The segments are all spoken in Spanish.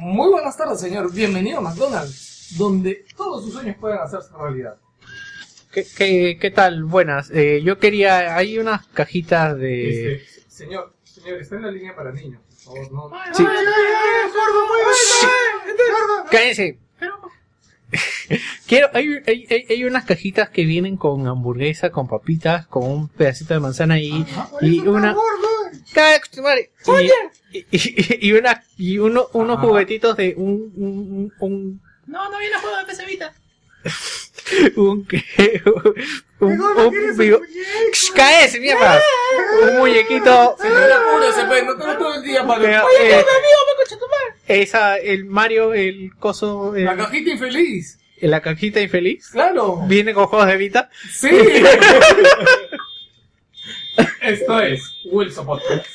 Muy buenas tardes, señor. Bienvenido a McDonald's, donde todos sus sueños pueden hacerse realidad. ¿Qué, qué, qué tal? Buenas. Eh, yo quería... Hay unas cajitas de... Este, señor, señor, está en la línea para niños. Por favor, no. Sí. Cállense. Quiero, hay, hay, hay- hay unas cajitas que vienen con hamburguesa, con papitas, con un pedacito de manzana y, y una... Cállate, tu madre. Y, una, y uno, unos Ajá. juguetitos de un, un, un, No, no viene juego de pesevita. un, un, un, un, digo, cállese, mierda. Un muñequito, el esa, el Mario, el coso, el- La cajita infeliz. la cajita infeliz. Claro. Viene con juegos de Vita. Sí. Esto es Wilson Podcast.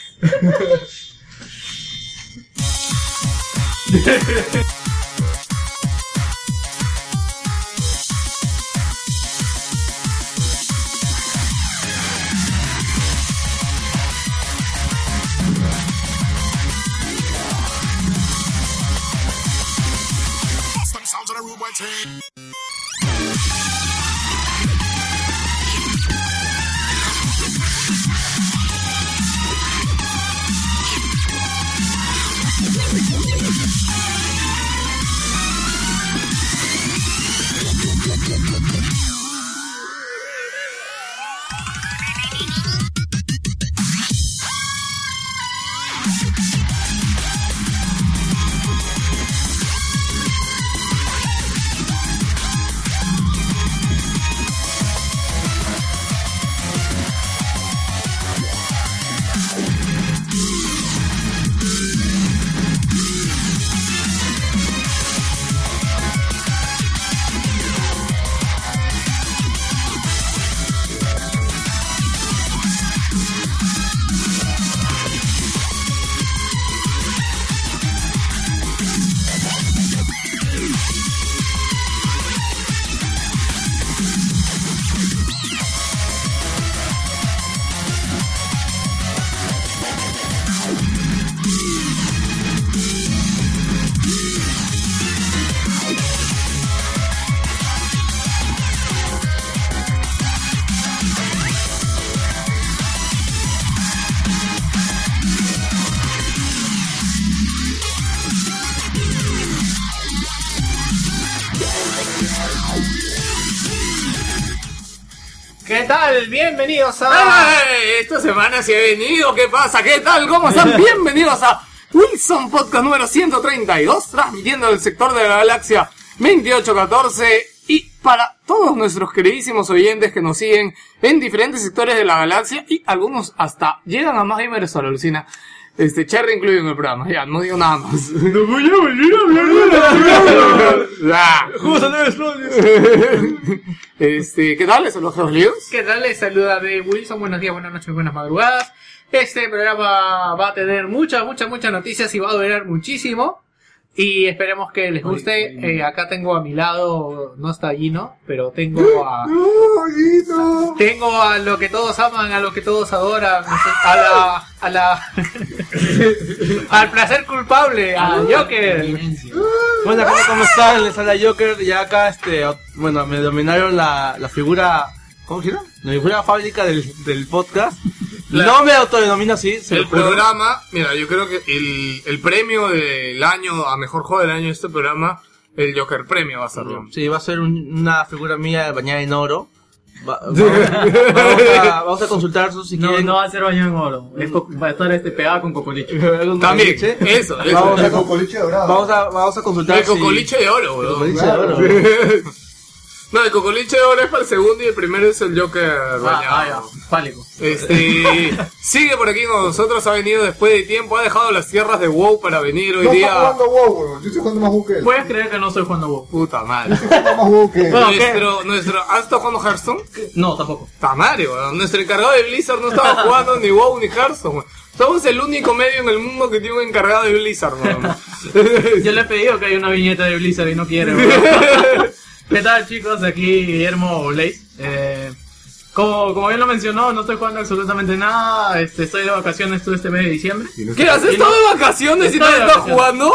Custom sounds on the rude Bienvenidos. Esta semana se ha venido. ¿Qué pasa? ¿Qué tal? ¿Cómo están? Bienvenidos a Wilson Podcast número 132, transmitiendo del sector de la galaxia 2814. Y para todos nuestros queridísimos oyentes que nos siguen en diferentes sectores de la galaxia y algunos hasta llegan a más gamers a la alucina. Este, Cherry incluido en el programa, ya, no digo nada más. No voy a volver a hablar Este, ¿qué tal? ¿Les saludos los líos? ¿Qué tal? Les saluda de Wilson. Buenos días, buenas noches, buenas madrugadas. Este programa va a tener muchas, muchas, muchas noticias y va a durar muchísimo. Y esperemos que les guste. Eh, acá tengo a mi lado, no está Gino, pero tengo a... Tengo a lo que todos aman, a lo que todos adoran, a la... A la al placer culpable, al Joker. Bueno, ¿cómo, cómo están? Les habla Joker. Ya acá, este, bueno, me dominaron la, la figura, ¿cómo se llama? La figura fábrica del, del podcast. No me autodenomino así, se El programa, mira, yo creo que el, el premio del año, a mejor juego del año de este programa, el Joker Premio va a ser. ¿no? Sí, va a ser un- una figura mía bañada en oro. Va- vamos, vamos a, vamos a consultar eso si No, quieren. no va a ser baño en oro. Es co- va a estar este pegado con cocolicho. Algún También, cocoliche. eso, eso. Vamos a, cocoliche dorado. vamos a, vamos a consultar el si- cocoliche de oro, el weón. cocoliche de oro. No, el cocoliche de oro es para el segundo y el primero es el Joker Ah, bañado. ah, ya. Fálico. Este, sigue por aquí con nosotros, ha venido después de tiempo, ha dejado las tierras de WoW para venir hoy No día. jugando WoW, weón. Yo estoy jugando más WoW que él. Puedes creer que no estoy jugando WoW. Puta madre. Estoy jugando más WoW que él. Bueno, ¿qué? Nuestro, nuestro, ¿has estado jugando Hearthstone? No, tampoco. Madre, weón. Nuestro encargado de Blizzard no estaba jugando ni WoW ni Hearthstone, weón. Somos el único medio en el mundo que tiene un encargado de Blizzard, weón. Yo le he pedido que haya una viñeta de Blizzard y no quiere. weón. ¿Qué tal chicos? Aquí Guillermo Blaze. Eh, como, como bien lo mencionó, no estoy jugando absolutamente nada. Este, estoy de vacaciones todo este mes de diciembre. ¿Qué? ¿Has estado de vacaciones y no Estoy de estás vacaciones. jugando?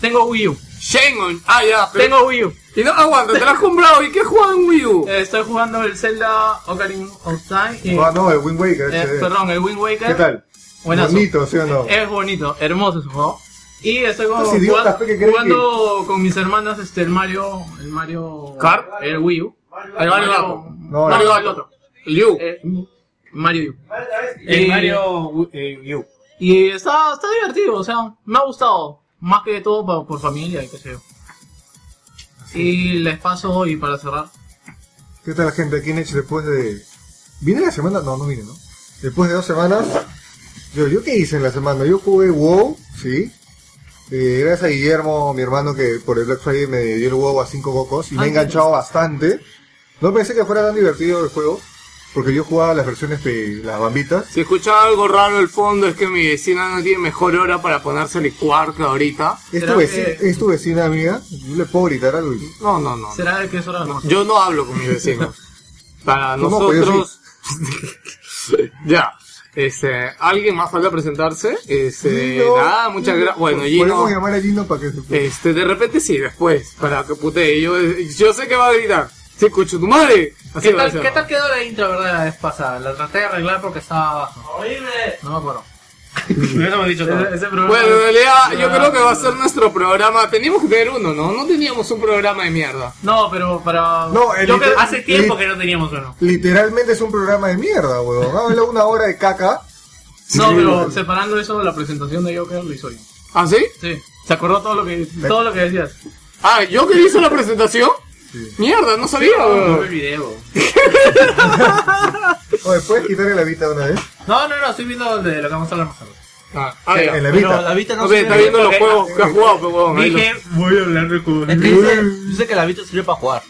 Tengo Wii U. Shenmue. Ah, ya. pero- Tengo Wii U. Y no, aguanta, te la has comprado. ¿Y qué juegas en Wii U? Eh, estoy jugando el Zelda Ocarina of Time. Y, Ah, no, el Wind Waker. eh, perdón, el Wind Waker. ¿Qué tal? Buenazo. Bonito, ¿sí o no? Es bonito, hermoso ese juego. Y estoy como Estos idiotas, jugando, que con mis hermanas este el Mario, el Mario ¿Kart? el Wii U. El Mario Gato. No, Mario no. Gato. el otro. Liu. Eh, Mario U. El Y- Mario eh, U. Y está, está divertido, o sea, me ha gustado. Más que todo por, por familia y qué sé yo. Y les paso hoy para cerrar. ¿Qué tal la gente aquí en Edge después de... ¿Vine la semana? No, no vine, ¿no? Después de dos semanas... Yo, ¿yo qué hice en la semana? Yo jugué WoW, sí. Eh, gracias a Guillermo, mi hermano, que por el Black Friday me dio el WoW a 5 cocos y me ha Ah, enganchado bastante. No pensé que fuera tan divertido el juego, porque yo jugaba las versiones de las bambitas. Si escuchaba algo raro al fondo es que mi vecina no tiene mejor hora para ponerse a licuar que ahorita. ¿Es tu, Creo veci- que- es tu vecina amiga? Yo le puedo gritar algo. y- No, no, no. ¿Será de qué es hora almuerzo? Yo no hablo con mis vecinos. Para. Pues nosotros. ya. Este, ¿alguien más falta presentarse? Este, Gino, nada, muchas gracias. Bueno, Podemos Gino. llamar a Gino para que se... Este, de repente sí, después, para que putee. Yo, yo sé que va a gritar. Sí, escucho tu madre. Así ¿Qué tal. ¿Qué tal quedó la intro, verdad, la vez pasada? La traté de arreglar porque estaba abajo. ¡Horrible! No me acuerdo. Eso me ha dicho todo. Ese, ese programa- Bueno, en realidad yo creo que va a ser nuestro programa. Teníamos que tener uno, ¿no? No teníamos un programa de mierda. No, pero para. No, el yo liter- Hace tiempo que no teníamos uno. Literalmente es un programa de mierda, weón. Habla una hora de caca. No, Sí, pero separando eso, la presentación de Joker lo hizo yo. ¿Ah, sí? Sí. Se acordó todo lo que, todo lo que decías. Ah, ¿yo que hizo la presentación? Mierda, no sabía, No, el weón. video. Oye, ¿puedes quitarle la vista de una vez? No, no, no, estoy viendo de lo que vamos a hablar más tarde. Ah, ah, ya. En la Pero vista. la Vita no Ok, sirve- está viendo los juegos que has jugado, pero ahí Dije, voy a hablar de juegos. Es que dice, dice que la Vita sirve para jugar.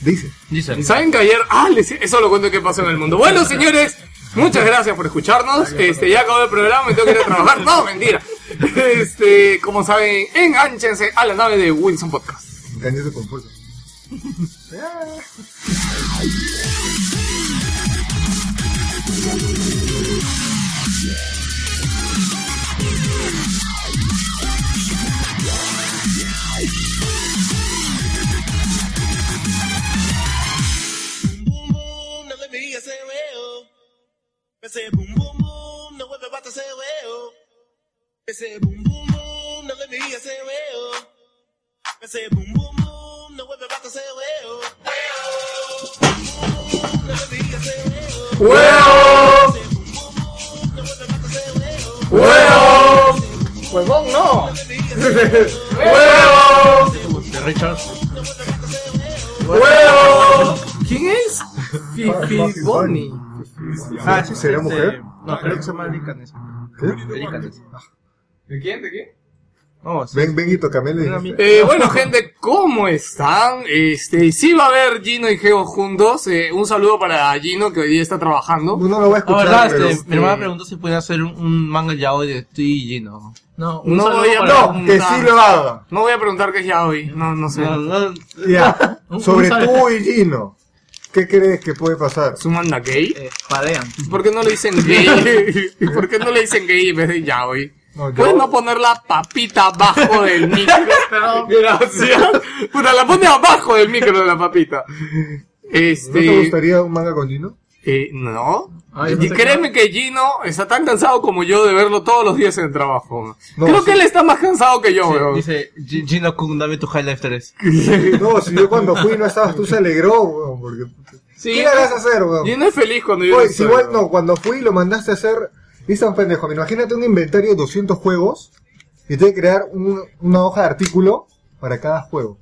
Dice. Dicen. lo- ¿Saben que ayer? Ah, les- eso lo cuento que pasó en el mundo. Bueno, señores, muchas gracias por escucharnos. Este, ya acabó el programa, me tengo que ir a trabajar. No, mentira. Este, como saben, enganchense a la nave de Wilson Podcast. Engañoso confuso. boom Me say boom boom boom, no ever say way say boom boom boom, no let me hear say way say boom boom boom, no ever say way oh. No ¡Huevón no! Richard. ¿Quién es? Fifi Bonnie. Ah, ese ¿Será este- mujer? No, creo que se llama Erika Ness. ¿Qué? Erika Ness. ¿De quién? ¿De quién? No, sí. Ven, ven y. Eh, bueno, gente, ¿cómo están? Este, sí va a haber Gino y Geo juntos. Eh, un saludo para Gino que hoy día está trabajando. No, no lo voy a La escuchar, verdad, pero... este, mi hermana preguntó si podía hacer un, un manga yaoi de tú y Gino. No, un No voy a- para- no. No, que sí lo haga. No voy a preguntar qué es ya hoy. No, no sé. No, no, Ya. Un- Sobre tú y Gino. ¿Qué crees que puede pasar? ¿Su manda gay? Eh, padean. ¿Por qué no le dicen gay? ¿Y por qué no le dicen gay en vez de ya hoy? No, yo- ¿Puedes no poner la papita abajo del micro? Pero- Gracias. Puta, la pone abajo del micro de la papita. ¿No Este. te gustaría un manga con Gino? Eh, no. Ay, y créeme que Gino está tan cansado como yo de verlo todos los días en el trabajo. No, Creo sí. que él está más cansado que yo, weón. Dice, G- Gino Kun, dame tu High Life 3. No, si yo cuando fui no estabas, tú se alegró, weón, porque... Sí, ¿Qué le vas a hacer, weón? Gino es feliz cuando yo Oye, si igual no, cuando fui lo mandaste a hacer, dice un pendejo, imagínate un inventario de 200 juegos y tiene que crear un- una hoja de artículo para cada juego.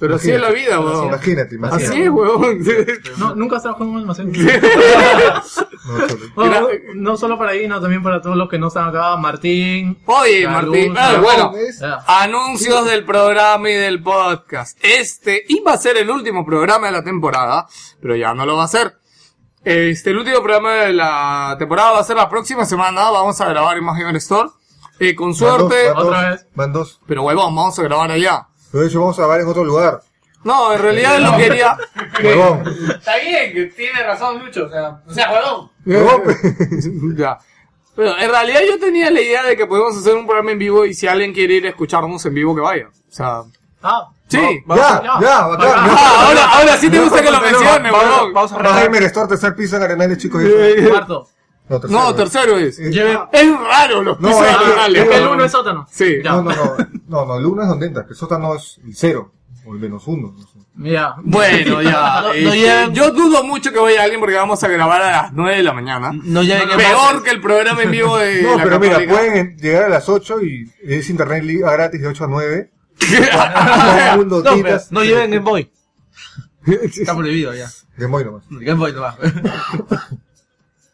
Pero así es la vida, weón. Imagínate, imagínate. Así es, weón. No, nunca has trabajado en un almacén. No, solo- Bueno, no solo para ahí, no, también para todos los que no están acá. Martín. Oye, Martín. ah, bueno. Ya. anuncios del programa y del podcast. Este iba a ser el último programa de la temporada, pero ya no lo va a ser. Este, el último programa de la temporada va a ser la próxima semana. Vamos a grabar en Magic Store. Eh, con Van suerte. dos, van Otra dos, vez. Van dos. Pero huevón, vamos a grabar allá. Pero de hecho vamos a grabar en otro lugar. No, en realidad él lo quería. Huevón. Está bien, que tiene razón Lucho, o sea, o sea, huevón. Huevón, ya. Pero en realidad yo tenía la idea de que podemos hacer un programa en vivo y si alguien quiere ir a escucharnos en vivo, que vaya. O sea, Ah, sí. Ya, ya, bacán. Ah, ahora, ahora sí te gusta que lo Tenemos- mencione, Vamos, weón. vamos a arrancar. Jaime Store, tercer piso en Arenales, chicos. cuarto. No, tercero. No, tercero es. Eh, Lleven- Es raro los No, pisos es que- arenales. es que El uno es sótano. Sí. Ya. No, no, no. No, no, el uno es donde entra. El sótano es el cero. O el menos uno. No sé. Ya. Bueno, ya. No- no este, lleven- Yo dudo mucho que vaya alguien porque vamos a grabar a las 9 de la mañana. No lleven en Peor que el programa en vivo de No, la pero mira, Católica. pueden llegar a las 8 y es internet li- gratis de 8 a 9. Todo el mundo No, pero titas. no lleven Game Boy. Está prohibido ya. Game Boy nomás. Game Boy no va.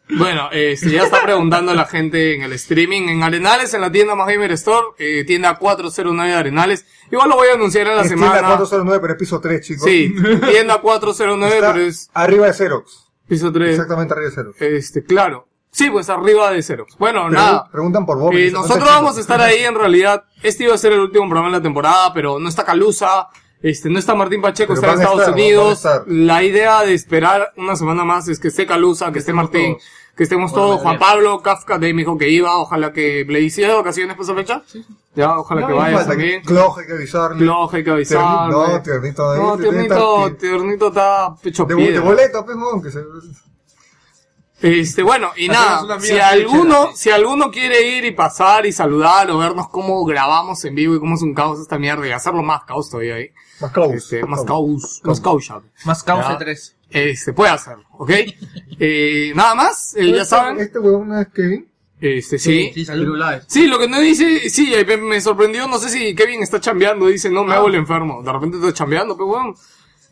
Bueno, este, ya está preguntando la gente en el streaming en Arenales, en la tienda Más Gamer Store, eh, tienda 409 de Arenales. Igual lo voy a anunciar en la Es tienda semana. 409, pero es piso 3, chicos. Sí, tienda 409, Está pero es arriba de Xerox. piso 3. Exactamente arriba de Xerox. Este, claro. Sí, pues arriba de cero. Bueno, Pregun- nada. Preguntan por Bobby. Eh, nosotros vamos a estar ahí en realidad. Este iba a ser el último programa de la temporada, pero no está Calusa, este, no está Martín Pacheco, Pero está en Estados. Unidos. La idea de esperar una semana más es que esté Calusa, que esté Martín, que estemos todos. Juan Pablo, Kafka, de me dijo que iba, ojalá que le hiciera de vacaciones por esa fecha. Ya, ojalá que vaya también. que- Cloj hay que avisarle. Cloj hay que avisarle. No, tiernito ahí. No, tiernito, tiernito está pecho De, de piedra. boleto, pues, no, que se... Este, bueno, y nada, si alguno, sí. si alguno quiere ir y pasar y saludar o vernos cómo grabamos en vivo y cómo es un caos esta mierda y hacerlo más caos todavía ahí. Caos. Este, más caos, más caos, ya. Más causa Ya. 3. Este, puede hacerlo, ¿ok? Eh, nada más, eh, ya saben. Este huevón no es Kevin. Este, sí. Sí, salud. Sí, lo que no dice, sí, eh, me- sorprendió, no sé si Kevin está chambeando, dice, no, me hago el enfermo. De repente está chambeando, pero weón.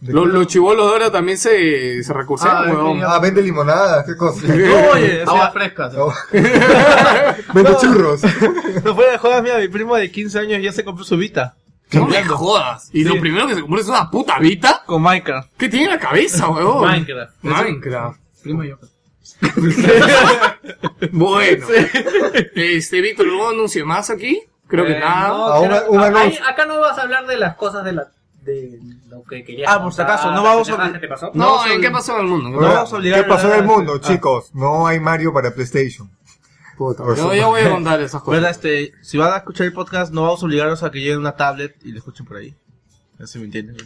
Los, los chivolos de ahora también se, se recursen, Ah, weón. Ah, vende limonada, qué cosa. Oye, Agua fresca. No. vende churros. no fuera de jodas, mira, mi primo de 15 años ya se compró su Vita. No me jodas. Y lo primero que se compró es una puta Vita. Con Minecraft. ¿Qué tiene en la cabeza, weón? Minecraft. Minecraft. Primo yo. Bueno. Este, Víctor, ¿algún anuncio más aquí? Creo que Eh, nada. no. Un Ah, anuncio. ahí- acá no vas a hablar de las cosas de la de lo que querías. Ah, por si acaso, no vamos a- te pasó. No, a ¿en hablar- qué pasó en el mundo? ¿Qué No pasó? vamos a obligar ¿Qué pasó en a- el mundo, Ah. chicos? No hay Mario para PlayStation. Puta, yo, voy a contar esas cosas. ¿Verdad? Este, si van a escuchar el podcast, no vamos a obligarlos a que lleven una tablet y lo escuchen por ahí. No si me entienden.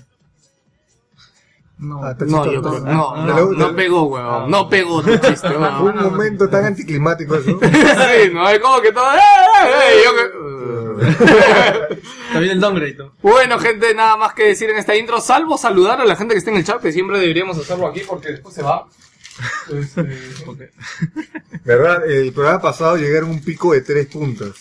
No. Ah, está No, yo creo, no, Ah, no, no pegó, weón. No pegó tu chiste, Fue weón. un momento tan anticlimático eso. Sí, no, es como que todo... ¡eh, eh, eh! Yo que- También el downgrade, ¿no? Bueno, gente, nada más que decir en esta intro, salvo saludar a la gente que está en el chat, que siempre deberíamos hacerlo aquí porque después se va. Este, ¿Verdad? El programa pasado llegaron un pico de tres puntas.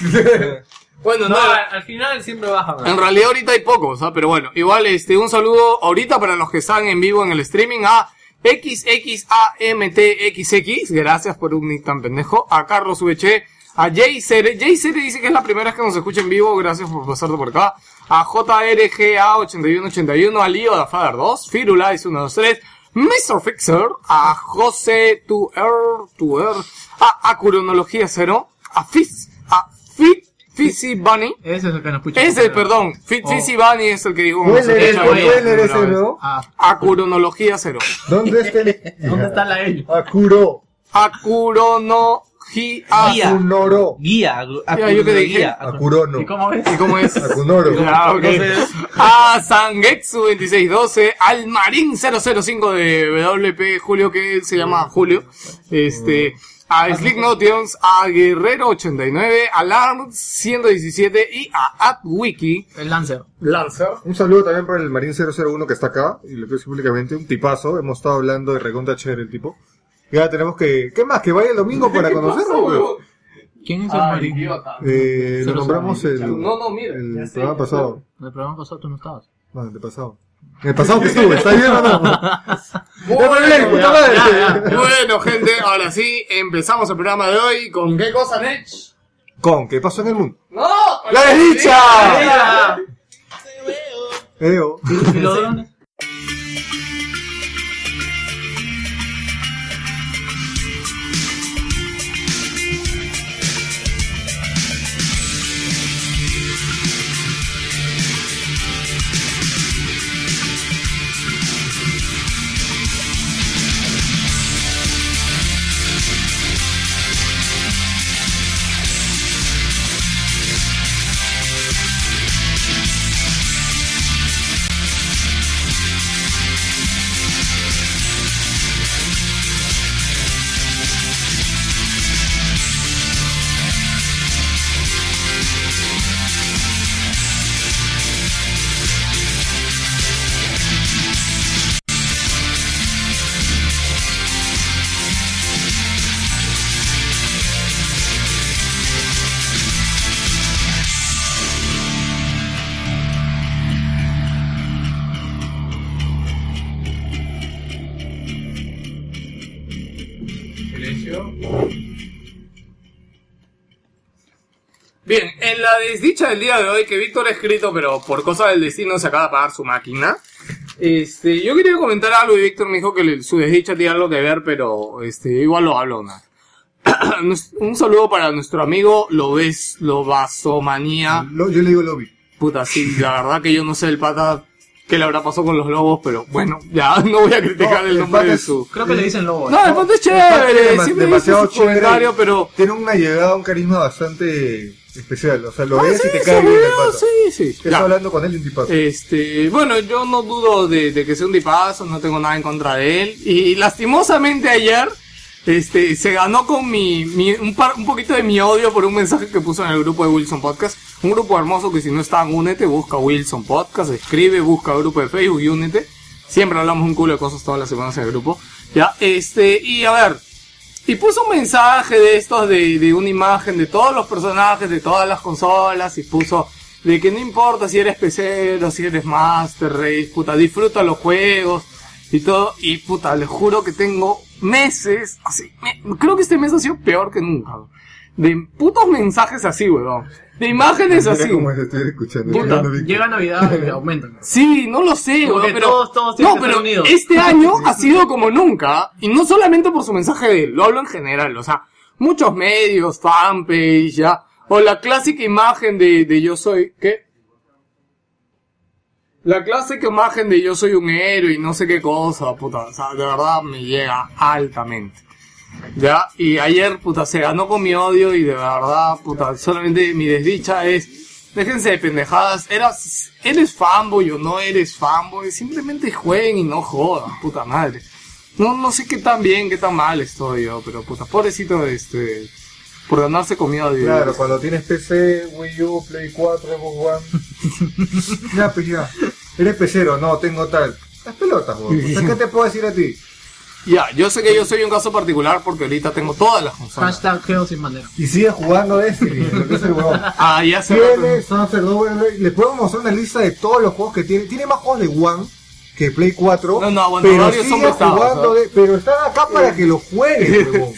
Bueno, No, no, al, al final siempre baja. en realidad ahorita hay pocos, ¿ah? pero bueno, igual este un saludo ahorita para los que están en vivo en el streaming a XXAMTXX, gracias por un nick tan pendejo, a Carlos VC, a Jay Cere, Jay Cere dice que es la primera vez que nos escucha en vivo, gracias por pasarte por acá, a JRGA8181, a Leo da Father 2, Firulais 123, Mr. Fixer, a José Tuer, Tuer, a Acuronología 0, a Fizz, a Fit, Fizzy Bunny, Ese es el que nos escucha. ese, perdón, Fit, Oh. Fizzy Bunny es el que digo. Ah, Acuronología 0. ¿Dónde está el...? ¿Dónde está la L? Akuro. Acuronología. Guía. Akunoro. Guía. Ya, ¿yo dije? Akurono. ¿Y cómo ves? ¿Y cómo es? Akunoro. Ah. Entonces- A Sangetsu 2612, al Marín 005 de WP Julio, que se llama Julio. Este, a Slick Notions, a Guerrero 89, a Lars 117 y a AtWiki El Lancer. Lancer. Un saludo también para el Marín 001 que está acá, y lo que es públicamente, un tipazo, hemos estado hablando de recontra chévere el tipo. Y ahora tenemos que, ¿qué más? Que vaya el domingo para conocerlo. ¿Quién es el Marín? idiota. Eh, lo nombramos el, No, no, mira. el ya sé, programa pasado. El programa pasado tú no estabas. No, el de pasado. El pasado que estuve, ¿está bien o no? Bueno, bien, puta madre. bueno, gente, ahora sí, empezamos el programa de hoy con qué cosa, Nech. Con, ¿qué pasó en el mundo? ¡No! ¡La desdicha! ¡Ah! Eo. ¿Y los drones? En la desdicha del día de hoy que Víctor ha escrito, pero por cosa del destino se acaba de apagar su máquina. Este, yo quería comentar algo y Víctor me dijo que le- su desdicha tiene algo que ver, pero este, igual lo hablo una. Un saludo para nuestro amigo Lobes, Lobasomanía. Lo- yo le digo lobby. Puta, sí, la verdad que yo no sé el pata qué le habrá pasado con los lobos, pero bueno, ya no voy a criticar No, el nombre de su... Creo que le dicen lobo. No, el pata es El pata es chévere, siempre dice demasiado su comentario, pero... Tiene una llegada, un carisma bastante especial. O sea, lo Ah, ves sí, y te cae bien el sí, sí. Estás Ya. hablando con él y un tipazo. Este, bueno, yo no dudo de, de que sea un tipazo, no tengo nada en contra de él. Y lastimosamente ayer, este, se ganó con mi, mi- un, par- un poquito de mi odio por un mensaje que puso en el grupo de Wilson Podcast. Un grupo hermoso que si no están, únete, busca Wilson Podcast, escribe, busca grupo de Facebook y únete. Siempre hablamos un culo de cosas todas las semanas en el grupo. Ya, este, y a ver, y puso un mensaje de estos de, de una imagen de todos los personajes de todas las consolas y puso de que no importa si eres PC o si eres Master Race, puta, disfruta los juegos y todo. Y puta, les juro que tengo meses, así, me- creo que este mes ha sido peor que nunca. De putos mensajes así, weón. De imágenes Mira así. estoy escuchando. Puta. Llega Navidad y aumentan. Sí, no lo sé, Como weón, que pero todos- todos tienen no, que estar pero unidos. este año ha sido como nunca y no solamente por su mensaje de él, lo hablo en general, o sea, muchos medios, fanpage, ya, o la clásica imagen de, de yo soy, ¿qué? La clásica imagen de yo soy un héroe y no sé qué cosa, puta, o sea, de verdad me llega altamente. Ya, y ayer, puta, se ganó con mi odio y de verdad, puta, solamente mi desdicha es, déjense de pendejadas, eras, eres fanboy o no eres fanboy, simplemente jueguen y no jodan, puta madre. No, no sé qué tan bien, qué tan mal estoy yo, pero puta, pobrecito, este, por ganarse con mi odio. Claro, cuando tienes PC, Wii U, Play 4, Xbox One. ya, pues ya. Eres pecero, no, tengo tal. Las pelotas, sea, ¿qué te puedo decir a ti? Ya, yo sé que yo soy un caso particular porque ahorita tengo todas las consolas. Hashtag Geo sin bandera. Y sigues jugando Destiny, lo que es el huevón. Ah, ya sé. Tiene Sunset Overdrive. Le podemos mostrar una lista de todos los juegos que tiene. Tiene más juegos de One que Play 4. No, no, bueno, pero son sigue prestados, jugando de, Pero están acá para que lo jueguen, huevón.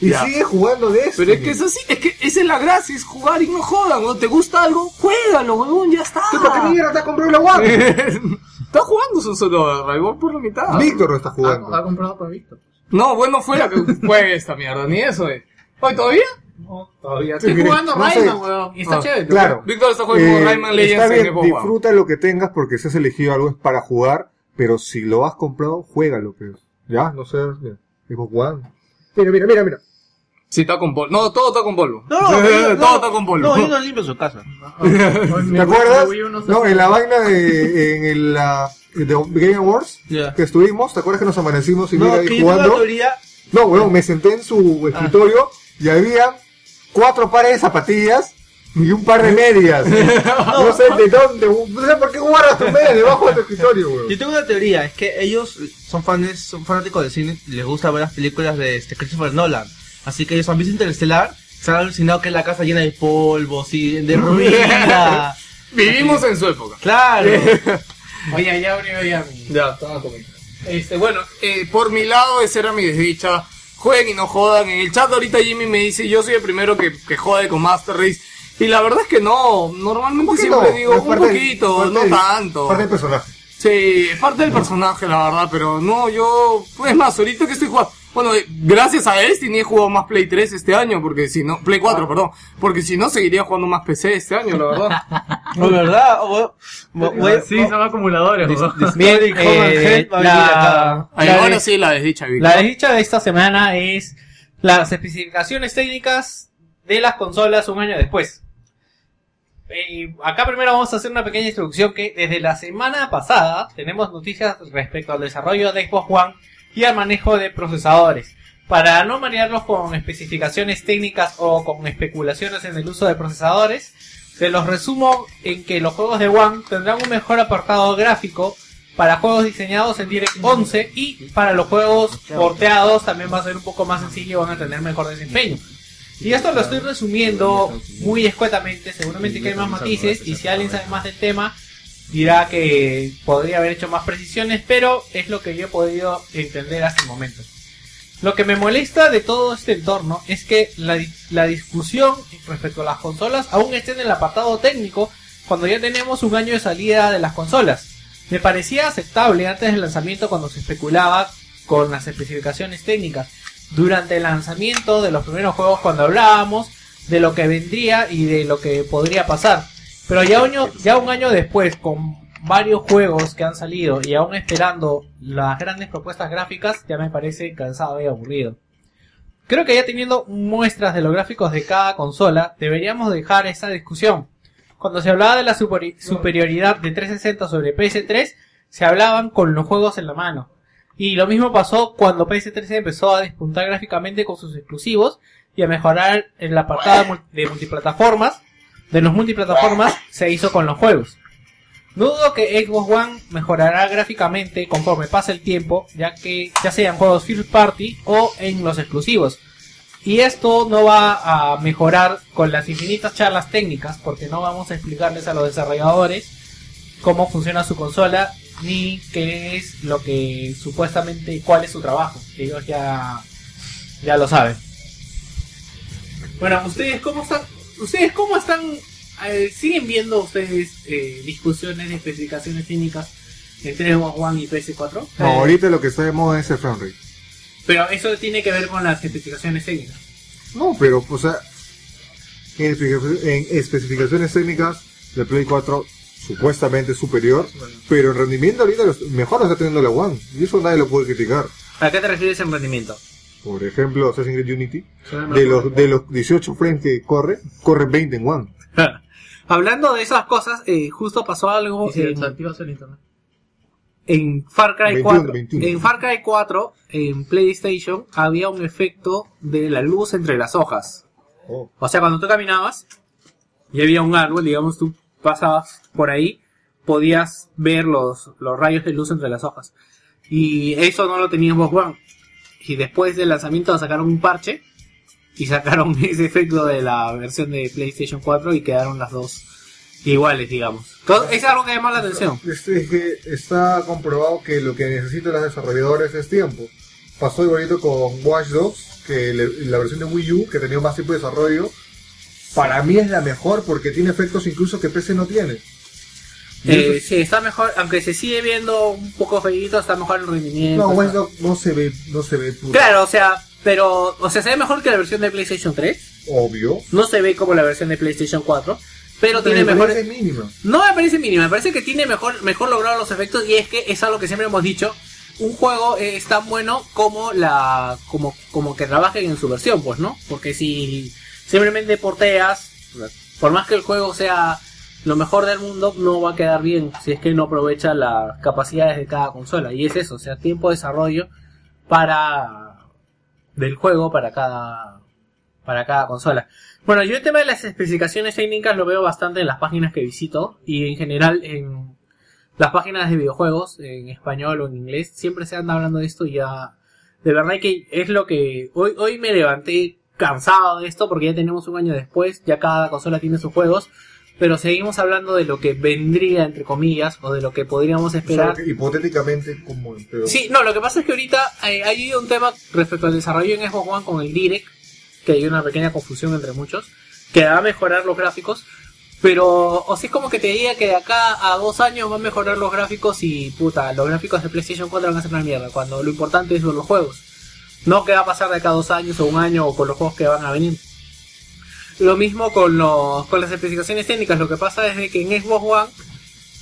Y Ya. sigue jugando de esto. Pero es que es así, es que esa es la gracia, es jugar y no jodan, ¿no? ¿Te gusta algo? Juégalo, huevón, ya está. ¿Para qué mierda te has comprado la One? está jugando su solo rival por la mitad. Víctor lo está Ha, ha jugando. comprado para Víctor. No, bueno fuera que juegue esta mierda, ni eso es. ¿Hoy todavía? No, todavía. Sí, Estoy jugando no. Rayman, weón. Y está Ah, chévere. Claro. Víctor está jugando Eh, Rayman Legends está en bien, disfruta lo que tengas porque si has elegido algo es para jugar, pero si lo has comprado, juégalo, pero ya, no sé, mira, Xbox One. Mira, mira, mira, mira. Sí, está con polvo. No, todo está con polvo. No, no, todo está con polvo. No, yo no limpio su casa. ¿Te acuerdas? No, en la vaina de, en el, la, de Game Awards, que estuvimos, ¿te acuerdas que nos amanecimos y No, ahí yo tengo la jugando? teoría. No, weón, me senté en su escritorio y había cuatro pares de zapatillas y un par de medias. no sé de dónde, no sé por qué guardas tu media debajo de tu escritorio, weón. Yo tengo una teoría, es que ellos son fans, son fanáticos de cine, y les gusta ver las películas de este Christopher Nolan. Así que ellos han visto Interestelar, se han alucinado que es la casa llena de polvo, sí, de ruina. Vivimos en su época. claro. Oye, ya abrió ya mi... Ya, estaba comiendo. Este, bueno, eh, por mi lado, esa era mi desdicha. Jueguen y no jodan. En el chat ahorita Jimmy me dice, yo soy el primero que, que jode con Master Race. Y la verdad es que no, normalmente ¿Por qué siempre no? digo un del- poquito, no del- tanto. Parte del personaje. Sí, es parte del personaje, la verdad, pero no, yo, es más, ahorita que estoy jugando, bueno, eh, gracias a Destiny he jugado más Play 3 este año, porque si no, Play 4, perdón, porque si no seguiría jugando más PC este año, la verdad. No, ¿verdad? O- o- o- Sí, son acumuladores. Bien, eh, la, la de- sí, la desdicha, la desdicha de esta semana es las especificaciones técnicas de las consolas un año después. Eh, acá primero vamos a hacer una pequeña introducción que desde la semana pasada tenemos noticias respecto al desarrollo de Xbox One y al manejo de procesadores. Para no marearlos con especificaciones técnicas o con especulaciones en el uso de procesadores, se los resumo en que los juegos de One tendrán un mejor apartado gráfico para juegos diseñados en DirectX 11 y para los juegos porteados también va a ser un poco más sencillo y van a tener mejor desempeño. Y esto lo estoy resumiendo muy escuetamente, seguramente que hay más matices y si alguien sabe más del tema dirá que podría haber hecho más precisiones, pero es lo que yo he podido entender hasta el momento. Lo que me molesta de todo este entorno es que la, la discusión respecto a las consolas aún esté en el apartado técnico cuando ya tenemos un año de salida de las consolas. Me parecía aceptable antes del lanzamiento cuando se especulaba con las especificaciones técnicas. Durante el lanzamiento de los primeros juegos cuando hablábamos de lo que vendría y de lo que podría pasar. Pero ya, año- ya un año después, con varios juegos que han salido y aún esperando las grandes propuestas gráficas, ya me parece cansado y aburrido. Creo que ya teniendo muestras de los gráficos de cada consola, deberíamos dejar esa discusión. Cuando se hablaba de la superi- superioridad de 360 sobre PS3, se hablaban con los juegos en la mano. Y lo mismo pasó cuando PS3 empezó a despuntar gráficamente con sus exclusivos y a mejorar el apartado de multiplataformas. De los multiplataformas se hizo con los juegos. No dudo que Xbox One mejorará gráficamente conforme pase el tiempo, ya que ya sean juegos first party o en los exclusivos. Y esto no va a mejorar con las infinitas charlas técnicas, porque no vamos a explicarles a los desarrolladores cómo funciona su consola, ni qué es lo que supuestamente, cuál es su trabajo. Ellos ya, ya lo saben. Bueno, ustedes cómo están, ustedes cómo están, eh, siguen viendo ustedes eh, discusiones de especificaciones técnicas entre Xbox One y PS4. No, Eh, ahorita lo que está de moda es el frame rate. Pero eso tiene que ver con las especificaciones técnicas. No, pero, o sea, en, espe- en especificaciones técnicas, la Play 4 supuestamente superior, pero en rendimiento ahorita los- mejor lo está teniendo la One, y eso nadie lo puede criticar. ¿A qué te refieres en rendimiento? Por ejemplo, Assassin's Creed Unity, de los, de los 18 frames que corre, corre 20 en One. Hablando de esas cosas, eh, justo pasó algo Y si en, desactivas el internet. en Far Cry 21, 4. 21. En Far Cry 4, en PlayStation, había un efecto de la luz entre las hojas. Oh. O sea, cuando tú caminabas y había un árbol, digamos, tú pasabas por ahí, podías ver los, los rayos de luz entre las hojas. Y eso no lo tenía en Xbox One. Y después del lanzamiento sacaron un parche y sacaron ese efecto de la versión de PlayStation 4 y quedaron las dos iguales, digamos. Todo- es algo que llama la atención. Este, está comprobado que lo que necesitan los desarrolladores es tiempo. Pasó igualito con Watch Dogs, que le- la versión de Wii U, que tenía más tiempo de desarrollo, para mí es la mejor porque tiene efectos incluso que PC no tiene. Eh, sí, está mejor, aunque se sigue viendo un poco feíto, está mejor el rendimiento. no, está- Watch Dogs no se ve, no se ve puro. Claro, o sea, pero, o sea, se ve mejor que la versión de PlayStation 3. obvio. No se ve como la versión de PlayStation 4, pero tiene la mejor. es mínima. No me parece mínima, me parece que tiene mejor, mejor logrado los efectos y es que es algo que siempre hemos dicho. Un juego eh, es tan bueno como la, como, como que trabajen en su versión, pues, ¿no? Porque si simplemente porteas, por más que el juego sea lo mejor del mundo, no va a quedar bien si es que no aprovecha las capacidades de cada consola. Y es eso, o sea, tiempo de desarrollo para del juego para cada para cada consola. Bueno, yo el tema de las especificaciones técnicas lo veo bastante en las páginas que visito y en general en las páginas de videojuegos en español o en inglés siempre se anda hablando de esto y ya de verdad que es lo que hoy hoy me levanté cansado de esto porque ya tenemos un año después, ya cada consola tiene sus juegos, pero seguimos hablando de lo que vendría entre comillas o de lo que podríamos O esperar. sea, que hipotéticamente, como. Pero, Sí, no, lo que pasa es que ahorita eh, hay un tema respecto al desarrollo en Xbox One con el Direct, que hay una pequeña confusión entre muchos, que va a mejorar los gráficos, pero, o sea, es como que te diga que de acá a dos años va a mejorar los gráficos y, puta, los gráficos de PlayStation 4 van a ser una mierda, cuando lo importante es los juegos. No qué va a pasar de acá a dos años o un año o con los juegos que van a venir. Lo mismo con, los, con las especificaciones técnicas, lo que pasa es de que en Xbox One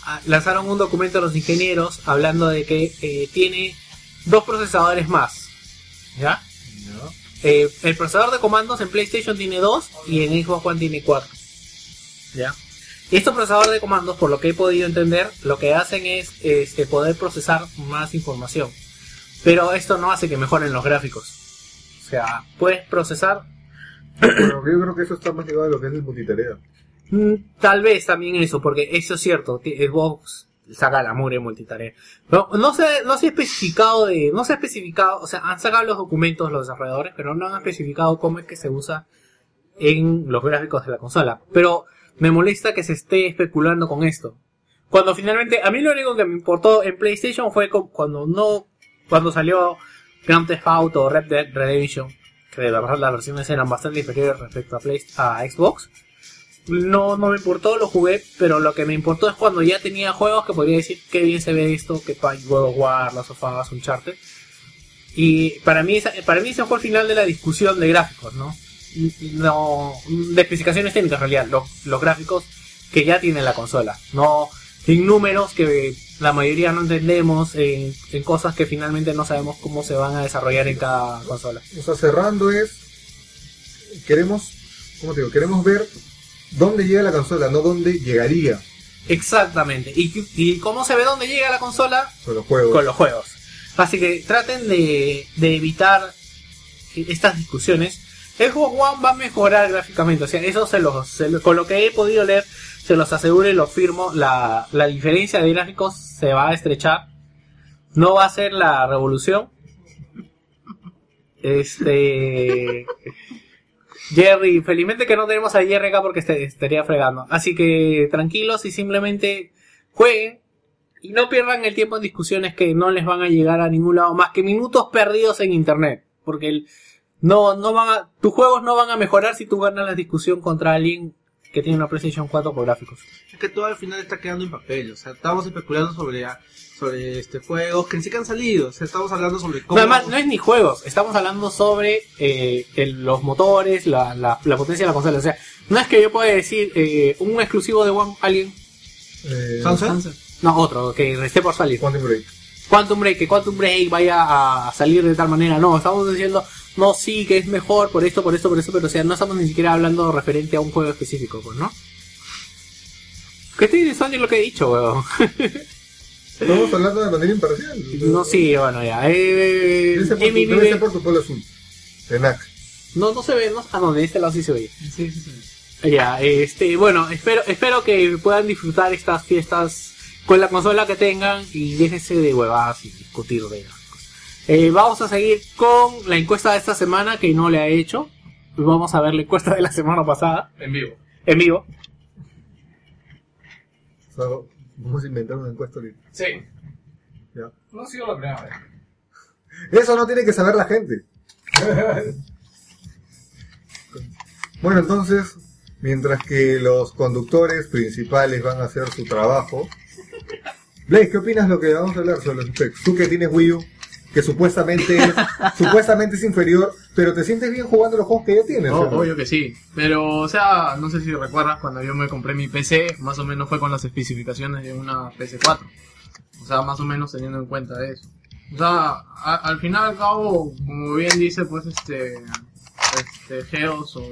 ah, lanzaron un documento a los ingenieros hablando de que eh, tiene dos procesadores más. ¿Ya? Eh, el procesador de comandos en PlayStation tiene dos y en Xbox One tiene cuatro. ¿Ya? Y estos procesadores de comandos, por lo que he podido entender, lo que hacen es este, poder procesar más información. Pero esto no hace que mejoren los gráficos. O sea, puedes procesar Bueno, yo creo que eso está más ligado a lo que es el multitarea. Mm, Tal vez también eso, porque eso es cierto, ti- Xbox saca la mugre multitarea. No, no se, no se ha especificado de, no se ha especificado, o sea, han sacado los documentos los desarrolladores, pero no han especificado cómo es que se usa en los gráficos de la consola. Pero me molesta que se esté especulando con esto. Cuando finalmente, a mí lo único que me importó en PlayStation fue cu- cuando no, cuando salió Grand Theft Auto Red Dead Redemption, que de verdad las versiones eran bastante inferiores respecto a, Play- a Xbox. No, no me importó, lo jugué, pero lo que me importó es cuando ya tenía juegos que podría decir qué bien se ve esto, que para God of War, Last of Us, Uncharted. Y para mí, para mí ese fue el final de la discusión de gráficos, ¿no? No, de especificaciones técnicas en realidad, los, los gráficos que ya tiene la consola, no en números que la mayoría no entendemos, en, en cosas que finalmente no sabemos cómo se van a desarrollar en cada consola. O sea, cerrando es. Queremos. ¿Cómo te digo? Queremos ver dónde llega la consola, no dónde llegaría Exactamente. ¿Y, y cómo se ve dónde llega la consola? con los juegos. con los juegos. Así que traten de, de evitar estas discusiones. El Xbox One va a mejorar gráficamente, o sea, eso se los, se lo- con lo que he podido leer, se los aseguro y lo firmo, la, la diferencia de gráficos se va a estrechar. No va a ser la revolución. Este... Jerry, felizmente que no tenemos a Jerry acá porque este- estaría fregando. Así que tranquilos y simplemente jueguen y no pierdan el tiempo en discusiones que no les van a llegar a ningún lado más que minutos perdidos en internet. Porque el- no, no van a, tus juegos no van a mejorar si tú ganas la discusión contra alguien que tiene una PlayStation 4 por gráficos. Es que todo al final está quedando en papel. O sea, estamos especulando sobre, sobre este juegos que ni siquiera han salido. O sea, estamos hablando sobre cómo. No, además, no es ni juegos, estamos hablando sobre eh, el- los motores, la, la, la potencia de la consola. O sea, no es que yo pueda decir eh, un exclusivo de One, alguien, Eh, Sunset. no, otro, que esté por salir. Quantum Break. Quantum Break, que Quantum Break vaya a salir de tal manera. No, estamos diciendo, no, sí, que es mejor por esto, por esto, por esto, pero o sea, no estamos ni siquiera hablando referente a un juego específico, pues, ¿no? ¿Qué estoy diciendo lo que he dicho, weón? Estamos hablando de manera imparcial. No, sí, bueno, ya. Eh, ser por, vive- por tu polo azul. Tenac. No, no se ve, no, ah, no, de este lado sí se oye. Sí, sí, sí. Ya, este, bueno, espero, espero que puedan disfrutar estas fiestas con la consola que tengan y déjense de huevadas y discutir de las cosas. Eh, vamos a seguir con la encuesta de esta semana que no le ha hecho. Vamos a ver la encuesta de la semana pasada En vivo. en vivo. Vamos a inventar una encuesta ahorita. Sí. Ya. No ha sido la primera vez. Eso no tiene que saber la gente. bueno, entonces, mientras que los conductores principales van a hacer su trabajo, Blaze, ¿qué opinas de lo que vamos a hablar sobre los specs? Tú que tienes Wii U, que supuestamente es, supuestamente es inferior, pero te sientes bien jugando los juegos que ya tienes. No, ¿o no? obvio que sí. Pero, o sea, no sé si recuerdas cuando yo me compré mi PC, más o menos fue con las especificaciones de una PC4. O sea, más o menos teniendo en cuenta eso. O sea, a- al final al cabo, como bien dice, pues este, este, Geos o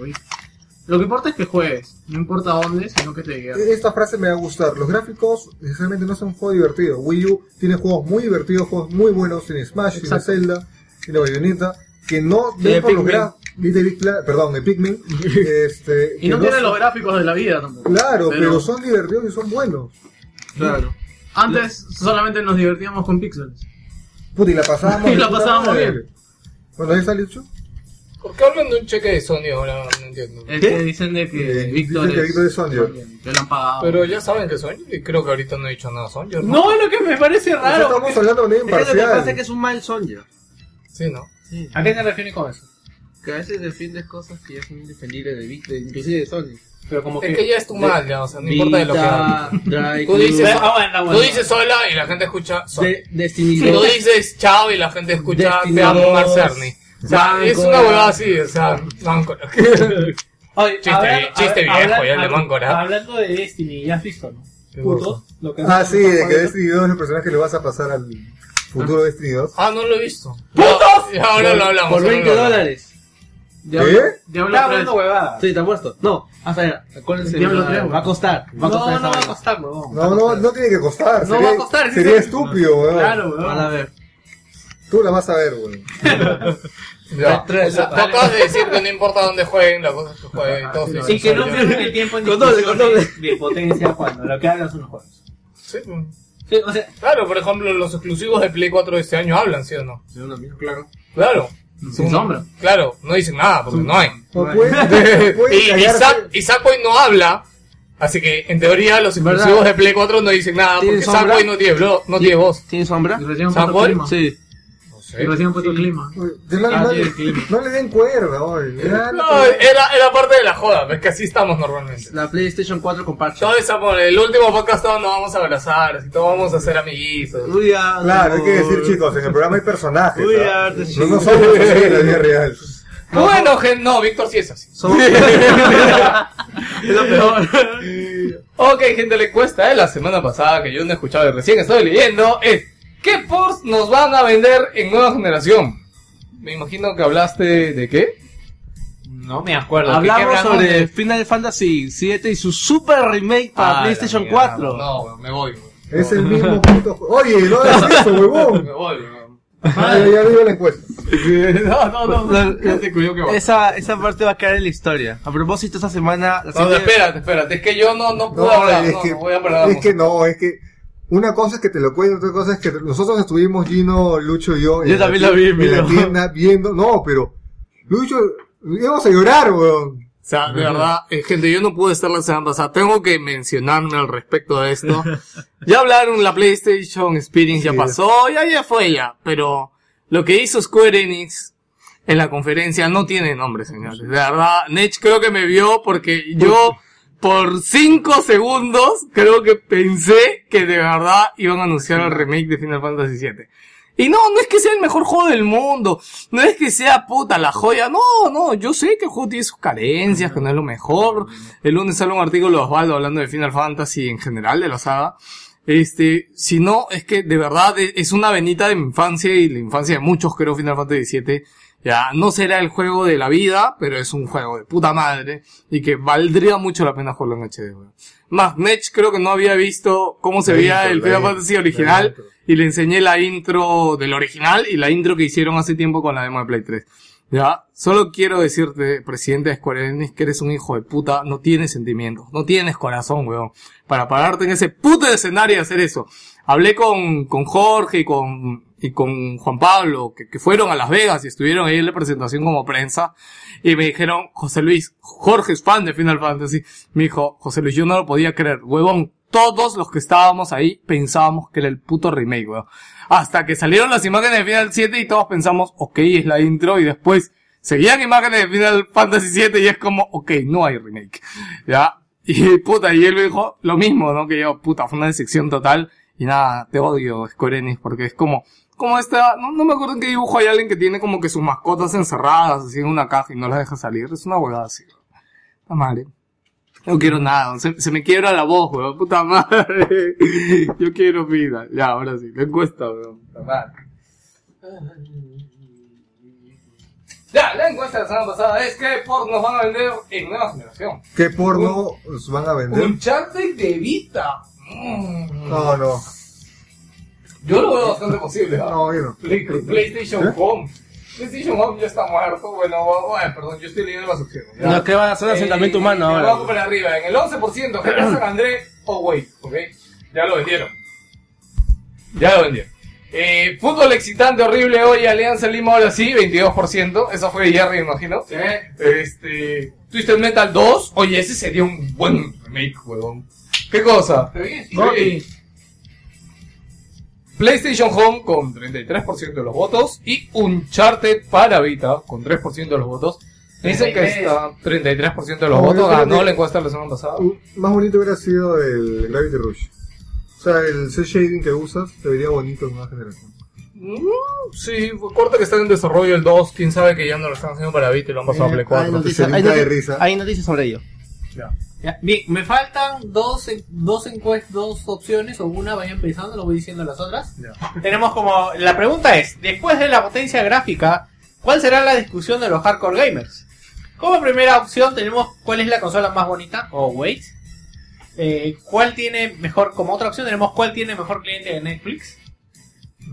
Lo que importa es que juegues, no importa dónde, sino que te diviertas. Esta frase me va a gustar. Los gráficos necesariamente no son un juego divertido. Wii U tiene juegos muy divertidos, juegos muy buenos. Tiene Smash, tiene Zelda, tiene Bayonetta. Que no Tiene ven por los gráficos. Perdón, de Pikmin. este, Y que no tiene son- los gráficos de la vida tampoco. Claro, pero... son divertidos y son buenos. Claro. Antes solamente nos divertíamos con píxeles. Puta, y la pasábamos. Y la pasábamos bien. Bueno, ahí salió Chu. ¿Por qué hablan de un cheque de Sony ahora? No entiendo. Es ¿Qué? que dicen de que Eh, Víctor dicen que es, Víctor es Sonyer. que lo han pagado. Pero ya saben que Sony, y creo que ahorita no he dicho nada Sony. No, lo que me parece raro. estamos hablando de manera Es que lo que pasa es que es un mal Sonja. Sí, ¿no? ¿A qué te refieres con eso? Que a veces defiendes cosas que ya son indefendibles de Vic, de, inclusive de Sony. Pero como Es que ya es tu mal, ya, o sea, no importa de lo que hables. Drake, Tú dices, Ah, bueno, bueno. Tú dices hola y la gente escucha Sony. de, Destiny Tú 2. dices chao y la gente escucha Destiny te amo 2, Mark Cerny. O sea, es una Mancora. huevada así, o sea, Mancora. Oye, Chiste vie- chiste viejo, ya el de Máncora. Hablando de Destiny, ya has visto, ¿no? Qué Putos, lo que Ah, sí, de que. Destiny 2 es el personaje que le vas a pasar al futuro Destiny 2. Ah, no lo he visto. ¡Putos! Ya, ahora lo hablamos. Por ahora 20 lo hablamos. dólares. Diablo, ¿Qué? Diablo Está 3. hablando huevadas. Sí, te apuesto. No, hasta ver, acuérdense. Diablo va- a costar. Va a costar No, no va a costar, huevón. No, no, no tiene que costar. No sería, va a costar, Sería estúpido, weón. Claro, Van a huevón. ver. Tú la vas a ver, weón. Ya. O sea, tú acabas de decir que no importa dónde jueguen, la cosa es que jueguen y todos dicen Y que no Sony. pierdan el tiempo en Con doble, con discusiones de potencia cuando lo que hablan son los juegos. Sí, pues. Sí, o sea, Claro, por ejemplo, los exclusivos de Play 4 de este año hablan, ¿sí o no? Claro. Claro. Sin sombra. Claro, no dicen nada porque no hay. No puede, puede Y, y, callarse. Zack- y Sackboy no habla. Así que en teoría los ¿Verdad? exclusivos de Play 4 no dicen nada ¿Tiene porque sombra? Sackboy no tiene, blo- no tiene voz. ¿Tiene sombra? Y recién ¿Saboy? fotoprima. Sí. Recién puesto clima. Ah, no, sí, el clima. no le den cuerda, oye. Ya, No, era, era parte de la joda, es que así estamos normalmente. La PlayStation 4 con parche. Todo es amor, el último podcast todos nos vamos a abrazar, así todos vamos a ser amiguitos. Uy, Claro, hay que decir, chicos, en el programa hay personajes. Uy, No, no somos así en la vida real. Bueno, gen- no, Víctor sí es así. Somos- es lo peor. Ok, gente, la encuesta de la semana pasada que yo no he escuchado y recién estoy leyendo es ¿Qué ports nos van a vender en nueva generación? Me imagino que hablaste de qué? No me acuerdo. ¿Qué- qué Hablamos sobre de- Final Fantasy 7 y su super remake para Ah, PlayStation la mierda. 4. No, weón, me voy. weón. Es el mismo puto. Oye, no es eso, Me huevón. voy, weón. Ah, ya, digo la encuesta. No, no, no. No. Ya te cuido que va. Esa, esa parte va a quedar en la historia. A propósito, esta semana... La No, siguiente- espérate, espérate. Es que yo no, no puedo No, hablar. es No, que, no voy a hablar. es que no, es que una cosa es que te lo cuento, otra cosa es que nosotros estuvimos, Gino, Lucho y yo, Yo la también tie- vi, en la mira. tienda viendo, no, pero Lucho, íbamos a llorar, weón. O sea, de verdad, eh, gente, yo no pude estar la semana pasada. Tengo que mencionarme al respecto de esto. Ya hablaron, la PlayStation Experience ya pasó, ya, ya fue ya. Pero lo que hizo Square Enix en la conferencia no tiene nombre, señores. De verdad, Nech creo que me vio porque yo, por cinco segundos, creo que pensé que de verdad iban a anunciar el remake de Final Fantasy VII. Y no, no es que sea el mejor juego del mundo, no es que sea puta la joya, no, no, yo sé que el juego tiene sus carencias, que no es lo mejor. El lunes sale un artículo de Osvaldo hablando de Final Fantasy en general, de la saga. Este, si no, es que de verdad e- es una venita de mi infancia y la infancia de muchos, creo, Final Fantasy VII. Ya, no será el juego de la vida, pero es un juego de puta madre y que valdría mucho la pena jugarlo en HD, weón. Más, Nech creo que no había visto cómo se La veía intro, el Final Fantasy original y le enseñé la intro del original y la intro que hicieron hace tiempo con la demo de Play 3. Ya, solo quiero decirte, presidente de Square Enix, que eres un hijo de puta, no tienes sentimientos, no tienes corazón, weón, para pararte en ese puto escenario y hacer eso. Hablé con, con Jorge y con, y con Juan Pablo, que, que fueron a Las Vegas y estuvieron ahí en la presentación como prensa, y me dijeron, José Luis, Jorge es fan de Final Fantasy, me dijo, José Luis, yo no lo podía creer, huevón, todos los que estábamos ahí pensábamos que era el puto remake, weón. Hasta que salieron las imágenes de Final 7 y todos pensamos, ok, es la intro, y después seguían imágenes de Final Fantasy 7 y es como, ok, no hay remake. Ya. Y puta, y él me dijo lo mismo, ¿no? Que yo, puta, fue una decepción total. Y nada, te odio, Square Enix, porque es como, como esta, no, no me acuerdo en qué dibujo hay alguien que tiene como que sus mascotas encerradas así en una caja y no las deja salir. Es una huevada así. Está mal, ¿eh? No quiero nada, se, se me quiebra la voz, weón, puta madre. Yo quiero vida. Ya, ahora sí, la encuesta, weón. Puta madre. Ya, la encuesta de la semana pasada es que por nos van a vender en nueva generación. ¿Qué porno os van a vender? Uncharted de Vita. No, no. Yo lo veo bastante posible. No, yo no. Play- PlayStation ¿Eh? Home. PlayStation Home ya está muerto. Bueno, bueno, perdón, yo estoy leyendo las opciones. ¿ya? No, que van a hacer asentamiento Eh, humano me ahora. Vamos para arriba. En el 11%, GTA San Andrés o Wait, ¿ok? Ya lo vendieron. Ya lo vendieron. Eh, fútbol excitante, horrible hoy, Alianza Lima ahora sí, 22%. Eso fue Jerry, me imagino. Este. Twisted Metal 2. Oye, ese sería un buen remake, huevón. ¿Qué cosa? Gotti. PlayStation Home con 33% de los votos y Uncharted para Vita con 3% de los votos. Dicen que 33. está 33% de los votos. Ganó que- la encuesta la semana pasada. Más bonito hubiera sido el Gravity Rush. O sea, el cel shading que usas se vería bonito en nueva generación. Mm, sí, fue corta que está en desarrollo el 2. Quién sabe que ya no lo están haciendo para Vita y lo han pasado a Play 4. Hay no noticias, te hay, se brinca de noti- risa. hay noticias sobre ello. Ya, Bien, me faltan dos, dos encuestas, dos opciones, o una, vayan pensando, lo voy diciendo las otras. Tenemos como, la pregunta es, después de la potencia gráfica, ¿cuál será la discusión de los hardcore gamers? Como primera opción tenemos cuál es la consola más bonita, o wait. Eh, ¿Cuál tiene mejor, como otra opción tenemos cuál tiene mejor cliente de Netflix.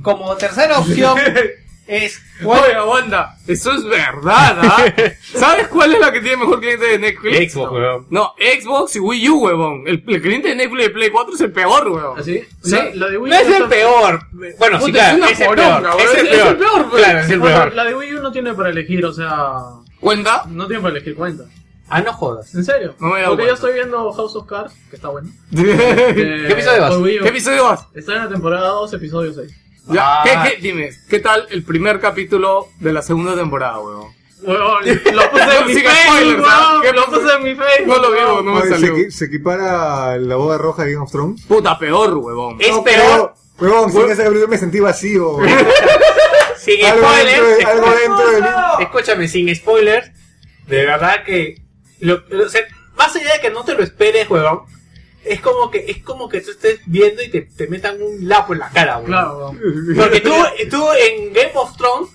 Como tercera opción es cuál... Oye, aguanta, eso es verdad, ¿ah? ¿Sabes cuál es la que tiene mejor cliente de Netflix? Xbox, weón. No, Xbox y Wii U, huevón. El, el cliente de Netflix de Play 4 es el peor, huevón. ¿Así? Sí. La, la de Wii No U es el peor. Bueno, sí, claro, es el peor. weón. Es el peor. Claro, es el No, pero peor. la de Wii U no tiene para elegir, o sea, ¿Cuenta? no tiene para elegir cuenta. Ah, no jodas. ¿En serio? No me Porque yo cuenta. estoy viendo House of Cards, que está bueno. ¿Qué episodio vas? Wii U. episodio vas? Está en la temporada 2, episodio 6. Ya, Ah. ¿qué, qué, dime, ¿qué tal el primer capítulo de la segunda temporada, weón? Huevón, lo puse en mi Facebook, ¿ah? huevón, ¿Qué lo puse? en mi Facebook. No lo huevón. no me Oye, se, salió. equi- se equipara la boda roja de Game of Thrones. Puta, peor, huevón. Es No peor. Huevón, sin ese capítulo me sentí vacío. Sin algo, dentro spoilers. de, algo dentro de mí. Escúchame, sin spoilers. De verdad que. Lo, o sea, más allá de que no te lo esperes, huevón. Es como que, es como que tú estés viendo y te, te metan un lapo en la cara, huevón. Claro. Porque tú, tú en Game of Thrones,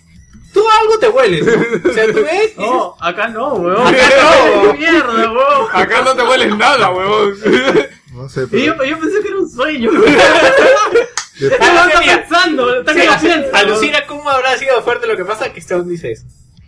tú algo te hueles, ¿no? O sea, tú ves y No, acá no, huevón. Acá no. ¡Qué mierda, huevón! Acá no te hueles nada, huevón. No sé, Y pero. yo, yo pensé que era un sueño, Ah, está mira. pensando, está Sí, que lo así- piensa. alucina cómo habrá sido fuerte lo que pasa que este hombre dice eso.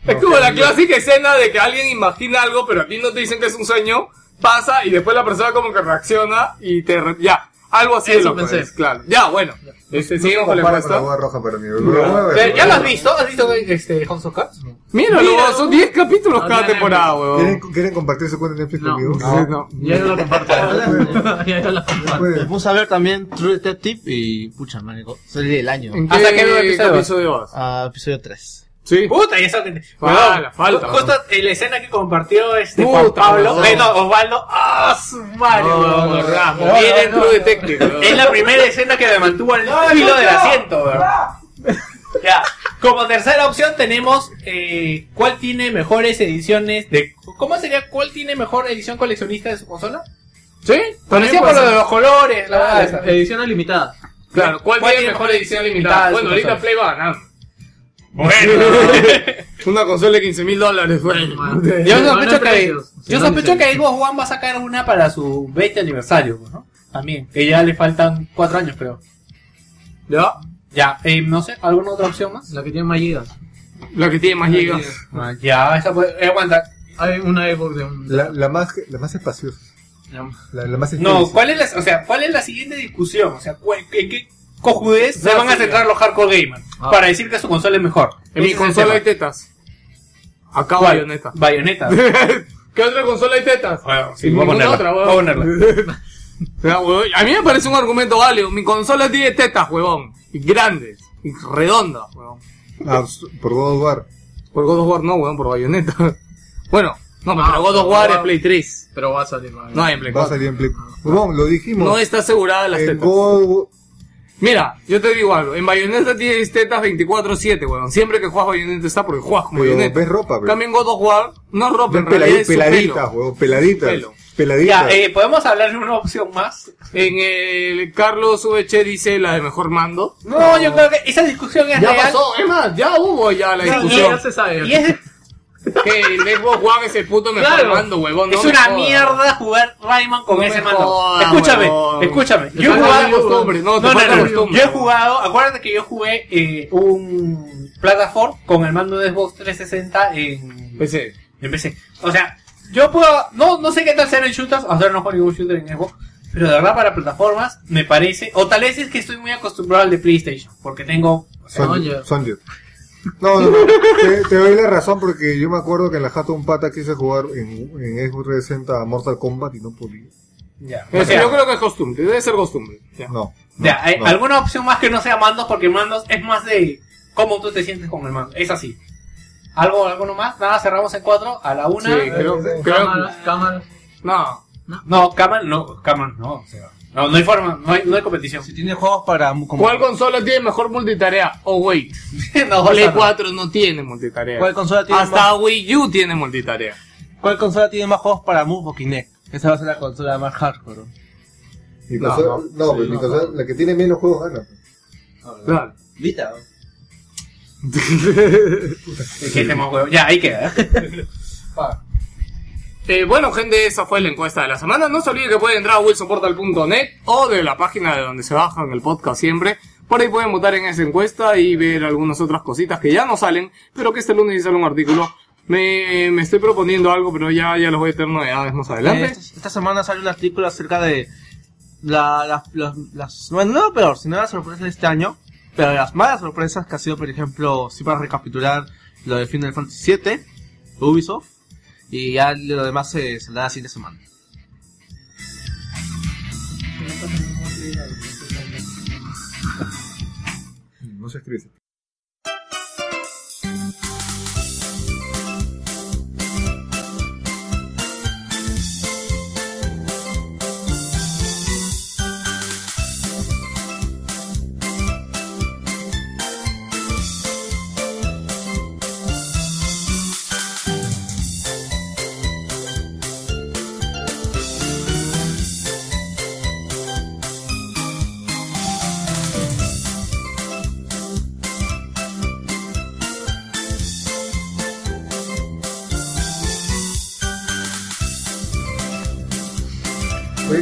Es como la clásica escena de que alguien imagina algo, pero a ti no te dicen que es un sueño, pasa y después la persona como que reacciona y te... re- Ya, algo así Eso es lo pensé. es, claro. Ya, bueno. Este, no seguimos con la encuesta. roja para mí. Lo voy a ver. ¿Ya, ya lo has visto? ¿Has visto este House of Cards? Míralo, Míralo. son 10 capítulos No cada temporada, ¿Quieren, weón. ¿Quieren compartir su cuenta de Netflix No. conmigo? Sí, no. Ya yo lo comparto. ya yo lo comparto. Puse a ver también True Detective y pucha, manico, serie del año. ¿En ¿Hasta qué episodio vas? episodio vas? Ah, episodio 3. Sí. Puta, ya está. Falta, falta. Justo en la escena que compartió este Puta, Juan Pablo, eh, no, Osvaldo, ¡ah, su madre! Ramos, viene True Detective, weón. Es la primera escena que me mantuvo al filo del asiento, weón. Ya, como tercera opción tenemos eh, ¿cuál tiene mejores ediciones de... ¿Cómo sería? ¿Cuál tiene mejor edición coleccionista de su consola? ¿Sí? Conocía por lo de los colores, la verdad. esa. Edición limitada. Claro, ¿cuál, ¿Cuál tiene mejor edición limitada? Bueno, ahorita? Play va ganando. Bueno. Una consola de 15 mil dólares, bueno. Yo No, no sospecho que, precios. yo No sospecho que. Xbox One va a sacar una para su 20 aniversario, ¿no? También, que ya le faltan 4 años, creo. ¿Ya? Ya, eh, no sé, ¿alguna otra opción más? La que tiene más gigas. La que tiene más gigas. Ah, ya, esa puede, eh, aguanta. Hay una Xbox de un... La, la, más, la más espaciosa. La, la más No, extensa. ¿cuál es la, o sea, cuál es la siguiente discusión? O sea, ¿cuál- ¿en qué cojudez se Ya, van a sí, centrar los hardcore gamers? Ah. Para decir que su consola es mejor. En mi consola hay tetas. Acá ¿Cuál? bayoneta. Bayoneta. ¿Qué otra consola hay tetas? Bueno, sí, Y voy a ponerla. otra, voy a huevón. ponerla. Huevón. A mí me parece un argumento válido. Mi consola tiene tetas, huevón. Y grandes. Y redondas, huevón. Ah, por God of War. Por God of War no, huevón, por bayoneta. Bueno, no, Ah, pero God of War es. Play 3. Pero va a salir. No hay en Play Va a 4. salir en Play. Bueno, lo dijimos. No está asegurada las en tetas. God Mira, yo te digo algo. En Bayonetta tienes tetas 24-7, weón. Siempre que juegas Bayonetta está porque juegas con Bayonetta. ves ropa, pero. Cambio en God of War, no es ropa, en realidad es su peladitas, pelo. huevón, peladitas. Pelo. Peladitas. Ya, eh, ¿podemos hablar de una opción más? En el Carlos VH dice la de mejor mando. No, yo creo que esa discusión es Ya real. pasó, es más, ya hubo ya la Sí, discusión. Ya se sabe. Y es, Que el Xbox One es el puto mejor Claro. mando, huevón. no es una mierda jugar Rayman con No ese mando. escúchame, huevón. escúchame. Te Yo he jugado. costumbre, no, te No, no, falta no, costumbre. Yo he jugado, acuérdate que yo jugué eh, un Plataform con el mando de Xbox 360 en, PC. en PC. O sea, yo puedo, no, no sé qué tal ser en shooters, o sea, no juego ningún shooter en Xbox, pero de verdad para plataformas me parece, o tal vez es que estoy muy acostumbrado al de PlayStation, porque tengo, Son, son. No, no, no. te, te doy la razón porque yo me acuerdo que en la jato un pata quise jugar en, en Xbox 360 a Mortal Kombat y no podía. ya, O o sea, yo creo que es costumbre, debe ser costumbre. Ya. No. no, ya, ¿hay no. alguna opción más que no sea mandos, porque mandos es más de cómo tú te sientes con el mando, es así. ¿Algo, alguno más? Nada, cerramos en cuatro, a la una. Sí, creo, creo Cámaras, cámaras. No. No, Camal, no, Camal, no, o sea, no, no hay forma, no hay, no hay competición. Si tiene juegos para... Como, ¿Cuál consola tiene mejor multitarea? Oh, wait. no, Play o sea, no. 4 no tiene multitarea. ¿Cuál consola tiene Hasta más, Wii U tiene multitarea. ¿Cuál consola tiene más juegos para Move o Kinect? Esa va a ser la consola más hardcore. Mi No, consola- no. no, pues mi consola- la que tiene menos juegos gana. Claro. Vita. Es que estemos huevos. Ya, ahí queda. ¿eh? Eh, bueno, gente, esa fue la encuesta de la semana. No se olviden que pueden entrar a wilsonportal.net o de la página de donde se bajan el podcast siempre. Por ahí pueden votar en esa encuesta y ver algunas otras cositas que ya no salen, pero que este lunes sale un artículo. Me, me estoy proponiendo algo, pero ya, ya les voy a tener novedades más adelante. Eh, esta, esta semana sale un artículo acerca de la, las, las, las- bueno, no peor, sino las sorpresas de este año, pero las malas sorpresas que ha sido, por ejemplo, si para recapitular lo de Final Fantasy VII, Ubisoft, y ya lo demás se saldrá la siguiente semana. no se escribe.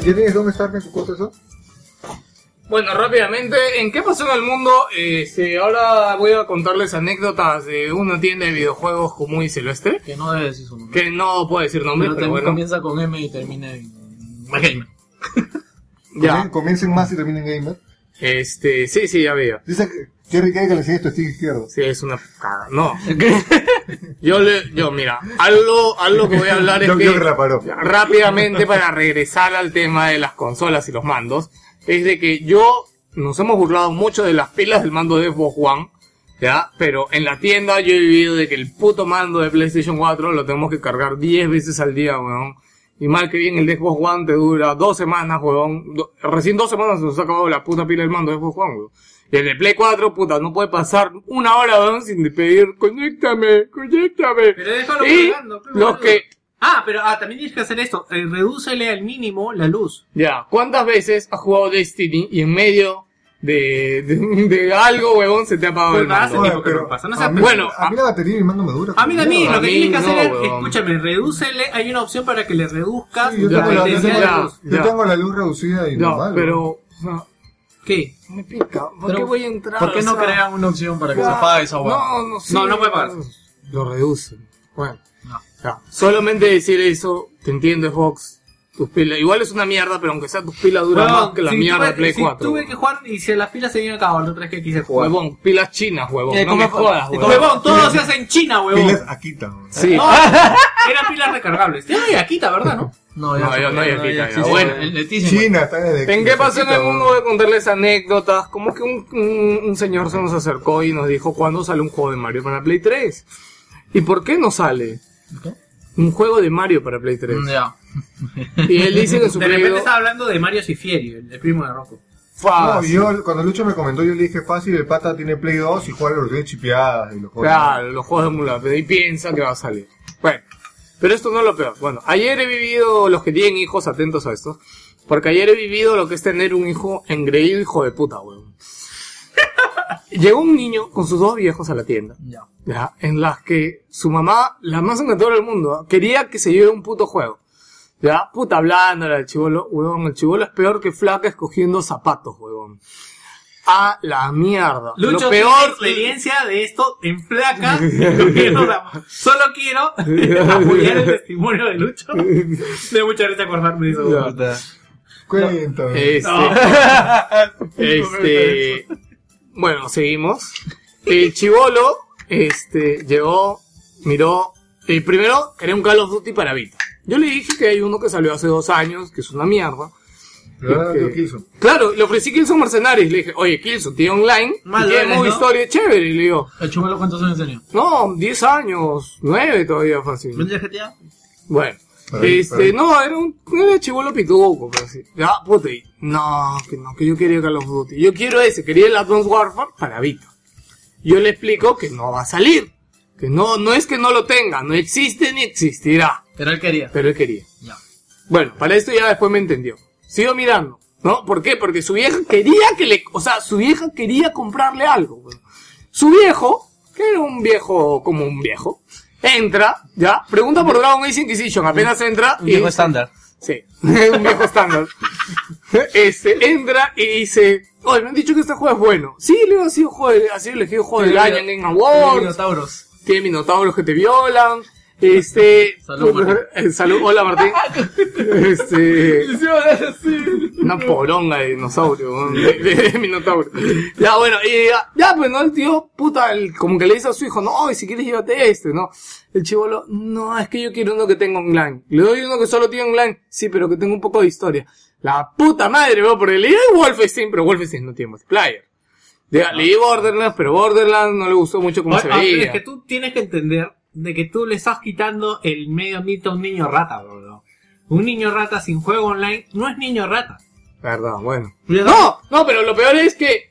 ¿Ya tienes dónde estar en tu cosa eso? Bueno, rápidamente, ¿en qué pasó en el mundo? Este, ahora voy a contarles anécdotas de una tienda de videojuegos común y silvestre. Que no debe decir su nombre. Que no puedo decir nombres, Pero pero, bueno. comienza con M y termina en Gamer. Ya. Comien- Comiencen más y terminen gamer. Este, sí, sí, ya veía. Dice que Jerry quiere que le enseñes tu stick izquierdo. Sí, es una caga. No. Yo le, yo, mira, algo, algo que voy a hablar es Yo, que yo rápidamente para regresar al tema de las consolas y los mandos, es de que yo nos hemos burlado mucho de las pilas del mando de Xbox One, ¿ya? Pero en la tienda yo he vivido de que el puto mando de PlayStation 4 lo tenemos que cargar 10 veces al día, weón. Y mal que bien el de Xbox One te dura dos semanas, weón. Recién dos semanas se nos ha acabado la puta pila del mando de Xbox One, weón. Y el de Play 4, puta, no puede pasar una hora, weón, sin pedir, conéctame, conéctame. Pero déjalo y pero los que, Ah, pero ah, también tienes que hacer esto. Eh, redúcele al mínimo la luz. Ya, ¿cuántas veces has jugado Destiny y en medio de, de, de algo, huevón, se te ha apagado el Pero mando? no pasa, no a mí, bueno, a mí la batería y mi mando me dura. A mí también, a lo que tienes que hacer no, es, escúchame, redúcele, hay una opción para que le reduzcas Sí, yo, tengo la, yo, tengo de ya, la, luz. yo tengo la luz reducida y No, normal. pero, no, ¿Qué? me pica, ¿por Pero, qué voy a entrar? ¿Por qué no O sea, crean una opción para que ya, se apague esa hueá? No, no, sí, No, no puede pagar. Lo reducen. Bueno, No. ya. Solamente decir eso, te entiendo, Fox. Tus pilas, igual es una mierda, pero aunque sea tus pilas duran Huevón, más que la si mierda tuve- de Play si 4. tuve que jugar y si las pilas se vienen acabadas, la otra vez que quise jugar. Huevón, pilas chinas, huevón. Eh, no me ¿cómo- jodas, cómo- huevón. Huevón, todo se hace en China, huevón. Pilas Akita. weón. Sí. No, eran pilas recargables. Ya no hay Akita, ¿verdad, no? No, No, fue, no bueno. El Leticia, China está desde ¿En qué pasó en el mundo? a contarles anécdotas. Como que un, un- un señor se nos acercó y nos dijo cuándo sale un juego de Mario para Play 3. ¿Y por qué no sale? ¿Qué? Un juego de Mario para Play 3. Ya. Y él dice que su De repente 2, estaba hablando de Mario Cifieri, el, el primo de Rocco. No, fácil. yo cuando Lucho me comentó, yo le dije fácil, el pata tiene Play 2 y juega los versiones chipeadas y los juegos. Claro, los juegos de emulador. Y piensa que va a salir. Pero esto no es lo peor. Bueno, ayer he vivido, los que tienen hijos, atentos a esto. Porque ayer he vivido lo que es tener un hijo engreído, hijo de puta, weón. Llegó un niño con sus dos viejos a la tienda. Ya. ¿ya? En las que su mamá, la más encantadora del mundo, ¿ah? quería que se lleve un puto juego. ¿Ya? Puta hablándole al chivolo, huevón, el chivolo es peor que flaca escogiendo zapatos, huevón. A la mierda. Lucho Lo tiene peor, experiencia de esto en placa. Lo quiero, o sea, solo quiero apoyar el testimonio de Lucho. Da mucha risa acordarme de eso. Puta. Cuéntame. Este, este, bueno, seguimos. El chivolo, este, llegó, miró, eh, primero quería un Call of Duty para Vita. Yo le dije que hay uno que salió hace dos años, que es una mierda. ¿Verdad, que- tío Kilson? Claro, le ofrecí Killzone Mercenaries. Le dije, oye, Killzone, tiene online, Más tiene duele, modo ¿no? historia chévere. Y le digo, ¿El chumelo cuántos años tenía? no, 10 años, 9 todavía fácil. ¿Vendía GTA? Bueno, ahí, este, no, era un, era chivolo pituco, pero así. Ya, puta, y, no, que no, que yo quería Call of Duty. Yo quiero ese, quería el Advanced Warfare para Vita. Yo le explico que no va a salir. Que no, no es que no lo tenga, no existe ni existirá. Pero él quería. Pero él quería. Ya. Bueno, para esto ya después me entendió. Sigo mirando, ¿no? ¿Por qué? Porque su vieja quería que le, o sea, su vieja quería comprarle algo. Su viejo, que era un viejo como un viejo, entra, ya, pregunta por Dragon Age Inquisition, apenas entra Un viejo estándar. Sí, un viejo estándar. Este, entra y dice, oye, me han dicho que este juego es bueno. Sí, le digo, ha sido, juego, ha sido elegido juego del año en Game Awards Minotauros. tiene minotauros que te violan. Este. Salud, Martín. eh, salud, hola Martín. Este. Una poronga de dinosaurio, de, de- de minotauro. Ya, bueno, y ya, ya, pues no, el tío, puta, el- como que le dice a su hijo, no, y si quieres llévate este, ¿no? El chivolo, no, es que yo quiero uno que tenga online. Le doy uno que solo tiene online, sí, pero que tenga un poco de historia. La puta madre, weón, porque le doy Wolfenstein, pero Wolfenstein no tiene multiplayer. Ya, leí Borderlands, pero Borderlands no le gustó mucho cómo Ah, se ah, veía. Es que tú tienes que entender de que tú le estás quitando el medio ambiente a un niño rata, bro. Un niño rata sin juego online no es niño rata. Verdad, bueno. No, no, pero lo peor es que.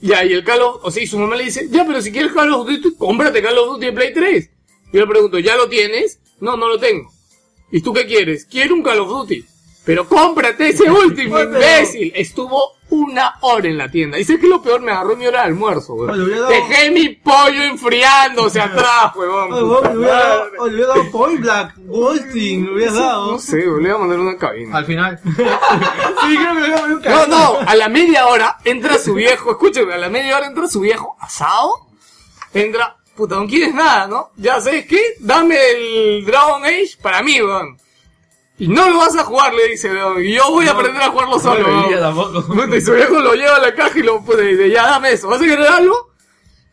Ya, y el Call of o sea, y su mamá le dice, ya, pero si quieres Call of Duty, cómprate Call of Duty de Play 3. Y yo le pregunto, ¿ya lo tienes? No, no lo tengo. ¿Y tú qué quieres? Quiero un Call of Duty. Pero cómprate ese último, imbécil. Estuvo una hora en la tienda. Y sé que lo peor me agarró mi hora de almuerzo, weón. Oye, hubiera dado- Dejé mi pollo enfriándose atrás, weón. Oye, le hubiera dado, le hubiera dado Point Black, Goldstein, le hubieras dado. No sé, weón, le voy a mandar una cabina. Al final. Sí, creo que le hubiera mandado un No, no, a la media hora entra su viejo, escúcheme, a la media hora entra su viejo asado, entra, puta, no quieres nada, ¿no? Ya sabes qué, dame el Dragon Age para mí, weón. Y no lo vas a jugar, le dice, weón, y yo voy a aprender a jugarlo solo, No, tampoco. Puta, y su viejo lo lleva a la caja y lo puta, y dice, ya dame eso, ¿vas a querer algo?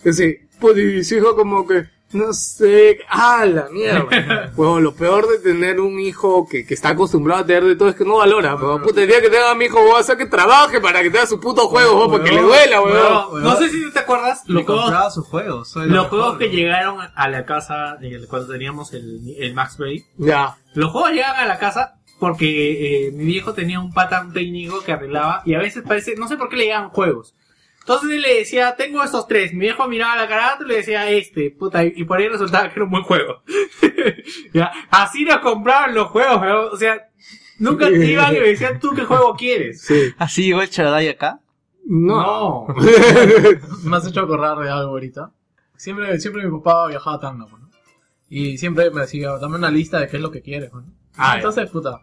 Y dice, pues, y su hijo como que, no sé, ah, la mierda. Bueno, lo peor de tener un hijo que, que está acostumbrado a tener de todo es que no valora, weón. Puta, el día que tenga a mi hijo, voy a hacer que trabaje para que tenga su puto juego, weón, porque le duela, weón. No sé si tú te acuerdas Le los juegos, sus los mejor, juegos que llegaron a la casa de- cuando teníamos el, el Max Bay. Ya. Los juegos llegan a la casa porque eh, mi viejo tenía un pata, un técnico que arreglaba y a veces parece, no sé por qué le llegaban juegos. Entonces él le decía, tengo estos tres. Mi viejo miraba la carátula y le decía, este, puta, y, por ahí resultaba que era un buen juego. ya, así nos compraban los juegos, weón. o sea, nunca te iban y me decían, ¿tú qué juego quieres? Sí. Así llegó el Charaday acá. No. Me has hecho acordar de algo ahorita. Siempre, siempre mi papá viajaba a Tacna, ¿no? Y siempre me decía, dame una lista de qué es lo que quieres, ¿no? Ah, entonces, puta.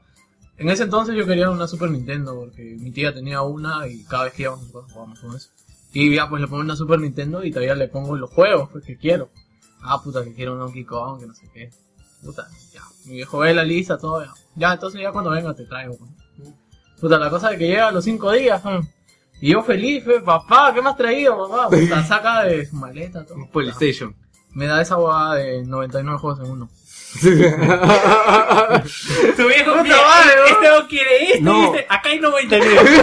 En ese entonces yo quería una Super Nintendo porque mi tía tenía una y cada vez que íbamos jugábamos con eso. Y ya pues le pongo una Super Nintendo y todavía le pongo los juegos pues, que quiero. Ah, puta, que quiero un Donkey Kong, que no sé qué. Puta, ya. Mi viejo ve la lista, todo ya. Ya, entonces ya cuando venga te traigo. pues. Puta, la cosa de que llega a los cinco días, pues. Y yo feliz, pues, papá, ¿qué me has traído, papá? Puta, saca de su maleta, todo. PlayStation. Me da esa huevada de 99 juegos en uno. Tu viejo Puta quiere, madre, ¿no? este no quiere este, No. y este, acá hay 99.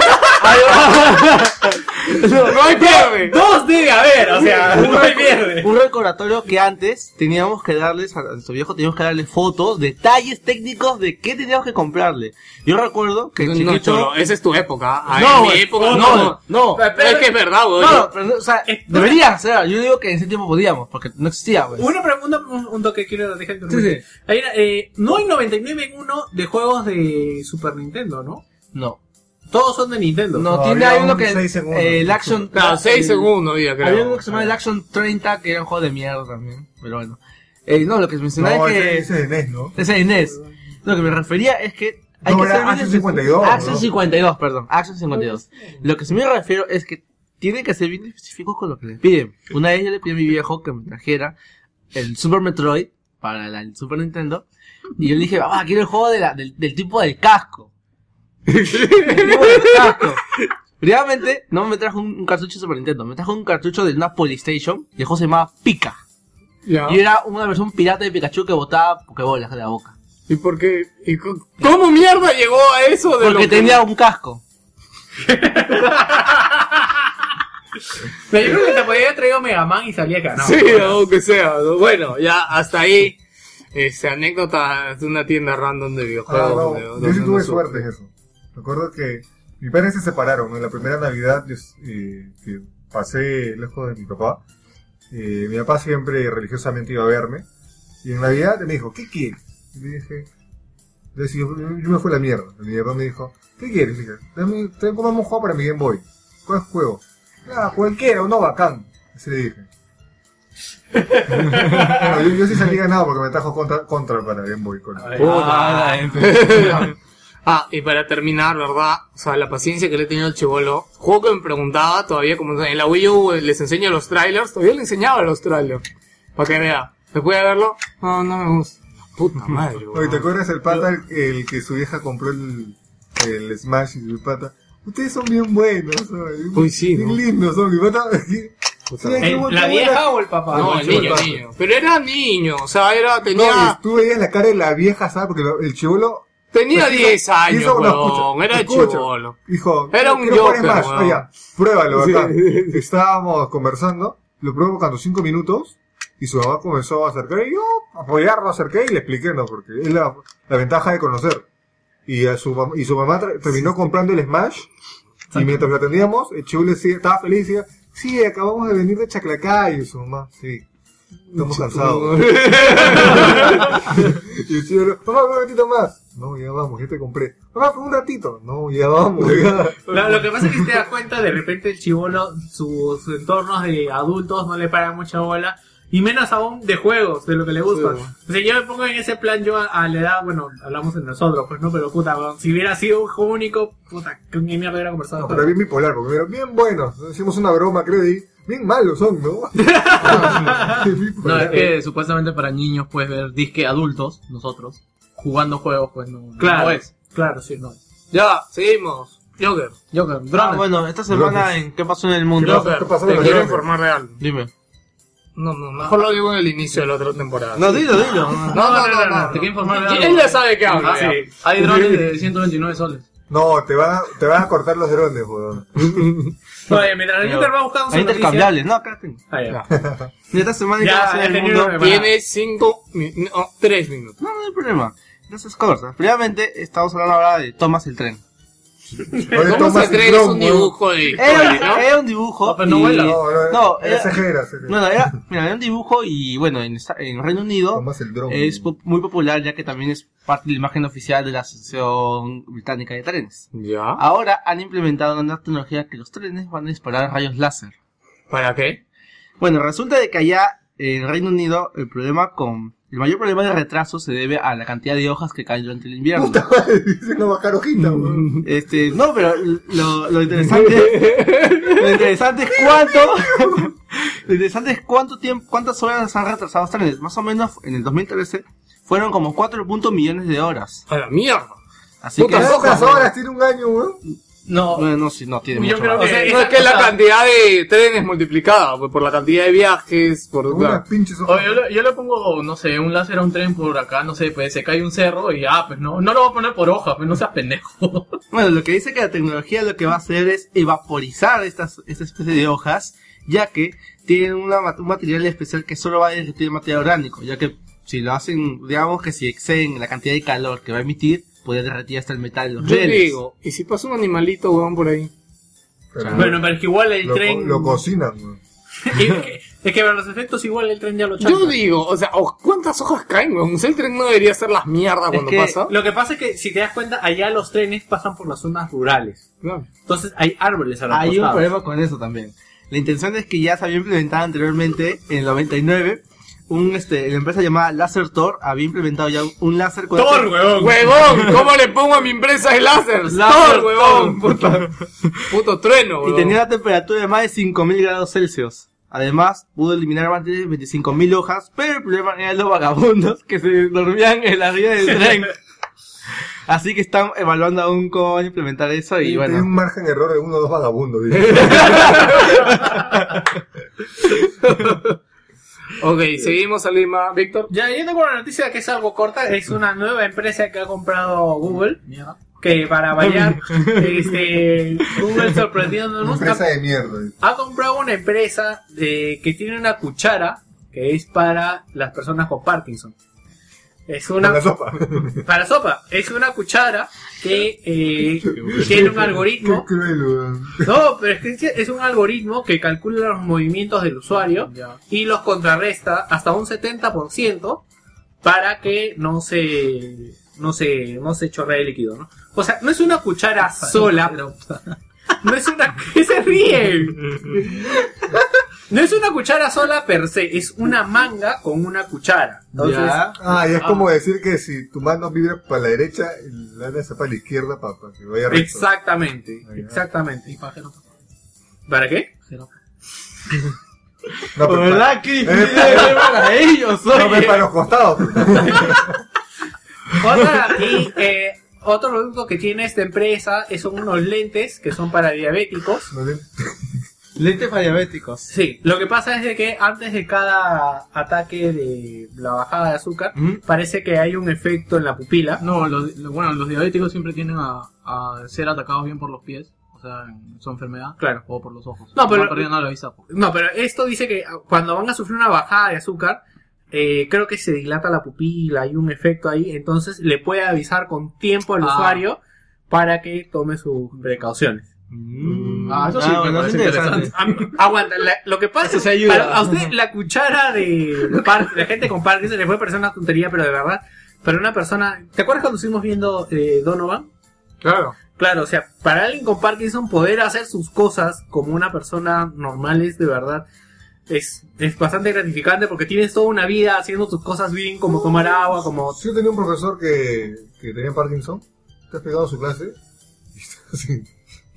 no hay pierde. Dos debe haber, o sea, no hay pierde. Un recordatorio que antes teníamos que darles a nuestro viejo, teníamos que darle fotos, detalles técnicos de qué teníamos que comprarle. Yo recuerdo que el No, chiquito... cholo, esa es tu época. Ah, No, mi güey, época no, no. no. Pero es que es verdad, güey. No, no, pero, no, o sea, debería ser. Yo digo que en ese tiempo podíamos, porque no existía, pues. Una pregunta, un, un toque quiero dejar de Eh, no hay 99 en uno de juegos de Super Nintendo, ¿no? No. Todos son de Nintendo. No, No, tiene, hay uno un que... seis segundos. eh, el Action... Claro, 6 el- segundos, ya creo. Había uno que se llama el Action 30, que era un juego de mierda también, pero bueno. Eh, no, lo que mencionaba No, es que... ese, ese de NES, ¿no? Ese de NES. Lo que me refería es que hay No, que era Action específico. 52, Action ¿no? 52, perdón. Action 52. Lo que se me refiero es que tienen que ser bien específicos con lo que les piden. Una vez yo le pedí a mi viejo que me trajera el Super Metroid para la el Super Nintendo. Y yo le dije, papá, quiero el juego de la- del, del tipo del casco. El tipo del casco. Realmente no me trajo un, un cartucho de Super Nintendo, me trajo un cartucho de una Polystation y el juego se llamaba Pika. Y era una versión pirata de Pikachu que botaba Pokébolas de la boca. ¿Y por qué? ¿Y co- ¿Cómo mierda llegó a eso de Porque lo que- tenía un casco. Pero yo creo que te podía haber traído Mega Man y salía acá, ¿no? Sí, aunque sea. ¿no? Bueno, ya hasta ahí. Este, anécdota de una tienda random de Ah, videojuegos. no, donde- yo sí no tuve suerte en eso. Recuerdo que mis padres se separaron. ¿no? En la primera Navidad yo, eh, que pasé lejos de mi papá. eh, mi papá siempre religiosamente iba a verme. Y en Navidad me dijo, ¿qué quieres? Y le dije, entonces yo, yo me fui a la mierda. Mi papá me dijo, ¿qué quieres? Le dije, dame, tengo un juego para mi Game Boy. ¿Cuál juego? Ah, cualquiera, uno bacán. Así le dije. Bueno, yo, yo sí salí ganado porque me trajo contra, contra para Game Boy. Con, Ah, Ah, y para terminar, ¿verdad? O sea, la paciencia que le he tenido al chivolo. Juego que me preguntaba todavía, como en la Wii U les enseño los trailers, todavía le enseñaba los trailers. Para que vea. ¿Se puede verlo? No, no me gusta. Puta madre, Oye. ¿te acuerdas el pata, el, el que su vieja compró el, el Smash y su pata? Ustedes son bien buenos, ¿sabes? Uy, sí, Bien ¿no? lindos son, mi pata. ¿El- ¿La vieja o el papá? No, Ah, el no, niño, el niño. Pero era niño, o sea, era, No, tenía... y tú veías la cara de la vieja, ¿sabes? Porque el chivolo Tenía Pues, 10 hijo, años, hijo, no, era chivolo. Dijo, Era un Joker, ya, pruébalo Sí. acá. Estábamos conversando, lo probé cuando 5 minutos, y su mamá comenzó a acercar, y yo, a apoyarlo, acerqué y le expliqué, ¿no? Porque es la, la ventaja de conocer. Y, a su, y su mamá terminó comprando el Smash, y mientras lo atendíamos, el chivo le decía, estaba feliz y decía, sí, acabamos de venir de Chaclacay, y su mamá, sí. Estamos cansados. y el chivo, mamá, un ratito más. No, ya vamos, ya te compré. Mamá, un ratito. No, ya vamos, ya. Lo, lo que pasa es que te das cuenta, de repente el chivolo, sus entornos de adultos no le paran mucha bola. Y menos aún de juegos, de lo que le gusta. O sea, yo me pongo en ese plan, yo a, a la edad, bueno, hablamos en nosotros, pues no, pero puta, weón, si hubiera sido un juego único, puta, ¿con qué mierda hubiera conversado? No, pero bien bipolar, porque eran bien buenos. Hicimos una broma, creo, y bien malos son, ¿no? No, es que supuestamente para niños puedes ver disque adultos, nosotros, jugando juegos, pues no, Claro, no es. claro, sí, no. Ya, seguimos. Joker. Joker, Ah, drones. bueno, esta semana Drones. en ¿Qué pasó en el mundo? Joker, ¿qué pasó te con los quiero informar de algo. Dime. No, no, mejor lo digo en el inicio de la otra temporada. No, dilo, dilo. no, no, no, no, Te quiero informar de algo. Él ya sabe que habla. Ah. Hay drones de 129 soles. No, te van a, te van a cortar los drones, weón. Oye, mientras el Joker va buscando Hay intercambiables, no, acá tengo. Ah, ya. Esta semana Ya, ¿Qué el mundo? Tiene 5, no, 3 minutos. No, no hay problema. Entonces, corta. Primeramente, estamos hablando ahora de Thomas el tren. ¿Cómo Thomas se cree el es un dibujo de Era, Toy, ¿no? era un dibujo. No, y-. No, no, No, era era- CG, era CG. Bueno, era, mira, era un dibujo y bueno, en, en Reino Unido Dron. es po- muy popular ya que también es parte de la imagen oficial de la Asociación Británica de Trenes. Ya. Ahora han implementado una tecnología que los trenes van a disparar rayos láser. ¿Para qué? Bueno, resulta de que allá en Reino Unido el problema con... El mayor problema de retraso se debe a la cantidad de hojas que caen durante el invierno. Dice no bajar hojita, weón. Este, no, pero lo, lo interesante, lo interesante es cuánto, lo interesante es cuánto tiempo, cuántas horas han retrasado los trenes. Más o menos en el 2013 fueron como 4 puntos millones de horas. A la mierda. Así que, Puta, ¿Cuántas horas tiene un año, weón? No, bueno, no, sí, no tiene Yo mucho creo más. O sea, no es que la cantidad de trenes multiplicada pues, por la cantidad de viajes, por... Unas pinches hojas. Oye, yo, le, yo le pongo, no sé, un láser a un tren por acá, no sé, pues se cae un cerro y ah, pues no, no lo voy a poner por hoja, pues no seas pendejo. Bueno, lo que dice que la tecnología lo que va a hacer es evaporizar estas, esta especie de hojas, ya que tienen una, ma- un material especial que solo va a derretir el material orgánico, ya que si lo hacen, digamos que si exceden la cantidad de calor que va a emitir, puede derretir hasta el metal de los Yo rieles. digo, ¿y si pasa un animalito, weón, por ahí? Pero bueno, pero es que igual el lo, tren... lo cocinan, weón. es, que, es que para los efectos igual el tren ya lo chanta. Yo digo, o sea, o- ¿cuántas hojas caen, weón? O sea, el tren no debería hacer las mierdas Es cuando que pasa. Lo que pasa es que si te das cuenta, allá los trenes pasan por las zonas rurales. Claro. Entonces hay árboles a los Hay un costados. problema con eso también. La intención es que ya se había implementado anteriormente, en el 99, un, este, la empresa llamada Laser Thor había implementado ya un, láser con... Thor, weón. ¡Huevón! ¿Cómo le pongo a mi empresa el láser? Láser, ¡Thor, huevón! Puto, puto trueno, Y huevón. tenía una temperatura de más de 5000 grados Celsius. Además, pudo eliminar más de 25.000 hojas, pero el problema eran los vagabundos que se dormían en la vía del tren. Así que están evaluando aún cómo van a implementar eso y Tiene un bueno. margen de error de uno o dos vagabundos. Ok, seguimos a Lima. Víctor. Ya, yo tengo una noticia que es algo corta. Es una nueva empresa que ha comprado Google. Que para variar, este, Google sorprendiéndonos, Empresa ha, de mierda. ha comprado una empresa de, que tiene una cuchara que es para las personas con Parkinson. Es una, la sopa. para sopa, es una cuchara que eh, tiene un Qué algoritmo. cruel, weón. No, pero es que es un algoritmo que calcula los movimientos del usuario y los contrarresta hasta un 70% para que no se no se no se chorree el líquido, ¿no? O sea, no es una cuchara sola, no es una ¿qué se ríe? No es una cuchara sola per se, es una manga con una cuchara. Entonces, Ya. Ah, y es como decir que si tu mano vibra para la derecha, la de para la izquierda para, que vaya recto. exactamente, Ah, ya. exactamente. ¿Para qué? No, pero ¿Verdad que para ellos? para, no, pero para los costados. Otra, y eh, otro producto que tiene esta empresa es- son unos lentes que son para diabéticos. Lentes para diabéticos. Sí, lo que pasa es de que antes de cada ataque de la bajada de azúcar, parece que hay un efecto en la pupila. No, los, lo- bueno, los diabéticos siempre tienden a, a ser atacados bien por los pies, o sea, en su enfermedad, Claro. o por los ojos. No, pero- Van perdiendo la vista. pues. No, pero esto dice que cuando van a sufrir una bajada de azúcar, eh, creo que se dilata la pupila, hay un efecto ahí, entonces le puede avisar con tiempo al Ah. usuario para que tome sus precauciones. Mm. Ah, eso sí me bueno, parece es interesante. Ah, Aguanta, la- lo que pasa es para- a usted la cuchara de, par- de gente con Parkinson le puede parecer una tontería, pero de verdad, para una persona, ¿te acuerdas cuando estuvimos viendo eh, Donovan? Claro. Claro, o sea, para alguien con Parkinson poder hacer sus cosas como una persona normal es de verdad es, es bastante gratificante porque tienes toda una vida haciendo tus cosas bien, como tomar agua, como... Si yo tenía un profesor que, que tenía Parkinson, te has pegado su clase, y así,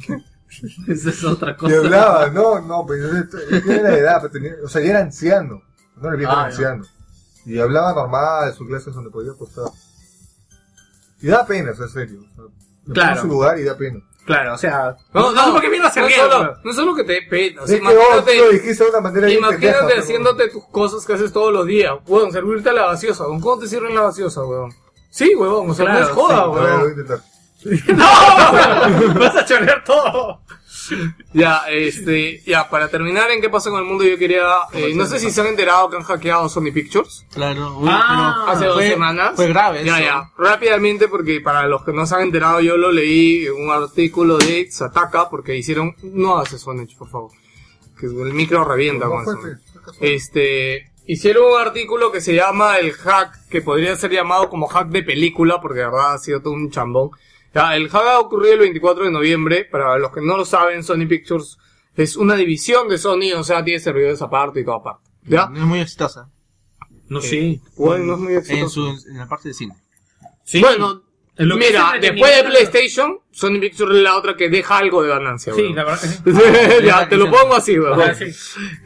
Esa es otra y cosa. hablaba, no, no, pero él era de edad, pero tenía, o sea, ya era anciano, no era viejo, Ah, anciano. Y hablaba normal de sus clases donde podía apostar. Y da pena, o sea, en serio. O sea, me Claro. su lugar y da pena. Claro, o sea... No, no, sé por qué mierda se no solo, no solo que te dé pena. o sea, es que vos imagínate, lo dijiste de una manera bien imagínate pendeja, pero- haciéndote tus cosas que haces todos los días. Weón, servirte la gaseosa. weón. ¿Cómo te sirven la gaseosa, weón? Sí, weón, o sea, no Claro, es joda, A voy weón. ¡No! Vas a chorear todo. Ya, este, ya, para terminar en qué pasa con el mundo, yo quería, eh, no sé si se han enterado que han hackeado Sony Pictures. Claro, uy, Ah, Hace dos fue- semanas. Fue grave Ya, eso. ya. Rápidamente, porque para los que no se han enterado, yo lo leí en un artículo de Sataka, porque hicieron, no hace Sonech, por favor. Que el micro revienta con eso. Este, hicieron un artículo que se llama el hack, que podría ser llamado como hack de película, porque de verdad ha sido todo un chambón. Ya, el hack ha ocurrido el 24 de noviembre, para los que no lo saben, Sony Pictures es una división de Sony, o sea, tiene servidores aparte y toda aparte. ¿Ya? Es muy exitosa. No, sí. Bueno, no es muy En, exitoso. su, en la parte de cine. Bueno, En lo que mira, es después de PlayStation, Sony Pictures es la otra que deja algo de ganancia. Sí, la verdad que sí. ya, te lo pongo así, weón. Sí.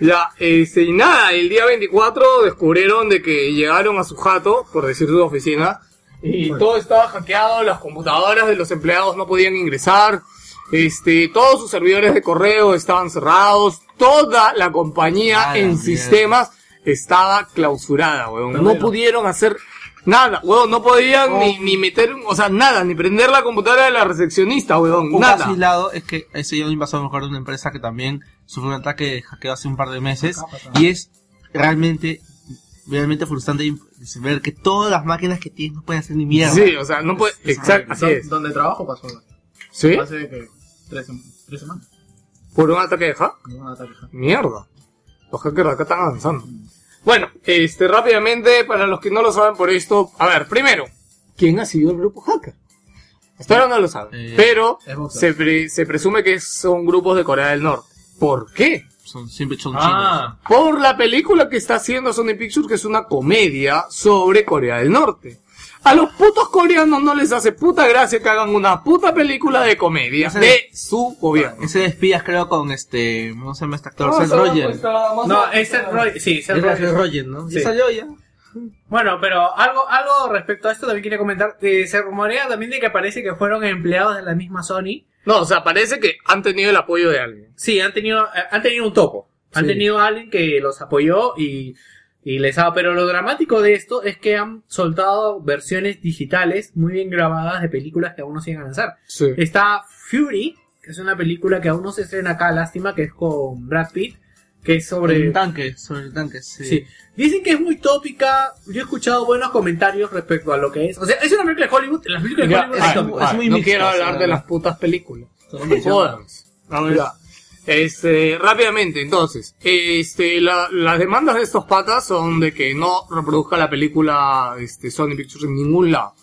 Ya, este, y nada, el día 24 descubrieron de que llegaron a su jato, por decir su oficina, y todo estaba hackeado, las computadoras de los empleados no podían ingresar, este, todos sus servidores de correo estaban cerrados, toda la compañía Ah, en sistemas estaba clausurada, weón. No pudieron hacer nada, weón, no podían ni, ni meter, o sea, nada, ni prender la computadora de la recepcionista, weón, Un nada. caso aislado es que ese yo pasó mejor de una empresa que también sufrió un ataque de hackeo hace un par de meses y es realmente realmente frustrante ver que todas las máquinas que tienes no pueden hacer ni mierda. Sí, o sea, no puede, exacto, así es. Donde trabajo pasó. ¿Sí? Hace que tres, sem- tres semanas. ¿Por un ataque de hack? Un ataque. ajá. Mierda. Los hackers acá están avanzando. Bueno, este, rápidamente, para los que no lo saben por esto, a ver, primero, ¿quién ha sido el grupo hacker? Hasta ahora no lo saben, Eh, pero se, pre- se presume que son grupos de Corea del Norte. ¿Por qué? Son siempre son Ah, Por la película que está haciendo Sony Pictures, que es una comedia sobre Corea del Norte. A los putos coreanos no les hace puta gracia que hagan una puta película de comedia Ese- de su gobierno. chinos. Ese de espías creo con este, ¿cómo se llama este actor? No, Seth Rogen. no, es Seth Rogen, sí, Seth Rogen. Seth Rogen, ¿no? Sí. Ya salió ya. Bueno, pero algo, algo respecto a esto también quería comentar. Eh, se rumorea también de que parece que fueron empleados de la misma Sony. No, o sea, parece que han tenido el apoyo de alguien. Sí, han tenido, eh, han tenido un topo. Han Sí. tenido a alguien que los apoyó y, y les ha... Pero lo dramático de esto es que han soltado versiones digitales muy bien grabadas de películas que aún no iban a lanzar. Sí. Está Fury, que es una película que aún no se estrena acá, lástima, que es con Brad Pitt, que es Sobre sobre... el tanque, sobre el tanque, sí. Sí. Dicen que es muy tópica. Yo he escuchado buenos comentarios respecto a lo que es. O sea, es una película de Hollywood. Las películas de Hollywood ah, es tópica. es muy no mixta, quiero hablar de las putas películas. Ya. Este, rápidamente, entonces, este, la- las demandas de estos patas son de que no reproduzca la película, este, Sony Pictures en ningún lado.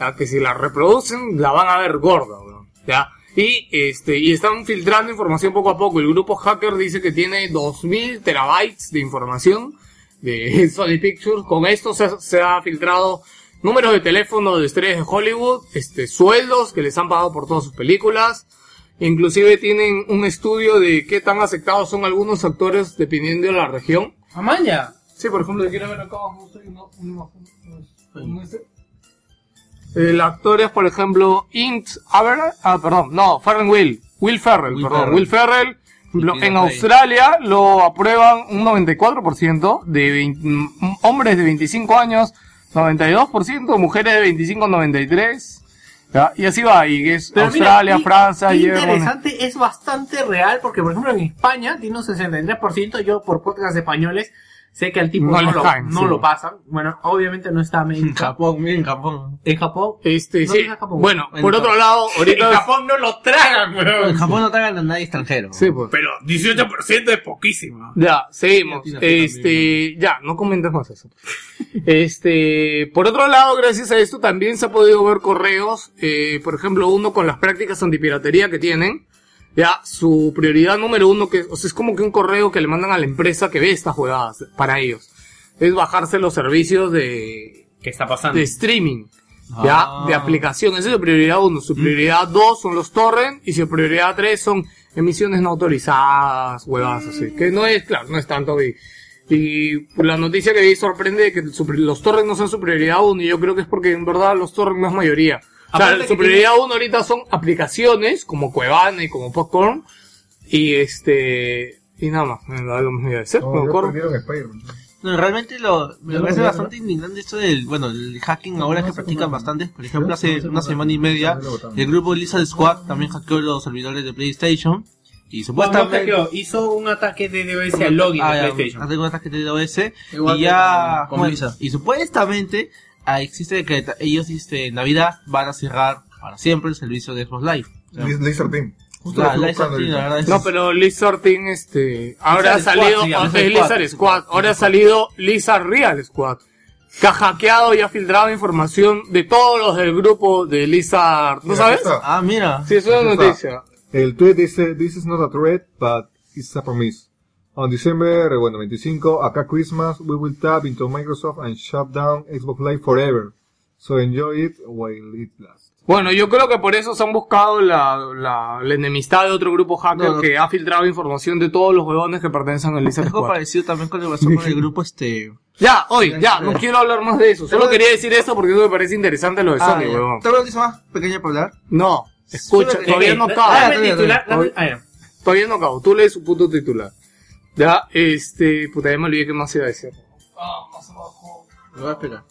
Ya, que si la reproducen, la van a ver gorda, weón. Ya. Y, este, y están filtrando información poco a poco. El grupo hacker dice que tiene 2000 terabytes de información de Sony Pictures. Con esto se, ha- se ha filtrado números de teléfono de estrellas de Hollywood, este, sueldos que les han pagado por todas sus películas. Inclusive tienen un estudio de qué tan aceptados son algunos actores dependiendo de la región. Amaya. Sí, por ejemplo, quiero ver acá abajo. El actor es, por ejemplo, Int Average, ah, perdón, no, Ferren Will, Will Ferrell, Will perdón, Ferrell. Will Ferrell, Liquida en. Australia lo aprueban un 94% de 20 mm, hombres de 25 años, 92%, mujeres de 25 a 93. ¿ya? Y así va, y es Pero mira, Australia, qué- Francia, qué interesante, es bastante real, porque por ejemplo en España tiene un 63%, yo por podcast españoles sé que al tipo No lo, caen, no sí. lo pasan. Bueno, obviamente no está En México. Japón, mira en Japón. En Japón. Este, No sí. Japón. Bueno, En por otro Japón. lado, ahorita... En Japón no lo tragan, En weón. Japón no tragan a nadie extranjero. Sí, pues. Pero 18% es poquísimo. Ya, seguimos. Este, ya, no comentes más eso. Este, por otro lado, gracias a esto también se ha podido ver correos, eh, por ejemplo, uno con las prácticas antipiratería que tienen. Ya, su prioridad número uno, que o sea, es como que un correo que le mandan a la empresa que ve estas jugadas para ellos. Es bajarse los servicios de, ¿Qué está pasando? de streaming. Ya, Ah. de aplicación. Esa es su prioridad uno. Su prioridad dos son los torrent y su prioridad tres son emisiones no autorizadas, huevadas así. Que no es, claro, no es tanto. Y, y la noticia que vi sorprende de que su los torrent no son su prioridad uno y yo creo que es porque en verdad los torrent no es mayoría. O sea, su prioridad uno ahorita son aplicaciones como Cuevana y como Popcorn y este, y nada más. Me da lo mismo de ser, No. No, realmente lo, me parece votaron, bastante indignante esto del, bueno, el hacking ahora que practican bastante. Por ejemplo, hace una semana y media, el grupo Lizard Squad también hackeó los servidores de PlayStation. Y supuestamente... Supuestamente hizo un ataque de DOS al login Ah, de PlayStation. hace un ataque de DOS Igual y ya con- con bueno, Blizzard. y supuestamente ah, existe que ellos este en Navidad van a cerrar para siempre el servicio de Xbox Live. O sea, Liz- Lizard Team. Justo la- la Team, la verdad es- No, pero Lizard Team, este, ahora ha salido, Squad, sí, ah, Lizard es Squad, Lizard Lizard Squad, Squad. ahora ha salido Lizard Real Squad, que ha hackeado y ha filtrado información de todos los del grupo de Lizard, ¿no Mira, sabes? Ah, mira. Sí, es una noticia. El tweet dice, this is not a threat, but it's a promise. On December, eh, bueno, 25, acá Christmas, we will tap into Microsoft and shut down Xbox Live forever. So enjoy it while it lasts. Bueno, yo creo que por eso se han buscado la, la, la enemistad de otro grupo hacker No, no. que ha filtrado información de todos los huevones que pertenecen al Lizard Algo parecido también con lo que pasó con el grupo este. Ya, hoy, ya, no quiero hablar más de eso. Solo quería decir esto porque eso me parece interesante lo de Ah, Sony, huevón. ¿Tengo una noticia más pequeña para hablar? No, escucha, todavía no ya. Todavía no acabo. Tú lees su puto titular. Ya, este, puta, ya me olvidé qué más iba a decir. Lo voy a esperar.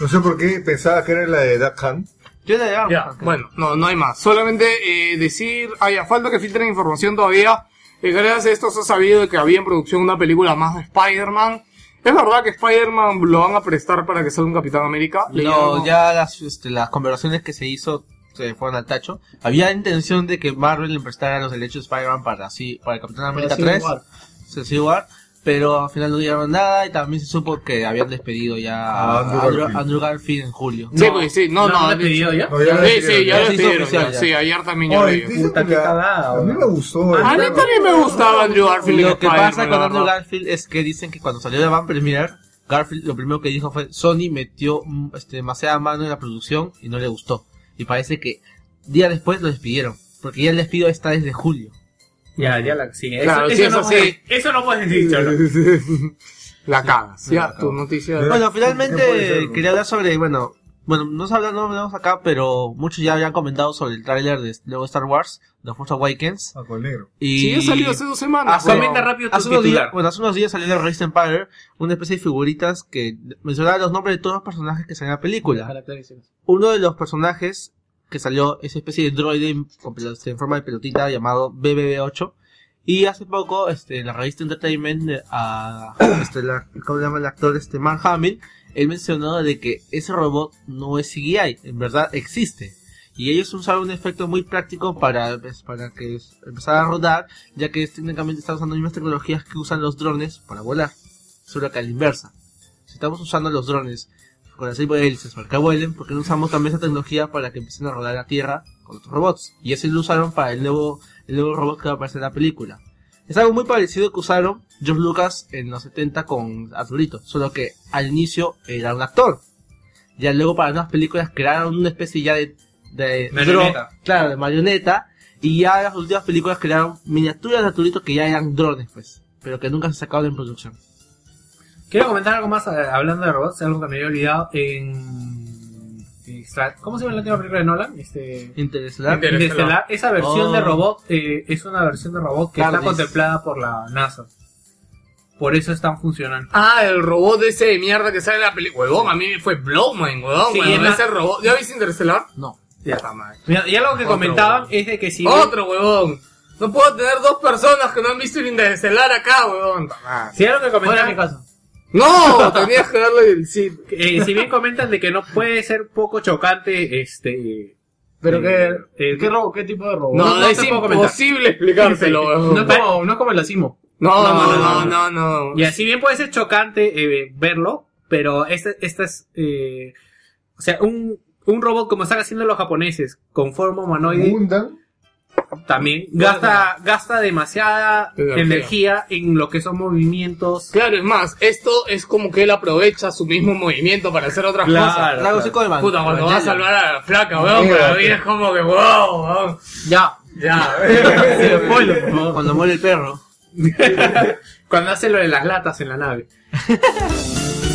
No sé por qué pensaba que era la de Duck Hunt. Yo la llamo. Ya, bueno, no, no hay más. Solamente eh, decir, haya falta que filtren información todavía. Eh, gracias a esto se ha sabido de que había en producción una película más de Spider-Man. Es verdad que Spider-Man lo van a prestar para que salga un Capitán América. No, ya las, este, las conversaciones que se hizo se fueron al tacho. Había intención de que Marvel le prestara los derechos de Spider-Man para así, para el Capitán América Civil 3, War. sí, Civil War, pero al final no dieron nada y también se supo que habían despedido ya A a Andrew Andrew, Garfield. Andrew Garfield en julio. Sí, pues sí, no, no. ¿No han pedido ya? No, ya Sí, sí, ya lo se ya. ya. Sí, ayer también ya lo A mí me gustó. A mí también me gustaba Andrew Garfield. Lo que pasa con Andrew. Garfield es que dicen que cuando salió de Van Premiere, Garfield lo primero que dijo fue Sony metió mm, este, demasiada mano en la producción y no le gustó. Y parece que día después lo despidieron, porque ya el despido está desde julio. Ya, ya la sigue. Claro, eso, si eso es no puedes- eso no puedes decir, Cholo. La cagas. Ya, tu noticia. Bueno, ¿qué puede finalmente ser? quería hablar sobre, bueno, bueno, no se habla, no hablamos acá, pero muchos ya habían comentado sobre el tráiler de nuevo Star Wars, The Force Awakens. Ah, con el negro. Y Sí, ya salió hace dos semanas. Hace- weón. Comenta rápido tu Hace unos, días, bueno, hace unos días salió de Race Empire, una especie de figuritas que mencionaba los nombres de todos los personajes que salen en la película. Uno de los personajes que salió es especie de droide en, en forma de pelotita llamado BBB8. Y hace poco, este, la revista Entertainment, eh, a, este, la- ¿cómo se llama el actor? Este, Mark Hamill, él mencionó de que ese robot no es CGI, en verdad existe. Y ellos usaron un efecto muy práctico para, pues, para que empezara a rodar, ya que técnicamente están usando las mismas tecnologías que usan los drones para volar. Solo que a la inversa. Si estamos usando los drones con las hélices para que vuelen, porque no usamos también esa tecnología para que empiecen a rodar la Tierra con otros robots? Y ese lo usaron para el nuevo, el nuevo robot que va a aparecer en la película. Es algo muy parecido que usaron George Lucas en los 70 con Arturito, solo que al inicio era un actor. Ya luego para nuevas películas crearon una especie ya de, de Marioneta. claro, de marioneta, y ya las últimas películas crearon miniaturas de Arturito que ya eran drones, pues, pero que nunca se sacaron en producción. Quiero comentar algo más eh, hablando de robots, algo que me había olvidado. En, ¿Cómo se llama la última película de Nolan? Este... Interestelar. Interestelar. Esa versión Oh. de robot eh, es una versión de robot que está contemplada por la NASA. Por eso están funcionando. Ah, el robot ese de mierda que sale en la película. Huevón, a mí me fue Blowman, huevón. Sí, es la- ese robot. ¿Ya viste Interestelar? No. Ya está mal. Mira, y algo que Otro comentaban huevón. es de que si Otro huevón. No puedo tener dos personas que no han visto el Interestelar acá, huevón. si algo que de comentaban, casa. No, tenías que darle el sí. eh, si bien comentan de que no puede ser poco chocante, este, Pero eh, qué, eh, ¿qué, robo, ¿qué tipo de robo? No, No, no es puedo comentar. imposible explicárselo, no, no es como el Asimo. No, no, No, no, no. Y así bien puede ser chocante eh, verlo, pero este, este es, eh, o sea, un, un robot como están haciendo los japoneses, con forma humanoide, también gasta, gasta demasiada Energía. energía. en lo que son movimientos. Claro, es más, esto es como que él aprovecha su mismo movimiento para hacer otras cosas. Puta, cuando va a salvar a la flaca, weón, tío. es como que, wow, weón. Ya. Ya. Cuando muere el perro. Cuando hace lo de las latas en la nave.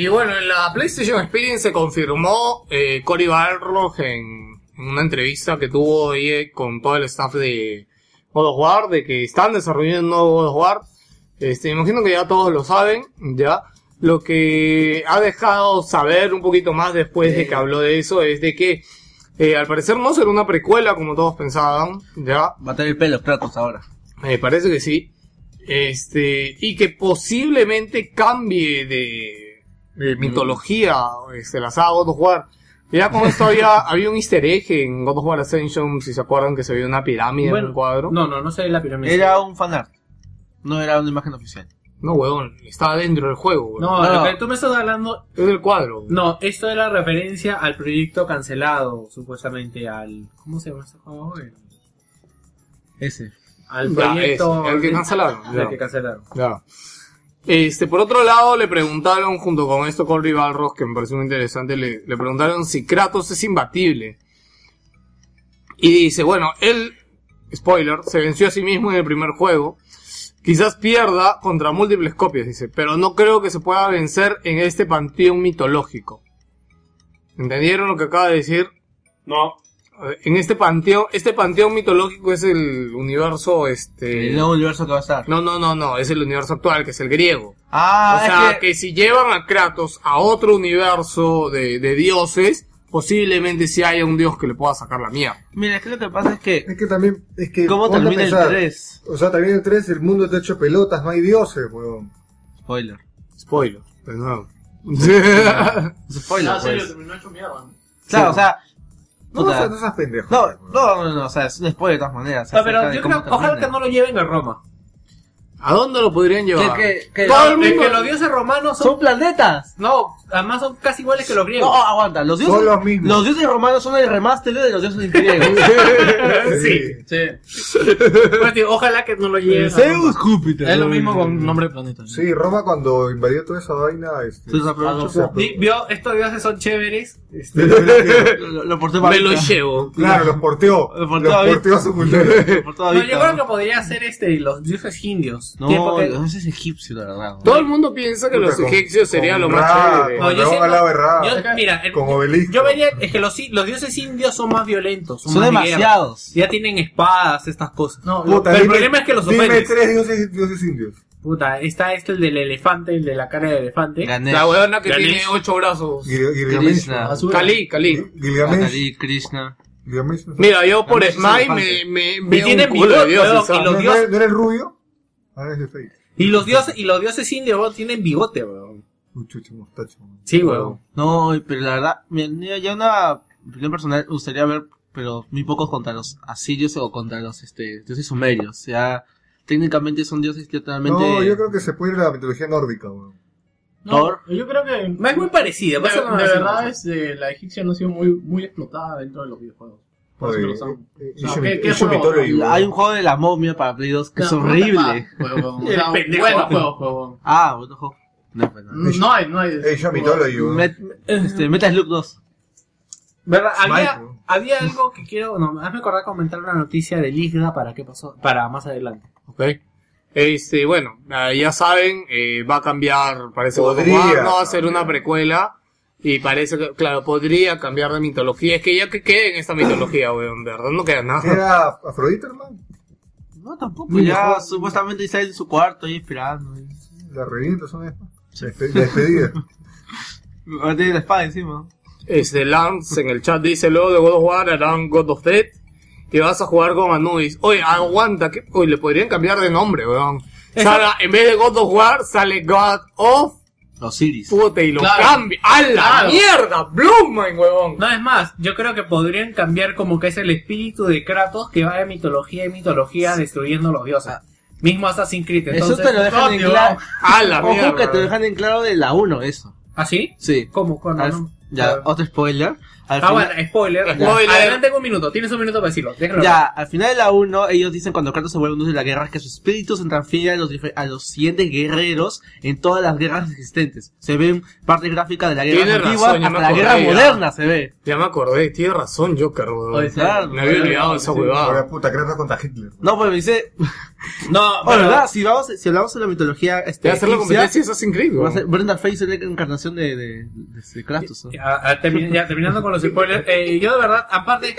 Y bueno, en la PlayStation Experience se confirmó eh, Cory Barlog en, en una entrevista que tuvo ahí eh, con todo el staff de God of War, de que están desarrollando un nuevo God of War. Este, imagino que ya todos lo saben, ya. Lo que ha dejado saber un poquito más después de que habló de eso es de que eh, al parecer no será una precuela como todos pensaban, ya. Va a tener pelos Kratos ahora. Me parece que sí. Este, y que posiblemente cambie de, de mitología este, la saga God of War. Ya con esto había, había un easter egg en God of War Ascension, si se acuerdan que se veía una pirámide en un cuadro. No, no, no sé la pirámide. Era un fanart. No era una imagen oficial. No, weón, estaba dentro del juego, weón. No, No, lo que tú me estás hablando. Es del cuadro. No, esto era referencia al proyecto cancelado, supuestamente al. ¿Cómo se llama este juego? El- Ese. Al Ya, proyecto. ese, el que cancelaron, El ya. que cancelaron. Ya. Este, por otro lado, le preguntaron, junto con esto con Rivalros, que me pareció muy interesante, le, le preguntaron si Kratos es imbatible. Y dice, bueno, él, spoiler, se venció a sí mismo en el primer juego. Quizás pierda contra múltiples copias, dice, pero no creo que se pueda vencer en este panteón mitológico. ¿Entendieron lo que acaba de decir? No. En este panteón, este panteón mitológico es el universo, este... El nuevo universo que va a estar. No, no, no, no, es el universo actual, que es el griego. Ah, o sea, es que... si llevan a Kratos a otro universo de, de dioses, posiblemente sí haya un dios que le pueda sacar la mierda. Mira, es que lo que pasa es que... Es que también, es que... ¿Cómo termina el pensar. 3? O sea, también el 3 el mundo está hecho pelotas, no hay dioses, weón. Spoiler. Spoiler, de nuevo. Es spoiler, Ah, serio, pues. terminó hecho mierda. Claro, o sea... No, puta. no, seas- no seas pendejo. No, no, no, no, o sea, es un spoiler de todas maneras. No, pero yo creo, ojalá que no lo lleven a Roma. ¿A dónde lo podrían llevar? Mundo- que los dioses romanos son... Son planetas. No, además son casi iguales que los griegos. No, aguanta. Los dioses, Son los mismos. los dioses romanos son el remaster de los dioses griegos. sí. Sí. Pues, tío, ojalá que no lo lleguen. a Zeus, Júpiter. Es lo mismo con nombre de planeta. ¿no? Sí, Roma cuando invadió toda esa vaina, este, Se aprovechó. se apro- Di- Vio, estos dioses son chéveres. Este, Lo, lo porté para Me lo llevo. Claro, los porteó. Los porteó Los a Vita. porteó a su cultura. Lo no, Vita. yo creo que podría ser este, los dioses indios. No, Tiempo que- los dioses egipcios, la verdad. Todo el mundo piensa que los con- egipcios sería con lo más Ra, chévere. No, yo siento- yo- mira, el- con obelisco. Yo vería, es que los, los dioses indios son más violentos. Son, Son más de guerra. demasiados. Ya tienen espadas, estas cosas. No, Puta, Pero el dime- problema es que los Dime ofendes. tres dioses, dioses indios. Puta, está este el del elefante, el de la cara de elefante. Ganesh, La huevona que Ganesh. tiene ocho brazos. Gil- Gilgamesh. Kali, Kali. Gil- Gilgamesh. Akali, Krishna. Gilgamesh. ¿no? Mira, yo por es Smite elefante. me, me veo tiene un culo los ¿No, no, no el rubio? Es de. Y los dioses, y los dioses indios weón, tienen bigote, weón. Uy, chucho, mostacho. weón. Sí, weón. No, pero la verdad, mira, ya una opinión personal me gustaría ver, pero muy pocos contra los asirios o contra los este, dioses sumerios. O sea, técnicamente son dioses totalmente... No, yo creo que se puede ir a la mitología nórdica, weón. No, Thor. Yo creo que. No es muy parecida. De, pasa de verdad, es, eh, la egipcia no ha sido muy, muy explotada dentro de los videojuegos. Por Oye, eh. Hay un juego de la momia para Play 2 que es horrible. bueno juego. Ah, otro juego. No, pues no. No hay, no hay. Mythology. Met, este, Metal Slug 2. ¿Verdad? Había, había algo que quiero. No, hazme acordar comentar una noticia de Ligda para qué pasó. Para más adelante. Ok. Este, bueno, ah, ya saben, eh, va a cambiar, parece Podría War, no va a ser una precuela. Y parece que, claro, podría cambiar de mitología. Es que ya que quede en esta mitología, weón, verdad no queda nada. ¿Era Afrodita, hermano? No, tampoco. Ya supuestamente está en su cuarto ahí esperando. y- La revienta son estas. Despe- Despedida. Ahora tiene la espada encima. Este, Lance en el chat dice, luego de God of War harán God of Death. Y vas a jugar con Anubis. Oye, aguanta, que, oye, le podrían cambiar de nombre, weón. Salga, en vez de God of War, sale God of Osiris. Puta, y lo Claro. cambia. ¡A la Claro. mierda! Bloodmine, huevón. No, es más, yo creo que podrían cambiar como que es el espíritu de Kratos que va de mitología en mitología destruyendo los dioses. Mismo Assassin's Creed. Entonces, eso te lo dejan no, en claro. A la Ojo mierda. que te lo dejan en claro de la 1, eso. ¿Ah, sí? Sí. ¿Cómo? ¿Cuándo? No. ya, Ah, otro spoiler. Al Ah, final- bueno, spoiler. Spoiler. Adelante tengo un minuto. Tienes un minuto para decirlo. Déjalo. Ya, al final de la 1, ellos dicen cuando Kratos se vuelve un dios de la guerra que su espíritu se transfiere a los, a los siguientes guerreros en todas las guerras existentes. Se ve parte gráfica de la guerra Tiene antigua razón, hasta me la acordé, guerra ya. moderna se ve. Ya me acordé, tiene razón Joker, claro. Me había olvidado esa huevada. puta, Kratos contra Hitler. No, pues me dice, No, bueno, ¿verdad? Si vamos, si hablamos de la mitología, este, Te hacer la competencia a huevón. ser Brenda Fraser la encarnación de, de, de, de Kratos. ¿no? Ya, termi- ya, terminando con los spoilers, eh, yo de verdad, aparte,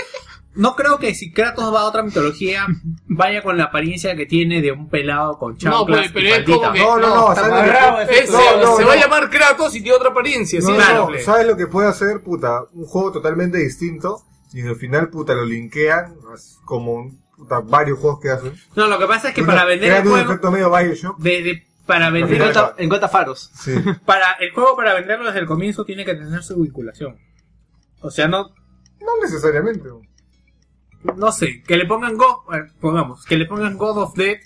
no creo que si Kratos va a otra mitología, vaya con la apariencia que tiene de un pelado con chanclas No, pues, pero y es como que- No, no, no, está ¿sabes más lo que- bravo, es- no, se, no, se no. va a llamar Kratos y tiene otra apariencia, No, ¿sí? no, no, ¿sabes lo que puede hacer, puta? Un juego totalmente distinto y al final, puta, lo linkean as- como puta, varios juegos que hacen. No, lo que pasa es que para vender el crean un juego, efecto medio Bioshock. de, de- para vender En el, cuenta, en cuenta faros. Sí. para el juego para venderlo desde el comienzo tiene que tener su vinculación. O sea, no, No necesariamente. no sé, que le pongan God, eh, pongamos, que le pongan God of Death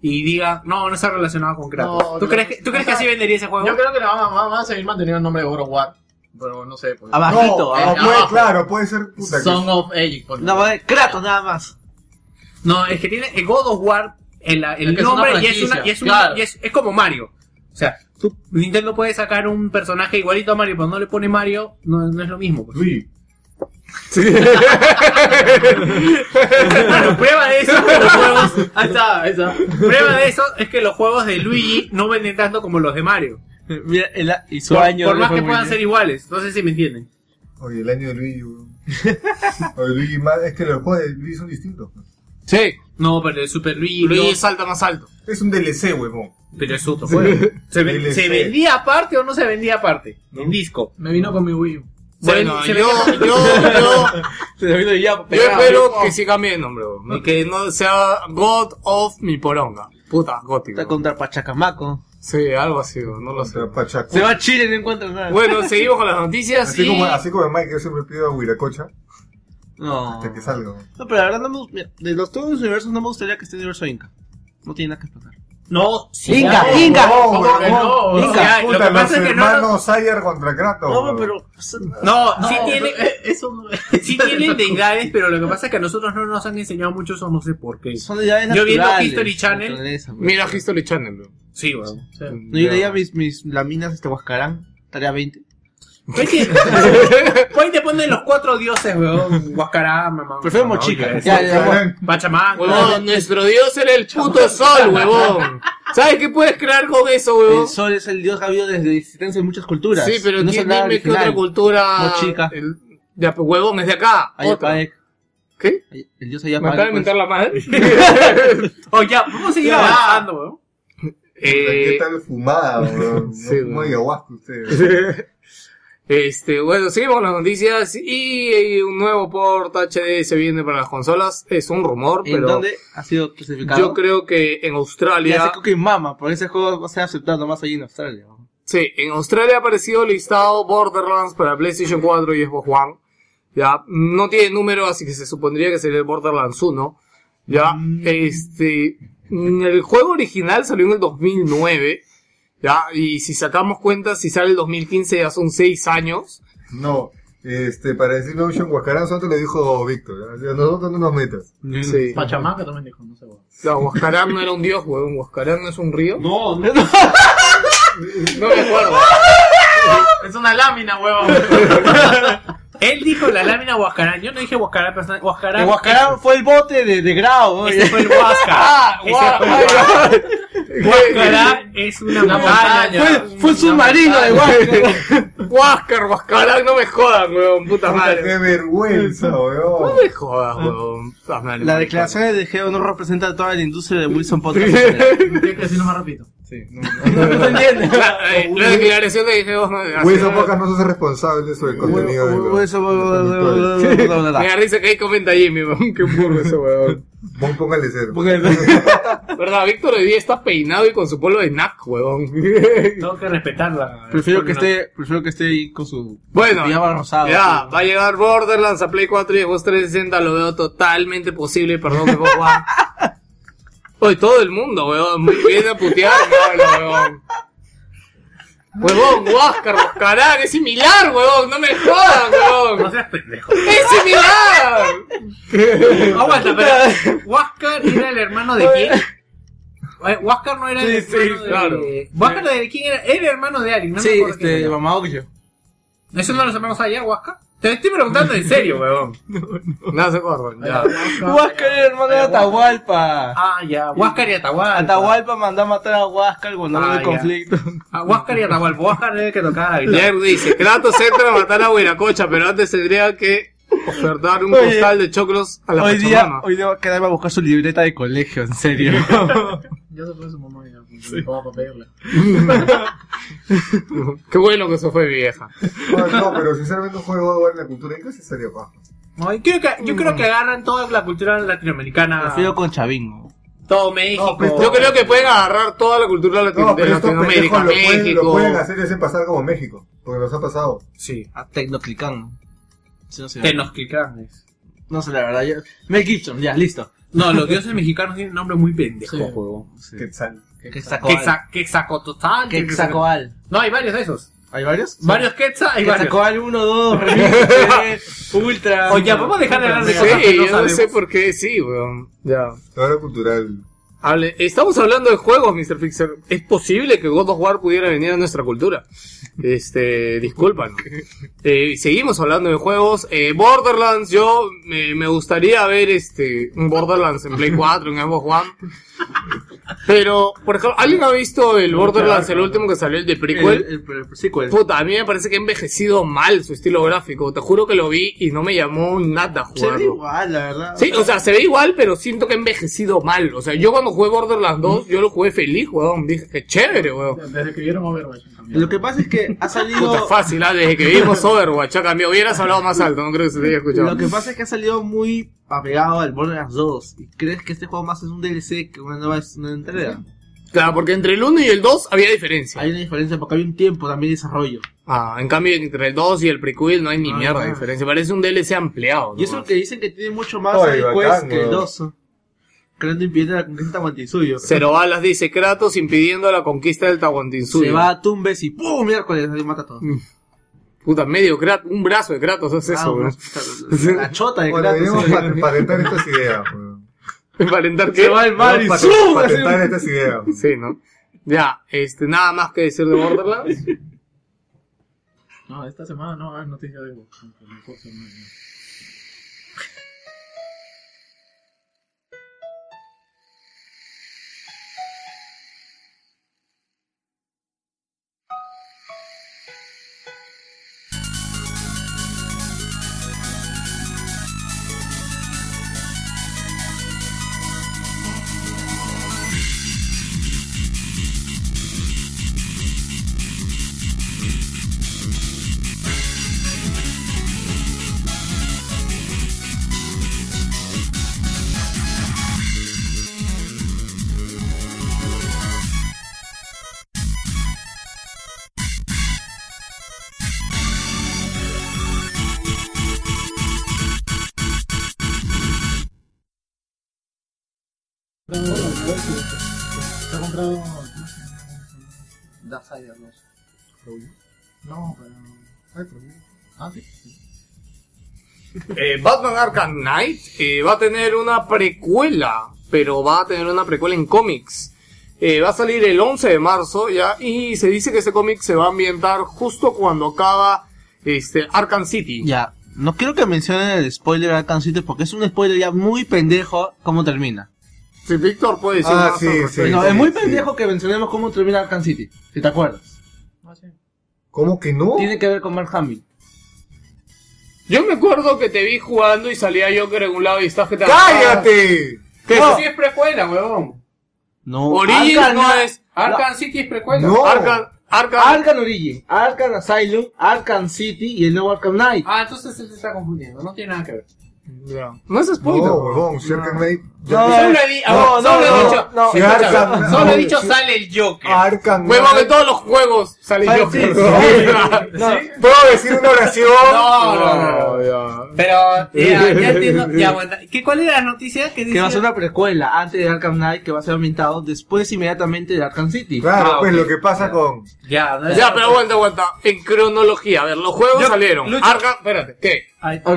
y diga, no, no está relacionado con Kratos. No, ¿Tú no. crees que, ¿tú crees que así vendería ese juego? Yo creo que le van a, van a seguir manteniendo el nombre de God of War. Pero no sé. Pues. Abajito, no, puede, abajo. claro, puede ser puta. que- Song of por No, va de Kratos nada más. No, es que tiene el God of War, el, el Es que es nombre y es, una, y es, una- claro. y es, es como Mario. O sea, Nintendo puede sacar un personaje igualito a Mario, pero no le pone Mario, no, no es lo mismo. Pues. Luigi. Bueno, prueba de eso es que los juegos, Ahí está, ahí está. prueba de eso es que los juegos de Luigi no venden tanto como los de Mario. Mira, el, y su Por, año. por más que puedan bien. ser iguales, no sé si me entienden. Oye, el año de Luigi, weón. Oye, Luigi más, es que los juegos de Luigi son distintos. Sí, No, pero el Super Luigi, Luigi no, salta más alto. Es un DLC, huevón. pero es otro juego. ¿Se, ven- DLC. ¿Se vendía aparte o no se vendía aparte? En disco. Me vino con mi Wii U. Se Bueno, ven- se yo, vendía- yo, yo, Se vino ya yo pegado. espero que sí cambie de nombre, huevón. Y que no sea God of mi poronga. Puta, gótico. Está contra Pachacamaco. Sí, algo así, no lo sé. Se va a Chile y no encuentra nada. Bueno, seguimos con las noticias Así y... como, así como Mike, yo siempre pido a Huiracocha No. hasta que salga. No, pero la verdad no me, mira, de los todos los universos no me gustaría que esté el universo Inca. No tiene nada que explotar. No, sí. Inca. No, ¿Cómo que no? Sí Inca. hay. Lo que los pasa es que no. hermanos Sayer contra Kratos. No, pero. No, No, sí tiene. eh, eso no Sí tienen deidades, pero lo que pasa es que a nosotros no nos han enseñado mucho eso, no sé por qué. Son deidades Yo viendo History Channel, pues. Mira History Channel, bro. Sí, weón. No, yo leía mis, mis laminas este Huascarán, tarea 20. Pues pues ahí te ponen los cuatro dioses, weón. Huascará, mamá. Prefiero no, mochica. Pachamama. Huevón, nuestro dios era el puto sol, huevón. ¿Sabes qué puedes crear con eso, huevón? El sol es el dios que ha habido desde existencia en muchas culturas. Sí, pero no ¿quién dime qué original. otra cultura? Mochica. El, pues, huevón, es de acá. Otra. Ayapaek. ¿Qué? El dios ¿Me Ayapaek. acaba de pues. inventar la madre? Oh, ya, vamos a seguir avanzando, weón. ¿Qué eh, tal fumada, weón? No Sí, weón. ayahuasca ustedes. Este, bueno, seguimos con las noticias y, eh, un nuevo port HD se viene para las consolas. Es un rumor, ¿En pero dónde ha sido clasificado? yo creo que en Ya Australia... sé Cooking Mama, por ese juego va a ser aceptado más allí en Australia. Sí, en Australia ha aparecido listado Borderlands para PlayStation 4 y Xbox One. Ya, no tiene número, así que se supondría que sería el Borderlands 1. Ya, este, mm, el juego original salió en el 2009. Ya, y si sacamos cuenta, si sale el 2015 ya son 6 años. No, este, para decir Ocean Huascarán, solo le dijo Víctor. ¿ya? A nosotros no nos metas. Sí. Pachamaca también dijo, no sé. No, Huascarán no era un dios, weón. Huascarán no es un río. No, no. No me acuerdo. Es una lámina, huevón. Él dijo la lámina Huascarán. Yo no dije Huascarán, pero Huascarán. El Huascarán fue el bote de, de Grau. ¿no? Ese fue el Huasca. Ah, Ese fue el Huasca. Huascarán es una montaña. Fue, submarino de Huascarán. Huáscar, Huascarán, no me jodan, weón. Puta madre. qué vergüenza, No weón. me jodas, weón. Puta madre, La maricón. declaración de Geo no representa a toda la industria de Wilson Podcast. Tienes que decirlo más rápido. no se entiende. La, eh, la declaración de Geo. Wilson Podcast no se hace responsable sobre el contenido de los- de. Me da risa que ahí comenta Jimmy. Qué burro ese weón. Pon- Póngale cero. Verdad, Víctor hoy día está peinado y con su polo de NAC, weón. Tengo que respetarla. Prefiero que esté, prefiero que esté ahí con su Bueno, pijama rosado. ya, va a llegar Borderlands a Play 4 y Xbox 360, lo veo totalmente posible, perdón, One. Hoy todo el mundo, weón, viene a putear, weón. Huevón, Huáscar, es similar, huevón, no me jodas, No huevón. seas pendejo. ¡Es similar! Aguanta, pero. ¿Huáscar era el hermano de quién? Eh, Huáscar no era el Sí, sí, hermano de. claro. ¿Huáscar de quién era? Era el hermano de alguien, no me Sí, quién este. ¿Eso no los hermanos allá, Huáscar? Te estoy preguntando en serio, weón. No se acuerdan, ya. Huáscar era hermano de Atahualpa. Ah, ya. Huáscar y Atahualpa. Atahualpa mandó a matar a Huáscar cuando hubo Ah, el ya. conflicto. Ah, Huáscar y Atahualpa. Huáscar era el que tocaba la guitarra. Dice, Kratos entra a matar a Huiracocha, pero antes tendría que ofertar un Oye, costal de choclos a la Hoy día, hoy día va a quedarme a buscar su libreta de colegio, en serio. Ya se fue su mamá ya. Sí. para pedirle. Qué bueno que eso fue vieja. No, no, pero sinceramente un juego en la cultura inca sí sería paja. No, y creo que, yo creo que agarran toda la cultura latinoamericana. Prefiero con Chavingo. Todo México. No, Yo creo que pueden agarrar toda la cultura latino- No, de Latinoamérica, lo pueden, lo México. pueden hacer y hacen pasar como México. Porque nos ha pasado. Sí. A Tecnoclicán. Sí, no sé. Tenochtitlan. No sé, la verdad. Yo... Mel Gibson, ya, listo. No, los dioses mexicanos tienen nombre muy pendejo, Sí. juego. Sí. Quetzal. Quexacoal. Quexa- Quexacototal. Quexacoal. No, hay varios de esos. ¿Hay varios? Varios Quetzal, hay varios. Quexacoal 1, 2, Remix, Ultra. Oye, vamos a dejar de hablar de cosas que Sí, no yo no sabemos. sé por qué sí, weón. Ya. Ahora cultural. Hable- Estamos hablando de juegos, Mr. Fixer. ¿Es posible que God of War pudiera venir a nuestra cultura? Este, disculpan. Eh, seguimos hablando de juegos. Eh, Borderlands, yo me, me gustaría ver este, un Borderlands en Play 4, en Xbox One. Pero, por ejemplo, ¿alguien ha visto el Borderlands, el último que salió, el de El, prequel? el, el, el sequel. Puta, a mí me parece que ha envejecido mal su estilo gráfico. Te juro que lo vi y no me llamó nada a Se ve jugarlo. igual, la verdad. Sí, o sea, se ve igual, pero siento que ha envejecido mal. O sea, yo cuando jugué Borderlands 2, yo lo jugué feliz, weón. Dije, qué chévere, weón. Desde que vieron Overwatch cambió. Lo que pasa es que ha Puta, salido. fácil, ¿ah? Desde que vimos Overwatch ha cambiado. Hubieras hablado más alto, no creo que se te haya escuchado. Lo que pasa es que ha salido muy apegado al Borderlands 2. ¿Y crees que este juego más es un DLC que una nueva una entrega? Claro, porque entre el 1 y el 2 había diferencia. Hay una diferencia porque hay un tiempo también de desarrollo. Ah, en cambio, entre el 2 y el prequel no hay ni Ah, mierda de diferencia. Parece un DLC ampliado. Y eso que dicen que tiene mucho más quest que el weón. 2. Kratos impidiendo la conquista de Tahuantinsuyo. Cero balas dice Kratos impidiendo la conquista del Tahuantinsuyo. Se va a Tumbes y ¡pum! miércoles y mata a todos. Puta, medio Kratos, un brazo de Kratos hace eso, Ah, weón. La chota de Bueno, deberíamos Kratos. pat- patentar estas ideas. weón. Parentar que Se va el mar y pat- Patentar estas ideas. Sí, ¿no? Ya, este, nada más que decir de Borderlands. No, esta semana no hay noticia de Xbox. Darksiders 2. No, pero. Ay. Ah, sí. Eh, Batman Arkham Knight eh, va a tener una precuela, pero va a tener una precuela en cómics. Eh, va a salir el 11 de marzo ya y se dice que ese cómic se va a ambientar justo cuando acaba este Arkham City. Ya, no quiero que mencionen el spoiler de Arkham City porque es un spoiler ya muy pendejo cómo termina. Si Víctor puede decir Ah, más sí, sí. no, es muy sí. pendejo que mencionemos cómo termina Arkham City, si te acuerdas. Ah, sí. ¿Cómo que no? Tiene que ver con Mark Hamill. Yo me acuerdo que te vi jugando y salía Joker en un lado y estás que te ¡Cállate! Que eso sí es precuela, huevón. No, Origins Arkham- no es Arkham City es precuela. No. Arkham Arkham Arkham Origin, Arkham Asylum, Arkham City y el nuevo Arkham Knight. Ah, entonces él se está confundiendo. No tiene nada que ver. No es spoiler. No, huevón, si Arkham Knight. No, Solo he, di- a ver, no, solo he no, dicho, no, Si escúchame, Arkham- solo no, he dicho sale el Joker. Arkham en Knight. todos los juegos sale Ah, Joker. sí, sí. No, ¿Puedo decir una oración? No, no, no. Pero ya, ya entiendo. Ya, aguanta. ¿Qué, ¿Cuál era la noticia que que va a ser una precuela antes de Arkham Knight que va a ser ambientado después inmediatamente de Arkham City. Claro, Ah, pues lo que pasa con. Ya, no Ya, pero aguanta, aguanta. En cronología, a ver, los juegos Yo- salieron. Lucho- Arkham, espérate, ¿qué?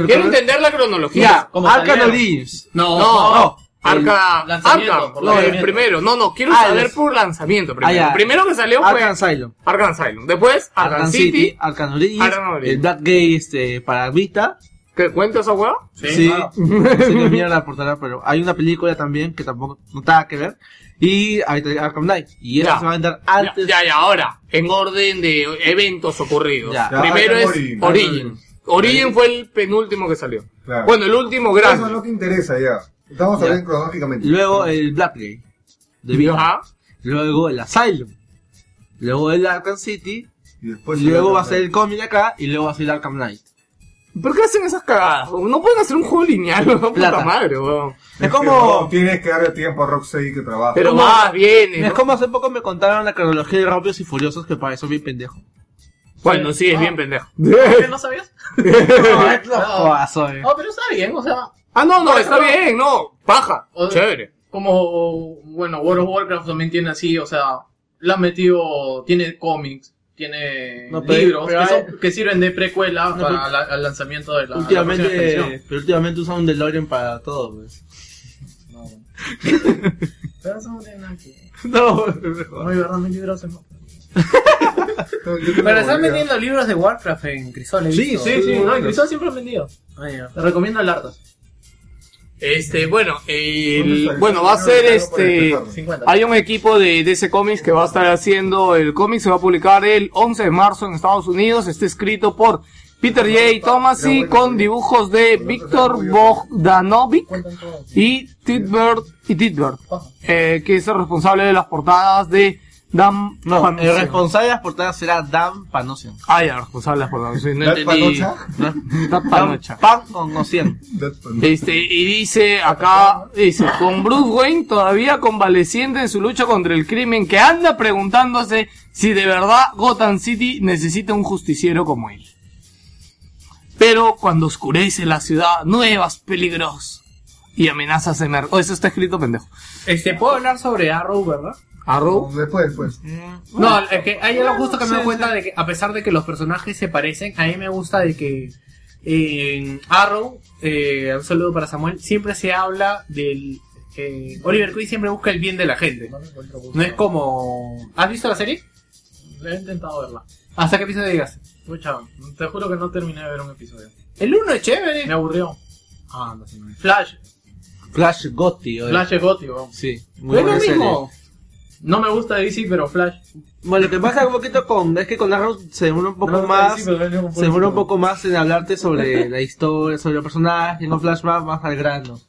Quiero entender la cronología. Ya, ¿Cómo Arkham? Origins. No, No, no. Arkham, por no, el primero. No, no, quiero Ah, saber los- por lanzamiento primero. Ah, ya. el primero que salió fue Arkham Asylum. Arkham Asylum. Después, Arkham, Arkham City. City, Arkham Origins, Arkham Origins. el Black Gate este, para Vita. ¿Qué cuenta esa hueá? Sí, claro. se mira la portada, pero hay una película también que tampoco no nada que ver. Y ahí está Arkham Knight. Y esta Ya. se va a vender Ya, antes. ya, ya, ahora, en orden de eventos ocurridos. Ya. Ya, Primero Arkham es Origins. Origin. Origin fue el penúltimo que salió. Claro. Bueno, el último Eso grande. no te interesa ya. Estamos Ya. hablando cronológicamente. Luego el Black Gate de. Ajá. Luego el Asylum. Luego el Arkham City. Y después luego va a ser el cómic acá. Y luego va a ser el Arkham Knight. ¿Por qué hacen esas cagadas? No pueden hacer un juego lineal, ¿no? puta madre, weón. Es No, como. tienes que darle tiempo a Rocksteady que trabaja. Pero ¿Cómo? más viene. Es ¿no? como hace poco me contaron la cronología de Rápidos y Furiosos que para eso bien pendejo. Bueno, sí, es bien pendejo. ¿Qué no sabías? No, es lo jodas, oye. No, pero está bien, o sea, Ah, no, no, está bien, no. Paja. O- Chévere. como, bueno, World of Warcraft también tiene así, o sea, le han metido, tiene cómics, tiene No, pero- libros pero que, hay- son- que sirven de precuela No, para pero- la- el lanzamiento de la, la próxima Últimamente, pero últimamente usan un DeLorean para todo, pues. No, bueno. pero eso no tiene nada que No, No, y verdad, mis libros tengo Pero están vendiendo libros de Warcraft en Crisol. he Sí, visto. Sí, sí, no, y Crisol siempre han vendido. Ah, ya. Te recomiendo el Artas. Este, bueno, el- bueno, va a ser este, empezar. 50. hay un equipo de DC Comics que va a estar haciendo el cómic, se va a publicar el 11 de marzo en Estados Unidos, está escrito por Peter J. Tomasi con dibujos de Víctor Bogdanovic y Titbert, y Titbert, Ajá. eh, que es el responsable de las portadas de Dan no, el responsable de las portadas será Dan Panosian. Ah, ya, el responsable de las portadas, sí, no ¿Dan entendí. Panocha? Dan Panocha. Pan con. Este, y dice acá, dice, con Bruce Wayne todavía convaleciente en su lucha contra el crimen, que anda preguntándose si de verdad Gotham City necesita un justiciero como él. Pero cuando oscurece la ciudad, nuevos peligros y amenazas de mercado. Oh, eso está escrito pendejo. Este, puedo hablar sobre Arrow, ¿verdad? Arrow. Después, después. No, es que hay algo justo que me doy cuenta de que a pesar de que los personajes se parecen, a mí me gusta de que en Arrow, eh, un saludo para Samuel, siempre se habla del... eh, Oliver Queen siempre busca el bien de la gente. No es como... ¿Has visto la serie? He intentado verla. ¿Hasta qué episodio llegaste? Pucha, te juro que no terminé de ver un episodio. El 1 es chévere. Me aburrió. Ah, no sé. Flash. Flash Gotti. oye. Flash es gótico. Sí, muy Es lo buena serie. mismo. No me gusta DC, pero Flash. Bueno, lo que pasa un poquito con, es que con Arrow se demora un poco No más, DC, un se demora un poco- más en hablarte sobre la historia, sobre el personaje, con Flash va más al grano.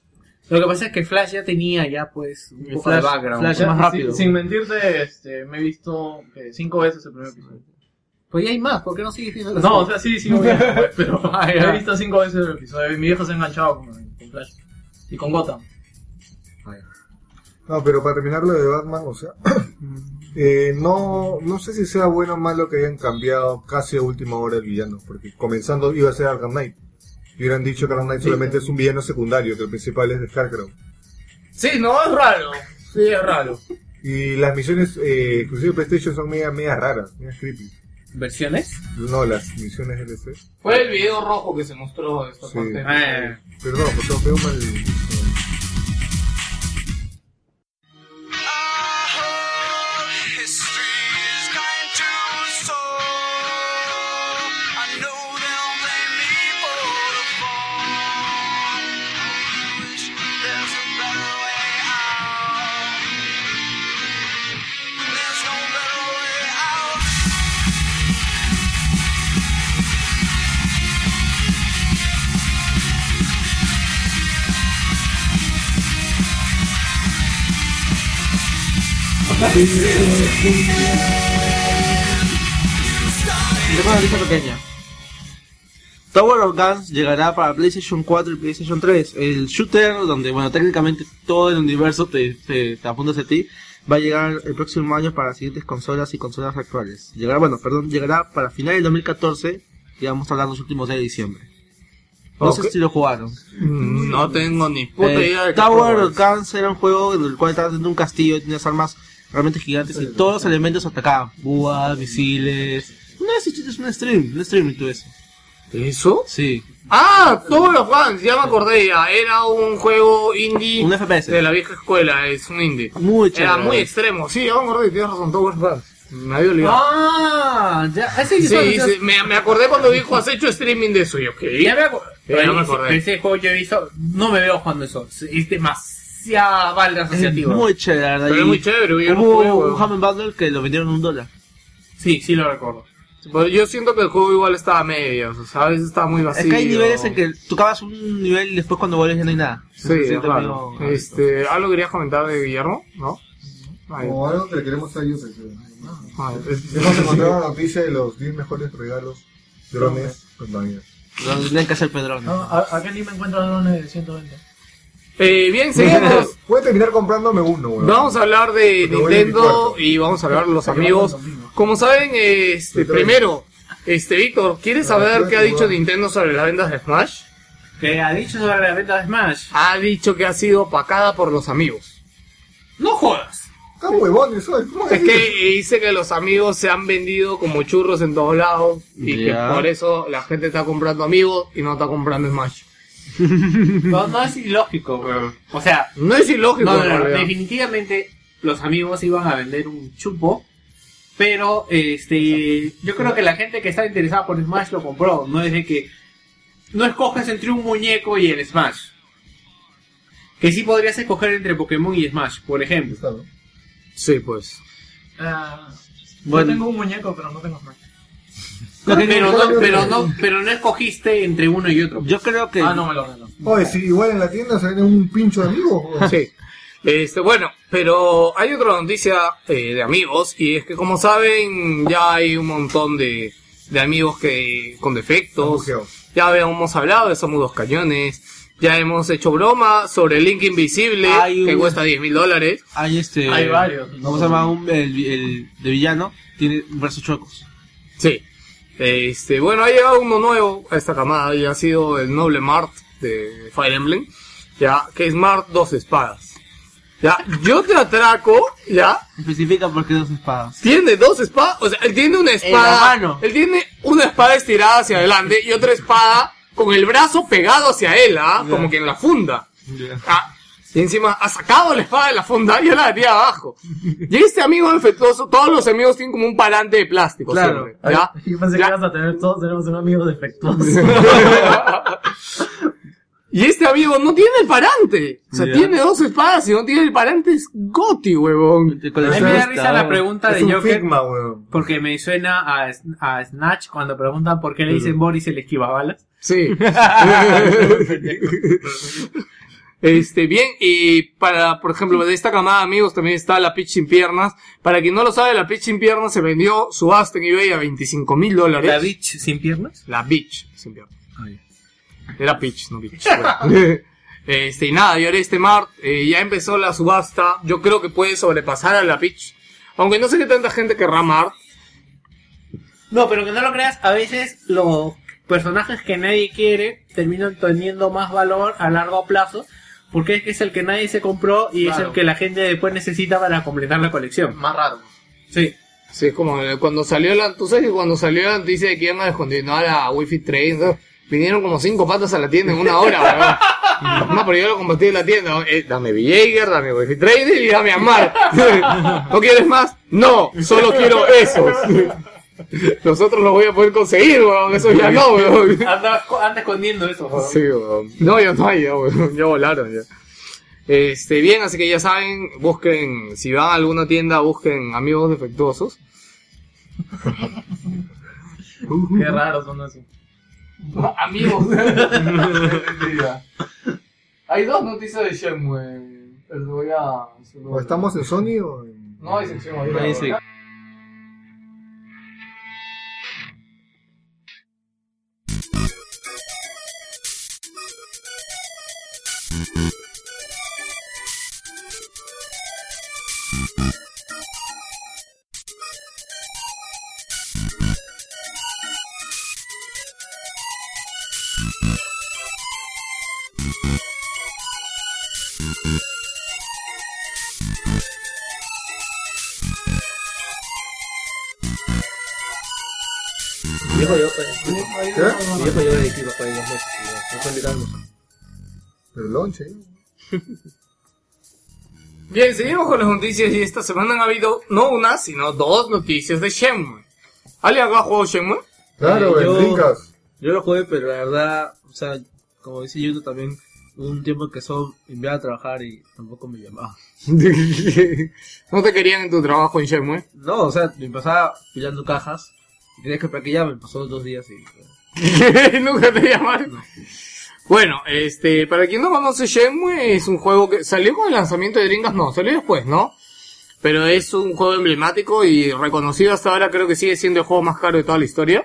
Lo que pasa es que Flash ya tenía ya pues un poco Flash- de background. Flash- Ya, más sin- rápido. Sin, mentirte, este, me he visto eh, cinco veces el primer episodio. Pues ya hay más, ¿por qué no sigues viendo No, o sea, sí, sí, obvio, pues, pero Ah, he visto cinco veces el episodio y mi viejo se ha enganchado con, con Flash. Y con Gotham. No, pero para terminar lo de Batman, o sea, eh, no, no sé si sea bueno o malo que hayan cambiado casi a última hora el villano, porque comenzando iba a ser Arkham Knight. Y hubieran dicho que Arkham Knight solamente es un villano secundario, que el principal es de Scarecrow. Sí, no, es raro. Sí, es raro. Y las misiones eh, exclusivas de PlayStation son media, media raras, media creepy. ¿Versiones? No, las misiones DLC. Fue el video rojo que se mostró de esta Sí. parte. Eh, Perdón, pues tengo pego mal. Una noticia pequeña. Tower of Guns llegará para PlayStation 4 y PlayStation 3. El shooter, donde, bueno, técnicamente todo el universo te, te, te apunta hacia ti, va a llegar el próximo año para las siguientes consolas y consolas actuales. Llegará, bueno, perdón, llegará para finales del 2014 y vamos a hablar los últimos días de diciembre. No sé Ok. si lo jugaron. Mm, No tengo ni puta Eh, idea de Tower of. Guns era un juego en el cual estabas dentro de un castillo y tenías armas realmente gigantes y todos los elementos atacaban. Búas, misiles. Una vez hiciste un stream, un stream y todo eso. ¿Eso? Sí. Ah, todos los fans, ya me acordé ya. Era un juego indie Un FPS. de la vieja escuela, es un indie. Muy chévere. Era muy extremo, sí, ya me acordé, tienes razón, Tower of Guns. Me había olvidado. Ah, ya, ese sí, sí, me, me acordé cuando dijo, has hecho streaming de eso, y yo, ¿qué? Ya me acuerdo. Ya me acordé. Ese juego yo he visto, no me veo jugando eso. Es demasiada valga Es asociativa. muy chévere, la verdad. Pero es y muy chévere, yo no Hubo jugué, un weón. Hammond Bundle que lo vendieron en un dólar. Sí, sí lo recuerdo. Pero yo siento que el juego igual estaba a medias, o sea, a veces estaba muy vacío. Es que hay niveles en que tú acabas un nivel y después cuando vuelves ya no hay nada. Sí, es raro. medio- Este, ¿algo querías comentar de Guillermo? ¿No? Ay, Como algo que le queremos a ellos. eh, ay, es- Hemos encontrado la noticia de los 10 mejores regalos drones. Donde tienen que hacer pedrón. No, ¿a, a qué anime encuentras drones de 120? Eh, bien, seguimos. Voy a terminar comprándome uno, weón. Vamos a hablar de Porque voy a mi Nintendo cuarto. y vamos a hablar de los amigos. los. Como saben, este, primero, este, Víctor, ¿quieres Ah, saber qué ha que dicho. Nintendo sobre las ventas de Smash? ¿Qué ha dicho sobre la venta de Smash? Ha dicho que ha sido opacada por los amigos. No jodas. Está huevón eso. ¿cómo Es decir? que dice que los amigos se han vendido como churros en todos lados y Ya. que por eso la gente está comprando amigos y no está comprando Smash. No, no es ilógico. O sea, No es ilógico. no, no, definitivamente los amigos iban a vender un chupo. Pero, este, yo creo que la gente que estaba interesada por Smash lo compró. No es de que, no escoges entre un muñeco y el Smash. Que sí podrías escoger entre Pokémon y Smash, por ejemplo. Sí, pues. Ah, Bueno. Yo tengo un muñeco, pero no tengo Smash. Pero no, pero no, pero no escogiste entre uno y otro. Yo creo que. Ah, no me lo ganó. Oye, si igual en la tienda se vende un pincho de amigos. Sí. Este, bueno, pero hay otra noticia eh, de amigos y es que como saben ya hay un montón de, de amigos que con defectos. Ya habíamos hablado de Somos Dos Cañones. Ya hemos hecho broma sobre el Link Invisible Hay que un- cuesta 10 mil dólares. Hay este. Hay varios. ¿Cómo se llama? Un, el, el de villano. Tiene brazos chuecos. Sí. Este, bueno, ha llegado uno nuevo a esta camada y ha sido el Noble Mart de Fire Emblem. ya, que Smart dos espadas. Ya, yo te atraco, ya, Especifica por qué dos espadas. tiene dos espadas, o sea, él tiene una espada, mano. él tiene una espada estirada hacia adelante y otra espada con el brazo pegado hacia él, ¿ah? Como que en la funda. Ah, y encima ha sacado la espada de la funda y yo la metía abajo. Y este amigo defectuoso, todos los amigos tienen como un parante de plástico Claro. siempre, ¿ya? Yo pensé Ya. que ibas a tener, todos tenemos un amigo defectuoso. Y este amigo no tiene el parante. O sea, Ya. tiene dos espadas y no tiene el parante. Es Goti, huevón. A mí me da risa la pregunta Es de un Joker Figma, porque me suena a, a Snatch cuando preguntan por qué le dicen Boris el esquivabalas. Sí. Este, bien, y para, por ejemplo, de esta camada de amigos también está la Pitch sin piernas. Para quien no lo sabe, la Pitch sin piernas se vendió subasta en eBay a 25 mil dólares. ¿La bitch sin piernas? La Bitch sin piernas. Era Pitch, no Bitch. Bueno. este, y nada, y ahora este Mart, eh, ya empezó la subasta. Yo creo que puede sobrepasar a la Pitch. Aunque no sé qué tanta gente querrá Mart. No, pero que no lo creas, a veces los personajes que nadie quiere terminan teniendo más valor a largo plazo porque es que es el que nadie se compró y es el que la gente después necesita para completar la colección. Más raro. Sí. Sí, es como eh, cuando salió la, tú sabes que cuando salió la noticia de que iban a descontinuar a Wi-Fi Trade, ¿no? vinieron como cinco patas a la tienda en una hora, weón. No, pero yo lo combatí en la tienda. Eh, dame Villager, dame Wi-Fi Trade y dame Amar. ¿No quieres más? No, solo quiero esos. Los otros los voy a poder conseguir, weón. Eso ya no, weón. Anda, anda escondiendo eso. joder. Sí, weón. No, ya no hay, ya, weón. Ya volaron, ya. Este, bien, así que ya saben, busquen, si van a alguna tienda, busquen amigos defectuosos. Qué raro son así. Amigos. Hay dos noticias de Shenmue. Pero voy a... ¿O ¿Estamos en Sony o en.? No hay sección ahí. Ahí sí. Viejo yo, pues. ¿Qué? Viejo yo de equipo para y No fue invitando. El lonche. Bien, seguimos con las noticias y esta semana han habido no una, sino dos noticias de Shenmue. ¿Alguien acá ha jugado Shenmue? Claro, Eh, yo- en Dreamcast. Yo lo jugué, pero la verdad, o sea, como dice Yuto también, hubo un tiempo que solo enviaba a trabajar y tampoco me llamaba. ¿No te querían en tu trabajo en Shenmue? No, o sea, me pasaba pillando cajas tenía que esperar que llamen, pasó dos días y... Nunca te llamaron. Bueno, este, para quien no conoce Shenmue, es un juego que salió con el lanzamiento de Dreamcast, no, salió después, ¿no? Pero es un juego emblemático y reconocido hasta ahora, creo que sigue siendo el juego más caro de toda la historia.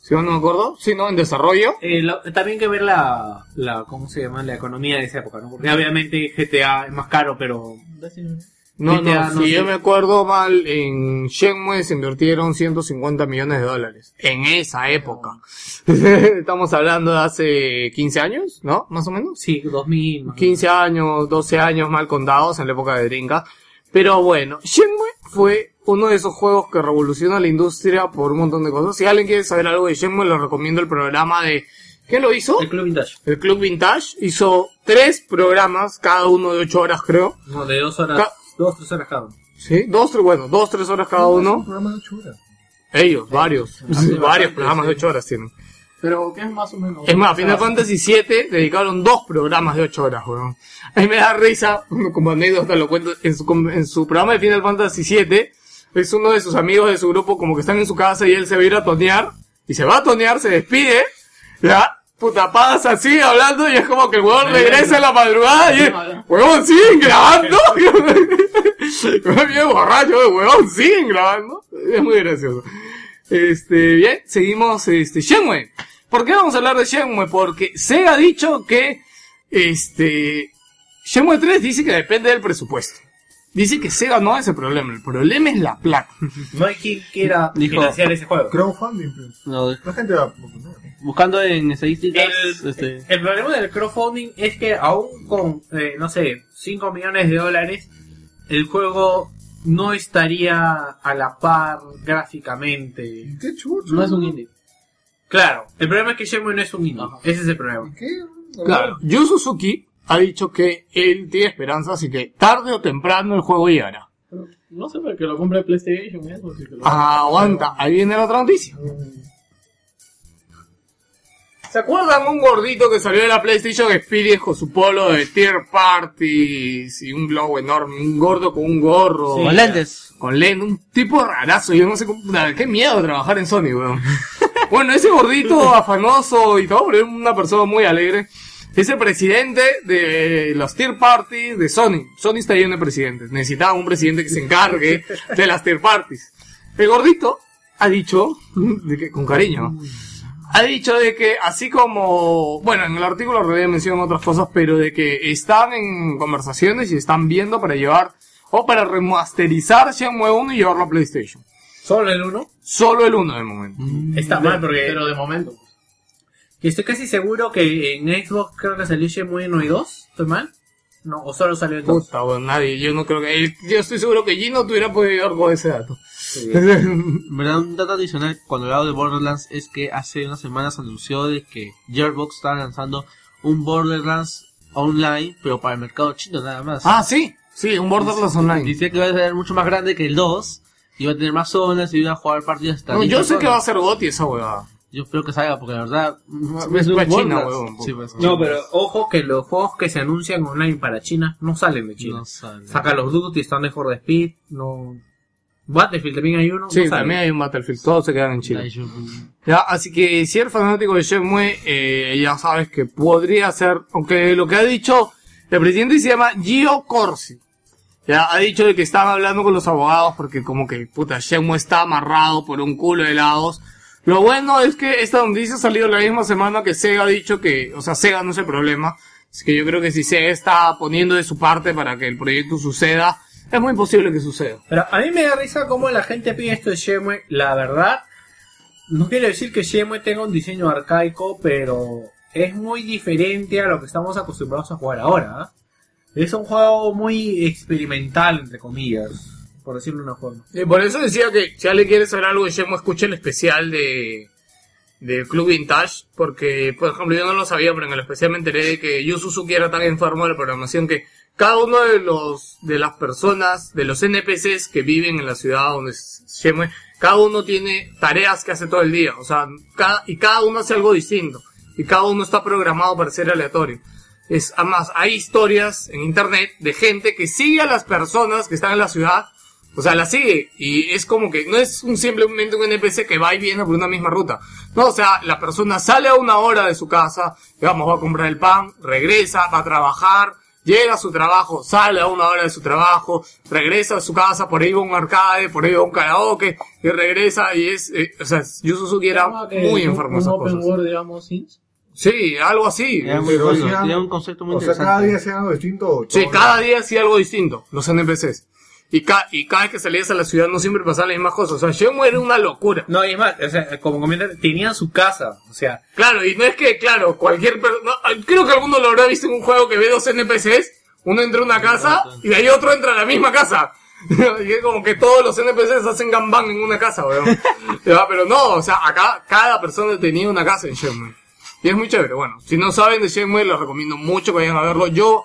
Si no me acuerdo, sí, ¿no? En desarrollo. Eh, lo- también hay que ver la, la, ¿cómo se llama? La economía de esa época, ¿no? Porque obviamente GTA es más caro, pero No, GTA, no, no si yo me acuerdo mal, en Shenmue se invirtieron 150 millones de dólares. En esa época. Estamos hablando de hace 15 años, ¿no? Más o menos. sí, 2000. más o 15 años, 12 años mal contados en la época de Dreamcast. Pero bueno, Shenmue fue uno de esos juegos que revoluciona la industria por un montón de cosas. Si alguien quiere saber algo de Shenmue, les recomiendo el programa de... ¿Quién lo hizo? El Club Vintage. El Club Vintage. Hizo tres programas, cada uno de 8 horas creo. No, de dos horas, Ca- dos, tres horas cada uno. ¿Sí? Dos, tres, bueno, dos, tres horas cada Un uno. programa de ocho horas. Ellos, varios. varios programas de 8 horas tienen. Pero, ¿qué es más o menos? Es más, Final Fantasy VII dedicaron dos programas de 8 horas, weón. A mí me da risa, como anécdota lo cuento, en su, en su programa de Final Fantasy VII, es uno de sus amigos de su grupo como que están en su casa y él se va a ir a tonear, y se va a tonear, se despide, ya, puta, pasa así hablando y es como que el weón regresa en la madrugada y es, weón, siguen grabando. Bien borracho, weón, siguen grabando. Es muy gracioso. Este, bien, seguimos, este, Shenmue. ¿Por qué vamos a hablar de Shenmue? Porque Sega ha dicho que, este, Shenmue 3 dice que depende del presupuesto. dice que Sega no es el problema, el problema es la plata. No hay quien quiera Dijo- financiar ese juego. Crowdfunding, pues. No, La gente va a poner. Buscando en estadísticas, El, este, el problema del crowdfunding es que aún con, eh, no sé, 5 millones de dólares, el juego no estaría a la par gráficamente. ¿Qué chucho? No es un indie. Claro, el problema es que Shenmue no es un indie. Ese es el problema. ¿Qué? Claro, Yu Suzuki ha dicho que él tiene esperanzas y que tarde o temprano el juego llegará. No sé, porque lo compre PlayStation que lo- Ah, aguanta, ahí viene la otra noticia. ¿Se acuerdan un gordito que salió de la PlayStation Experience con su polo de tier parties y un globo enorme? Un gordo con un gorro. con lentes. Con lente, un tipo rarazo. Yo no sé cómo. Qué miedo trabajar en Sony, weón. bueno, ese gordito afanoso y todo, pero es una persona muy alegre. Es el presidente de los tier parties de Sony. Sony está lleno de presidentes. Necesitaba un presidente que se encargue de las tier parties. El gordito ha dicho, con cariño, ha dicho de que así como, bueno, en el artículo en realidad mencionan otras cosas, pero de que están en conversaciones y están viendo para llevar o para remasterizar Shenmue 1 y llevarlo a PlayStation. Solo el 1 Solo el 1 de momento. está mal porque Pero de momento. y estoy casi seguro que en Xbox creo que salió Shenmue 1 y 2. ¿Estoy mal? No, o solo salió el 2. Puta, bueno, nadie, yo no creo que, yo estoy seguro que Gino te hubiera podido ayudar con ese dato. En verdad, un dato adicional cuando hablaba de Borderlands es que hace unas semanas anunció de que Gearbox estaba lanzando un Borderlands online, pero para el mercado chino nada más. ah, sí, sí, un Borderlands Online. Decía que iba a ser mucho más grande que el 2, iba a tener más zonas y iba a jugar partidas hasta No, 10 yo sé que personas. va a ser GOTY esa huevada. Yo espero que salga porque la verdad es un para China, Borderlands. huevón. Sí, pues, No, pero ojo que los juegos que se anuncian online para China no salen de China. no sale. Saca los Duty, Stand for the Speed, no... Battlefield también hay uno. Sí, no también hay un Battlefield, todos se quedan en Chile. Ya, así que si eres fanático de Shenmue, eh, ya sabes que podría ser, aunque lo que ha dicho el presidente se llama Gio Corsi. Ya, ha dicho de que están hablando con los abogados porque como que, puta, Shenmue está amarrado por un culo de lados. Lo bueno es que esta noticia ha salido la misma semana que Sega ha dicho que, o sea, Sega no es el problema. Así que yo creo que si Sega está poniendo de su parte para que el proyecto suceda, es muy posible que suceda. Pero a mí me da risa cómo la gente pide esto de Shenmue. La verdad, no quiere decir que Shenmue tenga un diseño arcaico, pero es muy diferente a lo que estamos acostumbrados a jugar ahora. ¿ah? Es un juego muy experimental, entre comillas, por decirlo de una forma. Y por eso decía que si alguien quiere saber algo de Shenmue, escuche el especial de del Club Vintage, porque, por ejemplo, yo no lo sabía, pero en el especial me enteré de que Yu Suzuki era tan enfermo de la programación que cada uno de los, de las personas, de los NPCs que viven en la ciudad donde es Shenmue, cada uno tiene tareas que hace todo el día, o sea, cada, y cada uno hace algo distinto, y cada uno está programado para ser aleatorio. Es, además, hay historias en internet de gente que sigue a las personas que están en la ciudad, o sea, la sigue, y es como que no es un simplemente un NPC que va y viene por una misma ruta. No, o sea, la persona sale a una hora de su casa, digamos, va a comprar el pan, regresa, va a trabajar, llega a su trabajo, sale a una hora de su trabajo, regresa a su casa, por ahí va a un arcade, por ahí va a un karaoke, y regresa, y es, eh, o sea, Yu Suzuki era muy un- enfermo Un esas open cosas. world, digamos, Sims. Sí, algo así. Era muy bueno, un concepto muy O sea, cada día hacían algo distinto. Sí, cada día hacía algo distinto, los NPCs. Y, ca y cada vez que salías a la ciudad no siempre pasaban las mismas cosas. O sea, Shenmue era una locura. No, y es más, o sea, como comentan, tenían su casa, o sea, Claro, y no es que, claro, cualquier persona... creo que alguno lo habrá visto en un juego que ve dos NPCs. Uno entra a una casa y de ahí otro entra a la misma casa. y es como que todos los NPCs hacen gambang en una casa, weón. Pero no, o sea, acá cada persona tenía una casa en Shenmue. Y es muy chévere. Bueno, si no saben de Shenmue, les recomiendo mucho que vayan a verlo. Yo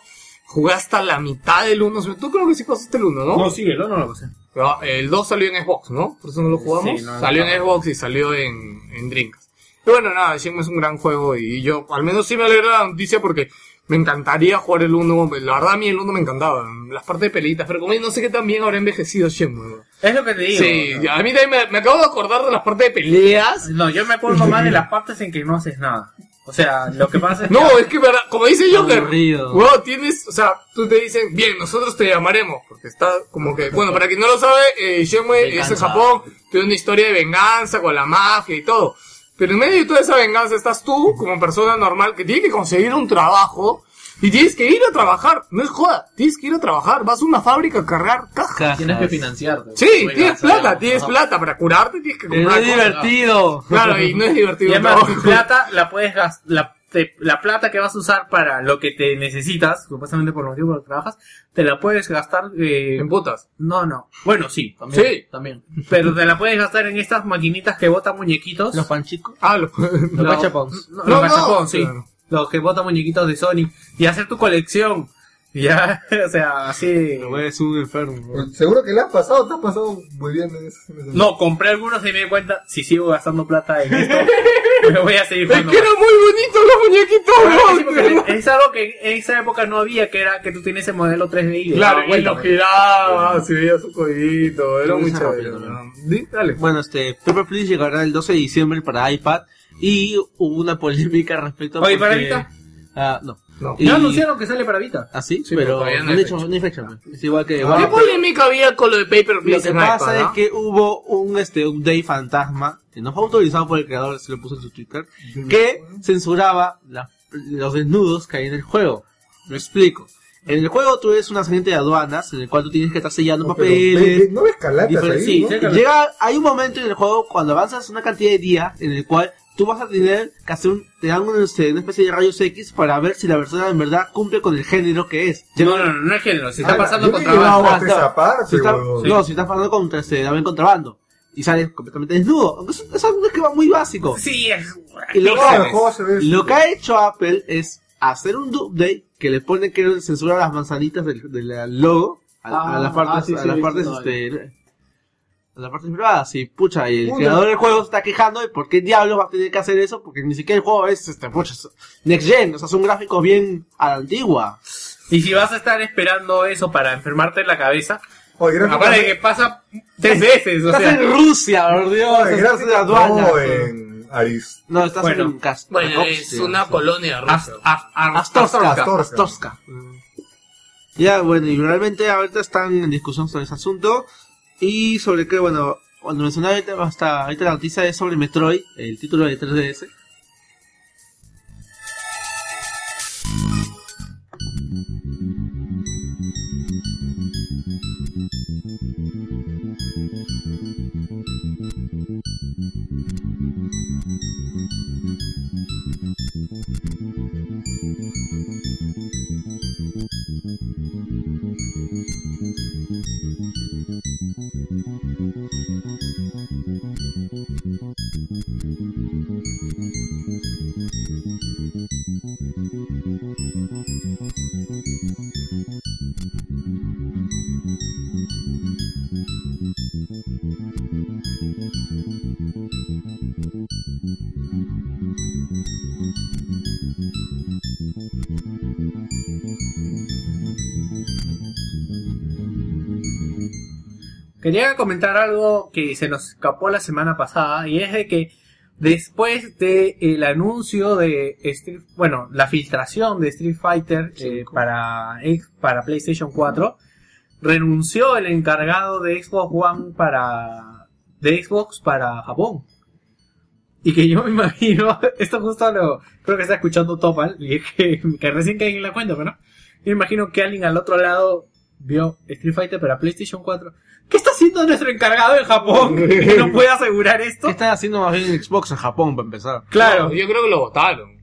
jugué hasta la mitad del 1. Tú creo que sí pasaste el 1, ¿no? no, sí, el no lo sé. Ah, El 2 salió en Xbox, ¿no? Por eso no lo jugamos. Sí, no, no, salió en. Xbox y salió en, en Dreamcast. Y bueno, nada, Shenmue es un gran juego y yo, al menos sí me alegra la noticia porque me encantaría jugar el 1. La verdad a mí el 1 me encantaba, las partes de pelitas, pero como no sé qué tan bien habrá envejecido Shenmue. Es lo que te digo. Sí, a mí también me, me acabo de acordar de las partes de peleas. No, yo me acuerdo más de las partes en que no haces nada. O sea, lo que pasa es que... No, es que verdad, como dice Joker, weón, tienes, o sea, tú te dicen, bien, nosotros te llamaremos, porque está como que, bueno, para quien no lo sabe, eh, Shenmue es en. Japón, tiene una historia de venganza con la mafia y todo. Pero en medio de toda esa venganza estás tú, como persona normal, que tiene que conseguir un trabajo Y tienes que ir a trabajar, no es joda, tienes que ir a trabajar, vas a una fábrica a cargar cajas. Tienes que financiarte. Sí, Oiga, tienes plata, tienes ajá. plata para curarte, tienes que Pero no comprar es cosas. divertido. Claro, y no es divertido. Y además, tu plata la puedes gastar, la, te- la plata que vas a usar para lo que te necesitas, supuestamente por el motivo por el que trabajas, te la puedes gastar, eh, En putas. no, no. Bueno, sí, También, Sí. También. pero te la puedes gastar en estas maquinitas que botan muñequitos. Los panchicos. Ah, lo... Los No. No, No, los no, gachapons, sí. claro. Los que botan muñequitos de Sony. Y hacer tu colección. Ya, o sea, así. Lo es un enfermo. bro. Seguro que le has pasado, te has pasado muy bien en ese- No, compré algunos y me di cuenta, si sigo gastando plata en esto, me voy a seguir Es jugando. que eran muy bonitos los muñequitos, ¿no? sí, Es algo que en esa época no había, que era que tú tienes el modelo 3D y le Claro, y lo pues. giraba, se veía su codito, era muy chévere. ¿no? Dale. Bueno, este, Paper Please llegará el 12 de diciembre para iPad y hubo una polémica respecto Oye, ¿para Vita? Ah, no. No. Y- Ya anunciaron que sale para Vita. ¿Ah, sí? Sí, pero no hay han hecho, fecha. no hay fecha. pues. Es igual que... ¿Qué bueno, polémica había con lo de Paper lo que pasa iPad, es ¿no? que hubo un este update fantasma que no fue autorizado por el creador, se lo puso en su Twitter, que censuraba la- los desnudos que hay en el juego. Lo explico. En el juego tú eres un agente de aduanas en el cual tú tienes que estar sellando No, papeles, ve- ve- no ves calatas Diferen- ahí, sí, ¿no? llega, hay un momento en el juego cuando avanzas una cantidad de días en el cual tú vas a tener que hacer un, te dan un, este, una especie de rayos X para ver si la persona en verdad cumple con el género que es. No, no, no, no es género, se está Ah, pasando contrabando. Ah, está- Si está- no, si estás pasando contra este, dame contrabando y sales completamente desnudo. Eso es que va muy básico. Sí, es... Y lo, se lo que ha hecho Apple es hacer un update que le pone que censura las manzanitas del, del logo a, a Ah, las partes, ah, sí, sí, a las partes, este, a las partes privadas. Y pucha, y el Puta. creador del juego se está quejando de por qué diablos va a tener que hacer eso, porque ni siquiera el juego es, este, pucha, es next gen, o sea, son gráficos bien a la antigua. Y si vas a estar esperando eso para enfermarte en la cabeza, Oye, aparte de que pasa tres veces, o Estás sea... en Rusia, por Dios, Oye, estás en aduana. no en Aris. No, estás Bueno, en Cas- Bueno, es una colonia rusa. as- as- Astorska. Astorska. Astorska. Ya, bueno, y realmente ahorita están en discusión sobre ese asunto. Y sobre que, bueno, cuando mencionaba ahorita, hasta ahorita la noticia es sobre Metroid, el título de 3DS. Quería comentar algo que se nos escapó la semana pasada y es de que después de el anuncio de Street, bueno, la filtración de Street Fighter eh, para para PlayStation 4, renunció el encargado de Xbox One para de Xbox para Japón. Y que yo me imagino, esto justo lo creo que está escuchando Topal y es que, que recién caí en la cuenta, pero no. Yo me imagino que alguien al otro lado vio Street Fighter para PlayStation 4. ¿Qué está haciendo nuestro encargado en Japón? Que no puede asegurar esto. ¿Qué están haciendo más bien en Xbox en Japón, para empezar? Claro, No, yo creo que lo votaron.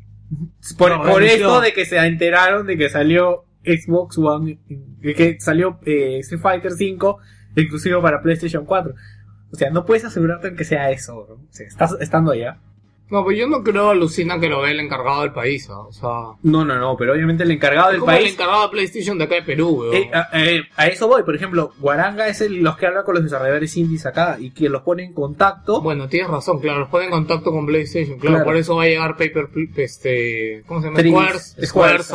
por, no, por esto de que se enteraron de que salió Xbox One, de que salió eh, Street Fighter 5 exclusivo para PlayStation 4. O sea, no puedes asegurarte en que sea eso, bro. O sea, estás estando allá. No, pues yo no creo, alucina, que lo vea el encargado del país, ¿ah? O sea... No, no, no, pero obviamente el encargado del como el país encargado de PlayStation de acá de Perú, weón. Eh, a, eh, a eso voy, por ejemplo, Guaranga es el, los que hablan con los desarrolladores indies acá y que los pone en contacto. Bueno, tienes razón, claro, los pone en contacto con PlayStation, claro, Claro. por eso va a llegar Paper, este, ¿cómo se llama? Squares, Squares.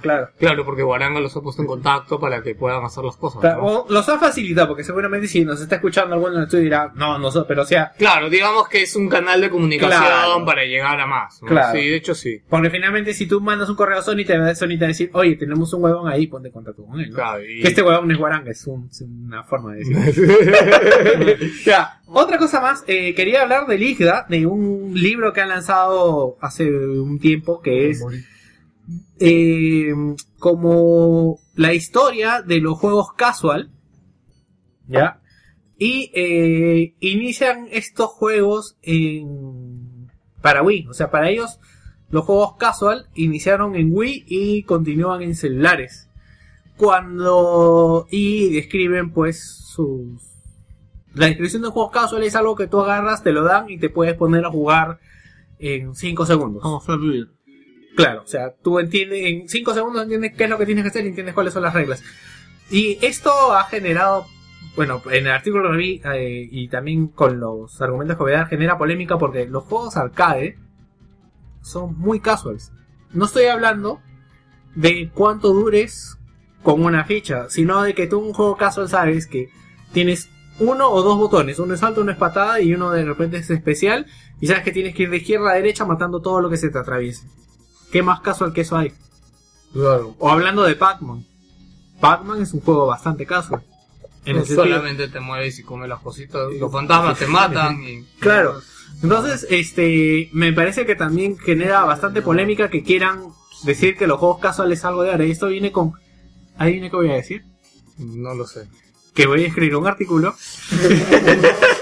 Claro. Claro, porque Guaranga los ha puesto en contacto para que puedan hacer las cosas. Claro, ¿no? o los ha facilitado, porque seguramente si nos está escuchando alguno en el estudio dirá, no, no, so- pero o sea, Claro, digamos que es un canal de comunicación Para llegar a más. ¿no? Claro. Sí, de hecho sí. porque finalmente si tú mandas un correo a Sony, te va a Sony te va a decir, oye, tenemos un huevón ahí, ponte en contacto con él. ¿no? Claro, y- Que este huevón no es Guaranga, es, un- es una forma de decir. Ya, otra cosa más, eh, quería hablar de Ligda, de un libro que han lanzado hace un tiempo que es eh, como la historia de los juegos casual, ¿ya? Y eh, inician estos juegos en para Wii, o sea, para ellos los juegos casual iniciaron en Wii y continúan en celulares. Cuando y describen pues sus la descripción de juegos casual es algo que tú agarras, te lo dan y te puedes poner a jugar en 5 segundos. Como Flappy Bird. Claro, o sea, tú entiendes, en 5 segundos entiendes qué es lo que tienes que hacer y entiendes cuáles son las reglas. Y esto ha generado, bueno, en el artículo que vi eh, y también con los argumentos que voy a dar, genera polémica porque los juegos arcade son muy casuals. No estoy hablando de cuánto dures con una ficha, sino de que tú un juego casual sabes que tienes uno o dos botones, uno es alto, uno es patada y uno de repente es especial y sabes que tienes que ir de izquierda a derecha matando todo lo que se te atraviese. ¿Qué más casual que eso hay? Claro. O hablando de Pac-Man. Pac-Man es un juego bastante casual. En solamente te mueves y comes las cositas, los fantasmas te matan y... Claro. Entonces, este, me parece que también genera bastante polémica que quieran decir que los juegos casuales es algo de ahora. Y esto viene con... Ahí viene que voy a decir. No lo sé. Que voy a escribir un artículo.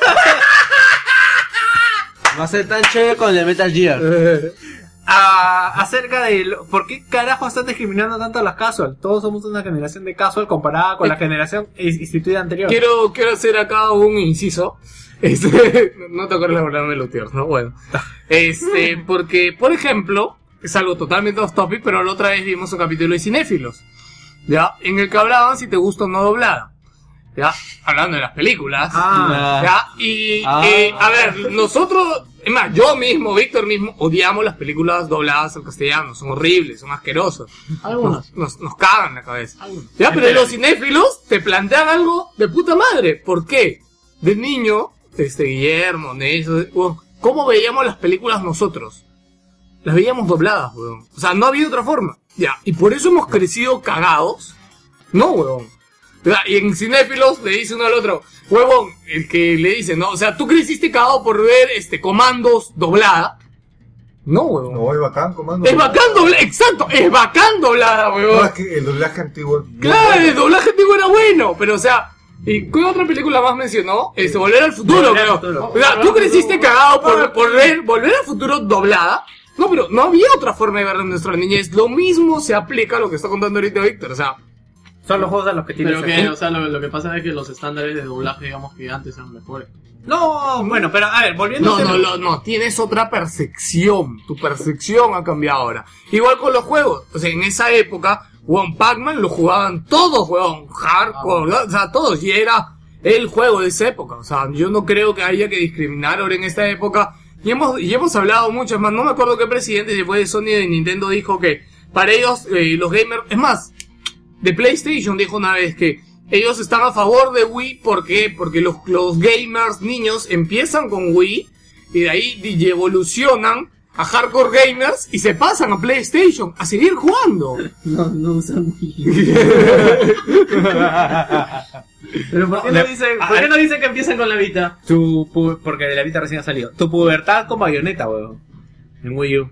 Va a ser tan chévere con el Metal Gear. a- acerca de lo- por qué carajo están discriminando tanto a las casual. Todos somos una generación de casual comparada con la generación is- instituida anterior. Quiero, quiero hacer acá un inciso. Este, no te acuerdas de hablarme de Lutier, ¿no? Bueno. Este, porque, por ejemplo, es algo totalmente off topic, pero la otra vez vimos un capítulo de cinéfilos. ¿Ya? En el que hablaban si te gusta o no doblada. ¿Ya? Hablando de las películas. Ah, ¿Ya? Y, Ah. eh, a ver, nosotros, es más, yo mismo, Víctor mismo, odiamos las películas dobladas al castellano. Son horribles, son asquerosas. Algunos. Nos, nos cagan la cabeza. Ya, pero los cinéfilos te plantean algo de puta madre. ¿Por qué? De niño, este Guillermo, Nelson, ¿cómo veíamos las películas nosotros? Las veíamos dobladas, weón. O sea, no había otra forma. Ya, y por eso hemos crecido cagados. No, weón. Y en cinéfilos le dice uno al otro, huevón, el que le dice, no, o sea, tú creciste cagado por ver este comandos doblada. No, huevón. No, es bacán, comando. Es bacán doblada, exacto, es bacán doblada, huevón. No, es que el doblaje antiguo. Claro, bueno. el doblaje antiguo era bueno, pero o sea, ¿y qué otra película más mencionó? Este, Volver al futuro, Volver al creo. futuro. O sea, tú creciste cagado por, por ver Volver al futuro doblada. No, pero no había otra forma de ver en nuestra niñez. Lo mismo se aplica a lo que está contando ahorita Víctor. O sea, son los juegos a los que tienes Pero que, o sea, lo, lo que pasa es que los estándares de doblaje, digamos que antes eran mejores. No, bueno, pero a ver, volviendo no, tema. no, no, no, tienes otra percepción. Tu percepción ha cambiado ahora. Igual con los juegos. O sea, en esa época, One Pac-Man lo jugaban todos, weón. Hardcore, o sea, todos. Y era el juego de esa época. O sea, yo no creo que haya que discriminar ahora en esta época. Y hemos, y hemos hablado mucho más. No me acuerdo qué presidente, si fue de Sony de Nintendo, dijo que para ellos, eh, los gamers. Es más, de PlayStation dijo una vez que ellos están a favor de Wii porque porque los, los gamers niños empiezan con Wii y de ahí evolucionan a hardcore gamers y se pasan a PlayStation a seguir jugando. No, no usan Pero ¿por qué, no dicen, ¿por qué no dicen que empiezan con la Vita? Tu pu- porque de la Vita recién ha salido. Tu pubertad con bayoneta, weón. En Wii U.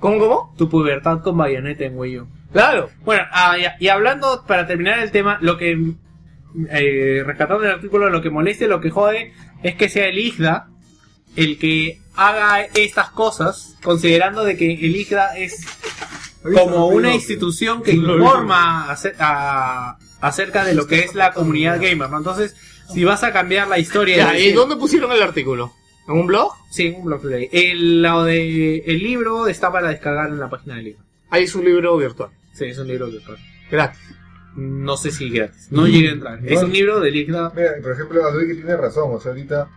¿Cómo, cómo? Tu pubertad con bayoneta en Wii U. Claro. Bueno, ah, y, y hablando, para terminar el tema, lo que, eh, rescatando el artículo, lo que molesta y lo que jode es que sea el IGDA el que haga estas cosas, considerando de que el IGDA es como una institución que informa ace- a- acerca de lo que es la comunidad gamer, ¿no? Entonces, si vas a cambiar la historia... Ya, de ¿Y decir- dónde pusieron el artículo? ¿En un blog? Sí, un blog play. El, lo de, el libro está para descargar en la página del libro. Ahí es un libro virtual. Sí, es un libro virtual. Gratis. No sé si gratis. No llegué a entrar. Es un libro de IGDA Mira, por ejemplo, Android que tiene razón, o sea, ahorita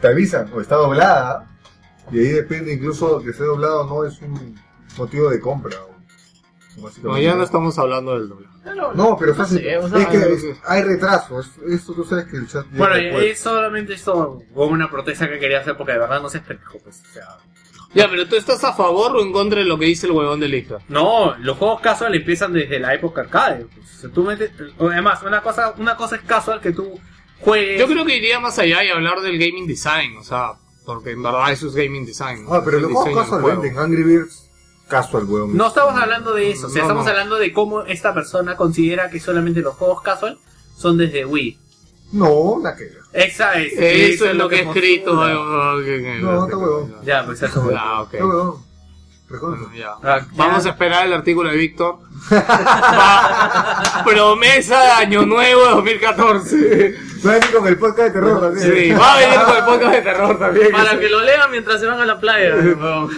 te avisan, o está doblada, y ahí depende incluso que esté doblado o no, es un motivo de compra. o- No, ya no estamos hablando del doble. No, pero fácil, sé, o sea, es que hay retraso, es- esto tú sabes que el chat Bueno, es solamente esto como una protesta que quería hacer porque de verdad no se pendejo, pues. O sea, Ya, pero tú estás a favor o en contra de lo que dice el huevón de lista. no, los juegos casual empiezan desde la época arcade. Pues. O sea, tú metes, además, una cosa, una cosa es casual que tú juegues. Yo creo que iría más allá y hablar del gaming design, o sea, porque en verdad eso es gaming design. ¿no? Ah, pero los juegos casual venden, Angry Birds casual, weón. No estamos hablando de eso, o sea, No, estamos no. hablando de cómo esta persona considera que solamente los juegos casual son desde Wii. No, la que. Esa es, Eso es lo que he escrito. eh, No, está huevón. Ya, pues eso fue. Ah, ok. Huevón. Bueno, ya. Ah, Vamos a esperar el artículo de Víctor. Promesa de Año Nuevo 2014. Va a venir con el podcast de terror también. Sí, va a venir con el podcast de terror también. Para que lo lean mientras se van a la playa.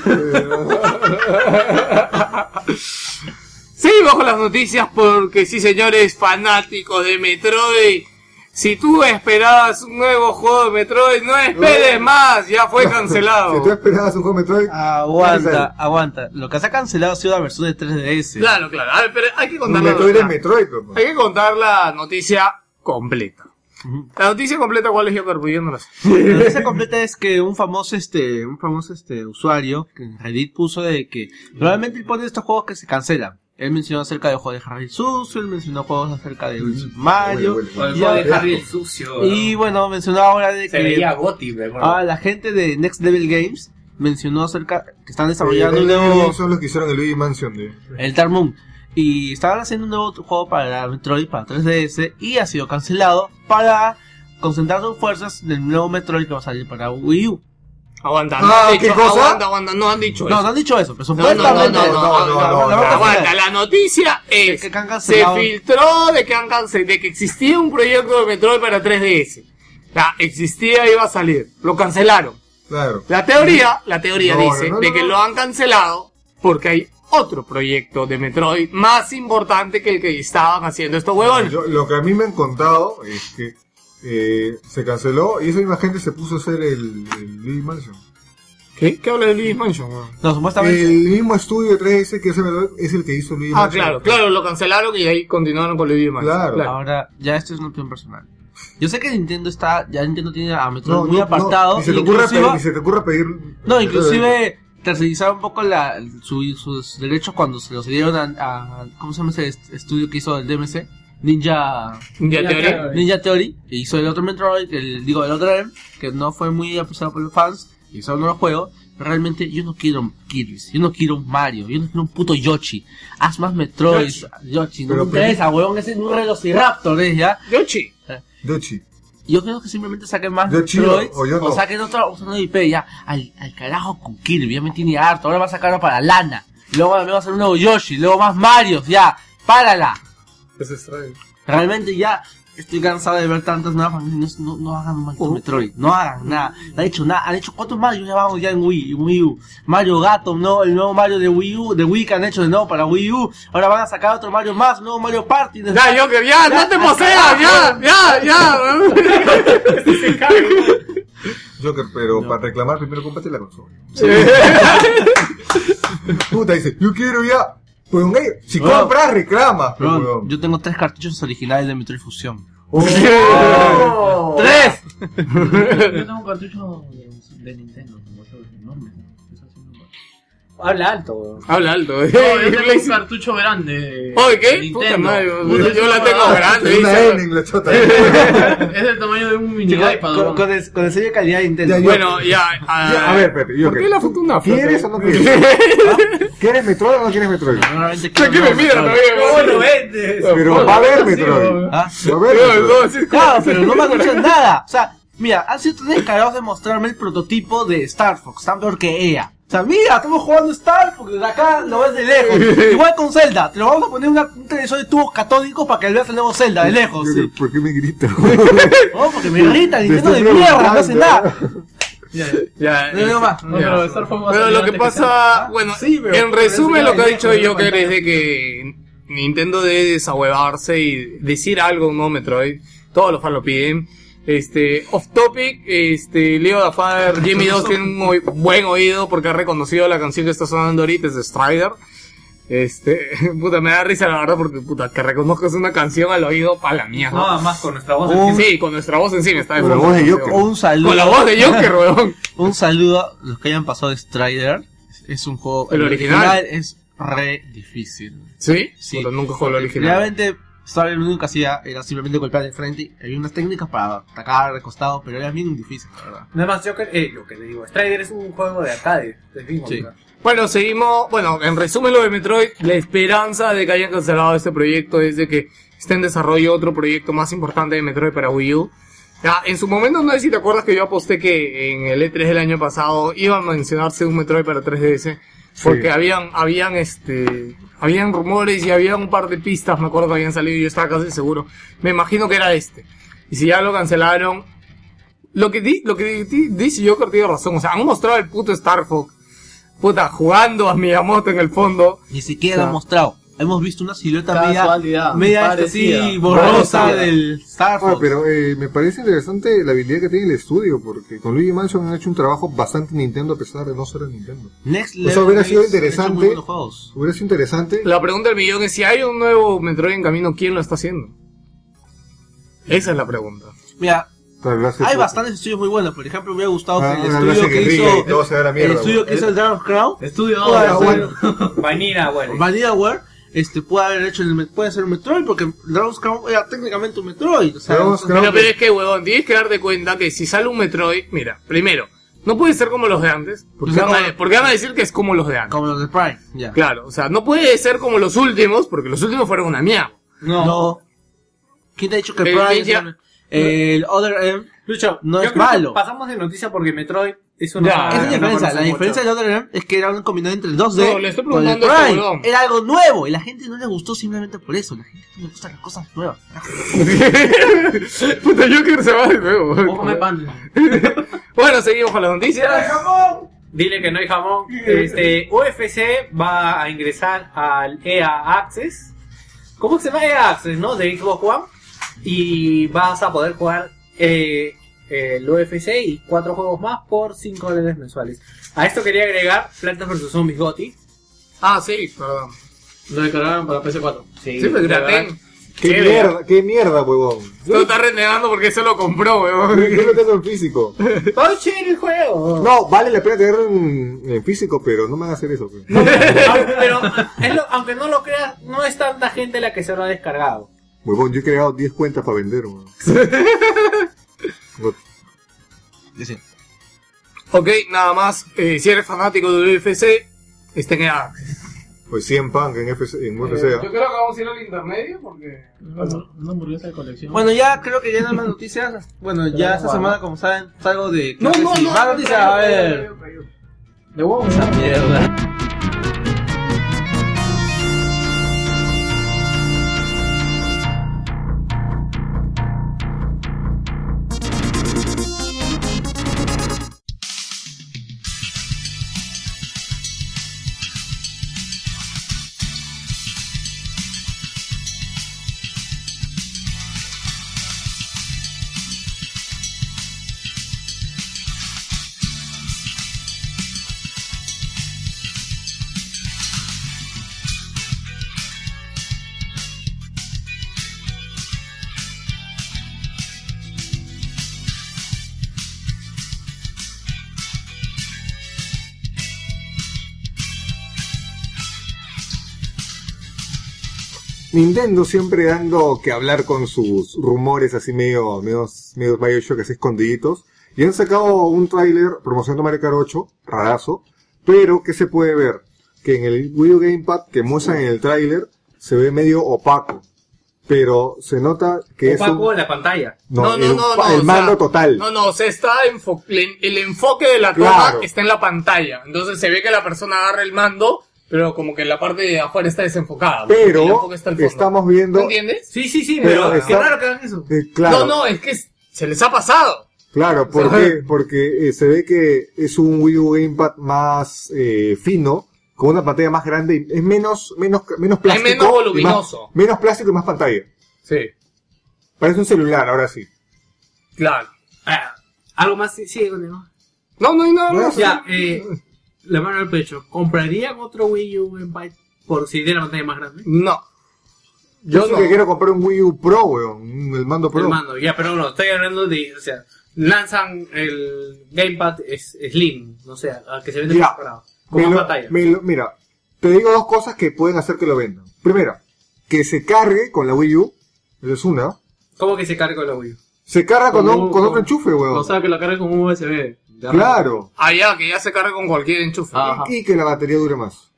Seguimos con las noticias porque sí, señores fanáticos de Metroid. Si tú esperabas un nuevo juego de Metroid, no esperes más, ya fue Si tú cancelado. esperabas un juego Metroid, Aguanta, aguanta. Lo que se ha cancelado ha sido la versión de 3DS. Claro, claro. A ver, pero hay que contar la, Metroid es Metroid, pues. hay que contar la noticia completa. La noticia completa, ¿cuál es yo carpuyéndola? La noticia completa es que un famoso este, un famoso este usuario que en Reddit puso de que probablemente él pone estos juegos que se cancelan. Él mencionó acerca de juegos de Harry Sucio, él mencionó juegos acerca de Mario. Huele, O huele. el Ya, juego de. Harry el sucio. Y bueno, mencionó ahora de se que veía acuerdo. ah, la gente de Next Level Games mencionó acerca que están Eh, desarrollando un nuevo son los que hicieron el Luigi Mansion de. el Dark Moon y estaban haciendo un nuevo juego para Metroid para 3DS y ha sido cancelado para concentrar sus fuerzas en el nuevo Metroid que va a salir para Wii U. Aguanta, Ah, no han ¿qué dicho, cosa? aguanta, aguanta, no han dicho No, eso. no han dicho eso, pero No, no, no, supuestamente no, no, no, no, la- no, la- no. la- Aguanta, la noticia es que- que se cancelado. filtró de que han cance- de que existía un proyecto de Metroid para 3DS. Ya, existía y iba a salir. Lo cancelaron. Claro. La teoría, la teoría No, dice no, no, de no, que no. lo han cancelado porque hay otro proyecto de Metroid más importante que el que estaban haciendo estos huevones. Yo- lo que a mí me han contado es que eh, se canceló y esa misma gente se puso a hacer el, el Luigi Mansion. ¿Qué? ¿Qué habla de Luigi's Mansion? weón? No, supuestamente. El mismo estudio de 3DS que es el, es el que hizo Luigi Ah, Mansion. claro, claro, lo cancelaron y ahí continuaron con Luigi's Mansion. Claro. Ahora, ya esto es una opinión personal. Yo sé que Nintendo está, ya Nintendo tiene a Metroid No, muy no, apartado. no, ni se te y pedir, se te ocurra pedir. No, inclusive tercerizar un poco la, su- sus derechos cuando se los dieron a, a- ¿cómo se llama ese est- estudio que hizo el DMC? Ninja Ninja Theory. Ninja Theory, que hizo el otro Metroid, el, digo el otro M, que no fue muy apreciado por los fans, y hizo uno los juegos. Realmente yo no quiero Kirby, yo no quiero un Mario, yo no quiero un puto Yoshi. Haz más Metroid, Yoshi, no Pero- me interesa, weón, ese es un Velociraptor, ¿eh? ¿ya? Yoshi. Dochi. Yo creo que simplemente saquen más Yo chido, Metroid o yo no. saquen otra, otra IP ya. Al, al carajo con Kirby, ya me tiene harto. Ahora va a sacarlo para Lana. Luego me va a hacer un nuevo Yoshi, luego más Mario, ya. Párala. Es extraño. Realmente ya estoy cansado de ver tantas nuevas familias. No, no hagan un maldito Metroid, no hagan nada. No han hecho nada. Han hecho cuántos Mario ya vamos ya en Wii, en Wii U. Mario Gato, no, el nuevo Mario de Wii U, de Wii que han hecho de nuevo para Wii U. Ahora van a sacar otro Mario más, un nuevo Mario Party. Ya, Joker, ya, no te poseas, ya, ya, ya. cae. Joker, pero para reclamar primero cómprate la consola. Puta, dice, yo quiero ya. Pues, güey, si Weón. compras, reclama. pues, Weón, weón. yo tengo tres cartuchos originales de Metroid Fusion. Oh. ¡Tres! Yo tengo un cartucho de, de Nintendo, como eso, enorme. No. Habla alto, weón. Habla alto, eh. No, yo tengo un cartucho grande. de Oye, ¿qué? Nintendo. Puta madre, weón. Yo la tengo grande, Es una ending, la chota. Es del tamaño de un mini iPad. con, weón. con el, con el sello de calidad de Nintendo. Ya, yo- Bueno, ya. Ya, a ver, Pepe, yo ¿Por qué. qué la foto una ¿Quieres o no quieres? ¿Ah? ¿Quieres Metroid o no quieres Metroid? Normalmente ¿Qué quiero me un mira todavía? Weón? lo vendes? Pero va a haber Metroid. weón. ¿Ah? Va a haber No, no, Claro, pero no me han dicho nada. O sea, mira, han sido tan descarados de mostrarme el prototipo de Star Fox, tan peor que ella. O sea, mira, estamos jugando Star desde acá lo ves de lejos. Igual con Zelda, te lo vamos a poner una- un televisor de tubos catódicos para que veas el nuevo Zelda de lejos. Sí. ¿Por qué me gritas? No, porque me irrita, Nintendo de mierda, no hace nada. Ya, No digo más. No, pero Star Fox va a Pero lo que pasa, bueno, Sí, pero en resumen lo que ha ya dicho Joker no es de que Nintendo debe desahuevarse y decir algo, ¿no? Metroid. Todos los fans lo piden. Este, off topic, este, Leo da Father, Jimmy 2 tiene un muy buen oído porque ha reconocido la canción que está sonando ahorita, es de Strider. Este, puta, me da risa la verdad porque, puta, que reconozcas una canción al oído para la mierda. Nada más con nuestra voz. Un- Sí, con nuestra voz encima está de Con la voz de Joker. Un saludo. Con la voz de Joker, weón. Un saludo a los que hayan pasado de Strider. Es un juego. ¿El original? es re difícil. ¿Sí? Sí. Puta, nunca juego el original. Realmente Starlight lo único que hacía era simplemente golpear de frente. Había unas técnicas para atacar de costado, pero era bien difícil, la verdad. Nada más, yo que, eh, lo que le digo, Strider es un juego de arcade. de fin, Sí. Bueno, seguimos. Bueno, en resumen lo de Metroid, la esperanza de que hayan cancelado este proyecto es de que esté en desarrollo otro proyecto más importante de Metroid para Wii U. Ya, en su momento, no sé si te acuerdas que yo aposté que en el E3 del año pasado iba a mencionarse un Metroid para 3DS. Porque Sí. habían, habían este, habían rumores y había un par de pistas, me acuerdo que habían salido y yo estaba casi seguro. Me imagino que era este. Y si ya lo cancelaron, lo que di, lo que di- dice Joker tiene razón, o sea, han mostrado el puto Star Fox, puta, jugando a Miyamoto en el fondo. Ni siquiera Claro. lo han mostrado. Hemos visto una silueta media, media este, parecida. así, borrosa Parecida. del Star Ah, pero eh, me parece interesante la habilidad que tiene el estudio, porque con Luigi Mansion han hecho un trabajo bastante Nintendo a pesar de no ser Nintendo. Next o sea, hubiera sido interesante. Hubiera sido interesante. La pregunta del millón es si hay un nuevo Metroid en camino, ¿quién lo está haciendo? Esa es la pregunta. Mira, hay bastantes estudios muy buenos. Por ejemplo, me hubiera gustado Ah, que el estudio que hizo. y todo se va a la mierda, el estudio que hizo el Crown. Estudio Pueda, 2. bueno, Vanilla, bueno. VanillaWare este, puede haber hecho el, puede ser un Metroid porque Dragon's Crown era técnicamente un Metroid. O sea, Dragon's Crown- Pero, pero es que, huevón, tienes que darte cuenta que si sale un Metroid, mira, primero, no puede ser como los de antes, porque, O sea, van, a, como- porque van a decir que es como los de antes. como los de Prime. Ya. Claro, o sea, no puede ser como los últimos, porque los últimos fueron una mierda. No. ¿Quién te ha dicho que El Prime Ninja- el Other M? Lucho, No yo es creo que malo. Pasamos de noticia porque Metroid es una. Ya, Esa es la no diferencia. La diferencia mucho. del Other M es que era un combinado entre el 2D No, le estoy con el este Prime. Era algo nuevo y la gente no le gustó simplemente por eso. La gente no le gustan las cosas nuevas. Puta, Joker se va de nuevo. Pan. Bueno, seguimos con las noticias. Dile que no hay jamón. Este, UFC va a ingresar al EA Access. ¿Cómo se llama EA Access, no? De Xbox One. Y vas a poder jugar eh, el UFC y cuatro juegos más por 5 dólares mensuales. A esto quería agregar Plantas vs Zombies Gotti. Ah, sí, perdón. Lo descargaron para PC4. Sí, Sí, pero. ¿Qué Qué mierda, qué mierda, huevón. Tú estás renegando porque se lo compró, weón. yo lo tengo en físico. ¡Está chévere el juego! No, vale la pena tenerlo en, en físico, pero no me van a hacer eso. pues. Aunque- pero es lo- aunque no lo creas, no es tanta gente la que se lo ha descargado. Huevón, yo he creado 10 cuentas para vender, huevón. No, Dice. Ok, nada más. eh, si eres fanático del UFC, estén en. Pues 100 punk en, FC, en UFC. Eh, ¿ah? yo creo que vamos a ir al intermedio porque. Una hamburguesa de colección. Bueno, ya creo que ya no hay más noticias. Bueno, ya esta semana, como saben, salgo de. No, no, sí. no. Más noticias, a ver. De huevo. Mierda. Nintendo siempre dando que hablar con sus rumores así medio, medio, medio Bioshock así escondiditos. Y han sacado un tráiler promocionando Mario Kart 8, rarazo. Pero, ¿qué se puede ver? Que en el Wii U Gamepad que muestran en el tráiler se ve medio opaco. Pero se nota que es Opaco un... en la pantalla. No, no, el, no, no, el o mando sea, total. No, no, o sea, está enfo- el, el enfoque de la toma Claro. está en la pantalla. Entonces se ve que la persona agarra el mando, pero como que la parte de afuera está desenfocada. pero está estamos viendo... ¿Me entiendes? Sí, sí, sí, Pero pero, está- qué raro que hagan eso. eh, claro. No, no, es que se les ha pasado. Claro, ¿por qué? Porque eh, se ve que es un Wii U Gamepad más eh, fino, con una pantalla más grande y es menos, menos, menos plástico. menos y voluminoso. más- menos plástico y más pantalla. Sí, Parece un celular, ahora sí. claro. Ah, algo más, sí, sí, continúa. No, no hay nada más. Ya, eh, la mano al pecho. ¿Comprarían otro Wii U en Byte por si tiene la pantalla más grande? No. Yo Yo sí no. que quiero comprar un Wii U Pro, weón. El mando Pro. El mando, ya, pero no, estoy hablando de, o sea, lanzan el Gamepad Slim, no sé, a que se vende Ya. separado. Con más lo- pantalla. lo- mira, te digo dos cosas que pueden hacer que lo vendan. Primero, que se cargue con la Wii U Esa es una. ¿Cómo que se carga la Wii U? Se carga con, Con un- un- con otro con- enchufe, weón. O sea, que la cargue con un USB. Ya. claro. Ah, ya, que ya se carga con cualquier enchufe. Ajá. Y que la batería dure más.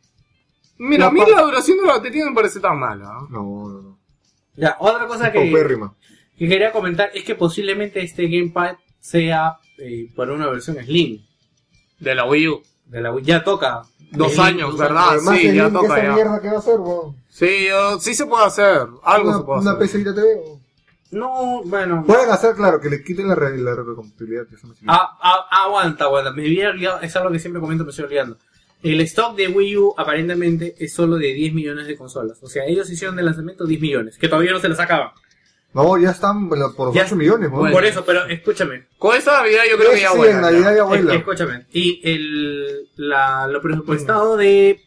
Mira, a La mí la duración de la batería no me parece tan mala. ¿ah? No, no, no. Ya, otra cosa que, quería comentar es que posiblemente este Gamepad sea eh, para una versión Slim De la Wii U. de la Wii. Ya toca. Dos Slim, años, dos ¿verdad? Además, sí, el ya toca esa ya. mierda que va a hacer, weón. Sí, sí se puede hacer. Algo Una, se puede una hacer. PCita TV. weón. No, bueno. Pueden hacer, claro, que le quiten la, re- la recompatibilidad. sirve. Ah, ah, aguanta, aguanta. Me había olvidado, es algo que siempre comento, me estoy olvidando. El stock de Wii U aparentemente es solo de 10 millones de consolas. O sea, ellos hicieron de lanzamiento 10 millones, que todavía no se las sacaban. No, ya están por los Ya- 8 millones. Bueno. Por eso, pero escúchame. Con esta Navidad yo creo que ya sí, vuela. en ya. Navidad ya vuela. escúchame. Y el, la, lo presupuestado de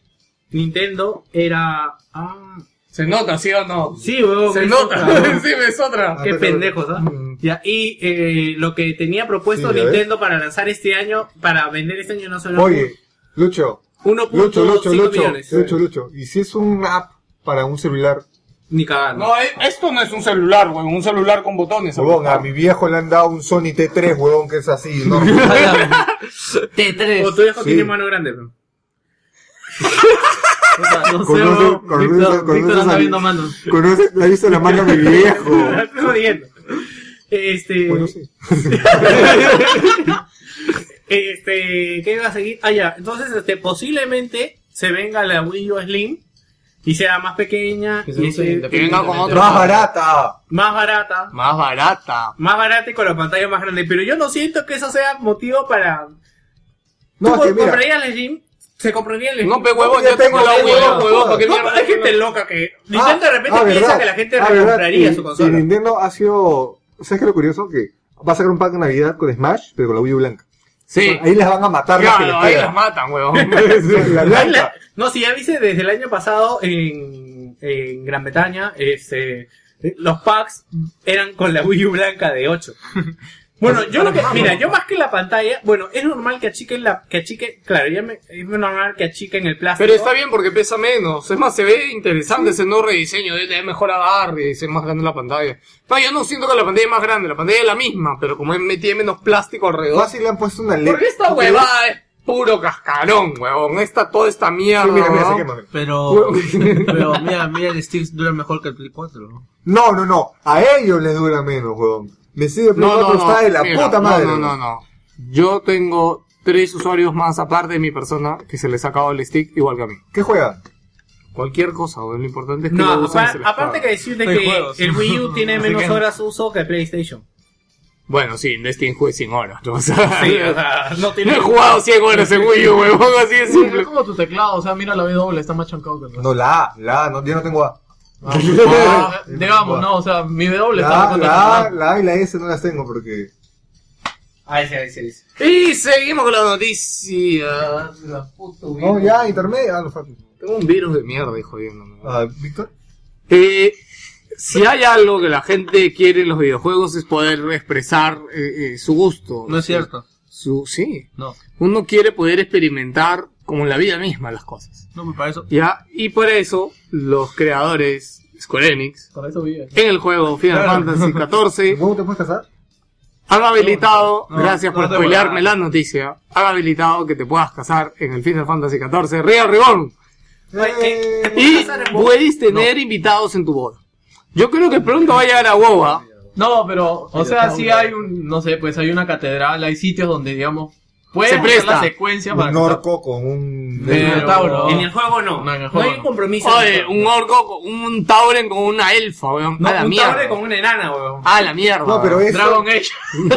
Nintendo era... Ah, Se nota, ¿sí o no? sí, weón. Se nota. otra, weón. sí, es otra. Ah, Qué pero- pendejos, ¿ah? Mm. Ya, y eh, lo que tenía propuesto Sí, ¿ya Nintendo para lanzar este año, para vender este año no solo Oye, Lucho, 1.5 Lucho, Lucho, Lucho, millones. Lucho, Lucho. ¿Y si es un app para un celular? Ni cagando. No, eh, esto no es un celular, weón. Un celular con botones. Huevón, a mi viejo le han dado un Sony T3, huevón, que es así, ¿no? O tu viejo Sí. tiene mano grande, pero. Puta, No sé, conoce- Víctor conoce Víctor anda viendo manos. Conoce, ha visto la mano a mi viejo. Estoy jodiendo. Este. Bueno, sí. Este. ¿Qué iba a seguir? Ah, ya. Entonces, este, posiblemente se venga la Wii U Slim y sea más pequeña Que se y sea Que venga con otro. Más barata. más barata. Más barata. Más barata y con la pantalla más grande. Pero yo no siento que eso sea motivo para. No, ¿Tú es que mira, comprarías la Slim? ¿Se compraría el? No, pe huevón, ya tengo la Wii U, tengo. huevón. ¿Para qué No, mierda hay gente loca que. Nintendo de repente ah, piensa verdad. que la gente Ah, recompraría Y- su Y consola. Nintendo ha sido, ¿sabes qué es lo curioso? Que va a sacar un pack de Navidad con Smash, pero con la Wii U blanca. Sí. Ahí les van a matar las que Claro, les ahí las matan, huevón. la blanca. No, si ya viste desde el año pasado en, en Gran Bretaña, este, los packs eran con la Wii U blanca de 8. Bueno, yo lo que, mira, yo más que la pantalla, bueno, es normal que achiquen la, que achiquen, claro, ya me- es normal que achiquen el plástico. Pero está bien porque pesa menos. Es más, se ve interesante ese nuevo rediseño. Debe tener mejor agarre y ser más grande la pantalla. No, yo no siento que la pantalla es más grande. La pantalla es la misma, pero como tiene menos plástico alrededor. Fácil le han puesto una LED. Porque esta huevada es puro cascarón, huevón. Esta, toda esta mierda. Sí, mira, mira, se ¿no? quema. Pero, pero mira, mira, el stick dura mejor que el Play 4. ¿no? No, no, no. A ellos les dura menos, huevón. Me sigue Play No, no, 4 no. está de la Mira, puta no, madre. No, no, no. Yo tengo tres usuarios más aparte de mi persona que se les ha acabado el stick igual que a mí. ¿Qué juega? Cualquier cosa, huevón. Lo importante es que No, lo usen y apa- se les aparte que decirte que juegos. el Wii U tiene menos que- horas uso que PlayStation. Bueno, sí, Destiny jugué 100 horas. ¿no? O sea, Sí, o sea, no no tiene he jugado 100 horas en Wii U, huevón. Así de simple. es como tu teclado, o sea, mira la W, está más chancado que el resto. No, la A, la A, no, yo no tengo A. Ah, digamos, no, o sea, mi W está La la A, chancado. la A y la S no las tengo porque... Ahí sí, ahí sí, ahí sí. Y seguimos con la noticia. La puta No, ya, intermedia. Ah, no falta. Tengo un virus de mierda, hijo jodiéndome. Ah, Víctor. Eh, si hay algo que la gente quiere en los videojuegos es poder expresar eh, eh, su gusto. No es cierto. Su, sí. No, Uno quiere poder experimentar como en la vida misma las cosas. no me parece. ¿Ya? Y por eso los creadores Square Enix Para eso vive. en el juego Final Claro. Fantasy XIV ¿Cómo te puedes casar? han habilitado, No, gracias no por te spoilearme voy la noticia, han habilitado que te puedas casar en el Final Fantasy XIV Real Reborn. Eh, Y puedes tener invitados en tu boda. Yo creo que pronto va a llegar a WoW. No, pero, o sea, sí hay un, no sé, pues hay una catedral, hay sitios donde, digamos, puedes Se hacer presta. la secuencia para un orco con un... Pero- Minotauro. En el juego no. No, en el No juego hay un no. compromiso. Oye, un orco, un Tauren con una elfa, weón. No, a la un mierda. tabre con una enana, weón. A la mierda. No, pero eso, Dragon Age.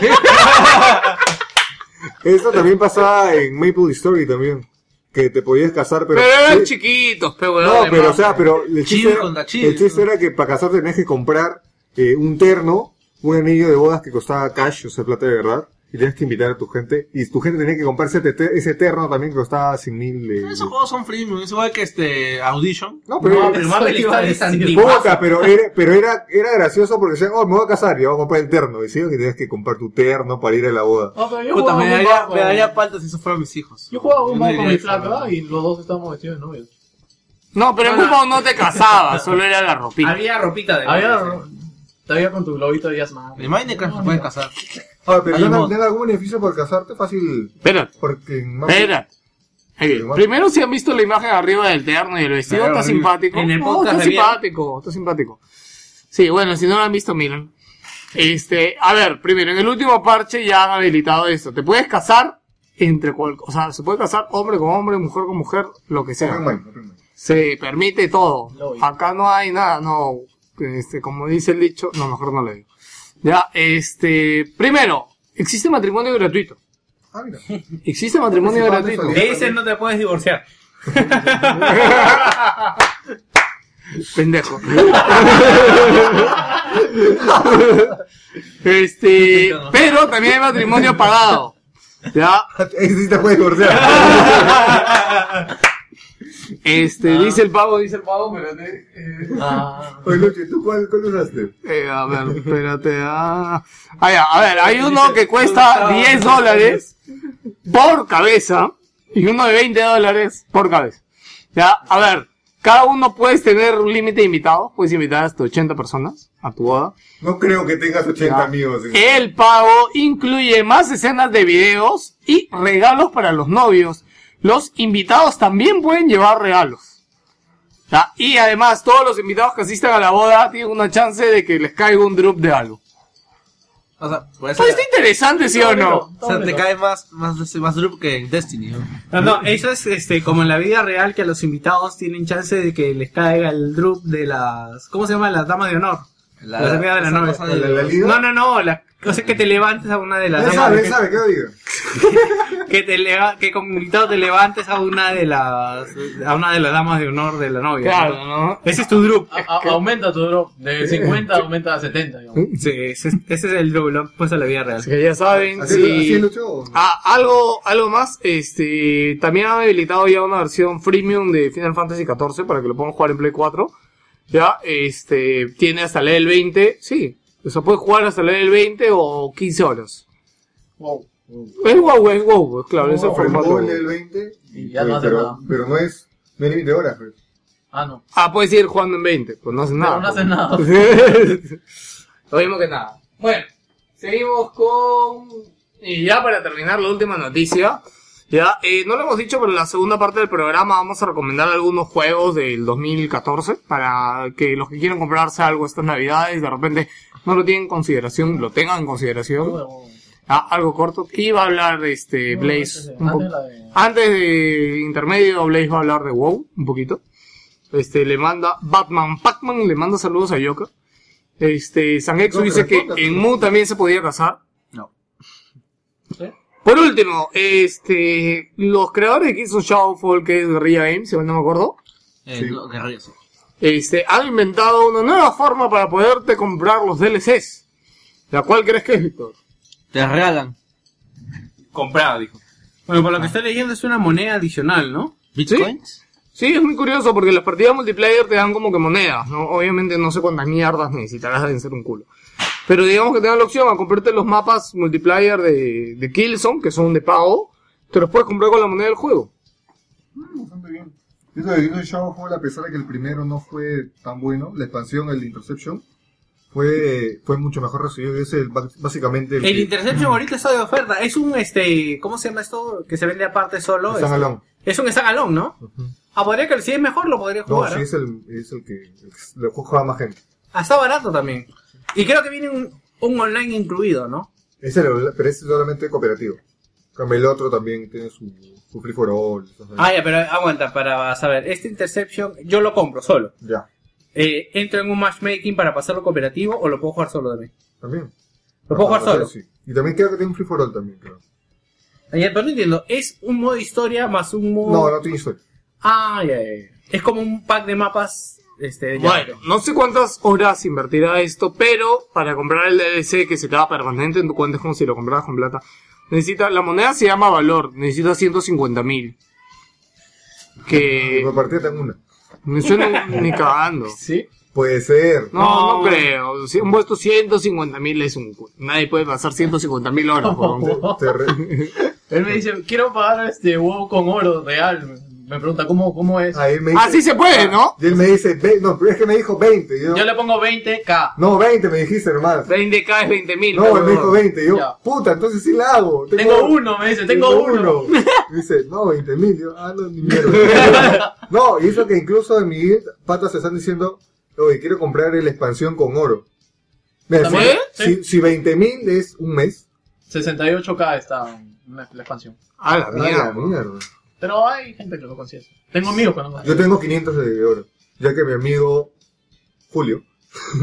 eso también pasaba en Maple Story también. Que te podías casar, pero... Pero eran sí. chiquitos, pe weón. No, además. pero o sea, pero el chiste, era, chill. el chiste era que para casarte tenías que comprar eh, un terno, un anillo de bodas que costaba cash, o sea, plata de verdad, y tenías que invitar a tu gente, y tu gente tenía que comprarse ese, te- ese terno también que costaba 100 mil de... Esos juegos son freemium, es igual que este Audition. No, pero... No, pero Eso Marvel iba a Story es decir. antiguazo. Puta, pero era, pero era, era gracioso porque decían, oh, me voy a casar y voy a comprar el terno. Decían que tenías que comprar tu terno para ir a la boda. No, pero yo Puta, jugaba me daría, poco- me daría falta si esos fueran mis hijos. Yo jugaba un poco con mi eso, flaca y los dos estábamos vestidos de novios. No, pero en. WoW no te casabas, solo era la ropita. Había ropita de Había, Marvel, Todavía con tu globito de Yasma. En Minecraft se pueden casar. Ah, pero Hay ¿tiene mod. tiene algún beneficio por casarte? Fácil. Espérate, Porque viene. Igual. Primero si han visto la imagen arriba del terno y el vestido, Claro, está simpático. en el podcast está simpático, está simpático. Sí, bueno, si no lo han visto, miren. Este, a ver, primero, en el último parche ya han habilitado esto. Te puedes casar entre cual, o sea, se puede casar hombre con hombre, mujer con mujer, lo que sea. Open mind, open mind. Se permite todo. Acá no hay nada, no. Este, como dice el dicho, no, mejor no le digo. Ya, este, primero, existe matrimonio gratuito. Ah, mira. Existe matrimonio gratuito. De ese no te puedes divorciar. Pendejo. este, pero también hay matrimonio pagado. Ya, Ese sí te puedes divorciar. este, dice el pavo, dice el pavo, espérate. eh, Ah. Oye, Luchi, ¿tú cuál, cuál usaste? eh, a ver, espérate. Ah, Ah, ya, a ver, hay uno que cuesta 10 dólares por cabeza y uno de 20 dólares por cabeza. Ya, a ver, cada uno puedes tener un límite de invitados, puedes invitar hasta 80 personas a tu boda. No creo que tengas 80 amigos. en- El pago incluye más escenas de videos y regalos para los novios. Los invitados también pueden llevar regalos. Ya, Y además, todos los invitados que asistan a la boda tienen una chance de que les caiga un drop de algo. O sea, Pues está interesante, ¿sí o no? o sea, te cae más, más, más drup que en Destiny, ¿no? No, no, eso es este, como en la vida real que los invitados tienen chance de que les caiga el drup de las... ¿Cómo se llama? Las damas de honor. La, Las amigas de la. No, no, no, la cosa es que te levantes a una de las sabe, él sabe, ¿qué diga? que te leva- que como invitado te levantes a una de las a una de las damas de honor de la novia. Claro, ¿no? Ese es tu. A- a- aumenta tu drop. De 50 aumenta a 70, digamos. Sí, ese, es- ese es el drup, lo han puesto a la vida real. Así que ya saben, ¿Así, si... así luchó? Ah, algo, algo más, este, también han habilitado ya una versión freemium de Final Fantasy XIV para que lo puedan jugar en Play 4. Ya, este, tiene hasta level 20, sí, o sea, puede jugar hasta level 20 o 15 horas. Wow. Es wow, es wow, es claro, es el Por el formato. 20. Y ya no hace pero, nada. pero no es, no es límite de horas, pues. Ah, no. Ah, puedes ir jugando en 20, pues no hace nada. no hace nada. Lo mismo que nada. Bueno, seguimos con... Y ya para terminar la última noticia. Ya, eh, no lo hemos dicho, pero en la segunda parte del programa vamos a recomendar algunos juegos del 2014 para que los que quieran comprarse algo estas navidades de repente no lo tienen en consideración, lo tengan en consideración. Ah, algo corto. Y va a hablar este Blaze un Antes de- Antes de intermedio, Blaze va a hablar de WoW un poquito. Este, le manda Batman Pacman, le manda saludos a Yoka. Este, Sangexu dice que en Mu también se podía casar. No. Por último, este, los creadores de Killzone Shadowfall, que es Guerrilla Games, si mal no me acuerdo, Eh, Sí. no, guerrilla, sí. Este, han inventado una nueva forma para poderte comprar los DLCs. ¿La cual crees que es, Víctor? Te regalan. Comprado, dijo. Bueno, por lo que estoy leyendo es una moneda adicional, ¿no? ¿Bitcoins? Sí, es muy curioso porque las partidas multiplayer te dan como que monedas, ¿no? Obviamente no sé cuántas mierdas necesitarás de ser un culo. Pero digamos que te dan la opción a comprarte los mapas multiplayer de, de Killzone, que son de pago, te los puedes comprar con la moneda del juego. Bastante bien. Eso de Dino Shadowfall, a pesar de que el primero no fue tan bueno, la expansión, el Interception, fue, fue mucho mejor recibido. Es el, básicamente el, El que- Interception ahorita está de oferta. Es un, este, ¿cómo se llama esto? Que se vende aparte solo. Están Este. Es un standalone, ¿no? Ah, podría que si es mejor lo podría No, jugar. sí, ¿eh? es el, es el que lo juega más gente. Ah, está barato también. Y creo que viene un, un online incluido, ¿no? Es el, pero es solamente cooperativo. Cambio, el otro también tiene su, su free for all. Ah, ya, pero aguanta, para saber. Este Interception yo lo compro solo. Ya, Eh, ¿Entro en un matchmaking para pasarlo cooperativo o lo puedo jugar solo también? también. ¿Lo puedo jugar Ah, solo? Sí. Y también creo que tiene un free for all también, creo. Ah, ya, pero no entiendo. ¿Es un modo historia más un modo...? No, no tiene historia. Ah, ya, ya. Es como un pack de mapas... Este, ya. Bueno, no sé cuántas horas invertirá esto, pero para comprar el DLC que se queda permanente en tu cuenta es como si lo compraras con plata. Necesita, la moneda se llama valor, necesita 150 mil. Que partida tengo una. me suena ni cagando. Sí. Puede ser. No, no creo. Si un puesto 150 mil es un... Nadie puede pasar 150 mil horas. Él me dice, quiero pagar este WoW con oro real. Me pregunta cómo, cómo es. Ahí me dice, Así se puede, ¿no? Y él me dice, ve- no, pero es que me dijo 20. Yo, Yo le pongo 20k. No, 20 me dijiste, hermano. 20k es 20 mil. No, él me dijo 20. Yo, Ya. puta, entonces sí la hago. Tengo uno, me dice, tengo uno. Me dice, no, 20 mil. Yo, ah, no, ni mierda. no, y eso que incluso en mi guild, patas se están diciendo, oye, quiero comprar la expansión con oro. Mira, ¿También? si, si 20 mil es un mes, 68k está la la expansión. A la a la mierda. mierda. Pero hay gente que lo consigue. Tengo amigos que no Yo tengo 500 de oro, ya que mi amigo Julio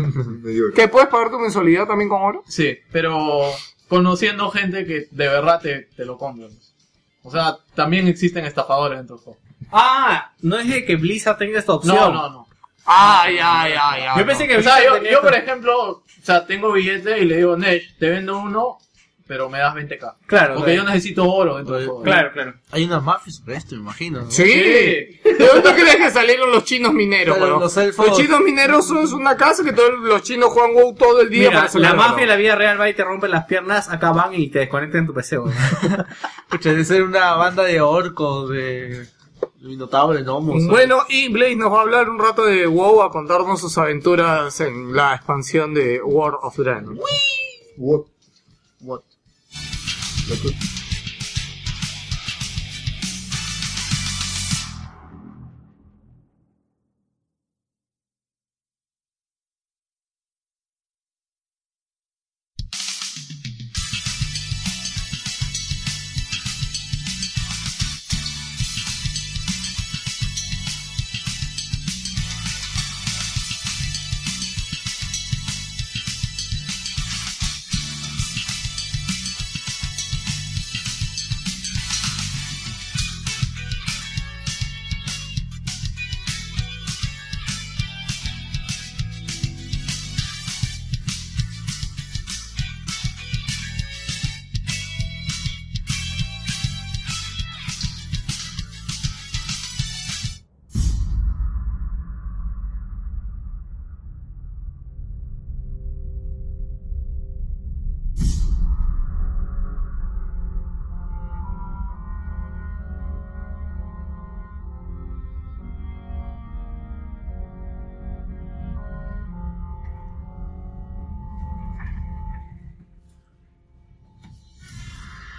me dio oro. ¿Que puedes pagar tu mensualidad también con oro? Sí, pero conociendo gente que de verdad te, te lo compran. O sea, también existen estafadores dentro del juego. Ah, no es de que Blizzard tenga esta opción. No, no, no. Ay, ay, ay, ay. Yo pensé que O sea, yo, yo, por ejemplo, o sea, tengo billete y le digo, Nesh, te vendo uno, pero me das 20k. Claro, Porque yo necesito oro dentro del juego. Claro, claro. Hay unas mafias sobre esto, me imagino. ¿no? Sí. Sí. ¿De dónde crees que salieron los chinos mineros, Claro, weón? los elfos- chinos mineros son una casa que todos los chinos juegan WoW todo el día Mira, para la mafia en la vida real va y te rompe las piernas, acá van y te desconectan tu PC, weón. Pucha, debe ser una banda de orcos, de minotauros, gnomos. Bueno, y Blaze nos va a hablar un rato de WoW, a contarnos sus aventuras en la expansión de World of Dragon. What? D'accord.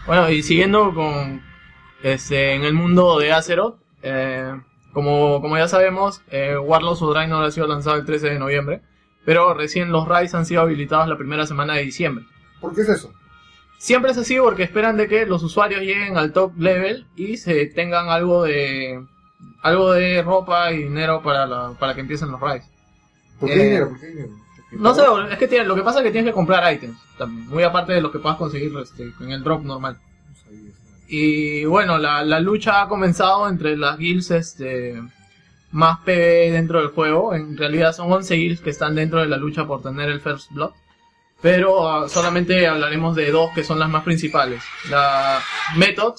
Bueno, y siguiendo con este en el mundo de Azeroth, eh, como, como ya sabemos, eh, Warlords of Draenor ha sido lanzado el 13 de noviembre, pero recién los raids han sido habilitados la primera semana de diciembre. ¿Por qué es eso? Siempre es así porque esperan de que los usuarios lleguen al top level y se tengan algo de algo de ropa y dinero para la, para que empiecen los raids. ¿Por qué Eh, dinero? ¿Por qué dinero? No sé, es que tiene, lo que pasa es que tienes que comprar ítems también, muy aparte de lo que puedas conseguir este, en el drop normal. Y bueno, la, la lucha ha comenzado entre las guilds este, más PvE dentro del juego. En realidad son 11 guilds que están dentro de la lucha por tener el First Blood. Pero ah, solamente hablaremos de dos que son las más principales. La Method,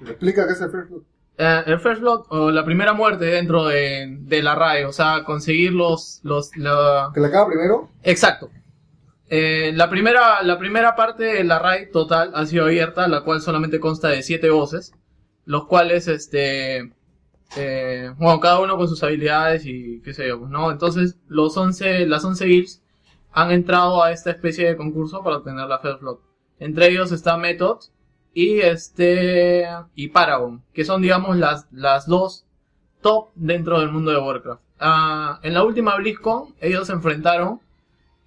¿Me explica qué es el First Blood? Eh, el First Blood o la primera muerte dentro de, de la RAE. O sea, conseguir los... los la- ¿Que la acaba primero? Exacto. Eh, la, primera, la primera parte de la raid total ha sido abierta, la cual solamente consta de siete voces, los cuales, este, eh, bueno, cada uno con sus habilidades y qué sé yo, pues, ¿no? Entonces, los 11, las 11 guilds han entrado a esta especie de concurso para obtener la First Blood. Entre ellos está Method y este, y Paragon, que son, digamos, las, las dos top dentro del mundo de Warcraft. Ah, en la última BlizzCon, ellos se enfrentaron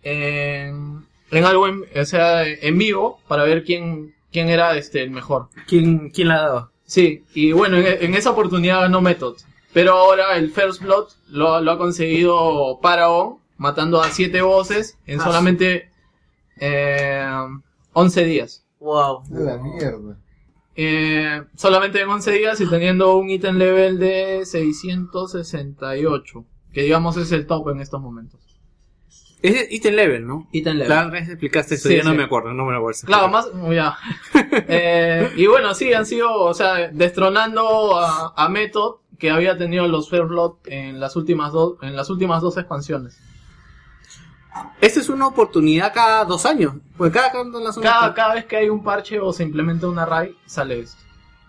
en, en algo en, o sea, en vivo para ver quién, quién era este, el mejor. ¿Quién, quién la ha dado? Sí, y bueno, en, en esa oportunidad ganó Method. Pero ahora el First Blood lo, lo ha conseguido Paragon, matando a siete voces en Ah. solamente eh, 11 días. Wow. De la mierda. Eh, solamente en 11 días y teniendo un ítem level de 668, que digamos es el top en estos momentos. Es ítem level, ¿no? Ítem level. La vez explicaste eso, Sí, yo no sí. me acuerdo, no me lo acuerdo. Claro, más, ya. Eh, y bueno, sí, han sido, o sea, destronando a, a Method, que había tenido los Fair Blood en las últimas dos, en las últimas dos expansiones. Esta es una oportunidad cada dos años. Pues cada. Cada, cada vez que hay un parche o se implementa una raid, sale esto.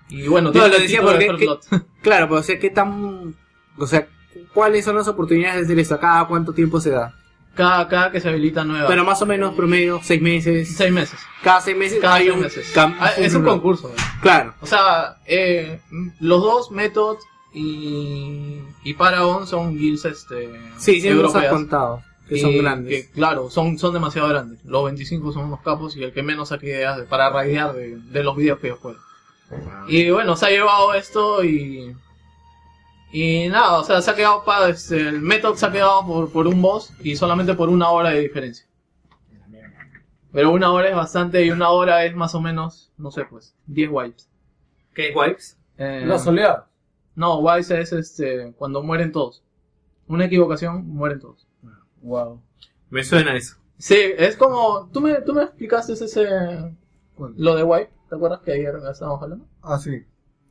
Y bueno, No, lo decía de porque- Blood. Claro, pero o sea, ¿qué tan... O sea, ¿cuáles son las oportunidades de hacer esto? ¿Cada cuánto tiempo se da? cada, cada que se habilita nueva. Pero más o menos promedio, seis meses. seis meses. Cada seis meses Cada hay seis un... meses. Ah, es un concurso. ¿eh? Claro. O sea, eh, los dos, Method y, y Paragon, son guilds este, Sí, siempre nos has europeas. contado. Que son Y grandes. que, claro, son, son demasiado grandes. Los 25 son unos capos y el que menos saque ideas de- para raidear de, de los videos que yo juego. Y bueno, se ha llevado esto y. Y nada, o sea, se ha quedado para. Este, el Method se ha quedado por, por un boss y solamente por una hora de diferencia. Pero una hora es bastante y una hora es más o menos, no sé, pues, 10 wipes. ¿Qué wipes? Eh, La soledad. no, wipes es este, cuando mueren todos. Una equivocación, mueren todos. Wow. Me suena eso. Sí, es como. Tú me, tú me explicaste ese. ¿Cuál? Lo de wipe, ¿te acuerdas que ayer estábamos hablando? Ah, sí.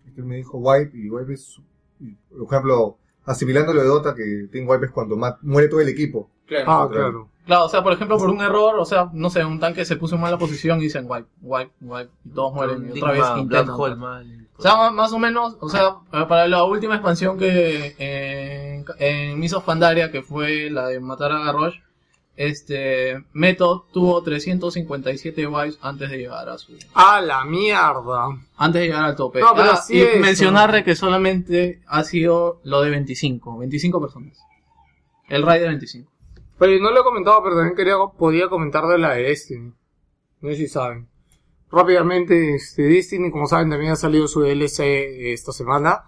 Este me dijo wipe y wipe es, y, por ejemplo, asimilando lo de Dota que tiene wipe es cuando muere todo el equipo. Ah, claro. Claro, o sea, por ejemplo, por un error, o sea, no sé, un tanque se puso en mala posición y dicen wipe, wipe, wipe, y todos mueren y otra vez intentan. O sea, más o menos, o sea, para la última expansión que en, en Miss of Pandaria, que fue la de matar a Garrosh, este, Method tuvo 357 wipes antes de llegar a su, A la mierda. antes de llegar al tope. No, pero Ah, sí y es, mencionarle que solamente ha sido lo de 25, 25 personas. El raid de 25. Pero no lo he comentado, pero también quería, podía comentar de la de Destiny. No sé si saben. Rápidamente, este, Destiny, como saben, también ha salido su DLC esta semana.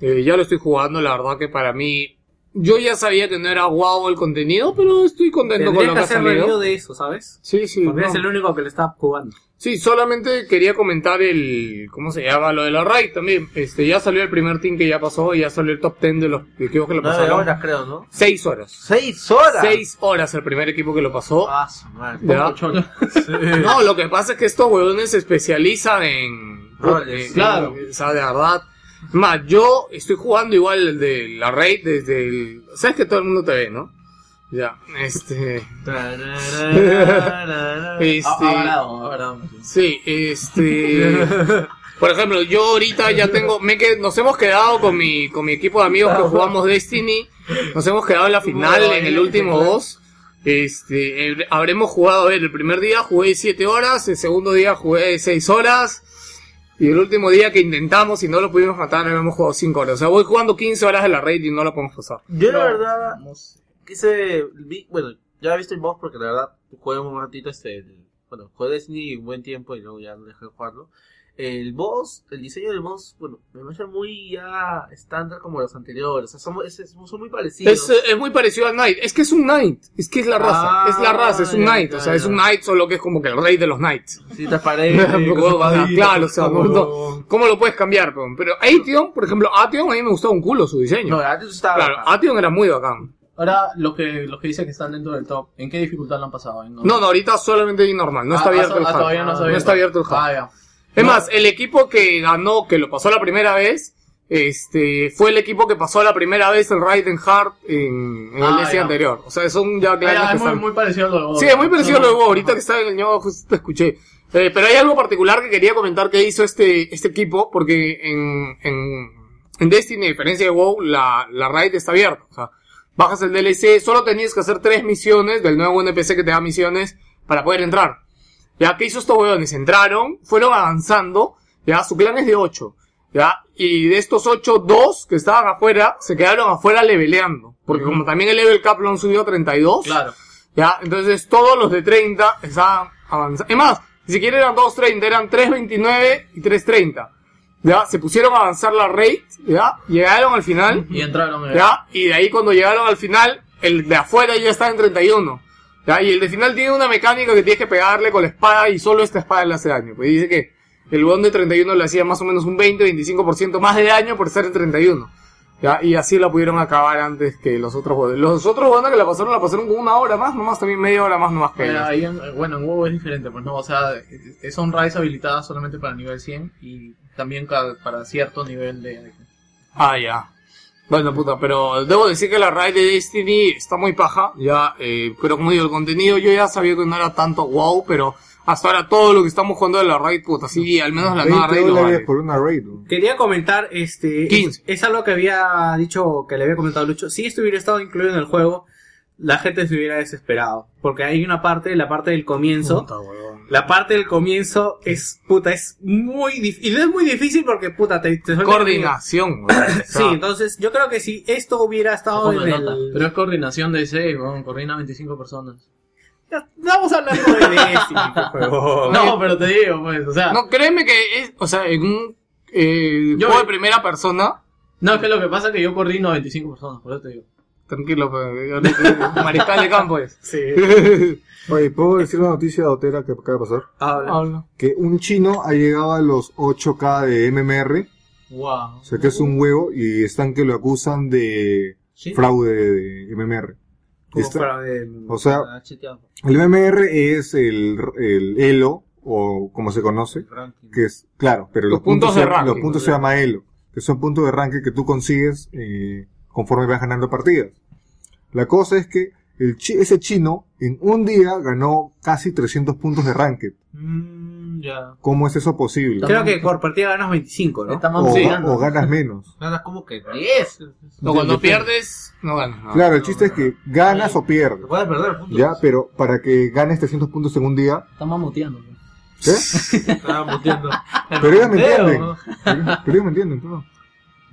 Eh, ya lo estoy jugando, la verdad que para mí... Yo ya sabía que no era guau el contenido, pero estoy contento con lo que que ha salido. de eso, ¿sabes? Sí, sí. Porque no. es el único que le está jugando. Sí, solamente quería comentar el, ¿cómo se llama? Lo de la raid también. Este, ya salió el primer team que ya pasó y ya salió el top 10 de los equipos que lo pasaron. horas, creo, ¿no? Seis horas. ¡Seis horas! Seis horas el primer equipo que lo pasó. Ah, su madre. ¿Ya? No, lo que pasa es que estos huevones se especializan en Roles, en- claro. O sea, de verdad. Más, yo estoy jugando igual el de la raid desde el. Sabes que todo el mundo te ve, ¿no? Ya, este. este sí, este. Por ejemplo, yo ahorita ya tengo, me que nos hemos quedado con mi, con mi equipo de amigos que jugamos Destiny, nos hemos quedado en la final, en el último boss. Este, habremos jugado, a ver, el primer día jugué 7 horas, el segundo día jugué 6 horas, y el último día que intentamos y no lo pudimos matar, habíamos jugado 5 horas. O sea, voy jugando 15 horas de la raid y no la podemos pasar. Yo la verdad quise, vi, bueno, ya he visto el boss porque la verdad jugué un ratito este, el- bueno, jugué Destiny un buen tiempo y luego ya no dejé de jugarlo. El boss, el diseño del boss, bueno, me parece muy ya estándar como los anteriores, o sea, son, es- son muy parecidos. Es, eh, es muy parecido al Knight. Es que es un Knight. Es que es la raza. Ah, es la raza, es un ya, Knight. ya, o sea, es un Knight, solo que es como que el rey de los Knights. Sí, sea, espadita, claro, o sea, no- ¿cómo lo puedes cambiar? Pero Atheon, por ejemplo, Atheon a mí me gustaba un culo su diseño. No, antes estaba... claro, Atheon era muy bacán. Ahora, los que, los que dicen que están dentro del top, ¿en qué dificultad lo han pasado? ¿En No, no, ahorita solamente hay normal. No está Ah, abierto ah, el ah, todavía no está abierto. está abierto el hub. Ah, ya. Es No. más, el equipo que ganó, que lo pasó la primera vez, este, fue el equipo que pasó la primera vez el Raiden Heart en, en Ah, el DC ya. anterior. O sea, son ya Ah, clanes ya, que es muy, están- muy parecido a lo de Bob. Sí, es muy parecido a lo de. Ajá. Ahorita que está en el ñogo, justo te escuché. Eh, pero hay algo particular que quería comentar que hizo este, este equipo, porque en, en, en Destiny, a diferencia de WoW, la, la raid está abierta. O sea, bajas el DLC, solo tenías que hacer tres misiones del nuevo NPC que te da misiones para poder entrar. Ya, ¿qué hizo estos huevones? Entraron, fueron avanzando, ya, su clan es de 8, ya, y de estos 8, dos que estaban afuera, se quedaron afuera leveleando. Porque como también el level cap lo han subido a 32, Claro. ya, entonces todos los de 30 estaban avanzando. Es más, ni siquiera eran 2.30, eran 3.29 y 3.30. Ya, se pusieron a avanzar la raid, ya, llegaron al final, Y entraron. ya, y de ahí cuando llegaron al final, el de afuera ya está en 31. Ya, y el de final tiene una mecánica que tienes que pegarle con la espada y solo esta espada le hace daño. Pues dice que el bond de 31 le hacía más o menos un 20-25% más de daño por ser en 31. Ya, y así la pudieron acabar antes que los otros bodes. Los otros bodes que la pasaron, la pasaron con una hora más, nomás también media hora más nomás que ahí en- bueno, en WoW es diferente, pues no, o sea, son raids habilitadas solamente para nivel 100 y también para cierto nivel de... Ah, ya. Bueno, puta, pero debo decir que la raid de Destiny está muy paja. Ya, eh, pero como digo, el contenido yo ya sabía que no era tanto wow, pero hasta ahora todo lo que estamos jugando de la raid, puta, sí, al menos la nueva 20 raid lo dólares vale. por una raid. ¿no? Quería comentar, este, 15. es, es algo que había dicho, que le había comentado a Lucho. Si esto hubiera estado incluido en el juego, la gente se hubiera desesperado. Porque hay una parte, la parte del comienzo, la parte del comienzo es, puta, es muy difícil. Y no es muy difícil porque, puta, te, te Coordinación. Sí, entonces yo creo que si esto hubiera estado en el... Pero es coordinación de 6, weón, coordina 25 personas. Ya, Estamos hablando de. No, pero te digo, pues, o sea. No, No, créeme que es, o sea, en un eh, Yo- juego de primera persona, es que lo que pasa es que yo coordino 25 personas, por eso te digo. Tranquilo, pues, mariscal de campo es. Sí. Oye, ¿puedo decir una noticia dotera que acaba de pasar? Habla. Habla. Que un chino ha llegado a los 8K de MMR, Wow. o sea que es un huevo, y están que lo acusan de ¿Sí? fraude de MMR. Está- o sea, el MMR es el, el Elo, o como se conoce, Ranking. que es, claro, pero Los los, puntos puntos, de se, ranking, los puntos se llama Elo, que son puntos de ranking que tú consigues eh, conforme vas ganando partidas. La cosa es que el chi- ese chino en un día ganó casi 300 puntos de ranked. Mm, ya. ¿Cómo es eso posible? Creo que por partida ganas 25, ¿no? Está O, mamoseando. o ganas menos. Nada, como que 10. No, cuando pierdes, no ganas. no. Claro, el chiste es que ganas o pierdes. Puedes perder puntos. Ya, pero para que ganes 300 puntos en un día, Está mamoteando. pues. ¿qué? Estaba muteando. Pero ellos me entienden. Pero ellos me entienden, tú no.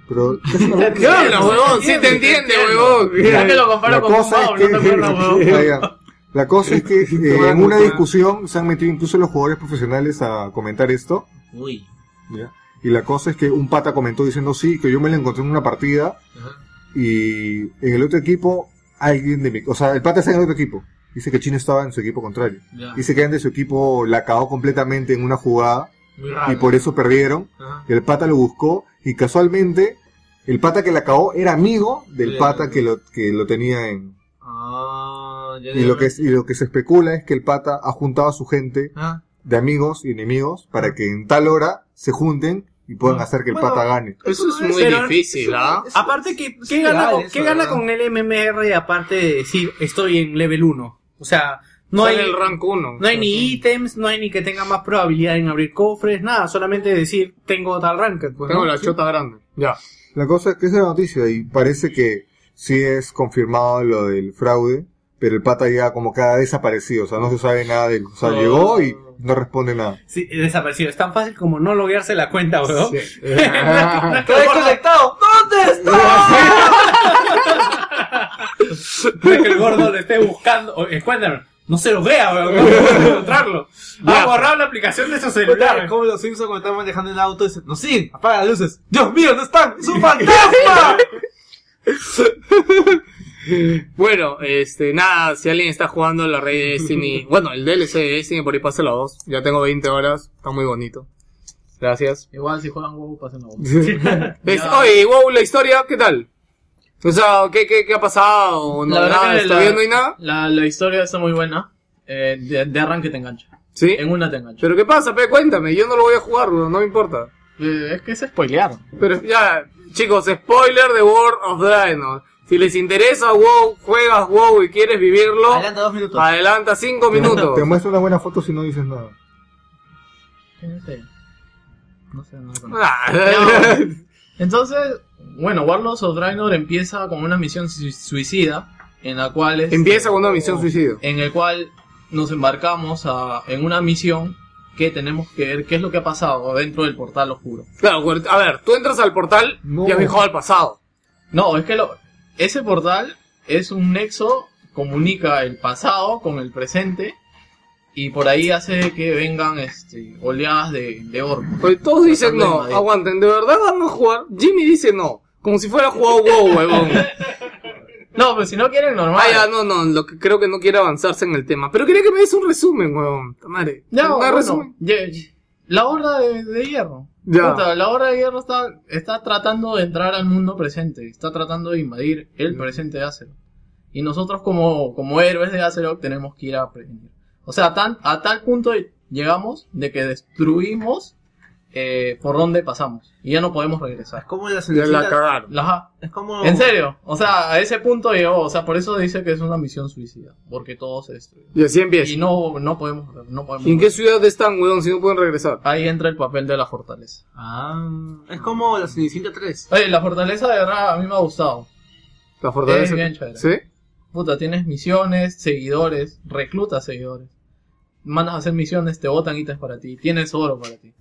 Pero ¿Qué huevón? Sí te entiende, huevón. Ya que lo comparo la con cosa Pau, es no que te ya. La cosa es que eh, en una discusión se han metido incluso los jugadores profesionales a comentar esto. Uy. ¿ya? Y la cosa es que un pata comentó diciendo sí, que yo me lo encontré en una partida Ajá. y en el otro equipo alguien de mi... O sea, el pata está en el otro equipo. Dice que Chino estaba en su equipo contrario. Ya. Dice que alguien de su equipo la cagó completamente en una jugada Muy raro. y por eso perdieron. Ajá. Y el pata lo buscó y casualmente el pata que la cagó era amigo del pata que lo, que lo tenía en... Ah, ya Y lo, que, y lo que se especula es que el pata ha juntado a su gente Ah, de amigos y enemigos para que en tal hora se junten y puedan Ah. hacer que el Bueno, pata gane. Eso es muy Pero- difícil, ¿ah? Aparte, ¿qué, qué Sí, gana, vale, con, eso, qué gana con el MMR aparte de decir estoy en level 1? O sea, no hay, el rank 1. no hay ni ítems, no hay ni que tenga más probabilidad en abrir cofres, nada, solamente decir tengo tal ranked. Pues, Tengo ¿no? la chota grande. Ya. La cosa es que esa es la noticia y parece que sí es confirmado lo del fraude, pero el pata ya como que ha desaparecido, o sea, no se sabe nada de él. O sea, No. llegó y no responde nada. Sí, desaparecido. Es tan fácil como no loguearse la cuenta, weón. No es que- no es que ¡Estoy el gordo- conectado! ¿Dónde está? que el gordo le esté buscando. Cuéntame, no se loguea, weón. No puedo encontrarlo. Ha borrado la aplicación de su celular. Como los Simpsons cuando están manejando el auto dicen, no sí, apaga las luces. Dios mío, no están, es un fantasma. Bueno, este, nada, si alguien está jugando la red de Destiny, bueno, el DLC de Destiny, por ahí pase la 2. Ya tengo 20 horas, está muy bonito. Gracias. Igual si juegan WoW, pasen la voz. Es- oye, wow, la historia, ¿qué tal? O sea, ¿qué, qué, qué ha pasado? No, La verdad nada, que ¿Todavía la- no hay nada? La, la historia está muy buena. Eh, de, de arranque te engancha. Sí. En una te engancha. ¿Pero qué pasa, pe? Cuéntame, yo no lo voy a jugar, bro, no me importa. Eh, es que es spoilear. Pero ya, chicos, spoiler de World of Draenor. Si les interesa WoW, juegas WoW y quieres vivirlo, Adelanta dos minutos. adelanta 5 minutos. Te muestro una buena foto si no dices nada. ¿Quién es ese? No sé, no lo conozco. Ah, Entonces, bueno, Warlords of Draenor empieza con una misión su- suicida en la cual este, Empieza con una misión suicidio. en el cual nos embarcamos a- en una misión que tenemos que ver qué es lo que ha pasado dentro del portal oscuro. Claro, a ver, tú entras al portal No. y has viajado al pasado. No, es que lo, ese portal es un nexo, comunica el pasado con el presente y por ahí hace que vengan este, oleadas de, de orcos. Oye, todos dicen no, aguanten, ¿de verdad van a jugar? Jimmy dice no, como si fuera jugado WoW, huevón. No, pero si no quieren normal. Ah, ya, no, no, lo que creo que no quiere avanzarse en el tema. Pero quería que me des un resumen, huevón. Ta Madre. Ya, ¿Me bueno, resumen? ye- ye- la horda de, de hierro. Ya. Puta, la horda de hierro está, está tratando de entrar al mundo presente, está tratando de invadir el presente de Azeroth. Y nosotros como, como héroes de Azeroth tenemos que ir a prevenir. O sea, tan, a tal punto llegamos de que destruimos eh, por dónde pasamos. Y ya no podemos regresar. Es como la la Cenicienta. cagaron. Ajá. Es como... En serio, o sea, a ese punto llegó, o sea, por eso dice que es una misión suicida, porque todo se destruye. Y así empieza. Y no, no podemos, no podemos. ¿Y en qué ciudad están, weón, si no pueden regresar? Ahí entra el papel de la fortaleza. Ah, es como la Cenicienta 3. Oye, la fortaleza de verdad a mí me ha gustado. La fortaleza. Es bien chévere. ¿Sí? Puta, tienes misiones, seguidores, reclutas seguidores. Mandas a hacer misiones, te botan ítems para ti, tienes oro para ti.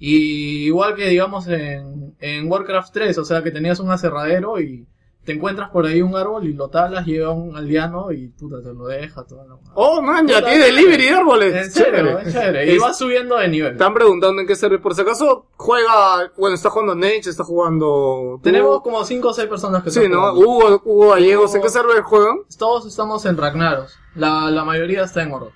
Y igual que digamos en, en Warcraft 3, o sea que tenías un aserradero y te encuentras por ahí un árbol y lo talas, llega un aldeano y puta te lo deja toda la Oh, man, ya tiene delivery de árboles. En serio, Chévere. es chévere. Y vas subiendo de nivel. Están preguntando en qué server. Por si acaso juega. Bueno, está jugando Nech, está jugando. Tenemos como 5 o 6 personas que Sí, ¿no? Hugo, Hugo Gallegos. ¿En qué server juegan? Todos estamos en Ragnaros. La, la mayoría está en oro.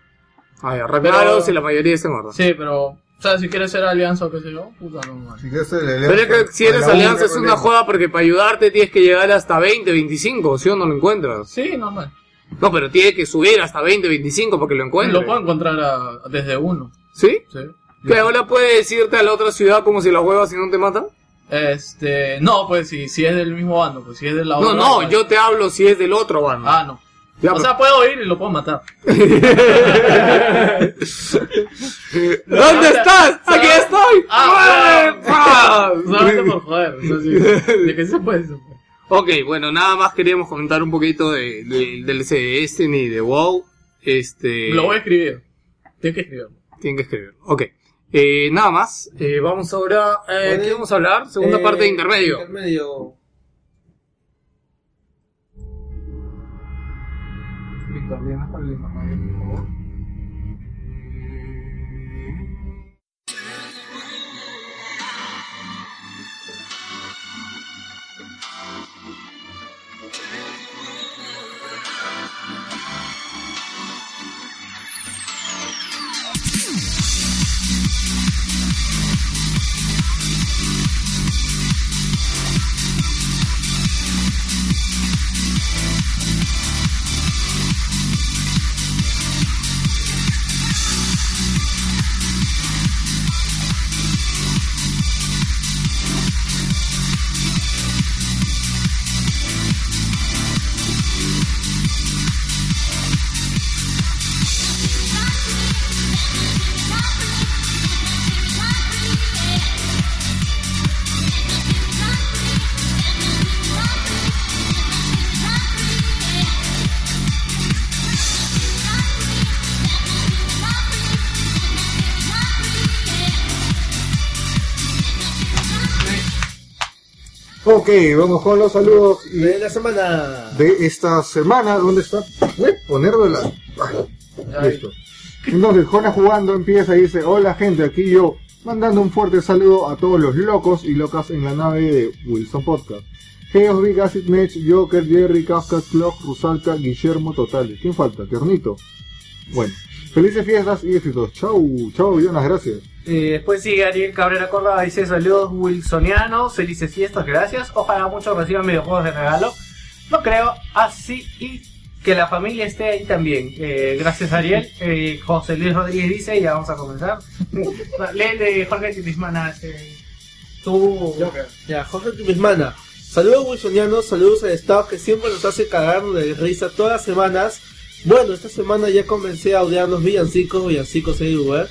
Ah, ya, Ragnaros y la mayoría está en orden. Sí, pero, sea, si quieres ser alianza o qué sé yo, puta, no. Si quieres ser el Pero es que si eres alianza es una joda porque para ayudarte tienes que llegar hasta 20, 25, ¿sí o no lo encuentras? Sí, normal. No, pero tiene que subir hasta 20, 25 para que lo encuentres. Lo puedo encontrar a- desde uno. ¿Sí? Sí. ¿Que ahora puedes irte a la otra ciudad como si la juegas y no te matan? Este, no, pues si, si es del mismo bando, pues si es de la No, otra, no, pues- yo te hablo si es del otro bando. Ah, no. Ya, o pero- sea, puedo ir y lo puedo matar. ¿Dónde estás? ¡Aquí estoy! Ah, ¡Ah! Solamente por joder. de que se puede, se puede. Ok, bueno, nada más queríamos comentar un poquito de, de- del Destiny y de WoW. Este... Lo voy a escribir. Tienes que escribirlo. Tienen que escribirlo. Ok. Eh, nada más. Eh, vamos ahora... Eh, ¿Qué vamos a hablar? Segunda Eh, parte de intermedio. Intermedio. ¿Vienes con el favor? Ok, vamos con los saludos y De la semana. de esta semana. ¿Dónde está? Voy a ponerlo la... Ah, Listo. Entonces, Jonas jugando empieza y dice, hola gente, aquí yo, mandando un fuerte saludo a todos los locos y locas en la nave de Wilson Podcast. Geos, Big Acid Mech, Joker, Jerry, Kafka, Clock, Rusalka, Guillermo, Totales. ¿Quién falta? Tiernito. Bueno, felices fiestas y éxitos. Chau, chau, Jonas, gracias. Eh, después sigue Ariel Cabrera Córdoba, dice saludos wilsonianos, felices fiestas, gracias. Ojalá muchos reciban videojuegos de regalo. No creo, así y que la familia esté ahí también. Eh, gracias Ariel. Eh, José Luis Rodríguez dice, ya vamos a comenzar. Lee de Jorge Tismana, este, tú... Ya, Jorge Tumismana. Saludos wilsonianos, saludos al staff que siempre nos hace cagar de risa todas las semanas. Bueno, esta semana ya comencé a odiar los villancicos, villancicos everywhere.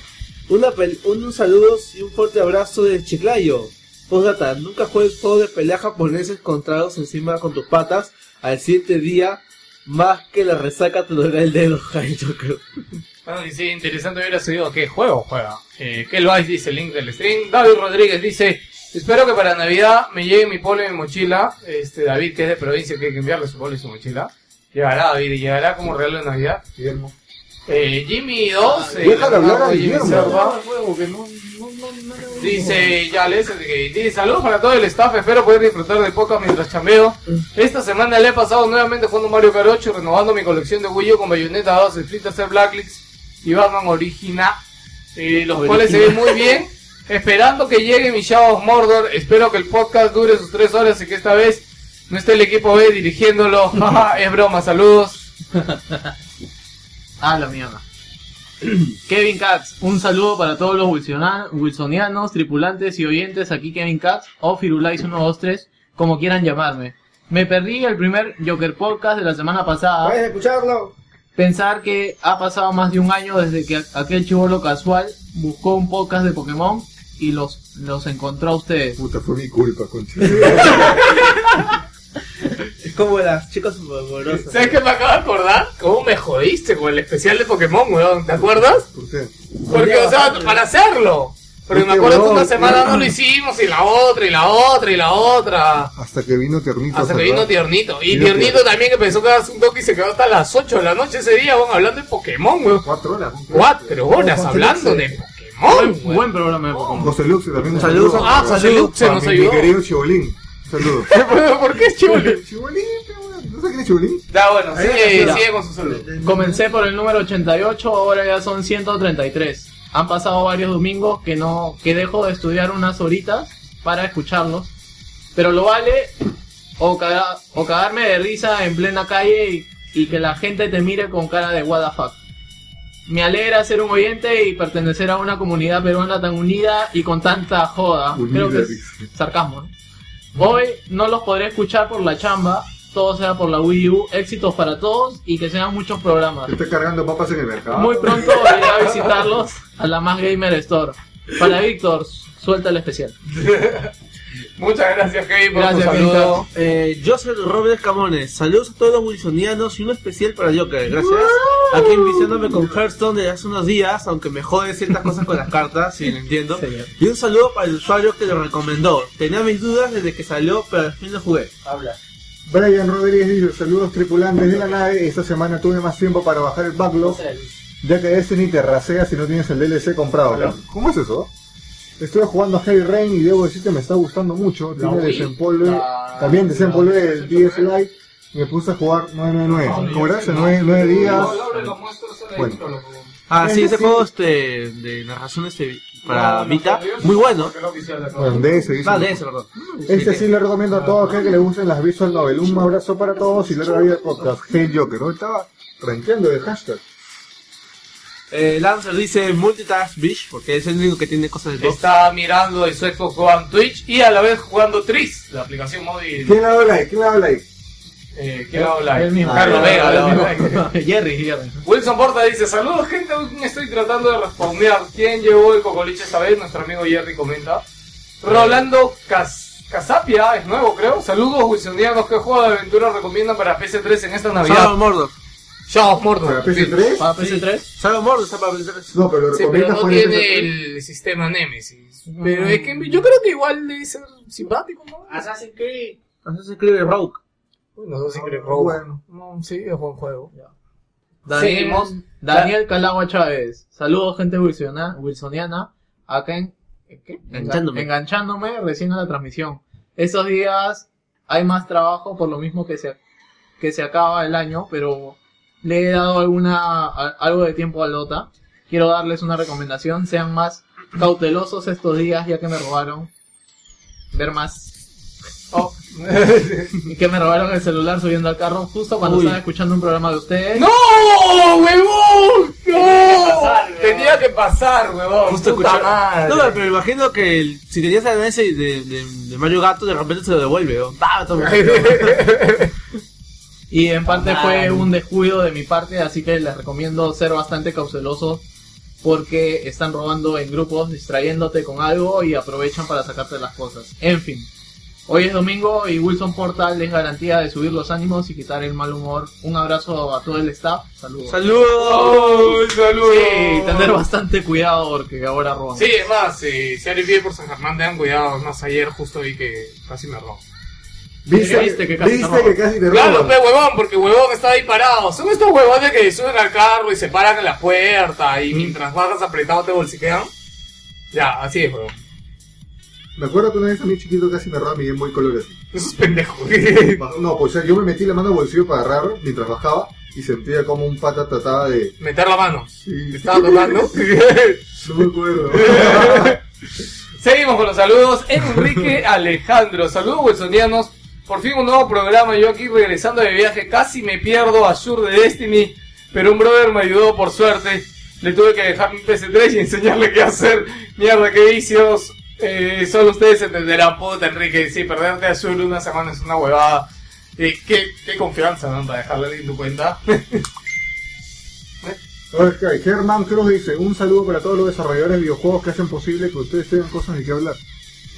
Una pel- un, un saludo y un fuerte abrazo de Chiclayo. Postdata, nunca juegues juegos de pelea japoneses encontrados encima con tus patas al siguiente día, más que la resaca te dolerá el dedo, Jaime Joker. Bueno, sí, interesante hubiera sido qué juego juega. Eh, Kel Vice dice link del stream. David Rodríguez dice, espero que para Navidad me llegue mi polo y mi mochila. Este David, que es de provincia, que hay que enviarle su polo y su mochila. Llegará David y llegará como regalo de Navidad. Guillermo. Eh, Jimmy 2, eh, deja de hablar a Jimmy Guillermo. Serva, dice, ya les dice, saludos para todo el staff, espero poder disfrutar de pocas mientras chambeo. Esta semana le he pasado nuevamente jugando Mario Kart 8 y renovando mi colección de Wii U con Bayonetta 2, Splinter Cell Blacklist y Batman Origina, eh, los cuales se ven muy bien. Esperando que llegue mi Shadow of Mordor, espero que el podcast dure sus tres horas y que esta vez no esté el equipo B dirigiéndolo. Es broma, saludos. Ah, la mierda. Kevin Katz, un saludo para todos los wilsona- wilsonianos, tripulantes y oyentes. Aquí Kevin Katz o Firulais 123, como quieran llamarme. Me perdí el primer Joker Podcast de la semana pasada. ¡Puedes escucharlo! Pensar que ha pasado más de un año desde que aquel chivolo casual buscó un podcast de Pokémon y los, los encontró a ustedes. Puta, fue mi culpa. Como las chicas superpoderosas. ¿Sabes qué me acabo de acordar? ¿Cómo me jodiste con el especial de Pokémon, weón? ¿Te acuerdas? ¿Por qué? Porque, o sea, para hacerlo. Porque me acuerdo que una semana no lo hicimos y la otra, y la otra, y la otra. Hasta que vino Tiernito. Hasta que vino Tiernito. Y Tiernito también que pensó que era un toque y se quedó hasta las 8 de la noche ese día, weón, hablando de Pokémon, weón. Cuatro horas. Cuatro horas hablando de Pokémon, Buen, weón. buen programa de Pokémon. José Luxe también. Saludos. saludo. Ah, José Luxe nos ayudó. Mi querido Chibolín. Saludos. ¿Por qué es? Chibolín, bueno. ¿No sabes quién es Chibolín? Ya, bueno, sigue, mira. sigue con su saludo. Comencé por el número 88, ahora ya son 133. Han pasado varios domingos que no que dejo de estudiar unas horitas para escucharlos, pero lo vale o, caga- o cagarme de risa en plena calle y, y que la gente te mire con cara de what the fuck. Me alegra ser un oyente y pertenecer a una comunidad peruana tan unida y con tanta joda. Unida, Creo que es dice. sarcasmo. ¿no? Hoy no los podré escuchar por la chamba, todo sea por la Wii U, éxitos para todos y que sean muchos programas. Estoy cargando papas en el mercado. Muy pronto iré a visitarlos a la Más Gamer Store. Para Víctor, suelta el especial. Muchas gracias, Kevin, por Gracias, tu saludo. Eh, yo soy Robert Camones. Saludos a todos los wilsonianos y uno especial para Joker. Gracias. Aquí enviciándome con Hearthstone desde hace unos días, aunque me jode ciertas cosas con las cartas, si lo entiendo. Señor. Y un saludo para el usuario que lo recomendó. Tenía mis dudas desde que salió, pero al fin lo jugué. Brian Rodríguez dice, saludos tripulantes de la nave. Esta semana tuve más tiempo para bajar el backlog, ya que Destiny te rasea si no tienes el DLC comprado. ¿Cómo es eso? Estuve jugando a Heavy Rain y debo decir que me está gustando mucho. Tiene desempolve, La- también desempolvé el DS Lite y me puse a jugar 999. ¿Cómo era? Hace 9, 9 días. Bueno. Ah, sí, Ese juego este, de narración este, para Vita, muy bueno. Bueno, DS, dice. Ah, de ese, perdón. Este sí le recomiendo a todo aquel que le gusten las visual novel. Un abrazo para todos y larga vida podcast. Hey Joker, ¿no? Estaba rankeando de hashtag. Eh, Lancer dice Multitask Beach, porque es el único que tiene cosas de dos. Está mirando en su Xbox One Twitch y a la vez jugando Tris, la aplicación móvil. ¿Quién le ha dado like? ¿Quién le ha dado like? Eh, ¿Quién habla? El mismo. Carlos Ah, Vega. el le ha mismo. dado like. Jerry, Jerry. Wilson Porta dice, saludos gente, estoy tratando de responder. ¿Quién llevó el cocoliche esta vez? Nuestro amigo Jerry comenta. Rolando Cas Casapia, es nuevo creo. Saludos wilsonianos, ¿qué juego de aventura recomiendan para PC3 en esta Navidad? Mordor. Shadow of Mordor. ¿Para PS3? ¿Para PC3? Shadow Mordor está para PS3. No, pero lo Sí, pero recomiendas no por tiene PS3. el sistema Nemesis. Pero es que yo creo que igual debe ser simpático, ¿no? Assassin's Creed. Así se escribe Rogue. No sé si creo Bueno. No, sí, es buen juego. Daniel, Seguimos. Daniel Calagua Chávez. Saludos, gente wilsoniana. wilsoniana acá en. ¿en ¿Qué? Enganchándome. Enganchándome recién a la transmisión. Estos días hay más trabajo por lo mismo que se, que se acaba el año, pero le he dado alguna a- algo de tiempo a Lota. Quiero darles una recomendación. Sean más cautelosos estos días ya que me robaron. Ver más. Oh. y que me robaron el celular subiendo al carro justo cuando Uy. estaba escuchando un programa de ustedes. ¡No, huevón! ¡No! Tenía que pasar, huevón. Justo escuchar. No, pero imagino que el- si tenías la de, de, de Mario Gato, de repente se lo devuelve. ¿no? Y en parte fue un descuido de mi parte, así que les recomiendo ser bastante cautelosos porque están robando en grupos, distrayéndote con algo y aprovechan para sacarte las cosas. En fin, hoy es domingo y Wilson Portal es garantía de subir los ánimos y quitar el mal humor. Un abrazo a todo el staff, saludos. ¡Saludos! ¡Ay, saludos! Sí, tener bastante cuidado porque ahora roban. Sí, es más, si se alguien vive por San Germán, tengan cuidado. Es Más ayer justo vi que casi me robó. ¿Viste, Viste que casi te viste que casi te Claro, roban? pe huevón, porque huevón está ahí parado. Son estos huevones que suben al carro y se paran en la puerta y mientras bajas apretado te bolsiquean. Ya, así es, huevón. Me acuerdo que una vez a mí chiquito casi me roba mi Game Boy Color así. Eso es pendejo. No, pues o sea, yo me metí la mano al bolsillo para agarrar mientras bajaba y sentía como un pata trataba de... Meter la mano. Sí. ¿Te estaba tocando? No me acuerdo. Seguimos con los saludos. Enrique Alejandro. Saludos, wilsonianos. Por fin un nuevo programa. Yo aquí regresando de viaje. Casi me pierdo a Sur de Destiny. Pero un brother me ayudó por suerte. le tuve que dejar mi PS3 y enseñarle qué hacer. Mierda, qué vicios. Eh, solo ustedes entenderán, puta Enrique. Sí, perderte a Shul una semana es una huevada. Eh, qué, confianza, ¿no? Para dejarle en tu cuenta. Germán Cruz dice, un saludo para todos los desarrolladores de videojuegos que hacen posible que ustedes tengan cosas de qué hablar.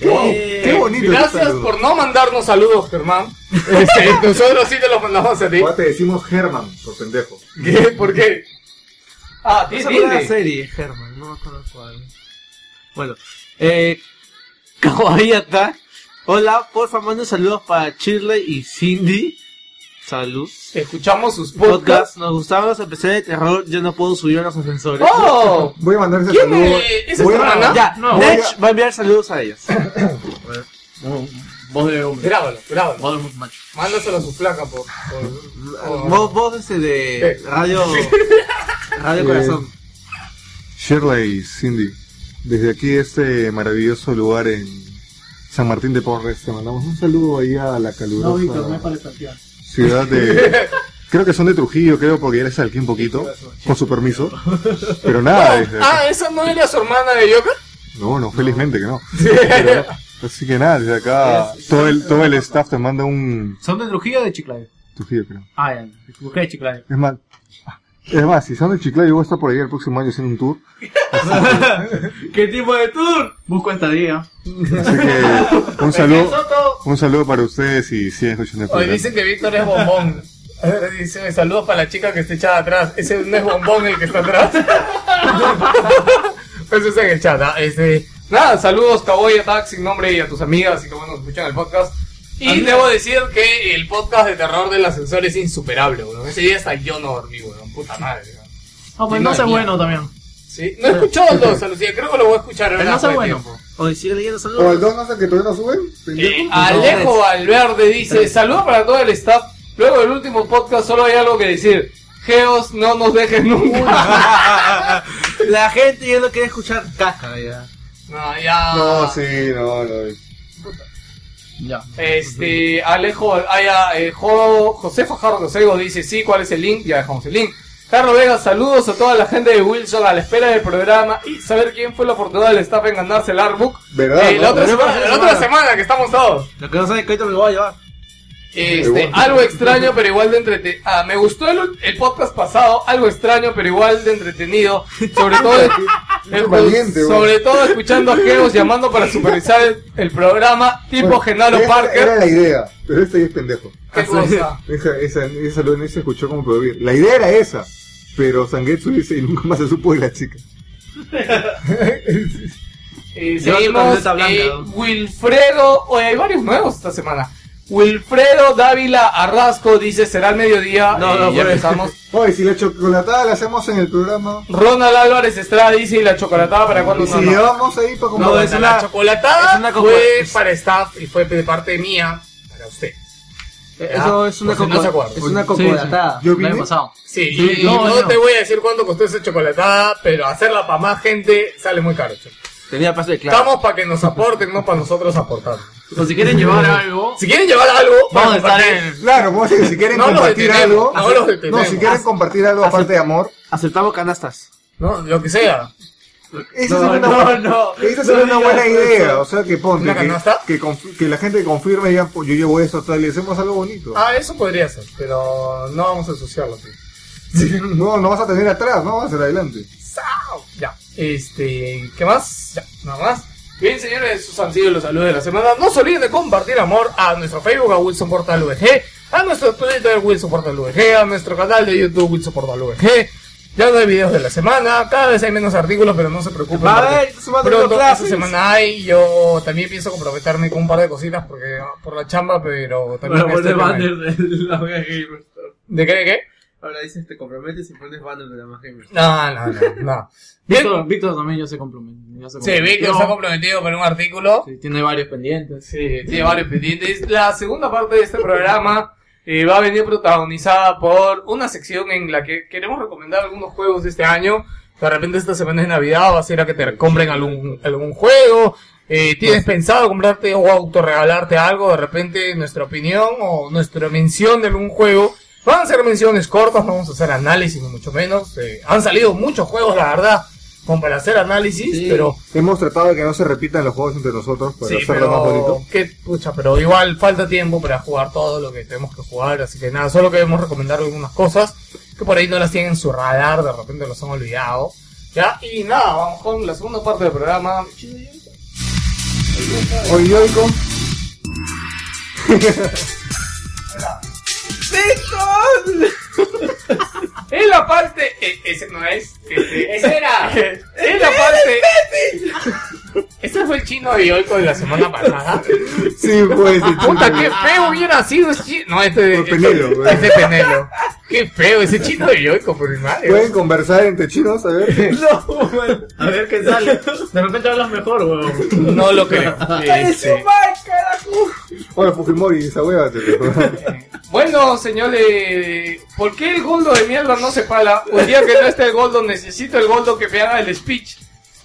Eh, qué bonito Gracias por no mandarnos saludos, Germán. Este, nosotros sí te los mandamos a ti. Ahora te decimos Germán, por pendejo. ¿Qué? ¿Por qué? Ah, Esa dile. fue la serie, Herman, no me acuerdo cuál. Bueno, eh, Kawaiata. Hola, porfa, mando saludos para Shirley y Cindy. Salud. Escuchamos sus Podcast, podcasts. nos gustaban los especiales de terror, yo no puedo subir a los ascensores. ¡Oh! Voy a mandar ese ¿Quién saludo. es? ¿Esa Voy es tu a- hermana? Ya, No, Nech voy va a enviar saludos a ellos. Voz de hombre. Grábalo, grábalo. Voz de macho. Mándaselo a su flaca por. por- por- Vos, vos este de ¿Qué? Radio, Radio Eh, Corazón. Shirley, Cindy, desde aquí este maravilloso lugar en San Martín de Porres, te mandamos un saludo ahí a la calurosa No, Víctor, no es para estación. Ciudad de... Creo que son de Trujillo, creo, porque ya les salqué un poquito, con su permiso. Pero nada, Ah, ¿esa no era su hermana de Joker? no, no, felizmente que no. Pero- así que nada, desde acá todo el, todo el staff te manda un ¿Son de Trujillo o de Chiclayo? Trujillo, creo. Ah, ya. Busqué de Chiclayo. Es más, es más, si son de Chiclayo, voy a estar por ahí el próximo año haciendo un tour. ¿Qué tipo de tour? Busco estadía. Así que un saludo, un saludo para ustedes y sigan escuchando el Hoy dicen que Víctor es bombón. Dice, saludos para la chica que está echada atrás. Ese no es bombón el que está atrás. Eso es en el chat. ¿ah? Este, nada, saludos Cowboy Attack sin nombre y a tus amigas y que bueno escuchan el podcast. Y debo decir que el podcast de terror del ascensor es insuperable, weón. Ese día hasta yo no dormí, weón. Puta madre. No, pues no sé bueno también. Sí, no he escuchado el 2, Lucía. Creo que lo voy a escuchar El ahora. no sé bueno. tiempo. Hoy sigue leyendo ¿O saludos. el 2 no sé que todavía no suben? Eh, Alejo Valverde dice, saludos para todo el staff. Luego del último podcast solo hay algo que decir. Geos, no nos dejes nunca. La gente ya no quiere escuchar caca ya. No, ya. No, sí, no, no. Ya. Este, Alejo, ah, ya, eh, Jo- José Fajardo Cosego dice, sí, ¿cuál es el link? Ya dejamos el link. Carlos Vega, saludos a toda la gente de Wilson a la espera del programa y saber quién fue la afortunada del staff en ganarse el artbook. ¿Verdad, Eh, no? la, otra semana, esa la otra semana que estamos todos. Lo que no saben es que ahorita me lo voy a llevar. Este, Igual. algo extraño pero igual de entretenido. Ah, me gustó el, el podcast pasado, algo extraño pero igual de entretenido. Sobre todo, el- valiente, sobre todo escuchando a Geos llamando para supervisar el, el programa tipo Bueno, Genaro esa Parker. Era la idea, pero este es pendejo. ¿Qué cosa? Esa, esa, esa lo se escuchó como prohibir. La idea era esa, pero Sangetsu dice y nunca más se supo de la chica. Eh, seguimos. eh, ¿no? Wilfredo, oye, hay varios nuevos esta semana. Wilfredo Dávila Arrasco dice será el mediodía. No, Eh, no, ya pues. empezamos. Oye, si la chocolatada la hacemos en el programa, Ronald Álvarez Estrada dice y la chocolatada para cuando y si llevamos ahí para No, comprar. es la chocolatada es una fue para staff y fue de parte mía para usted. Eso es una por si no se coco, acuerdan. es una Sí, cocolatada. Yo vine, pasado. Sí, Sí, y, y no, no, no. te voy a decir cuánto costó esa chocolatada, pero hacerla para más gente sale muy caro. chico. Tenía paso de claro. Estamos para que nos aporten, no para nosotros aportar. O si quieren llevar algo, Si quieren llevar algo, vamos a estar en. claro, decir, si quieren No compartir algo, no los no, si quieren compartir algo aparte de amor, Aceptamos canastas. No, lo que sea. Esa No, es una, no, no. esa es una buena eso. idea, o sea que ponte, ¿Una que, que, que la gente confirme y digan, pues yo llevo esto, tal, y hacemos algo bonito. Ah, eso podría ser, pero no vamos a ensuciarlo. No, no vas a tener atrás, no vas a hacer adelante. Ya. Este, ¿qué más? Ya, nada más. Bien, señores, esos han sido los saludos de la semana. No se olviden de compartir amor a nuestro Facebook, a Wilson Portal VG, a nuestro Twitter, Wilson Portal VG, a nuestro canal de YouTube, Wilson Portal VG. Ya no hay videos de la semana, cada vez hay menos artículos, pero no se preocupen. Va a haber, Pronto, esta semana hay. Yo también pienso comprometerme con un par de cositas porque ah, por la chamba, pero también. Bueno, este hay. banner de la Mega Gamer Store. ¿De qué? ¿De qué? Ahora dices, te comprometes y pones banner de la Mega Gamer Store. No, no, no. no. Bien. Víctor, Víctor también ya se comprometió. ya se Sí, Víctor se ha comprometido con un artículo. Sí, tiene varios pendientes. Sí, tiene varios pendientes. La segunda parte de este programa eh, va a venir protagonizada por una sección en la que queremos recomendar algunos juegos de este año. De repente esta semana es Navidad, va a ser a que te compren algún, algún juego. Eh, ¿Tienes pensado comprarte o autorregalarte algo? De repente nuestra opinión o nuestra mención de algún juego Van a ser menciones cortas, no vamos a hacer análisis ni mucho menos. Eh, han salido muchos juegos, la verdad, como para hacer análisis, Sí, pero hemos tratado de que no se repitan los juegos entre nosotros para Sí, hacerlo más pero, bonito. qué pucha, pero igual falta tiempo para jugar todo lo que tenemos que jugar, así que nada, solo queremos recomendar algunas cosas que por ahí no las tienen en su radar, de repente los han olvidado. Ya, y nada, vamos con la segunda parte del programa. Oye, Yoico, En la parte, eh, ese no es, este, ¡Ese era! en la parte, ese fue el chino de Yoico de la semana pasada. sí, pues, el Puta, chino. qué feo hubiera sido ese chino. No, este, Por Penelo, este, güey. ese Penelo. Qué feo ese chino de Yoico, por mi madre. Pueden conversar entre chinos, a ver. A ver qué sale. De repente hablas mejor, weón. No lo creo. Este, Oye, Fujimori, esa hueva te Bueno, señores, ¿por qué el Goldo de mierda no se pala? Un día que no esté el Goldo, necesito el Goldo que me haga el speech.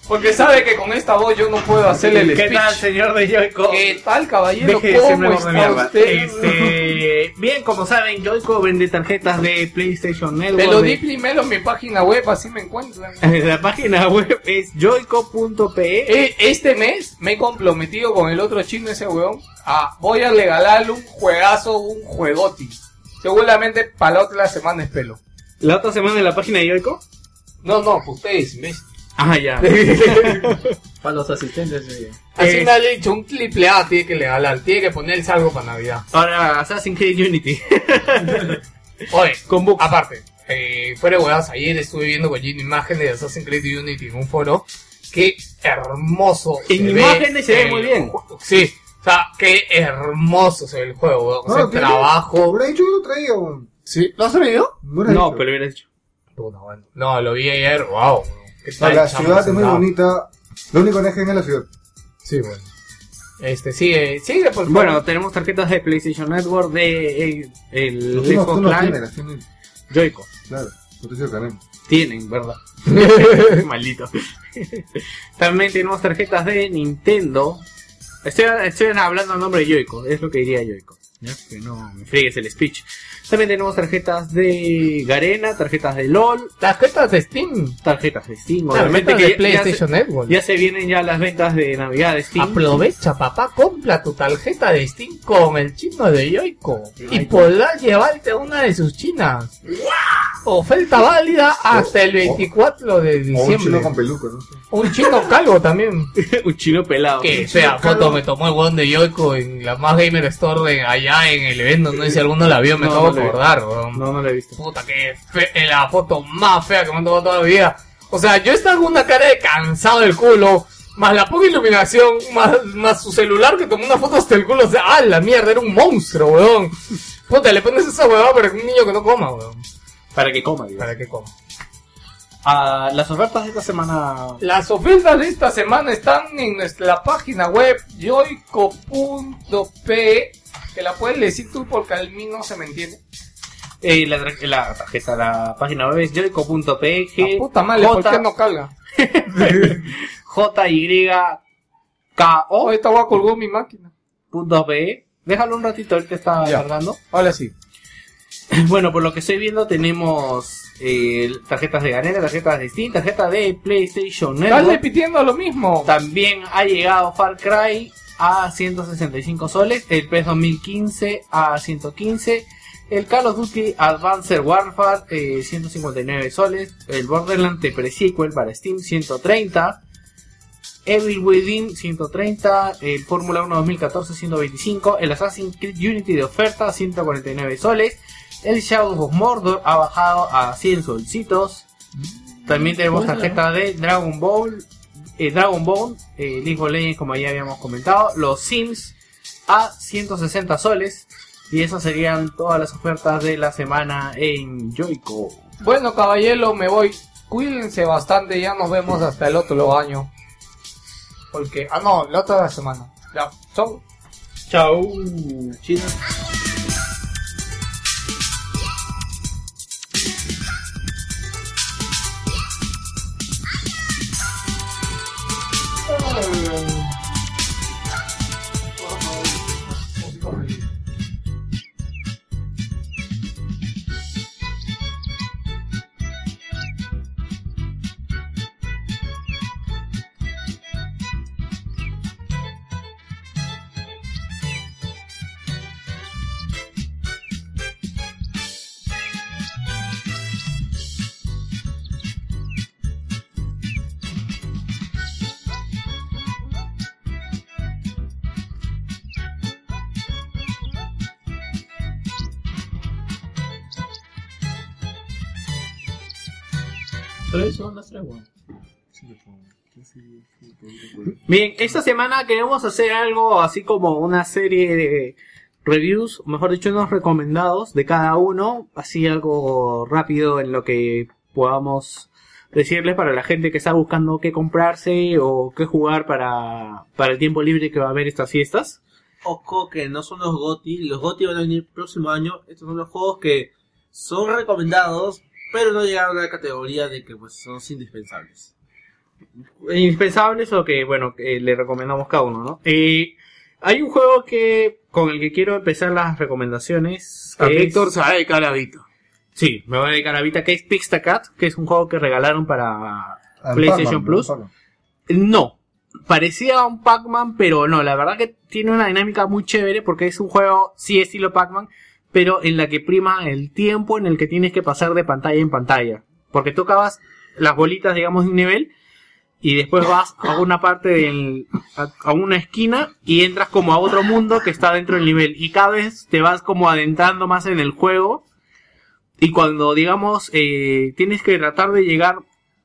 Porque sabe que con esta voz yo no puedo hacerle el ¿Qué speech. tal, señor de Yoico? ¿Qué tal, caballero? Deje ¿Cómo de está mierda. usted? Este, bien, como saben, Yoico vende tarjetas de PlayStation Network. Te lo di primero en mi página web, así me encuentran. La página web es joico.pe. Eh, Este mes me he comprometido con el otro chino, ese weón, a voy a regalarle un juegazo, un juegoti. Seguramente para la otra semana es pelo. La otra semana en la página de Yoico. No, no, pues ustedes, ¿ves? Ah, ya. Para los asistentes de... Así Eh. me ha dicho, un triple A tiene que regalar, tiene que ponerse algo para Navidad. Ahora, Assassin's Creed Unity. Oye, Con bugs. aparte, eh, fuera de huevas, ayer estuve viendo con Gino imágenes de Assassin's Creed Unity en un foro. Qué hermoso. En se imágenes se ve el muy bien. ju- Sí, o sea, qué hermoso se ve el juego, weón. O sea, No, el trabajo. Habrá dicho que lo traía, weón. ¿Sí? ¿Lo has traído? No, pero hubiera dicho. Puta, bueno. No, lo vi ayer, wow. ¿Qué No, tal, la ciudad es muy bonita. Lo único que es la ciudad. Sí, bueno. Este, sigue, sigue, por favor. Bueno, tenemos tarjetas de PlayStation Network de eh, el Los Xbox Live. tienes, las tienen. Joico. Claro, no te sirve también. Tienen, ¿verdad? Maldito. También tenemos tarjetas de Nintendo. Estoy, estoy hablando a nombre de Yoico, es lo que diría Yoico. ¿Ya? Que no me friegues el speech. También tenemos tarjetas de Garena, tarjetas de LOL, Tarjetas de Steam. tarjetas de Steam. Obviamente Tarjetas que de ya- PlayStation ya, se, Network. ya se vienen ya las ventas de Navidad de Steam. Aprovecha, papá, compra tu tarjeta de Steam con el chino de Yoico y podrás llevarte una de sus chinas. Oferta válida hasta el 24 de O un diciembre. chino con peluca, ¿no? Un chino calvo también. Un chino pelado. Que fea foto me tomó el weón de Yoico en la más gamer store de allá en el evento. No sé si alguno la vio, me No, acabo no de la vi. acordar, weón. No, no lo he visto. Puta, que fe- es la foto más fea que me han tomado toda la vida. O sea, yo estaba con una cara de cansado del culo, más la poca iluminación, más, más su celular que tomó una foto hasta el culo. O sea, ah, la mierda, era un monstruo, weón. Puta, le pones esa huevada para un niño que no coma, weón. Para que coma. Para que coma. Ah, las ofertas de esta semana. Las ofertas de esta semana están en nuestra página web yoico.p que la puedes decir tú porque al mí no se me entiende. Eh, la, tra- la tarjeta, la página web es joico.pg. La puta madre, ¿por qué no carga? JYKO.pe. Ahorita voy a colgar mi máquina. Déjalo un ratito, ahorita está Ya. cargando. Ahora sí. Bueno, por lo que estoy viendo, tenemos eh, tarjetas de Garena, tarjetas de Steam, tarjetas de PlayStation Estás Network. repitiendo lo mismo. También ha llegado Far Cry a 165 soles, el PES 2015 a 115, el Call of Duty Advanced Warfare eh, 159 soles, el Borderlands Pre-Sequel para Steam 130, Evil Within 130, el Fórmula 1 2014 125, el Assassin's Creed Unity de oferta 149 soles, el Shadow of Mordor ha bajado a 100 solcitos, también tenemos tarjeta de Dragon Ball, eh, Dragon Ball, eh, League of Legends como ya habíamos comentado, los Sims a 160 soles y esas serían todas las ofertas de la semana en Joico. Bueno, caballero, me voy. Cuídense bastante, ya nos vemos hasta el otro año. Porque, ah, no, la otra semana. Ya, chau. Chao. Chino. Bien, esta semana queremos hacer algo así como una serie de reviews, mejor dicho, unos recomendados de cada uno, así algo rápido en lo que podamos decirles para la gente que está buscando qué comprarse o qué jugar para, para el tiempo libre que va a haber estas fiestas. Ojo que no son los GOTI, los GOTI van a venir el próximo año. Estos son los juegos que son recomendados, pero no llegaron a la categoría de que pues son indispensables. Indispensables o que, bueno, que le recomendamos cada uno, ¿no? Eh, hay un juego que con el que quiero empezar las recomendaciones. A que es- Víctor se va a dedicar a Vito. Sí, me voy a dedicar a Vita, que es Pixtacat, que es un juego que regalaron para PlayStation Plus. No, parecía un Pac-Man, pero no, la verdad que tiene una dinámica muy chévere porque es un juego, sí, estilo Pac-Man, pero en la que prima el tiempo en el que tienes que pasar de pantalla en pantalla. Porque tú acabas las bolitas, digamos, de un nivel y después vas a una parte del, a, una esquina y entras como a otro mundo que está dentro del nivel y cada vez te vas como adentrando más en el juego y cuando digamos eh, tienes que tratar de llegar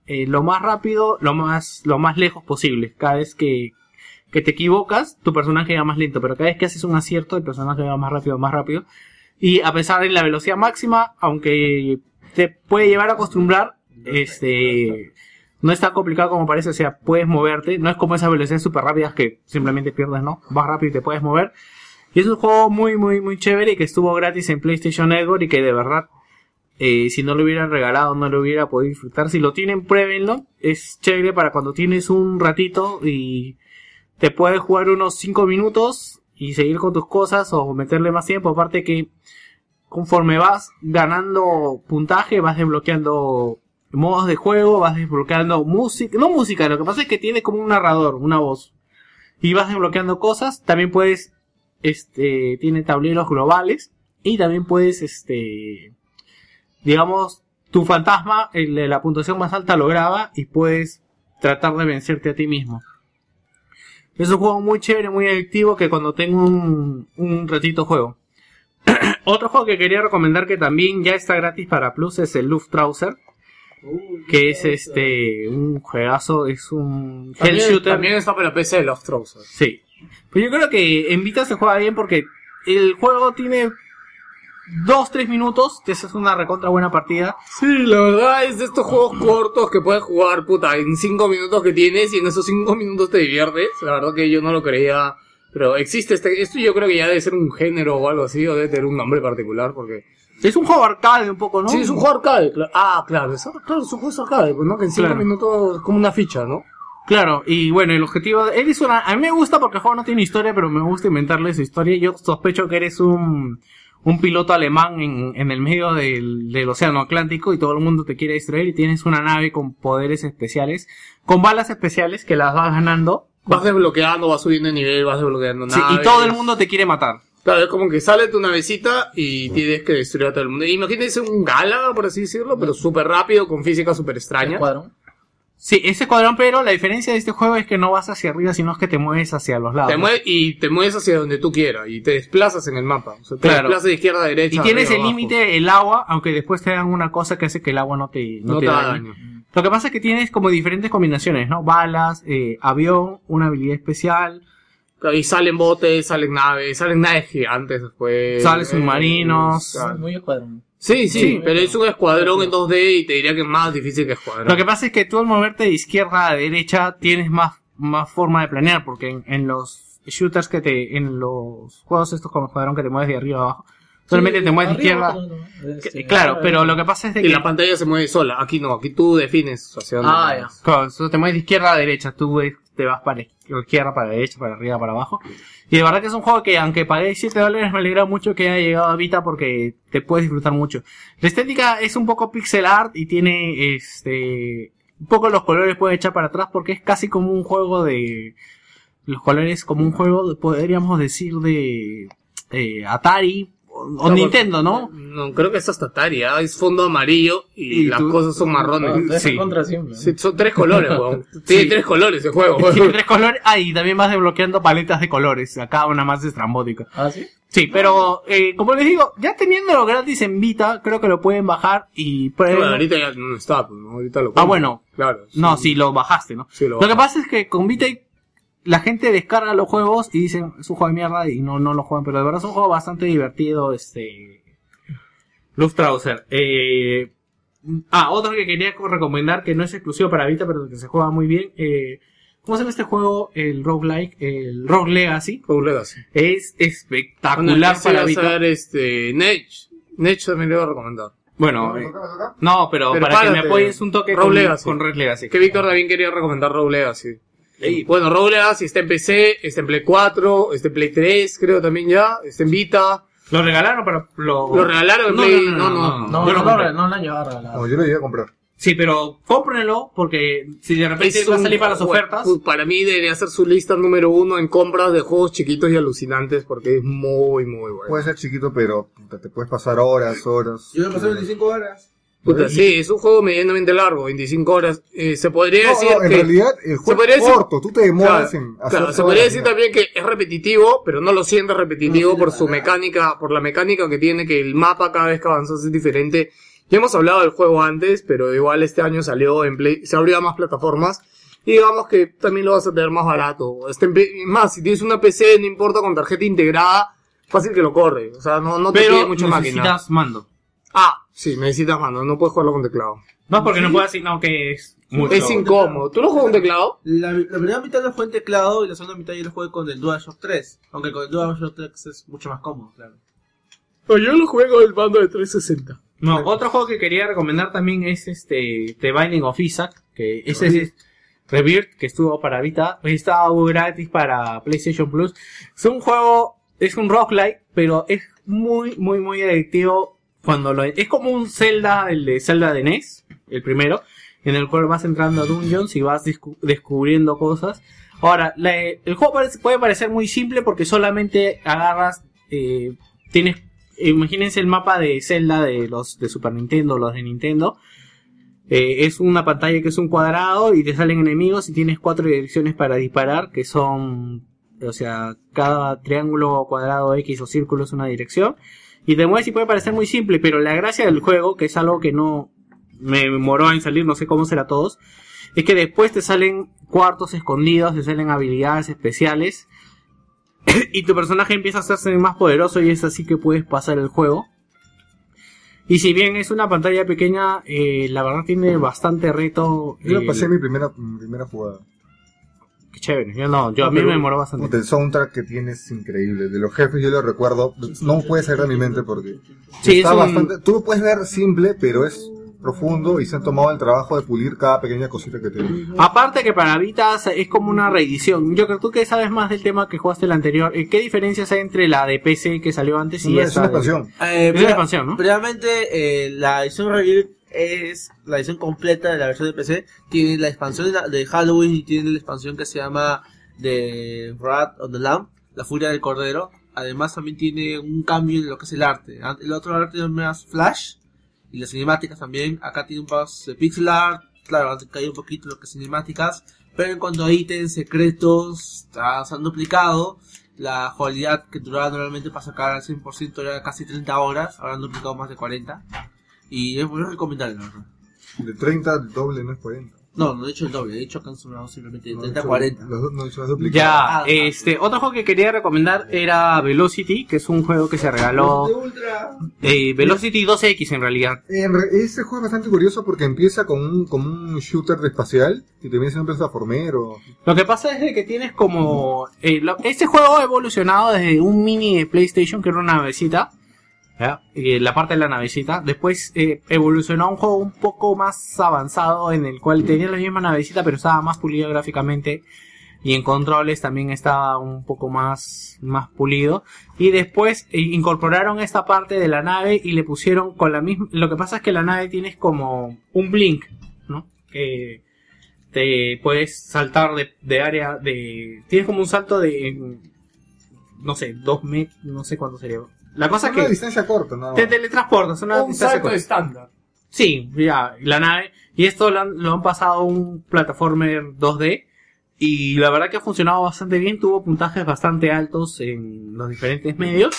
eh, lo más rápido, lo más, lo más lejos posible. Cada vez que, que te equivocas, tu personaje va más lento, pero cada vez que haces un acierto, el personaje va más rápido, más rápido. Y a pesar de la velocidad máxima, aunque te puede llevar a acostumbrar, este, no es tan complicado como parece, o sea, puedes moverte, no es como esas velocidades súper rápidas que simplemente pierdes, ¿no? Vas rápido y te puedes mover. Y es un juego muy, muy, muy chévere y que estuvo gratis en PlayStation Network y que de verdad eh, si no lo hubieran regalado no lo hubiera podido disfrutar. Si lo tienen, pruébenlo. Es chévere para cuando tienes un ratito y te puedes jugar unos 5 minutos y seguir con tus cosas o meterle más tiempo. Aparte que conforme vas ganando puntaje, vas desbloqueando modos de juego, vas desbloqueando música. No música, lo que pasa es que tiene como un narrador, una voz. Y vas desbloqueando cosas. También puedes, este, tiene tableros globales. Y también puedes, este, digamos, tu fantasma, el la puntuación más alta lo graba y puedes tratar de vencerte a ti mismo. Es un juego muy chévere, muy adictivo que cuando tengo un, un ratito juego. Otro juego que quería recomendar que también ya está gratis para Plus es el Luftrauser. Que es este, un juegazo, es un hell También, shooter. también está para PC Lost Trousers. Sí. Pero yo creo que en Vita se juega bien porque el juego tiene 2-3 minutos, que esa es una recontra buena partida. Sí, la verdad es de estos juegos cortos que puedes jugar, puta, en 5 minutos que tienes y en esos 5 minutos te diviertes. La verdad que yo no lo creía. Pero existe este, esto yo creo que ya debe ser un género o algo así, o debe tener un nombre particular, porque... Es un juego arcade un poco, ¿no? Sí, es un juego arcade. Ah, claro, es, claro, es un juego arcade, pues, ¿no? Que en 5 Claro. minutos es como una ficha, ¿no? Claro, y bueno, el objetivo, él es una, a mí me gusta porque el juego no tiene historia, pero me gusta inventarle su historia. Yo sospecho que eres un, un piloto alemán en, en el medio del, del océano Atlántico y todo el mundo te quiere distraer y tienes una nave con poderes especiales, con balas especiales que las vas ganando. Vas desbloqueando, vas subiendo de nivel, vas desbloqueando Sí, y naves. todo el mundo te quiere matar. Claro, es como que sale tu navecita y tienes que destruir a todo el mundo. Imagínense un Galaga, por así decirlo, pero súper rápido, con física súper extraña. Escuadrón. Sí, ese escuadrón, pero la diferencia de este juego es que no vas hacia arriba, sino es que te mueves hacia los lados. Te mueves y te mueves hacia donde tú quieras y te desplazas en el mapa. O sea, te Claro. desplazas de izquierda a derecha. Y tienes arriba, el límite, el agua, aunque después te dan una cosa que hace que el agua no te, no No te te da dañe. daño. Lo que pasa es que tienes como diferentes combinaciones, ¿no? Balas, eh, avión, una habilidad especial, Y salen botes, salen naves, salen naves gigantes después. Salen submarinos. Eh, Muy escuadrón. Sí, sí, Sí. pero es un escuadrón en 2D y te diría que es más difícil que escuadrón. Lo que pasa es que tú al moverte de izquierda a derecha tienes más, más forma de planear, porque en, en los shooters que te, en los juegos estos como escuadrón que te mueves de arriba a abajo, solamente te mueves de izquierda. Que- claro, pero lo que pasa es de Y que la pantalla se mueve sola. Aquí no, aquí tú defines hacia dónde Ah, vas. Claro, eso te mueves de izquierda a derecha, tú ves- te vas para izquierda, para derecha, para arriba, para abajo. Y de verdad que es un juego que aunque pagué 7 dólares me alegra mucho que haya llegado a Vita porque te puedes disfrutar mucho. La estética es un poco pixel art y tiene este un poco los colores puede echar para atrás porque es casi como un juego de los colores como un juego podríamos decir de eh, Atari o, No, Nintendo, ¿no? No, creo que es hasta Atari, ¿ah? es fondo amarillo y, Y las tú- cosas son marrones. Sí. contra siempre. Sí, son tres colores, weón. Tiene Sí. tres colores el juego. Tiene tres colores. Ah, y también vas desbloqueando paletas de colores. Acá una más estrambótica. ¿Ah, sí? Sí, pero eh, como les digo, ya teniéndolo gratis en Vita, creo que lo pueden bajar y pueden... Bueno, ahorita ya no está, pues, ¿no? ahorita lo Ah, compro. bueno. Claro. No, sí. si lo bajaste, ¿no? Sí, lo Lo que pasa es que con Vita la gente descarga los juegos y dicen, es un juego de mierda y no, no lo juegan, pero de verdad es un juego bastante divertido, este... Luftrauser. Eh... Ah, otro que quería recomendar que no es exclusivo para Vita, pero que se juega muy bien. Eh... ¿Cómo se llama este juego? El Roguelike, el Rogue Legacy. Rogue Legacy. Es espectacular para Vita. este, Nech. Nech también le voy a recomendar. Bueno, eh, no, pero, Pero para que me apoyes un toque Rogue con, Legacy. con Rogue Legacy. Que Víctor también quería recomendar Rogue Legacy. Bueno, Rogue Legacy está en PC, está en Play 4, está en Play 3, creo también ya, está en Vita. Lo regalaron para... Lo, Lo regalaron en No, Play... no, no, no, No, lo no, compré. no, no la lleva regalado. No, yo lo llegué a comprar. Sí, pero cómprenlo porque si de repente va a salir para las ofertas. Para mí debería ser su lista número uno en compras de juegos chiquitos y alucinantes porque es muy, muy bueno. Puede ser chiquito, pero puta, te puedes pasar horas, horas. Yo me pasé 25 horas. Puta, sí, es un juego medianamente largo, 25 horas. Eh, se podría No, decir no, en que... realidad el juego es decir- corto, tú te demoras Claro, en hacer claro, se podría decir también que es repetitivo, pero no lo sientes repetitivo por su mecánica, por la mecánica que tiene, que el mapa cada vez que avanzas es diferente. Ya hemos hablado del juego antes, pero igual este año salió en Play, se abrió a más plataformas. Y digamos que también lo vas a tener más barato. Este, en más, si tienes una PC, no importa, con tarjeta integrada, fácil que lo corre. O sea, no, no te pide pero mucha máquina. necesitas mando. Ah, sí, necesitas mano, no puedes jugarlo con teclado. No porque no puedas, sino que es mucho. Es incómodo. ¿Tú lo juegas con teclado? La, la primera mitad lo jugué en teclado y la segunda mitad yo lo jugué con el DualShock 3. Aunque con el DualShock 3 es mucho más cómodo, claro. Pues yo lo juego el mando de 360. No, otro juego que quería recomendar también es este The Binding of Isaac, que ese es Rebirth, que estuvo para Vita, estaba gratis para PlayStation Plus. Es un juego, es un roguelike, pero es muy, muy, muy adictivo cuando lo, es como un Zelda, el de Zelda de NES, el primero, en el cual vas entrando a dungeons y vas descu- descubriendo cosas. Ahora, la- el juego puede parecer muy simple porque solamente agarras, eh, tienes, imagínense el mapa de Zelda de los de Super Nintendo, los de Nintendo. Eh, es una pantalla que es un cuadrado y te salen enemigos y tienes cuatro direcciones para disparar que son, o sea, cada triángulo, cuadrado, X o círculo es una dirección. Y mueves y puede parecer muy simple, pero la gracia del juego, que es algo que no me demoró en salir, no sé cómo será a todos, es que después te salen cuartos escondidos, te salen habilidades especiales y tu personaje empieza a hacerse más poderoso y es así que puedes pasar el juego. Y si bien es una pantalla pequeña, eh, la verdad tiene bastante reto. Yo eh, pasé en mi primera, mi primera jugada. Qué chévere, yo no, yo a No, mí pero- me demoró bastante. El soundtrack que tiene es increíble. De los jefes yo lo recuerdo. No puede salir de mi mente porque Sí, está es un- bastante. Tú lo puedes ver simple, pero es profundo y se han tomado el trabajo de pulir cada pequeña cosita que tiene. Aparte que para Vita es como una reedición. Yo creo que tú que sabes más del tema que jugaste el anterior, eh, ¿qué diferencias hay entre la de PC que salió antes y Una- es esta? una de- expansión. Eh, Es una expansión, ¿no? Previamente, eh, la edición Rebirth es la edición completa de la versión de PC. Tiene la expansión de, Halloween y tiene la expansión que se llama The Wrath of the Lamb, la furia del cordero. Además también tiene un cambio en lo que es el arte. El otro arte es más flash y las cinemáticas también. Acá tiene un poco de pixel art. Claro, caído un poquito lo que es cinemáticas. Pero en cuanto a ítems secretos, se han duplicado. La jugabilidad que duraba normalmente para sacar al 100% era casi 30 horas. Ahora han duplicado más de 40. Y es muy recomendable, la verdad. De 30 el doble no es 40. No, no he dicho el doble. He dicho que han sonado simplemente de No, 30 a eso- 40. Los dos no hizo duplicado. Ya, Ah, este, otro juego que quería recomendar era Velocity, que es un juego que se regaló, eh, Velocity 2X en realidad. En re- Este juego es bastante curioso porque empieza con un, como un shooter de espacial y termina siendo un plataformero. Lo que pasa es de que tienes como, eh, lo- este juego ha evolucionado desde un mini de PlayStation que era una navecita, ¿ya? Y la parte de la navecita, después eh, evolucionó a un juego un poco más avanzado en el cual tenía la misma navecita pero estaba más pulido gráficamente y en controles también estaba un poco más, más pulido. Y después eh, incorporaron esta parte de la nave y le pusieron con la misma... Lo que pasa es que la nave tienes como un blink, ¿no? Que te puedes saltar de, de área de... Tienes como un salto de... eh, No sé, dos metros, no sé cuánto sería. La cosa es una que distancia corta, nada te teletransportas, una Un distancia salto corta. estándar. Sí, ya, la nave. Y esto lo han, lo han pasado a un plataformer 2D. Y la verdad que ha funcionado bastante bien. Tuvo puntajes bastante altos en los diferentes medios.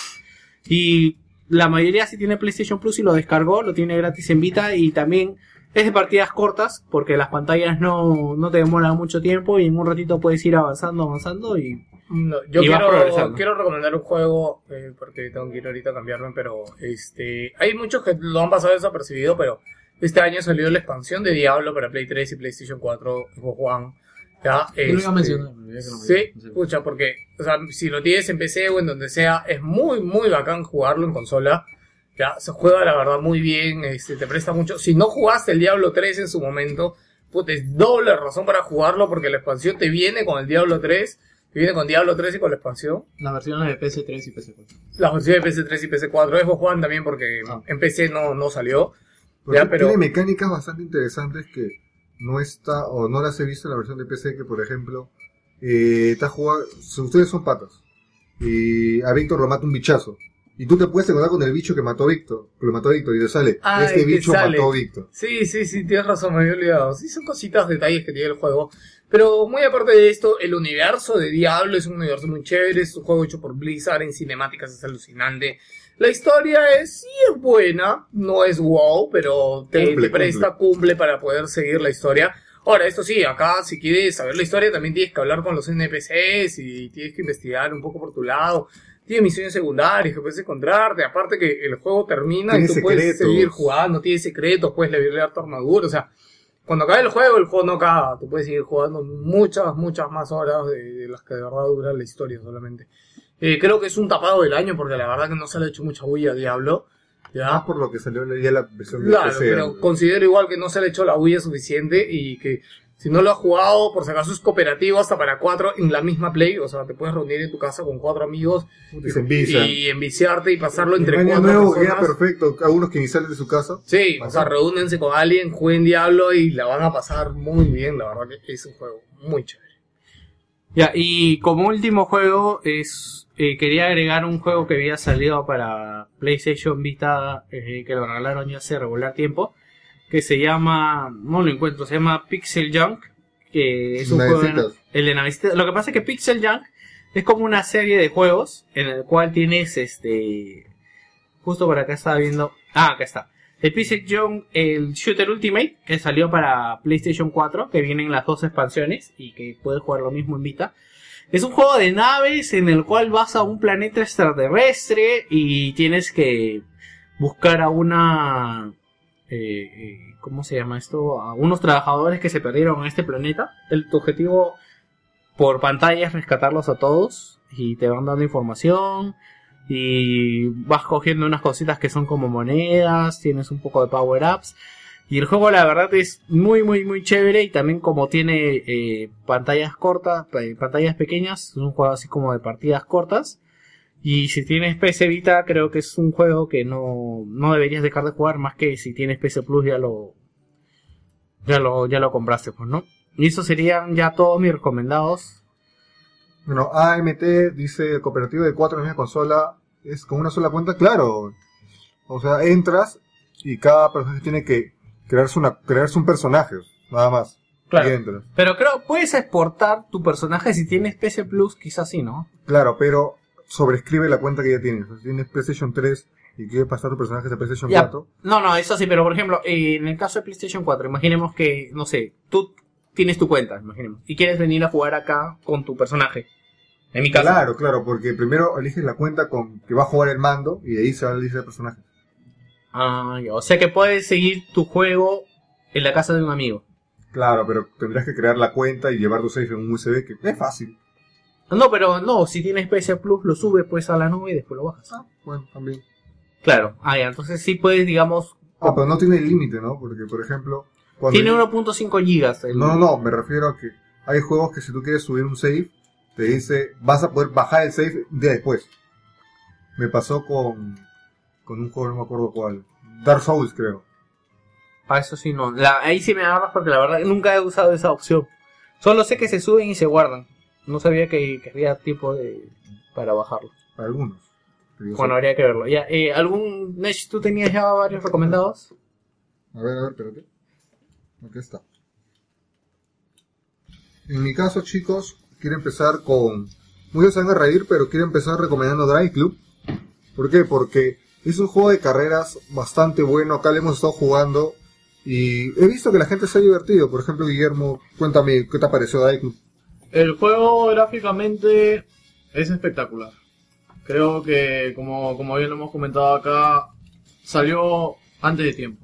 Y la mayoría sí tiene PlayStation Plus y lo descargó, lo tiene gratis en Vita y también es de partidas cortas porque las pantallas no, no te demoran mucho tiempo y en un ratito puedes ir avanzando, avanzando y No, yo quiero, quiero recomendar un juego, eh, porque tengo que ir ahorita a cambiarme, pero este hay muchos que lo han pasado desapercibido, pero este año salió la expansión de Diablo para Play 3 y PlayStation 4 Xbox One. Ya, Yo lo iba a este, me Sí, escucha, porque, o sea, si lo tienes en PC o en donde sea, es muy, muy bacán jugarlo en consola. Ya, se juega la verdad muy bien, este, te presta mucho. Si no jugaste el Diablo 3 en su momento, puta, es doble razón para jugarlo porque la expansión te viene con el Diablo 3, te viene con Diablo 3 y con la expansión. Las versiones de PS3 y PS4. Las versiones de PC3 y PC4, Xbox One también porque Ah. en PC no, no salió. Ya, pero- Tiene mecánicas bastante interesantes que no está o no las he visto en la versión de PC que por ejemplo eh, está jugando, si ustedes son patas y a Víctor lo mata un bichazo y tú te puedes encontrar con el bicho que mató a Víctor, que lo mató a Víctor y te sale, Ah, este bicho sale. mató a Víctor. Sí, sí, sí, tienes razón, me había olvidado. Sí, son cositas, detalles que tiene el juego. Pero muy aparte de esto, el universo de Diablo es un universo muy chévere, es un juego hecho por Blizzard en cinemáticas, es alucinante. La historia es, sí es buena, no es wow, pero te, Cumple, te presta, cumple para poder seguir la historia. Ahora, esto sí, acá si quieres saber la historia también tienes que hablar con los NPCs y tienes que investigar un poco por tu lado. Tiene misiones secundarias que puedes encontrarte, aparte que el juego termina y tú puedes seguir jugando, tiene secretos, puedes levelear tu armadura, o sea, cuando acabe el juego, el juego no acaba, tú puedes seguir jugando muchas, muchas más horas de, de las que de verdad dura la historia solamente. Eh, creo que es un tapado del año porque la verdad que no se le ha hecho mucha bulla a Diablo. ¿ya? Más por lo que salió ya la versión de Claro, PC. pero considero igual que no se le echó la bulla suficiente y que si no lo has jugado, por si acaso es cooperativo hasta para cuatro en la misma play, o sea, te puedes reunir en tu casa con cuatro amigos Y y enviciarte y pasarlo entre Año cuatro nuevo personas. queda perfecto, algunos que ni salen de su casa. Sí, o sea, reúnense con alguien, jueguen Diablo y la van a pasar muy bien, la verdad que es un juego muy chévere. Ya, y como último juego es eh, quería agregar un juego que había salido para PlayStation Vita eh, que lo regalaron ya hace regular tiempo que se llama no lo encuentro se llama Pixel Junk que es un juego de, el de lo que pasa es que Pixel Junk es como una serie de juegos en el cual tienes este justo por acá estaba viendo ah acá está. El Pixel Junk el Shooter Ultimate que salió para PlayStation 4 que vienen las dos expansiones y que puedes jugar lo mismo en Vita. Es un juego de naves en el cual vas a un planeta extraterrestre y tienes que buscar a una... eh, eh, ¿Cómo se llama esto? A unos trabajadores que se perdieron en este planeta. El, tu objetivo por pantalla es rescatarlos a todos y te van dando información y vas cogiendo unas cositas que son como monedas, tienes un poco de power-ups. Y el juego la verdad es muy muy muy chévere y también como tiene eh, pantallas cortas, eh, pantallas pequeñas, es un juego así como de partidas cortas. Y si tienes PC Vita creo que es un juego que no, no deberías dejar de jugar más que si tienes PC Plus ya lo ya lo ya lo compraste pues no. Y esos serían ya todos mis recomendados. Bueno, AMT dice cooperativo de cuatro en misma consola es con una sola cuenta, claro. O sea, entras y cada personaje tiene que crearse una crearse un personaje, nada más. Claro. Y entras. Pero creo puedes exportar tu personaje si tienes PC Plus, quizás sí, ¿no? Claro, pero sobrescribe la cuenta que ya tienes. Si tienes PlayStation 3 y quieres pasar tu personaje a PlayStation Ya. 4, No, no, eso sí, pero por ejemplo, eh, en el caso de PlayStation 4, imaginemos que, no sé, tú tienes tu cuenta, imaginemos, y quieres venir a jugar acá con tu personaje. En mi caso. Claro, claro, porque primero eliges la cuenta con que va a jugar el mando y de ahí se va a elegir el personaje. Ah, ya, o sea que puedes seguir tu juego en la casa de un amigo. Claro, pero tendrás que crear la cuenta y llevar tu save en un USB, que es fácil. No, pero no, si tienes PC Plus lo subes pues a la nube y después lo bajas. Ah, bueno, también. Claro, ah, ya, entonces sí puedes, digamos, Ah, pero no tiene límite, ¿no? Porque, por ejemplo... cuando tiene yo- 1.5 gigas. el- No, no, no, me refiero a que hay juegos que si tú quieres subir un save, te dice, vas a poder bajar el save un día después. Me pasó con, con un juego, no me acuerdo cuál. Dark Souls, creo. Ah, eso sí no. La, ahí sí me agarras porque la verdad nunca he usado esa opción. Solo sé que se suben y se guardan. No sabía que, que había tiempo de para bajarlo. Algunos. Bueno, habría que verlo. Ya, eh, ¿algún Nesh tú tenías ya varios recomendados? A ver, a ver, espérate. Aquí está. En mi caso, chicos, quiero empezar con... Muchos se van a reír, pero quiero empezar recomendando Drive Club. ¿Por qué? Porque es un juego de carreras bastante bueno. Acá le hemos estado jugando y he visto que la gente se ha divertido. Por ejemplo, Guillermo, cuéntame, ¿qué te pareció Daiku? El juego gráficamente es espectacular. Creo que, como, como bien lo hemos comentado acá, salió antes de tiempo.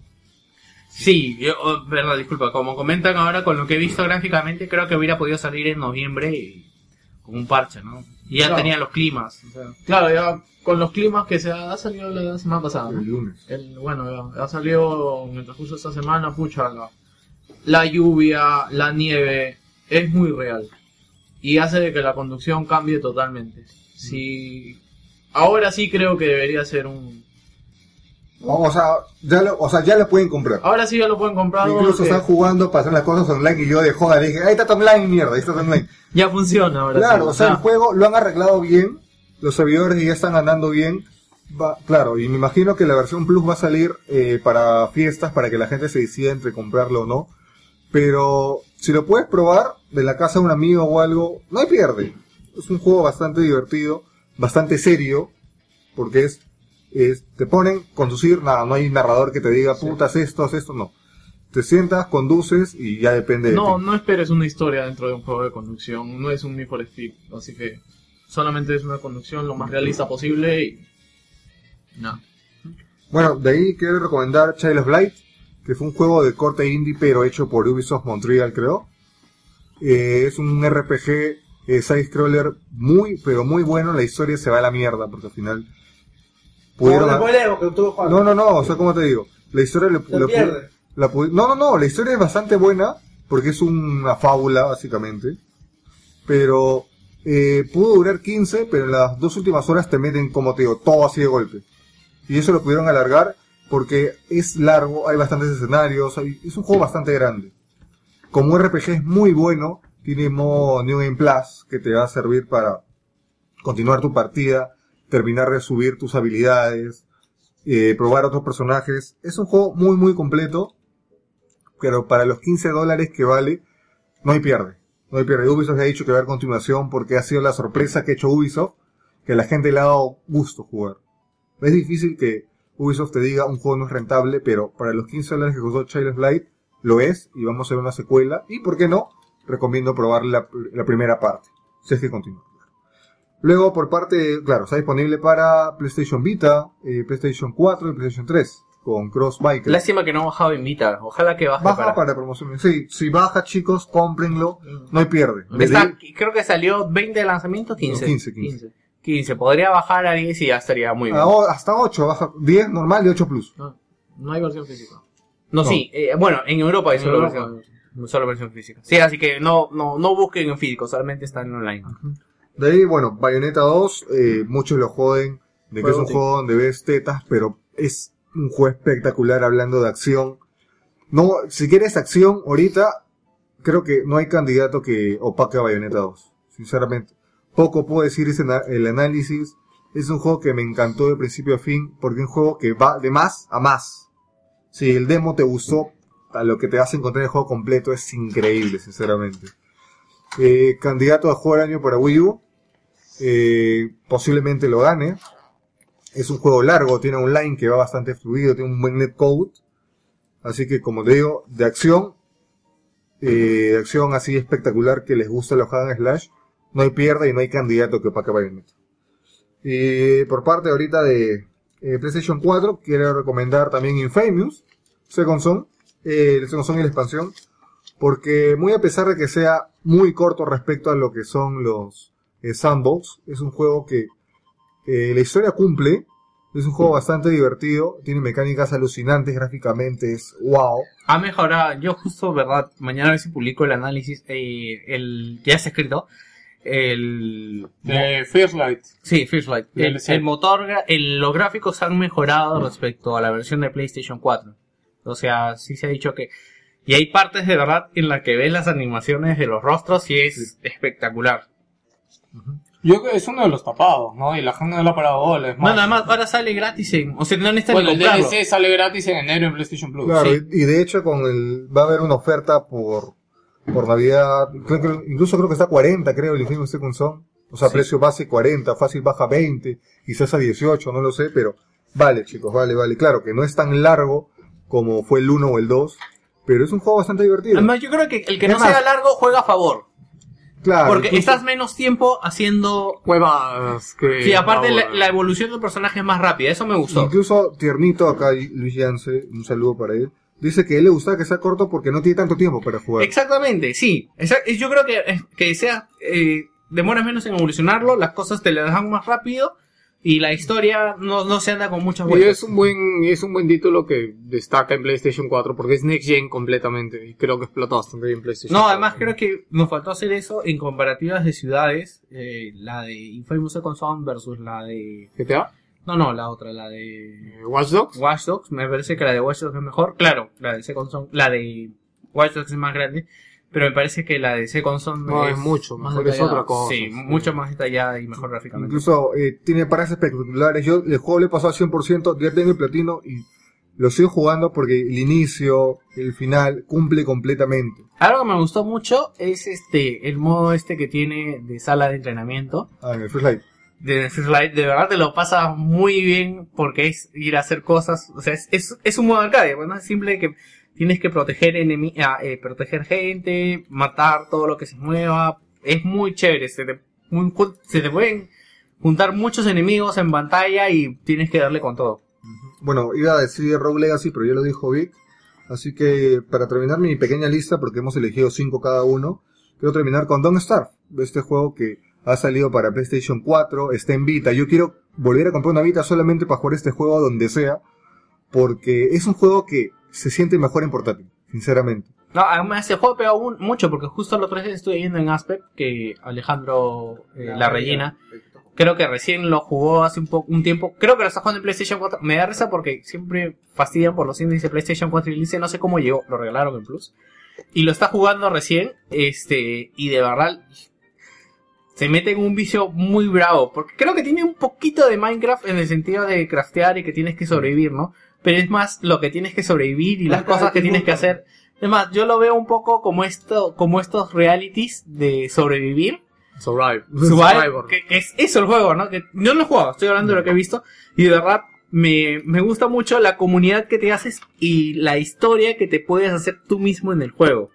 Sí, yo, oh, verdad, disculpa, como comentan ahora con lo que he visto gráficamente, creo que hubiera podido salir en noviembre y- con un parche, ¿no? Y ya Claro. tenía los climas. o sea. Claro, ya con los climas que se ha, ha salido la semana pasada. El lunes. El- bueno, ya, ha salido mientras justo esta semana, pucha, la, la lluvia, la nieve, es muy real. Y hace de que la conducción cambie totalmente. Si, ahora sí creo que debería ser un... O sea, ya lo, o sea, ya lo pueden comprar. Ahora sí ya lo pueden comprar. Incluso porque están jugando para hacer las cosas online y yo de joda le dije, ahí está online, mierda, ahí está online. Ya funciona ahora. Claro, sí. o sea, el juego lo han arreglado bien, los servidores ya están andando bien. Va, claro, y me imagino que la versión Plus va a salir eh, para fiestas, para que la gente se decida entre comprarlo o no. Pero si lo puedes probar de la casa de un amigo o algo, no hay pierde. Es un juego bastante divertido, bastante serio, porque es, es te ponen conducir, nada, no hay narrador que te diga, putas, esto, haz esto, no. Te sientas, conduces y ya depende de No, ti. no esperes una historia dentro de un juego de conducción. No es un Need for Speed. Así que solamente es una conducción lo más realista posible y... No. Bueno, de ahí quiero recomendar Child of Light, que fue un juego de corte indie, pero hecho por Ubisoft Montreal, creo. Eh, es un RPG eh, side-scroller muy, pero muy bueno. La historia se va a la mierda, porque al final pudieron... No. No, no, no, o sea, ¿cómo te digo? La historia le, pierde. la no, no, no, la historia es bastante buena, porque es una fábula, básicamente. Pero eh, pudo durar 15, pero en las dos últimas horas te meten, como te digo, todo así de golpe. Y eso lo pudieron alargar porque es largo, hay bastantes escenarios, hay- es un juego bastante grande. Como RPG es muy bueno, tiene modo New Game Plus que te va a servir para continuar tu partida, terminar de subir tus habilidades, eh, probar otros personajes. Es un juego muy muy completo, pero para los 15 dólares que vale, no hay pierde. No hay pierde. Ubisoft ha dicho que va a haber continuación porque ha sido la sorpresa que ha hecho Ubisoft, que a la gente le ha dado gusto jugar. Es difícil que Ubisoft te diga un juego no es rentable, pero para los 15 dólares que costó Child of Light, lo es, y vamos a ver una secuela, y por qué no, recomiendo probar la, la primera parte, si es que continúa. Luego, por parte, claro, está disponible para PlayStation Vita, eh, PlayStation 4 y PlayStation 3, con Cross Biker. Lástima que no ha bajado en Vita. Ojalá que baje Baja para... para. Sí, si baja, chicos, cómprenlo, no hay pierde. Está- creo que salió 20 de lanzamiento, 15. No, 15, 15. 15. Podría bajar a 10 y ya estaría muy bien. O- hasta 8, baja 10 normal y 8 plus. No, no hay versión física. no, no. sí. eh, bueno, en Europa hay En solo, Europa, versión, solo versión física. Sí, así que no, no, no busquen en físico, solamente está en online. De ahí, bueno, Bayonetta 2, eh, muchos lo joden de que es un sí. juego donde ves tetas, pero es un juego espectacular hablando de acción. No, si quieres acción, ahorita creo que no hay candidato que opaque a Bayonetta 2, sinceramente. Poco puedo decir es en- el análisis. Es un juego que me encantó de principio a fin, porque es un juego que va de más a más. Si el demo te gustó, a lo que te vas a encontrar en el juego completo es increíble, sinceramente. Eh, candidato a juego del año para Wii U. Eh, posiblemente lo gane. Es un juego largo, tiene un line que va bastante fluido, tiene un buen netcode. Así que, como te digo, de acción, eh, de acción así espectacular que les gusta los hack and slash, no hay pierde y no hay candidato que opaque Bayonetta. Y por parte ahorita de eh, PlayStation 4, quiero recomendar también Infamous, Second Son, eh, el Second Son y la expansión, porque muy a pesar de que sea muy corto respecto a lo que son los eh, sandbox, es un juego que eh, la historia cumple, es un juego bastante divertido, tiene mecánicas alucinantes gráficamente, es wow. Ha mejorado, yo justo, verdad, mañana a ver si publico el análisis, eh, el, ya está escrito, el... De First Light. Sí, First Light. El, motor, el- los gráficos han mejorado respecto a la versión de PlayStation 4. O sea, sí se ha dicho que... Y hay partes de verdad en las que ves las animaciones de los rostros y es espectacular. Yo creo que es uno de los tapados, ¿no? Y la gente no lo ha parado bola, es No, nada más, ahora sale gratis en... O sea, no necesitas Bueno, ni el comprarlo. DLC sale gratis en enero en PlayStation Plus. Claro, Sí. y, y de hecho con el va a haber una oferta por por Navidad, creo que- incluso creo que está a 40, creo, el Infamous Second Son. O sea, Sí. precio base 40, fácil baja 20, quizás a 18, no lo sé, pero vale, chicos, vale, vale. Claro que no es tan largo como fue el 1 o el 2, pero es un juego bastante divertido. Además, yo creo que el que no sea largo juega a favor. claro, Porque incluso- estás menos tiempo haciendo... Cuevas que... Sí, aparte la, la evolución del personaje es más rápida, eso me gustó. Incluso Tiernito, acá Luis Yance, un saludo para él, dice que a él le gusta que sea corto porque no tiene tanto tiempo para jugar. Exactamente, sí. Esa- Yo creo que, que sea... Eh, demoras menos en evolucionarlo, las cosas te las dejan más rápido y la historia no, no se anda con muchas Y vueltas. es un buen, y es un buen título que destaca en PlayStation 4 porque es Next Gen completamente y creo que explota bastante bien PlayStation No, 4. además creo que nos faltó hacer eso en comparativas de ciudades. eh, la de Infamous Second Son versus la de... GTA, No, no, la otra, la de... eh, Watch Dogs. Watch Dogs. Me parece que la de Watch Dogs es mejor. Claro, la de Second Son... La de Watch Dogs es más grande. Pero me parece que la de Second Son No, es mucho, mejor es otra cosa, Sí, sí. mucho más detallada y mejor gráficamente. Incluso eh, tiene paradas espectaculares. Yo el juego le he pasado al 100%, ya tengo el platino y lo sigo jugando porque el inicio, el final, cumple completamente. Algo que me gustó mucho es este el modo este que tiene de sala de entrenamiento. Ah, en el First Light. De First Light, de verdad te lo pasa muy bien porque es ir a hacer cosas, o sea, es, es, un modo arcade, pues no es simple que tienes que proteger enemi ah, eh, proteger gente, matar todo lo que se mueva, es muy chévere, se te, muy se te pueden juntar muchos enemigos en pantalla y tienes que darle con todo. Bueno, iba a decir Rogue Legacy, pero ya lo dijo Vic. Así que para terminar mi pequeña lista, porque hemos elegido cinco cada uno, quiero terminar con Don't Starve, este juego que ha salido para PlayStation 4, está en Vita. Yo quiero volver a comprar una Vita solamente para jugar este juego donde sea, porque es un juego que se siente mejor en portátil, sinceramente. No, además ese juego pega un- mucho porque justo el otro día estuve viendo en Aspect que Alejandro eh, La Rellena creo que recién lo jugó hace un, po- un tiempo. Creo que lo está jugando en PlayStation 4. Me da risa porque siempre fastidian por los índices de PlayStation 4 y dice no sé cómo llegó. Lo regalaron en Plus. Y lo está jugando recién. Este, y de verdad se mete en un vicio muy bravo. Porque creo que tiene un poquito de Minecraft en el sentido de craftear y que tienes que sobrevivir, ¿no? Pero es más lo que tienes que sobrevivir y las cosas que tienes que hacer. Es más, yo lo veo un poco como esto, como estos realities de sobrevivir. Survive. Survive, Survivor. que, que es eso el juego, ¿no? Que yo no lo he jugado, estoy hablando de lo que he visto y de verdad me, me gusta mucho la comunidad que te haces y la historia que te puedes hacer tú mismo en el juego.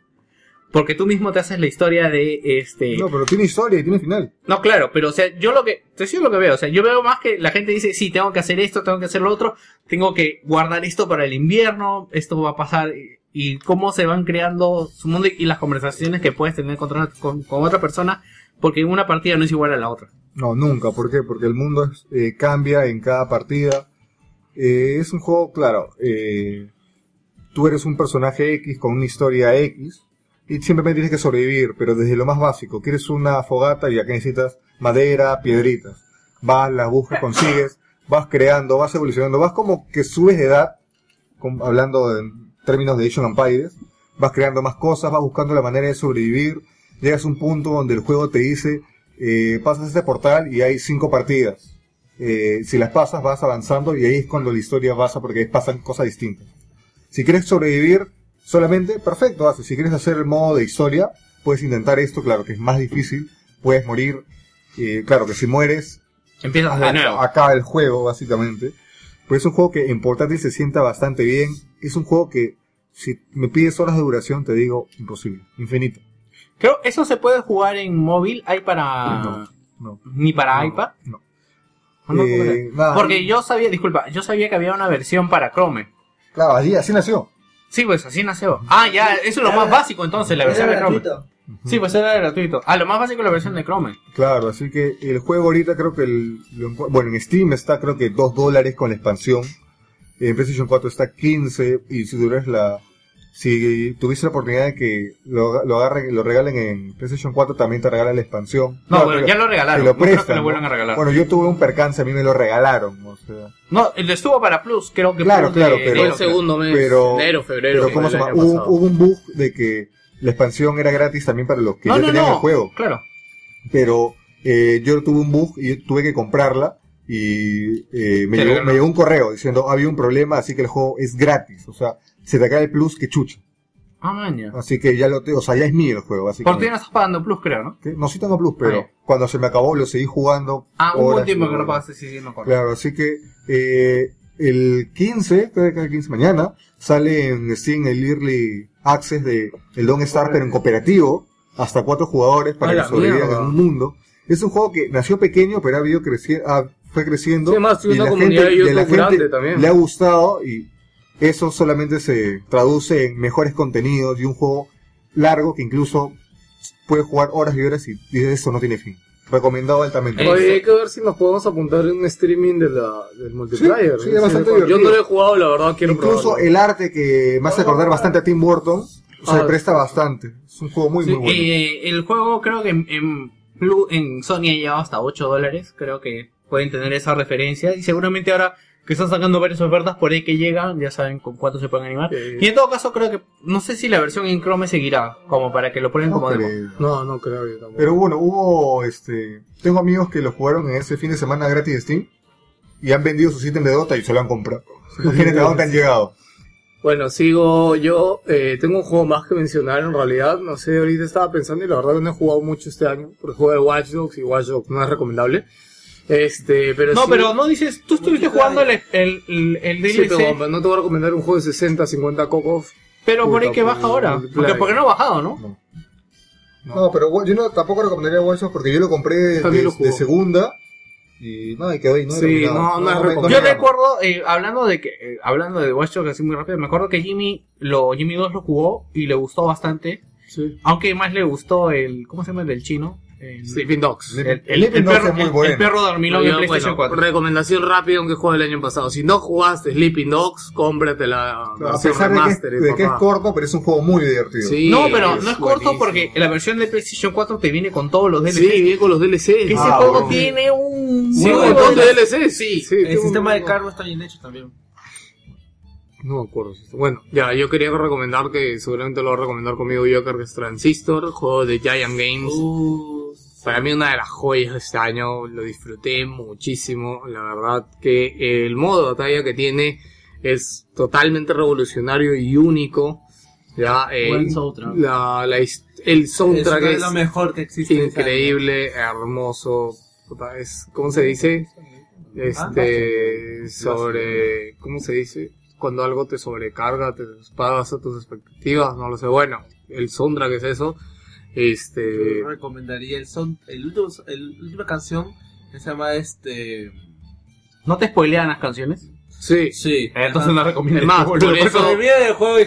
Porque tú mismo te haces la historia de este... No, pero tiene historia y tiene final. No, claro, pero o sea, yo lo que, te digo lo que veo, o sea, yo veo más que la gente dice, sí, tengo que hacer esto, tengo que hacer lo otro, tengo que guardar esto para el invierno, esto va a pasar, y, y cómo se van creando su mundo y, las conversaciones que puedes tener con, otra- con, con otra persona, porque una partida no es igual a la otra. No, nunca. ¿Por qué? Porque el mundo eh, cambia en cada partida. Eh, es un juego, claro, eh, tú eres un personaje X con una historia X y simplemente tienes que sobrevivir, pero desde lo más básico. Quieres una fogata y acá necesitas madera, piedritas. Vas, las buscas, consigues, vas creando, vas evolucionando, vas como que subes de edad, com- hablando en términos de Age of Empires, vas creando más cosas, vas buscando la manera de sobrevivir, llegas a un punto donde el juego te dice, eh, pasas este portal y hay cinco partidas. Eh, si las pasas vas avanzando y ahí es cuando la historia pasa porque pasan cosas distintas. Si quieres sobrevivir solamente, perfecto. Si quieres hacer el modo de historia, puedes intentar esto, claro que es más difícil, puedes morir, eh, claro que si mueres, Empiezas de nuevo. acaba el juego básicamente. Pues es un juego que en portátil se sienta bastante bien, es un juego que si me pides horas de duración te digo imposible, infinito. Creo, ¿eso se puede jugar en móvil? ¿Hay para... No, no. ¿Ni para No, iPad? No. No, Eh. Porque yo sabía, disculpa, yo sabía que había una versión para Chrome. Claro, así, así nació. Sí, pues así nació. Ah, ya, eso es lo más básico entonces, la versión de Chrome. Sí, pues era gratuito. Ah, lo más básico es la versión de Chrome. Claro, así que el juego ahorita creo que el, lo bueno, en Steam está creo que 2 dólares con la expansión. En PlayStation 4 está 15 y si duras la si tuviste la oportunidad de que lo, lo agarren, lo regalen en PlayStation 4 también te regalan la expansión. No, bueno, ya lo regalaron. lo no creo que prestan, lo vuelvan a regalar. Bueno, yo tuve un percance, a mí me lo regalaron, o sea, No, el estuvo para Plus, creo que Claro, Plus claro, de pero- el segundo mes, pero- enero, febrero. pero ¿cómo se llama? Hubo, hubo un bug de que la expansión era gratis también para los que No, ya no, tenían no. el juego. Claro. pero eh, yo tuve un bug y tuve que comprarla y eh, me, llegó, me llegó un correo diciendo había un problema así que el juego es gratis o sea se te cae el plus que chucha Ah, maña. Así que ya lo tengo, o sea, ya es mío el juego, así Por ti que... no estás pagando plus, creo, ¿no? ¿Qué? No, sí tengo Plus, pero Ah, cuando se me acabó lo seguí jugando. Ah, un buen tiempo que no pagaste, sí, sí, me acuerdo. Claro, así que eh, el 15, creo que el 15 mañana, sale en Steam el Early Access de el Don't Star, pero en cooperativo, hasta cuatro jugadores para A que sobrevivan en un mundo. Es un juego que nació pequeño, pero ha habido creci- ah, fue creciendo. Sí, tiene y una la comunidad de gente, YouTube la gente también. le ha gustado y eso solamente se traduce en mejores contenidos y un juego largo que incluso puedes jugar horas y horas y, y eso no tiene fin. Recomendado altamente. Oye, hay que ver si nos podemos apuntar en un streaming de la, del multiplayer. sí, es bastante Yo no lo he jugado, la verdad, quiero Incluso probarlo. el arte que me hace acordar bastante a Tim Burton se Ah, presta bastante. Es un juego muy, Sí, muy bueno. eh, el juego creo que en, en, en Sony ha llegado hasta 8 dólares. Creo que pueden tener esa referencia. Y seguramente ahora que están sacando varias ofertas por ahí que llegan, ya saben con cuánto se pueden animar. Sí. Y en todo caso creo que, no sé si la versión en Chrome seguirá, como para que lo ponen No como demo. creo. No, no creo yo tampoco. Pero bueno, hubo este. Tengo amigos que lo jugaron en ese fin de semana gratis de Steam y han vendido sus ítems de Dota y se lo han comprado. Imagínate a dónde han llegado. Bueno, sigo yo. Eh, tengo un juego más que mencionar en realidad. No sé, ahorita estaba pensando y la verdad que no he jugado mucho este año. Porque juego de Watch Dogs y Watch Dogs no es recomendable. Este, pero No, sí- pero no dices, tú estuviste jugando el, el, el, el Sí, DLC, pero no te voy a recomendar un juego de 60, 50 cocos. pero por ahí que por baja ahora. Porque, porque no ha bajado, ¿no? No, pero yo no, tampoco recomendaría Watch Dogs porque yo lo compré de, lo segunda y no, y quedó ahí. No he Sí, no, no es. Yo recuerdo, eh, hablando de que, eh, hablando de Watch Dogs así muy rápido, me acuerdo que Jimmy, lo, Jimmy 2 lo jugó y le gustó bastante. Sí. Aunque más le gustó el, ¿cómo se llama el del chino? El, Sleeping Dogs. el, perro, es muy el- bueno. el perro dormilón en PlayStation bueno, 4. recomendación rápida, aunque juego el año pasado. Si no jugaste Sleeping Dogs, cómprate la A versión pesar de que, es, remastered, de que es papá. corto, pero es un juego muy divertido. Sí, no, pero es no es corto buenísimo. porque la versión de PlayStation 4 te viene con todos los DLC. Sí, viene con los DLC. que ese Ah, juego bueno. tiene un... Sí, muy un montón de DLC. Sí, sí. El sistema un- de cargo está bien hecho también. No me acuerdo. Bueno, ya, yo quería recomendar que seguramente lo va a recomendar conmigo Joker, que es Transistor, juego de Giant Games. Para mí una de las joyas de este año, lo disfruté muchísimo. La verdad que el modo de batalla que tiene es totalmente revolucionario y único. Ya, eh, Buen soundtrack. la, el soundtrack es es, lo mejor que existe. ese increíble, hermoso. Es, ¿cómo se dice? Este, sobre, ¿cómo se dice? Cuando algo te sobrecarga, te pagas a tus expectativas, no lo sé. Bueno, el soundtrack es eso. Este, Yo recomendaría el son, el último, el última canción que se llama este. ¿No te spoilean las canciones? Sí. Sí. Entonces no recomiendo. Es más, por eso, juego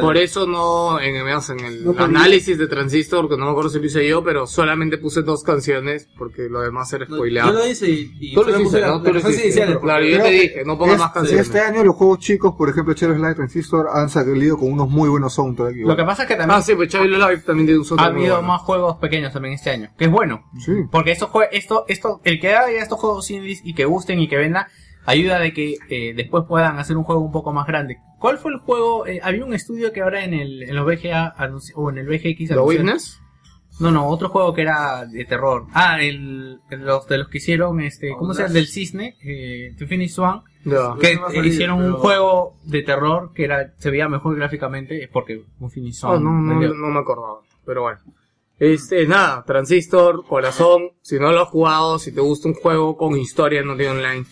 por eso no, en, en el No, análisis de Transistor, que no me acuerdo si lo hice yo, pero solamente puse dos canciones, porque lo demás era No, spoilear. yo lo hice y, y Tú lo hiciste, ¿no? Tú lo hiciste. Claro, yo te que dije, no pongas más canciones. este año los juegos chicos, por ejemplo, Cherry Slide Transistor, han salido con unos muy buenos soundtracks. Lo que pasa es que también Ah, sí, pues Life también tiene un ha soundtrack muy habido bueno. más juegos pequeños también este año. Que es bueno. Sí. Porque estos jue- esto, esto, el que haga estos juegos indies y que gusten y que vendan, ayuda de que eh, después puedan hacer un juego un poco más grande. ¿Cuál fue el juego? Eh, había un estudio que ahora en el, en los VGA o en el VGX ¿The anunció- Witness? No, no, otro juego que era de terror. Ah, el, el- los de los que hicieron, este, ¿cómo se llama? Del cisne, eh, The Finish Ya. que no salir, hicieron un juego de terror que era, se veía mejor gráficamente, es porque un Finish Ah, One. no, no, no me acordaba, pero bueno. Este, nada, Transistor, corazón, si no lo has jugado, si te gusta un juego con historia, no tiene online.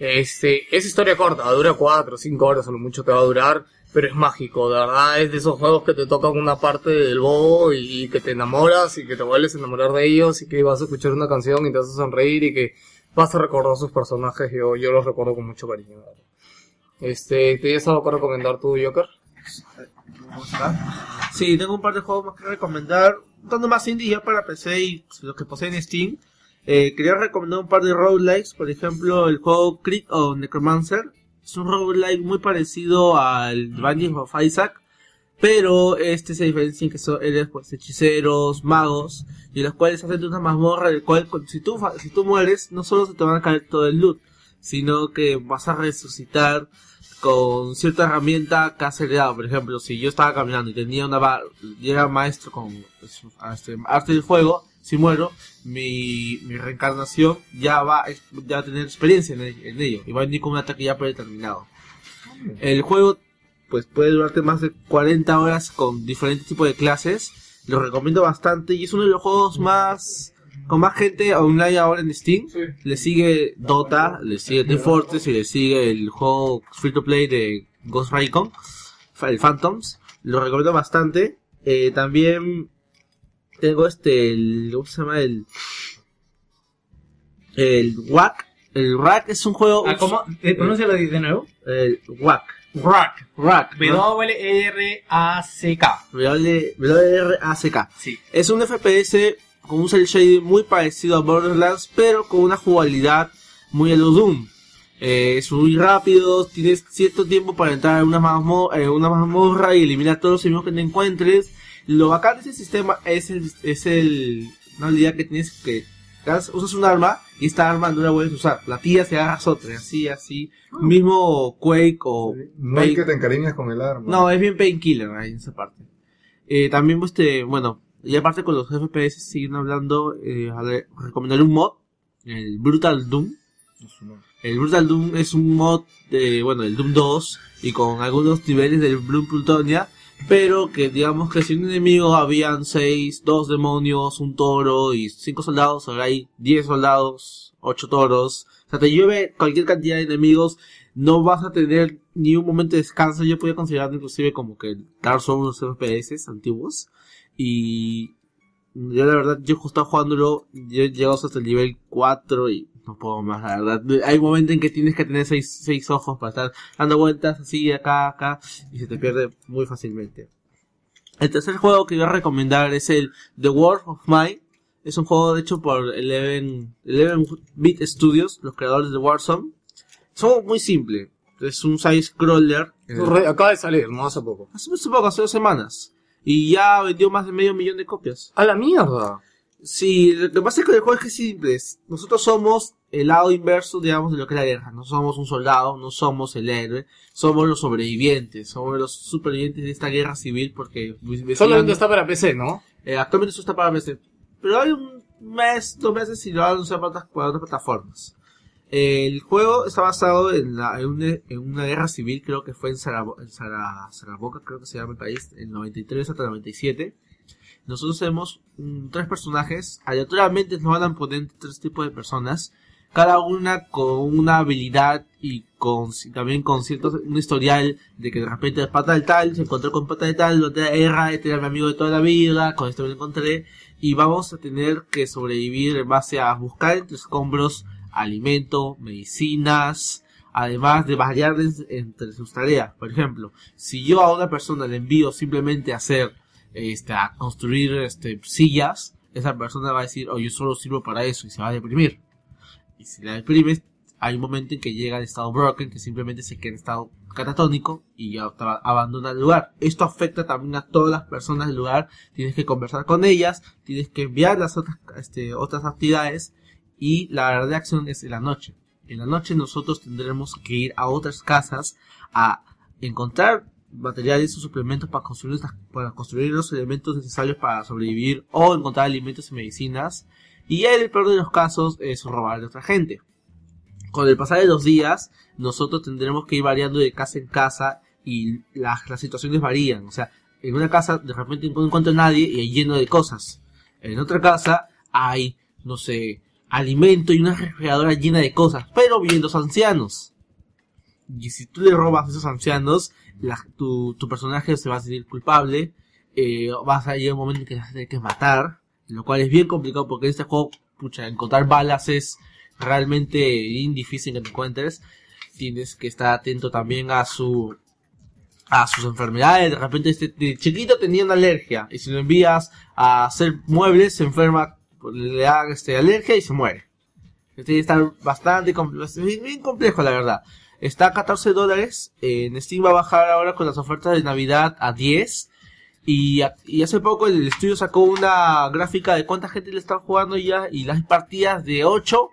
Este, es historia corta, dura 4 o 5 horas, a lo mucho te va a durar, pero es mágico, de verdad, es de esos juegos que te tocan una parte del bobo y, que te enamoras y que te vuelves a enamorar de ellos y que vas a escuchar una canción y te vas a sonreír y que vas a recordar sus personajes, yo, yo los recuerdo con mucho cariño. verdad. Este, ¿te has algo que recomendar tú, Joker? Sí, tengo un par de juegos más que recomendar. Dando más indie ya para PC y los que poseen Steam. Eh, quería recomendar un par de roguelikes. Por ejemplo, el juego Crit o Necromancer. Es un roguelike muy parecido al Binding of Isaac. Pero este se diferencia en que son eres pues hechiceros, magos, y los cuales hacen una mazmorra del cual cu- si tú, si tú mueres, no solo se te van a caer todo el loot, sino que vas a resucitar con cierta herramienta que has heredado. Por ejemplo, si yo estaba caminando y tenía una barra, y era maestro con pues, este, arte del fuego, si muero, mi, mi reencarnación ya va, a ex- ya va a tener experiencia en, el- en ello y va a venir con un ataque ya predeterminado. El juego pues puede durarte más de 40 horas con diferentes tipos de clases. Lo recomiendo bastante y es uno de los juegos más con más gente online ahora en Steam. Le sigue Dota, le sigue The Fortress y le sigue el juego free to play de Ghost Recon, el Phantoms. Lo recomiendo bastante. Eh, también tengo este, el, ¿cómo se llama? El, el WAC. El WAC es un juego... Ah, ¿Cómo? Eh, Pronúncialo de nuevo. El WAC. Rack. ¿no? W-R-A-C-K. WRACK. Sí. Es un FPS con un cel shading muy parecido a Borderlands, pero con una jugabilidad muy a lo Doom. Eh, es muy rápido, tienes cierto tiempo para entrar en una mazmorra y eliminar todos los enemigos que te encuentres. Lo bacán de ese sistema es el, es el, una habilidad que tienes que usas un arma y esta arma no la puedes usar. La tiras y agarras otra, así, así. Mismo Quake o No hay Quake. que te encariñas con el arma. No, es bien painkiller ahí en esa parte. Eh, también, pues, este, bueno, y aparte con los FPS siguen hablando, eh, a ver, recomendaré un mod, el Brutal Doom. El Brutal Doom es un mod de, bueno, el Doom 2 y con algunos niveles del Bloom Plutonia, pero que digamos que si un enemigo habían 6, 2 demonios, un toro y 5 soldados, ahora hay 10 soldados, 8 toros. O sea, te llueve cualquier cantidad de enemigos, no vas a tener ni un momento de descanso. Yo podía considerarlo inclusive como que Dark Souls los FPS antiguos. Y yo la verdad, yo estaba jugándolo, yo he llegado hasta el nivel 4 y no puedo más, la verdad. Hay momentos en que tienes que tener 6 seis, ojos para estar dando vueltas así, acá, acá, y se te pierde muy fácilmente. El tercer juego que voy a recomendar es el The World of Mine. Es un juego hecho por Eleven, Eleven Bit Studios, los creadores de Warzone. Es un juego muy simple. Es un side-scroller. Acaba de salir, no hace poco. Hace hace poco, hace dos semanas. Y ya vendió más de medio millón de copias. A la mierda. Sí, lo que pasa es que el juego es que es simple. Nosotros somos el lado inverso, digamos, de lo que es la guerra. No somos un soldado, no somos el héroe. Somos los sobrevivientes. Somos los supervivientes de esta guerra civil porque... Solamente está para PC, ¿no? Eh, actualmente eso está para PC. Pero hay un mes, dos meses y lo van a anunciar para otras, para otras plataformas. El juego está basado en, la, en, una, en una guerra civil, creo que fue en, Sarabo- en Sara- Zaragoza, creo que se llama el país, en 93 hasta 97. Nosotros tenemos tres personajes, aleatoriamente nos van a poner tres tipos de personas, cada una con una habilidad y con también con cierto un historial de que de repente el pata del tal se encontró con pata de tal, la guerra, este era mi amigo de toda la vida, con este me encontré, y vamos a tener que sobrevivir en base a buscar entre escombros alimento, medicinas, además de variarles entre sus tareas. Por ejemplo, si yo a una persona le envío simplemente a hacer, este, a construir, este, sillas, esa persona va a decir, oh, yo solo sirvo para eso y se va a deprimir. Y si la deprimes, hay un momento en que llega al estado broken, que simplemente se queda en estado catatónico y ya abandona el lugar. Esto afecta también a todas las personas del lugar. Tienes que conversar con ellas, tienes que enviar las otras, este, otras actividades y la verdadera acción es en la noche. En la noche nosotros tendremos que ir a otras casas a encontrar materiales o suplementos para construir, para construir los elementos necesarios para sobrevivir o encontrar alimentos y medicinas. Y en el peor de los casos es robar de otra gente. Con el pasar de los días, nosotros tendremos que ir variando de casa en casa y las, las situaciones varían. O sea, en una casa de repente no encuentro a nadie y hay lleno de cosas. En otra casa hay, no sé, alimento y una refrigeradora llena de cosas, pero viven los ancianos. Y si tú le robas a esos ancianos, tu, tu personaje se va a sentir culpable, eh, vas a llegar un momento en que vas a tener que matar, lo cual es bien complicado porque en este juego, pucha, encontrar balas es realmente bien difícil que te encuentres. Tienes que estar atento también a su a sus enfermedades. De repente este chiquito tenía una alergia y si lo envías a hacer muebles se enferma, le da este alergia y se muere. Este está bastante complejo, bien complejo la verdad. Está a 14 dólares. En Steam va a bajar ahora con las ofertas de Navidad a 10. Y, hace poco el estudio sacó una gráfica de cuánta gente le está jugando ya y las partidas de 8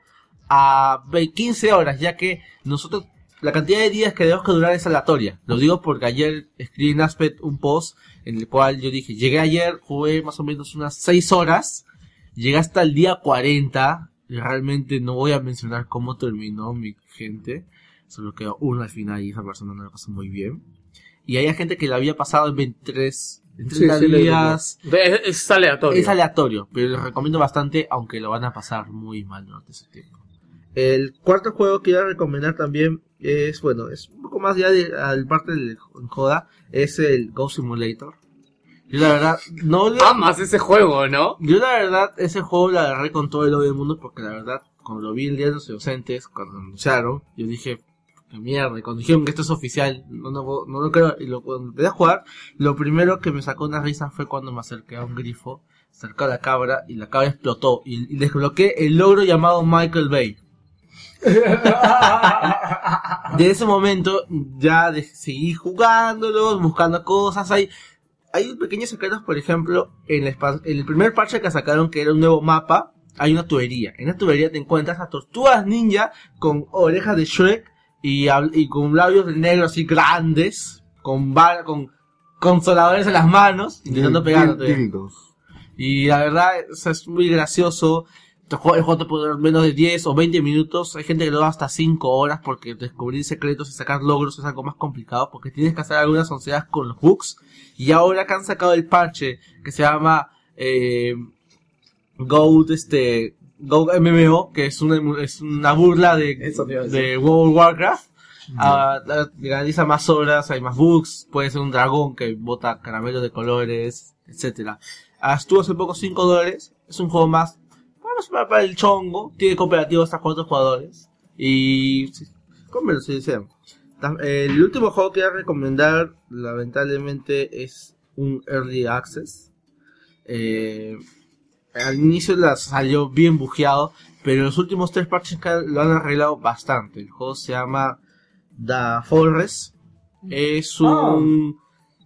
a ve- 15 horas, ya que nosotros la cantidad de días que debemos que durar es aleatoria. Lo digo porque ayer escribí en Aspect un post en el cual yo dije, llegué ayer, jugué más o menos unas 6 horas, llegué hasta el día 40, y realmente no voy a mencionar cómo terminó mi gente, solo quedó uno al final y esa persona no la pasó muy bien. y había gente que la había pasado en 23, en Sí, 30 sí, le digo. días. Es, es aleatorio. Es aleatorio, pero les recomiendo bastante, aunque lo van a pasar muy mal durante ese tiempo. El cuarto juego que iba a recomendar también es, bueno, es un poco más ya de, al parte del joda, es el Ghost Simulator. Yo la verdad, no le- Amas ese juego, ¿no? yo la verdad, ese juego lo agarré con todo el odio del mundo porque la verdad, cuando lo vi el día de los inocentes, cuando lo anunciaron, yo dije, qué mierda, y cuando dijeron que esto es oficial, no, no, no lo creo, y lo, cuando empecé a jugar, lo primero que me sacó una risa fue cuando me acerqué a un grifo, acerqué a la cabra, y la cabra explotó, y, desbloqueé el logro llamado Michael Bay. De ese momento ya de- seguí jugándolo, buscando cosas. Hay, hay pequeños secretos, por ejemplo, en, la expan- en el primer parche que sacaron, que era un nuevo mapa, hay una tubería. En la tubería te encuentras a tortugas ninja con orejas de Shrek y, y con labios de negro así grandes, con, ba- con consoladores en las manos, intentando. Dildos. Y la verdad, o sea, es muy gracioso. El juego te puede durar menos de 10 o 20 minutos. Hay gente que lo da hasta 5 horas porque descubrir secretos y sacar logros es algo más complicado porque tienes que hacer algunas onceadas con los bugs. Y ahora que han sacado el parche que se llama eh, Goat, este, Goat MMO, que es una, es una burla de, de World of Warcraft. Ah, garantiza más horas, hay más bugs, puede ser un dragón que bota caramelos de colores, etcétera. Ah, estuvo hace poco 5 dólares, es un juego más para, para el chongo, tiene cooperativo hasta cuatro jugadores y sí, cómpralo si desean. El último juego que voy a recomendar, lamentablemente, es un Early Access. Eh, al inicio la salió bien bujeado, pero los últimos tres parches lo han arreglado bastante. El juego se llama The Forest. Es un,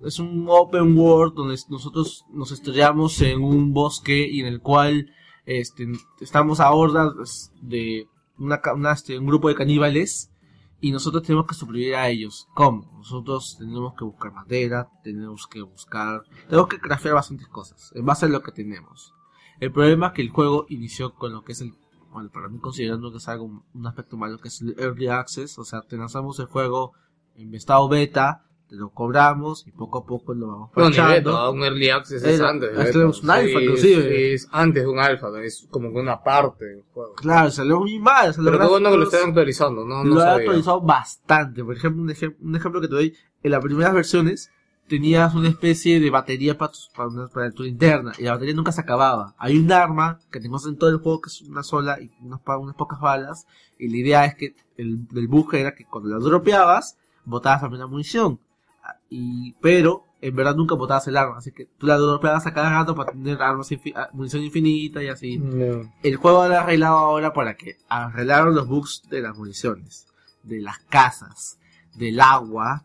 es un open world donde nosotros nos estrellamos en un bosque y en el cual este, estamos a hordas de una, este, un grupo de caníbales y nosotros tenemos que sobrevivir a ellos. ¿Cómo? Nosotros tenemos que buscar madera, tenemos que buscar, tenemos que craftear bastantes cosas en base a lo que tenemos. El problema es que el juego inició con lo que es el, bueno, para mí considerando que es algo, un aspecto malo, que es el Early Access, o sea, te lanzamos el juego en estado beta, te lo cobramos y poco a poco lo vamos No, parchando. beta, un early access es Era- antes. es un alfa, Sí, inclusive. Es, es antes de un alfa, es como que una parte del juego. Claro, salió muy mal. salió Pero qué bueno que lo estén actualizando, ¿no? no lo ha sabía. actualizado bastante. Por ejemplo, un, ejem- un ejemplo que te doy, en las primeras versiones tenías una especie de batería para, tus- para, una- para tu linterna y la batería nunca se acababa. Hay un arma que tenemos en todo el juego que es una sola y unas pocas balas y la idea es que el, el bug era que cuando la dropeabas botabas también la munición. Ah, Y, pero en verdad nunca botabas el arma, así que tú la dropeabas a cada rato para tener armas infi- ah, munición infinita y así. No. El juego lo ha arreglado ahora para que arreglaron los bugs de las municiones, de las casas, del agua.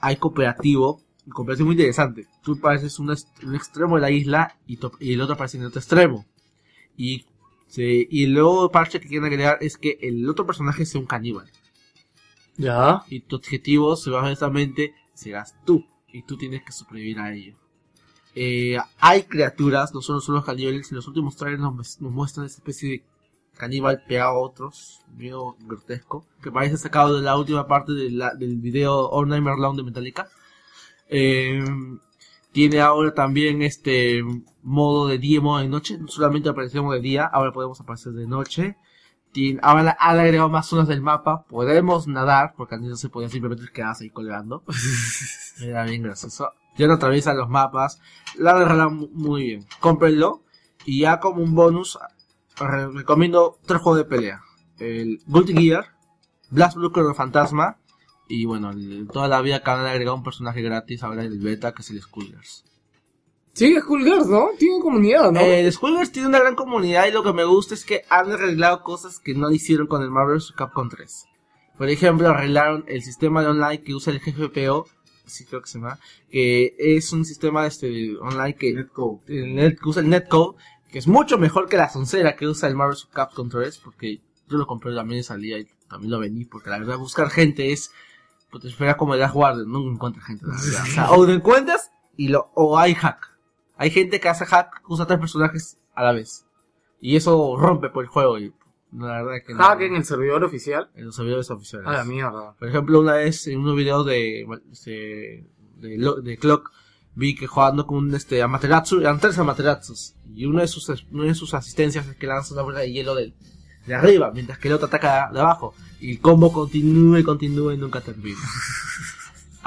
Hay cooperativo, un cooperativo muy interesante. Tú pareces un, extremo de la isla y, y el otro aparece en el otro extremo. Y, se- y el nuevo parche que quieren agregar es que el otro personaje sea un caníbal. ¿Ya? Y tu objetivo, supuestamente, serás tú. Y tú tienes que sobrevivir a ello. Eh, hay criaturas, no solo son los caníbales, en los últimos trailers nos, nos muestran esa especie de caníbal pegado a otros, medio grotesco, que parece sacado de la última parte de la- del video All Nightmare Long de Metallica. Eh, tiene ahora también este modo de día y modo de noche, no solamente aparecemos de día, ahora podemos aparecer de noche. Tiene, ahora han agregado más zonas del mapa, podemos nadar, porque antes no se podía simplemente quedarse ahí colgando. Era bien gracioso. Ya no atraviesa los mapas, la mu- muy bien. Cómprenlo, y ya como un bonus, re- recomiendo tres juegos de pelea. El Guilty Gear, Blast Blue Fantasma, y bueno, toda la vida que han agregado un personaje gratis ahora en el beta, que es el Skullgirls. Sí, School Girls, ¿no? Tiene comunidad, ¿no? Eh, el Skullgirls tiene una gran comunidad y lo que me gusta es que han arreglado cosas que no hicieron con el Marvel vs. Capcom 3. Por ejemplo, arreglaron el sistema de online que usa el GFPO, así creo que se llama, que es un sistema este online que, Netcode. el net- que usa el netcode, que es mucho mejor que la soncera que usa el Marvel vs. Capcom 3, porque yo lo compré también y salía y también lo vendí, porque la verdad buscar gente es, pues te espera como el Last Guardian, no encuentras gente. la verdad. O, sea, o lo encuentras y lo, o hay hack. Hay gente que hace hack, usa tres personajes a la vez. Y eso rompe por el juego y la verdad que no. Hack en el servidor oficial. en los servidores oficiales. A la mierda. Por ejemplo, una vez en unos videos de, de de, Lo- de Clock, vi que jugando con un este, Amaterasu, eran tres Amateratsus, y uno de sus, una de sus asistencias es que lanza una bola de hielo del, de arriba, mientras que el otro ataca de abajo, y el combo continúa y continúa y nunca termina.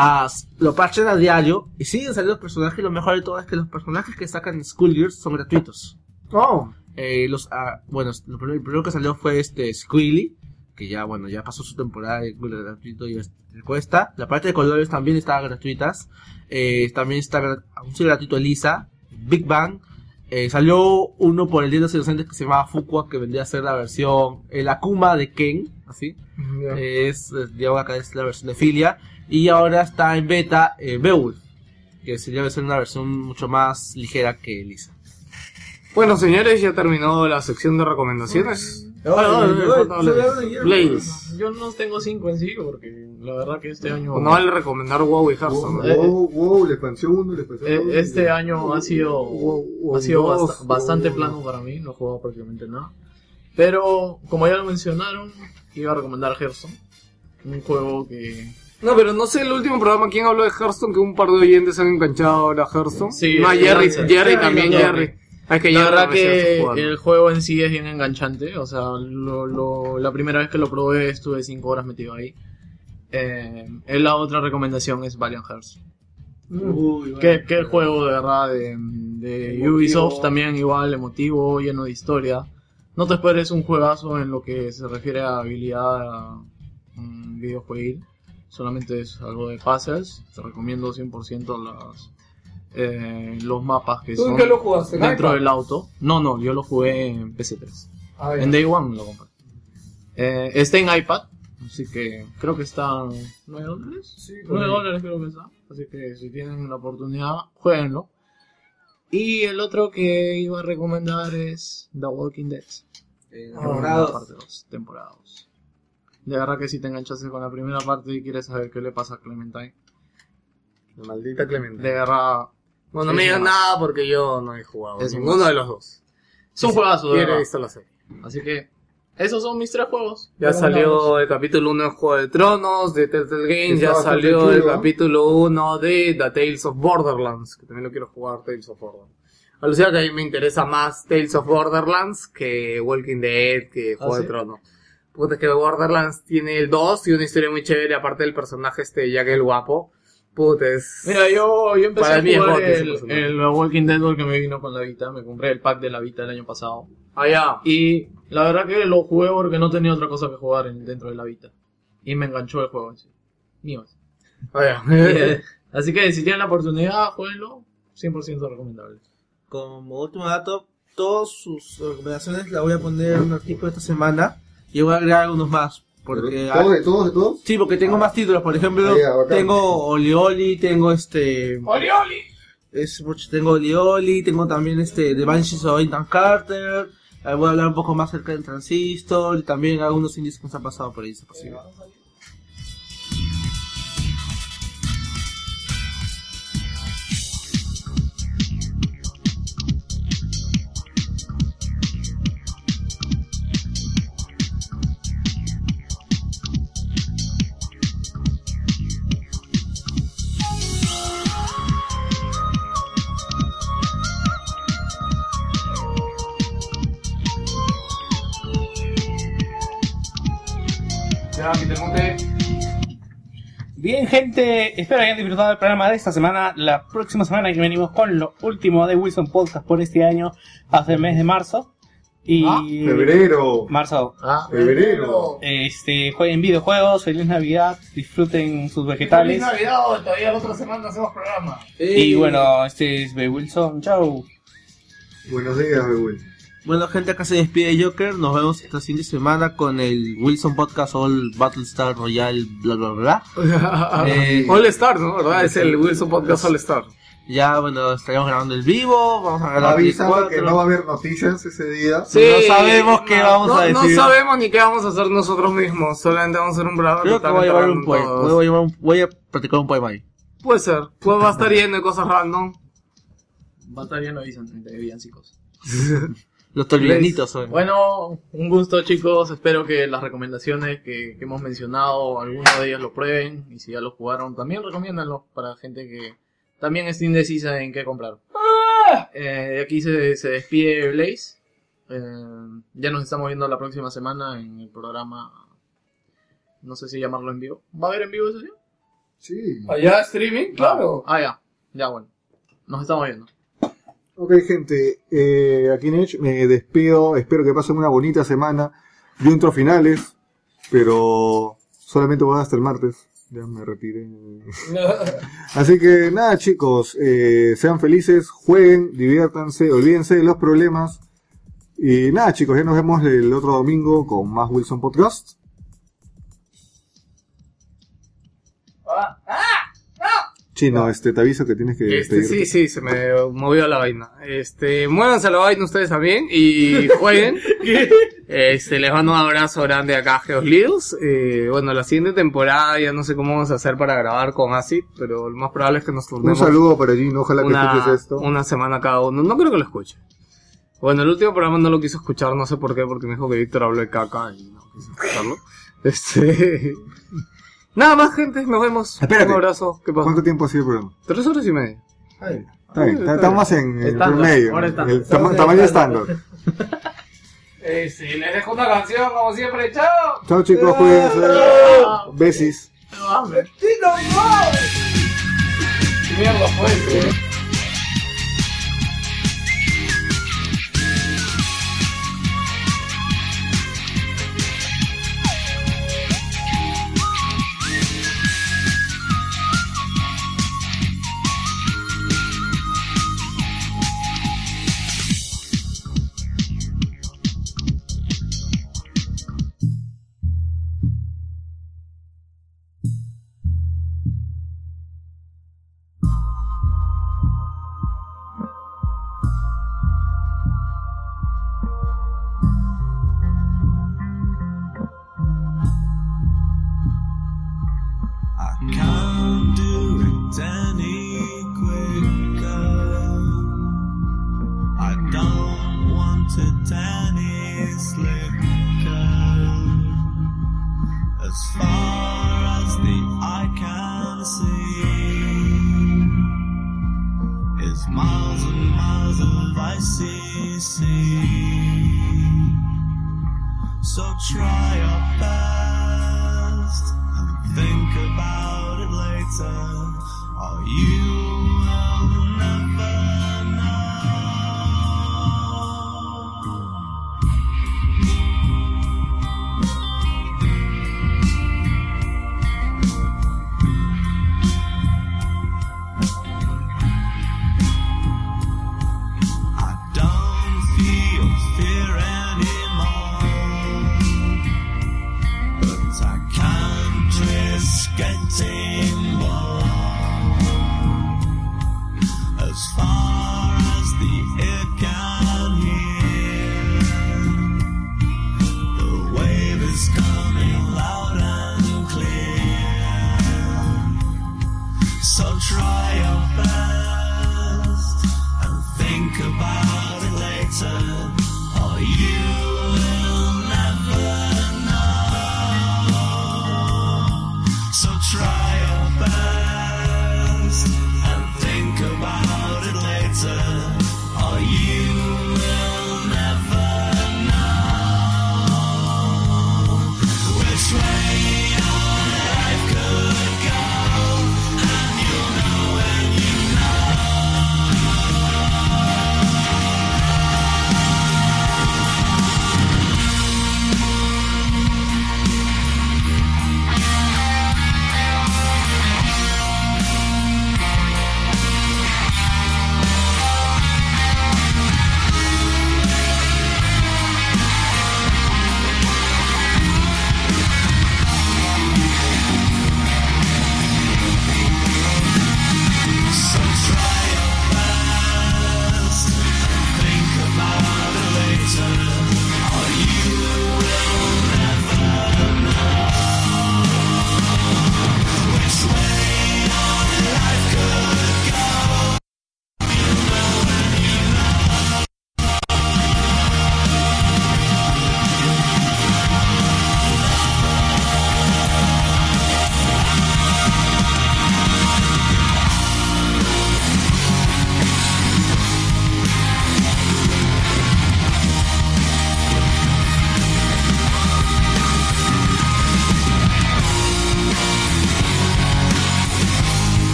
Ah, lo parchan a diario, y siguen saliendo los personajes, lo mejor de todo es que los personajes que sacan en Schoolgirls son gratuitos. Oh, Eh, los, ah, bueno, lo primero, el primero que salió fue este Squilly, que ya, bueno, ya pasó su temporada de gratuito y cuesta. La parte de colores también está gratuitas. Eh, también está aún sigue gratuito Elisa, Big Bang. Eh, salió uno por el Día de los Inocentes que se llamaba Fukua, que vendría a ser la versión, el Akuma de Ken, así. Es, es, digamos, acá es la versión de Filia. Y ahora está en beta eh, Beowulf, que sería ser una versión mucho más ligera que Elisa. Bueno, señores, ya terminó la sección de recomendaciones. Blaze. Yo no tengo 5 en sí, porque la verdad que este año. No vale recomendar WoW y Hearthstone. Eh, Wow, wow, la expansión 1, la expansión Eh, 2. Este año ha sido, ha sido bastante plano para mí, no he jugado prácticamente nada. Pero, como ya lo mencionaron, iba a recomendar Hearthstone. Un juego que... No, pero no sé el último programa quién habló de Hearthstone, que un par de oyentes han enganchado ahora a Hearthstone. Sí, no, Jerry, sí. Jerry, Sí, también, Jerry. Ah, Es que La verdad que el juego en sí es bien enganchante. O sea, lo, lo- la primera vez que lo probé estuve 5 horas metido ahí. Eh, la otra recomendación es Valiant Hearts. ¿Qué, qué juego de verdad de, de Ubisoft también igual, emotivo, lleno de historia. No te esperes un juegazo en lo que se refiere a habilidad mm, videojueguil. Solamente es algo de puzzles. Te recomiendo 100% las, eh, los mapas que ¿Tú son qué lo jugaste? ¿En dentro iPad? del auto. No, no, yo lo jugué en PC3. Ah. En Day One lo compré. Eh, está en iPad, así que creo que está 9 dólares. Sí, por 9 ahí. dólares creo que está. Así que si tienen la oportunidad, jueguenlo. Y el otro que iba a recomendar es The Walking Dead. Temporada. Parte 2, temporada 2. De verdad que si te enganchaste con la primera parte y quieres saber qué le pasa a Clementine. Maldita Clemente. De verdad, Bueno, no me más. nada porque yo no he jugado. Es ninguno de los dos. es un juegazo, de verdad. visto la serie. Así que, esos son mis tres juegos. Ya salió el capítulo 1 de Juego de Tronos, de Telltale Games, ya salió el ¿eh? capítulo 1 de The Tales of Borderlands, que también lo quiero jugar, Tales of Borderlands. Alucina que a mí me interesa más Tales of Borderlands que Walking Dead, que Juego ¿Ah, de sí? Tronos. Puta, es que Borderlands tiene el 2 y una historia muy chévere, aparte del personaje este Jack el guapo. Puta, es... Mira, yo, yo empecé Para a jugar el, el Walking Dead porque me vino con la Vita. Me compré el pack de la Vita el año pasado. Allá. Y la verdad que lo jugué porque no tenía otra cosa que jugar en- dentro de la Vita. Y me enganchó el juego en sí. Ni más. Allá. Así que si tienen la oportunidad, jueguenlo. 100% recomendable. Como último dato, todas sus recomendaciones las voy a poner en un artículo esta semana y voy a agregar algunos más. Porque ¿Todos de todos de todos? sí, porque tengo más títulos. Por ejemplo, Ah, tengo Oli Oli, tengo este. ¡Oli, oli! Es, tengo Oli Oli, tengo también este The Banshees of Ethan Carter. eh, voy a hablar un poco más acerca del Transistor y también algunos indies que nos han pasado por ahí. si es posible. Gente, espero hayan disfrutado del programa de esta semana. La próxima semana que venimos con lo último de Wilson Podcast por este año, hasta el mes de marzo. Y Febrero. marzo. Ah, Febrero. Este, jueguen videojuegos, feliz Navidad, disfruten sus vegetales. Feliz Navidad, todavía la otra semana hacemos programa. Y bueno, este es B. Wilson, chau. Buenos días, Beul. Bueno, gente, acá se despide Joker. Nos vemos esta siguiente semana con el Wilson Podcast All Battlestar Royale, bla bla bla. Eh, All Star, ¿no? ¿Verdad? Es el Wilson Podcast All Star. Ya, bueno, estaremos grabando el vivo. Vamos a grabar Avisando 14. que no va a haber noticias ese día. No sabemos qué vamos no, a No decir. sabemos ni qué vamos a hacer nosotros mismos. Solamente vamos a hacer un programa. Creo que voy a llevar un poema. todos. Voy a, llevar un- voy a practicar un poema ahí. Puede ser. Pues va a estar lleno de cosas random. va a estar lleno de villancicos. Los tolvianitos son. Bueno, un gusto chicos, espero que las recomendaciones que, que hemos mencionado, algunos de ellos lo prueben y si ya lo jugaron también recomiéndanlo para gente que también está indecisa en qué comprar. Eh, de aquí se, se despide Blaze, Eh, ya nos estamos viendo la próxima semana en el programa, no sé si llamarlo en vivo. ¿Va a haber en vivo ese día? Sí. Allá streaming, claro. Ah, ya, ya bueno, nos estamos viendo. Ok, gente, eh, aquí Nech, me despido. Espero que pasen una bonita semana. Yo entro a finales, pero solamente voy hasta el martes. Ya me retiré. Así que nada, chicos, eh, sean felices, jueguen, diviértanse, olvídense de los problemas. Y nada, chicos, ya nos vemos el otro domingo con más Wilson Podcast. Chino, este, te aviso que tienes que Este, sí, sí, se me movió la vaina. Este, muévanse a la vaina ustedes también y jueguen. Este, les mando un abrazo grande acá a Geos Leaders. Eh, bueno, la siguiente temporada ya no sé cómo vamos a hacer para grabar con Acid, pero lo más probable es que nos Un turnemos saludo para Gino, ojalá que una, escuches esto. una semana cada uno. No creo que lo escuche. Bueno, el último programa no lo quiso escuchar, no sé por qué, porque me dijo que Víctor habló de caca y no quiso escucharlo. Este... Nada más, gente, nos vemos. Espérate. Un abrazo. ¿Qué pasa? ¿Cuánto tiempo ha sido el programa? Tres horas y media. Está bien, está- estamos en el Estándar, promedio, ahora estándar. el tama- tamaño estándar. Eh, sí, les dejo una canción como siempre. ¡Chao! Chao chicos, cuídense. Besis. Mierda, fue